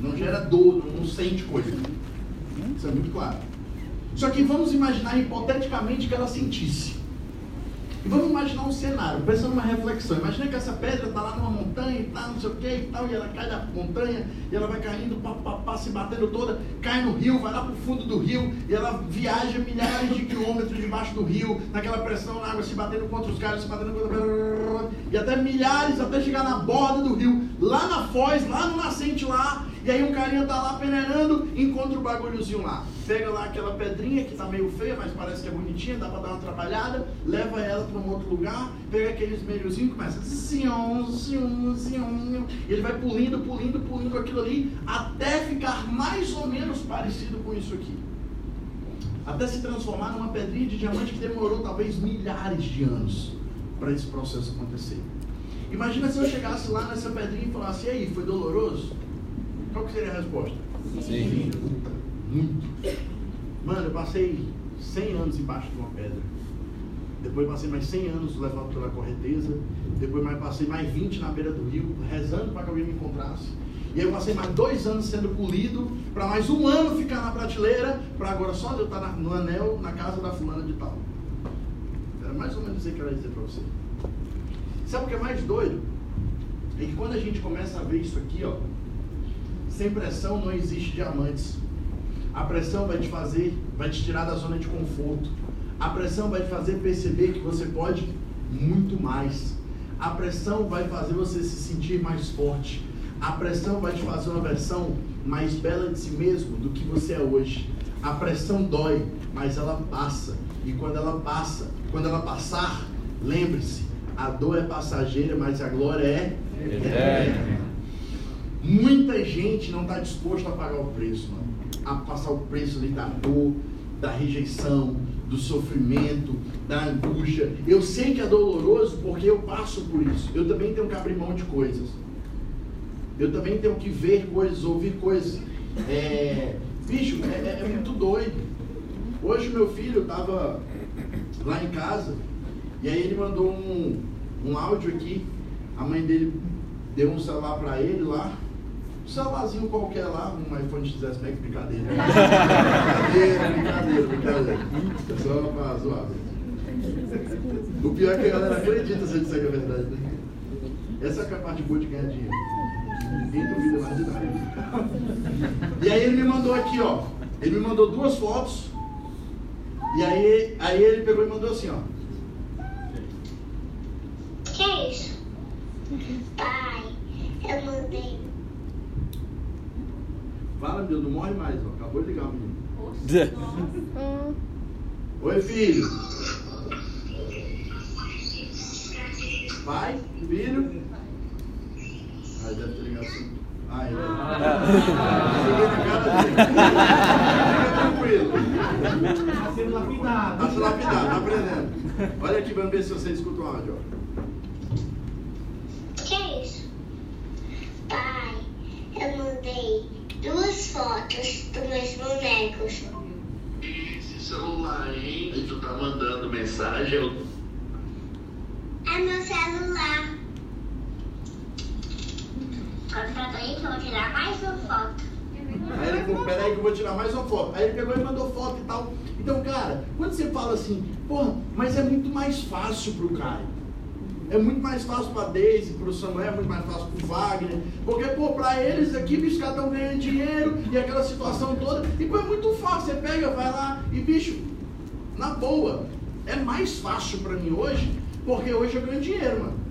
não gera dor, não sente coisa. Isso é muito claro. Só que vamos imaginar hipoteticamente que ela sentisse. E vamos imaginar um cenário, pensa numa reflexão. Imagina que essa pedra está lá numa montanha e tal, não sei o que e tal, e ela cai da montanha, e ela vai caindo, pá, pá, pá, se batendo toda, cai no rio, vai lá para o fundo do rio, e ela viaja milhares de quilômetros debaixo do rio, naquela pressão na água, se batendo contra os galhos, se batendo contra. E até milhares, até chegar na borda do rio, lá na foz, lá no nascente lá, e aí um carinha tá lá peneirando, encontra o bagulhozinho lá. Pega lá aquela pedrinha que tá meio feia, mas parece que é bonitinha, dá pra dar uma trabalhada, leva ela para um outro lugar, pega aqueles meiozinhos e começa zion, zion, zion. Ele vai pulindo, pulindo, pulindo aquilo ali, até ficar mais ou menos parecido com isso aqui. Até se transformar numa pedrinha de diamante que demorou talvez milhares de anos para esse processo acontecer. Imagina se eu chegasse lá nessa pedrinha e falasse, e aí, foi doloroso? Qual que seria a resposta? Sim. Muito. Mano, eu passei 100 anos embaixo de uma pedra. Depois passei mais 100 anos levado pela correnteza. Depois mais passei mais 20 na beira do rio, rezando para que alguém me encontrasse. E aí eu passei mais dois anos sendo polido, para mais um ano ficar na prateleira, para agora só eu estar na- no anel na casa da fulana de tal. Era mais ou menos isso que eu ia dizer para você. Sabe o que é mais doido? É que quando a gente começa a ver isso aqui, ó, sem pressão não existe diamantes. A pressão vai te fazer, vai te tirar da zona de conforto. A pressão vai te fazer perceber que você pode muito mais. A pressão vai fazer você se sentir mais forte. A pressão vai te fazer uma versão mais bela de si mesmo do que você é hoje. A pressão dói, mas ela passa. E quando ela passa, quando ela passar, lembre-se, a dor é passageira, mas a glória é Eterna. Muita gente não está disposto a pagar o preço, mano. A passar o preço ali da dor, da rejeição, do sofrimento, da angústia. Eu sei que é doloroso porque eu passo por isso. Eu também tenho que abrir mão de coisas. Eu também tenho que ver coisas, ouvir coisas. É, bicho, é, é- é muito doido. Hoje meu filho estava lá em casa e aí ele mandou um, um áudio aqui. A mãe dele deu um celular para ele lá. Um celularzinho qualquer lá, um iPhone XS Max, brincadeira. brincadeira, brincadeira, brincadeira. É só pra zoar. O pior é que a galera acredita se eu disser que é verdade. Né? Essa é a parte boa de ganhar dinheiro. Ninguém duvida mais de nada. E aí ele me mandou aqui, ó. Ele me mandou duas fotos. E aí, aí ele pegou e mandou assim, ó. Que é isso? Pai, eu mandei. Fala, meu, não morre mais, ó. Acabou de ligar o menino. Oi, filho. Pai, filho. Ah, deve ter ligado assim. Ele Cheguei na cara dele. Fica tranquilo. Tá sendo lapidado. Tá se lapidado, tá aprendendo. Olha aqui, vamos ver se você escuta o áudio. ó. Que é isso? Pai, eu mandei duas fotos dos meus bonecos. Esse celular, hein? Que tu tá mandando mensagem. eu- É meu celular. Conta aí que eu vou tirar mais uma foto. Aí ele falou, peraí que eu vou tirar mais uma foto. Aí ele pegou e mandou foto e tal. Então, cara, quando você fala assim, porra, mas é muito mais fácil pro Caio. É muito mais fácil pra Daisy, pro Samuel, é muito mais fácil pro Wagner. Porque, pô, pra eles aqui, bicho, cada um ganhando dinheiro e aquela situação toda. E, pô, é muito fácil. Você pega, vai lá e, bicho, na boa, é mais fácil pra mim hoje, porque hoje eu ganho dinheiro, mano.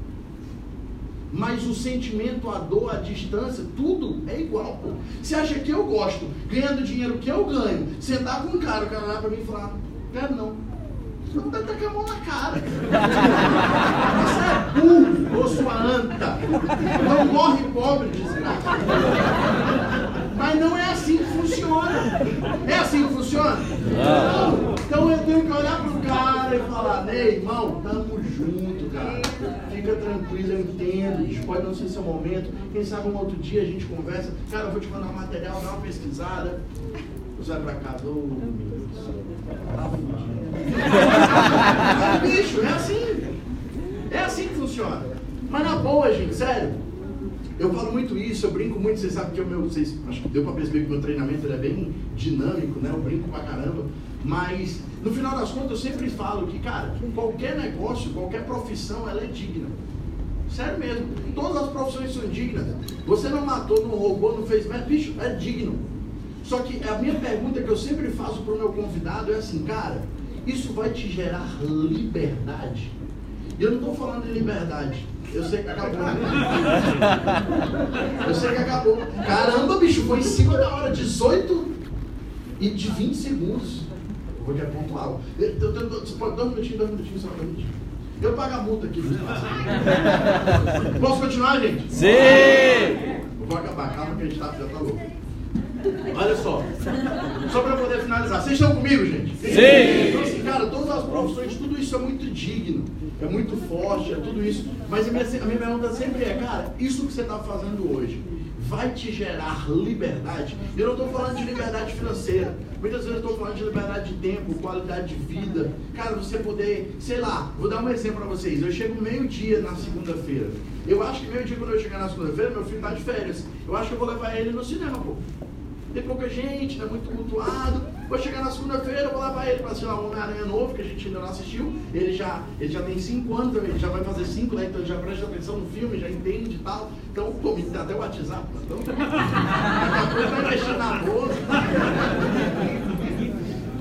Mas o sentimento, a dor, a distância, tudo é igual, pô. Você acha que eu gosto, ganhando dinheiro que eu ganho, sentar com um cara, o cara olhar pra mim e falar, quero não. Não dá tacar a mão na cara. Você é burro, ou sua anta. Não morre pobre, desgraça. Mas não é assim que funciona. É assim que funciona? Não. Então eu tenho que olhar pro cara e falar, Ney, irmão, tamo junto, cara. Fica tranquilo, eu entendo. Bicho, pode não ser seu momento. Quem sabe um outro dia a gente conversa. Cara, eu vou te mandar um material, dá uma pesquisada. Tá fudido. Bicho, é assim. É assim que funciona. Mas na boa, gente, sério. Eu falo muito isso, eu brinco muito, vocês sabem que o meu, vocês, acho que deu pra perceber que o meu treinamento é bem dinâmico, né? Eu brinco pra caramba. Mas, no final das contas, eu sempre falo que, cara, qualquer negócio, qualquer profissão, ela é digna. Sério mesmo. Todas as profissões são dignas. Você não matou, não roubou, não fez merda, bicho, é digno. Só que a minha pergunta que eu sempre faço pro meu convidado é assim, cara, isso vai te gerar liberdade? E eu não estou falando de liberdade. Eu sei que acabou. Eu sei que acabou. Caramba, bicho, foi em cima da hora, 18 e de 20 segundos. Eu vou. Eu- eu- eu- Você pode dois minutinhos, dois minutinhos, só dois minutinhos. Eu pago a multa aqui. Posso continuar, gente? Sim! Eu vou acabar, calma que a gente tá, já tá louco. Olha só. Só para poder finalizar. Vocês estão comigo, gente? Sim. Então, assim, cara, todas as profissões, tudo isso é muito digno, é muito forte, é tudo isso. Mas a minha, a minha pergunta sempre é, cara, isso que você está fazendo hoje vai te gerar liberdade? Eu não estou falando de liberdade financeira. Muitas vezes eu estou falando de liberdade de tempo, qualidade de vida. Cara, você poder, sei lá, vou dar um exemplo para vocês. Eu chego meio-dia na segunda-feira. Eu acho que meio-dia, quando eu chegar na segunda-feira, meu filho está de férias. Eu acho que eu vou levar ele no cinema, pô tem pouca gente, é muito tumultuado. Vou chegar na segunda-feira, vou levar ele para assistir um Homem-Aranha novo, que a gente ainda não assistiu. Ele já, ele já tem 5 anos, ele já vai fazer 5, né? Então ele já presta atenção no filme, já entende e tal. Então, pô, me dá até o WhatsApp, então. Daqui a pouco vai mexer na bolsa.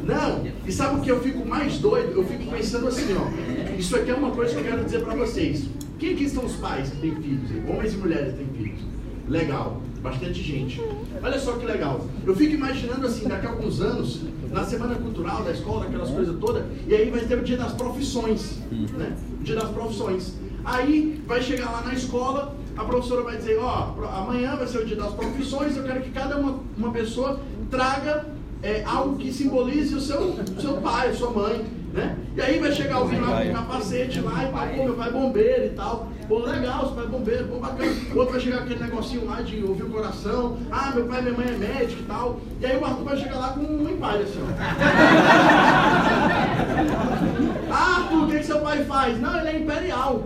Não, e sabe o que eu fico mais doido? Eu fico pensando assim, ó. Isso aqui é uma coisa que eu quero dizer para vocês. Quem aqui são os pais que têm filhos? Homens e mulheres têm filhos. Legal, bastante gente. Olha só que legal. Eu fico imaginando assim, daqui a alguns anos, na semana cultural da escola, aquelas coisas todas, e aí vai ter o dia das profissões, né? O dia das profissões. Aí vai chegar lá na escola, a professora vai dizer, ó, amanhã vai ser o dia das profissões, eu quero que cada uma, uma pessoa traga é, algo que simbolize o seu, seu pai, a sua mãe, né? E aí vai chegar alguém lá com capacete lá e tal, pô, meu pai é bombeiro e tal. Pô, legal, seu pai é bombeiro, pô, bacana. O outro vai chegar com aquele negocinho lá de ouvir o coração. Ah, meu pai e minha mãe é médico e tal. E aí o Arthur vai chegar lá com um empalho assim, ó. Arthur, o que, que seu pai faz? Não, ele é imperial.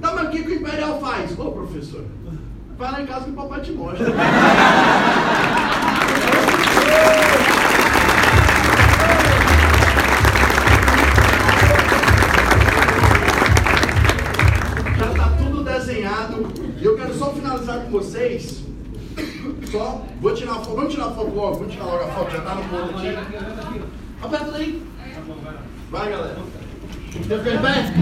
Tá, mas o que, que o imperial faz? Ô, professor, vai lá em casa que o papai te mostra. finalizar com vocês. Só, vou tirar a foto. Vamos tirar a foto logo. Vamos tirar logo a foto. Já tá no ponto aqui. Aperta daí. Vai, galera. Quer ficar em pé?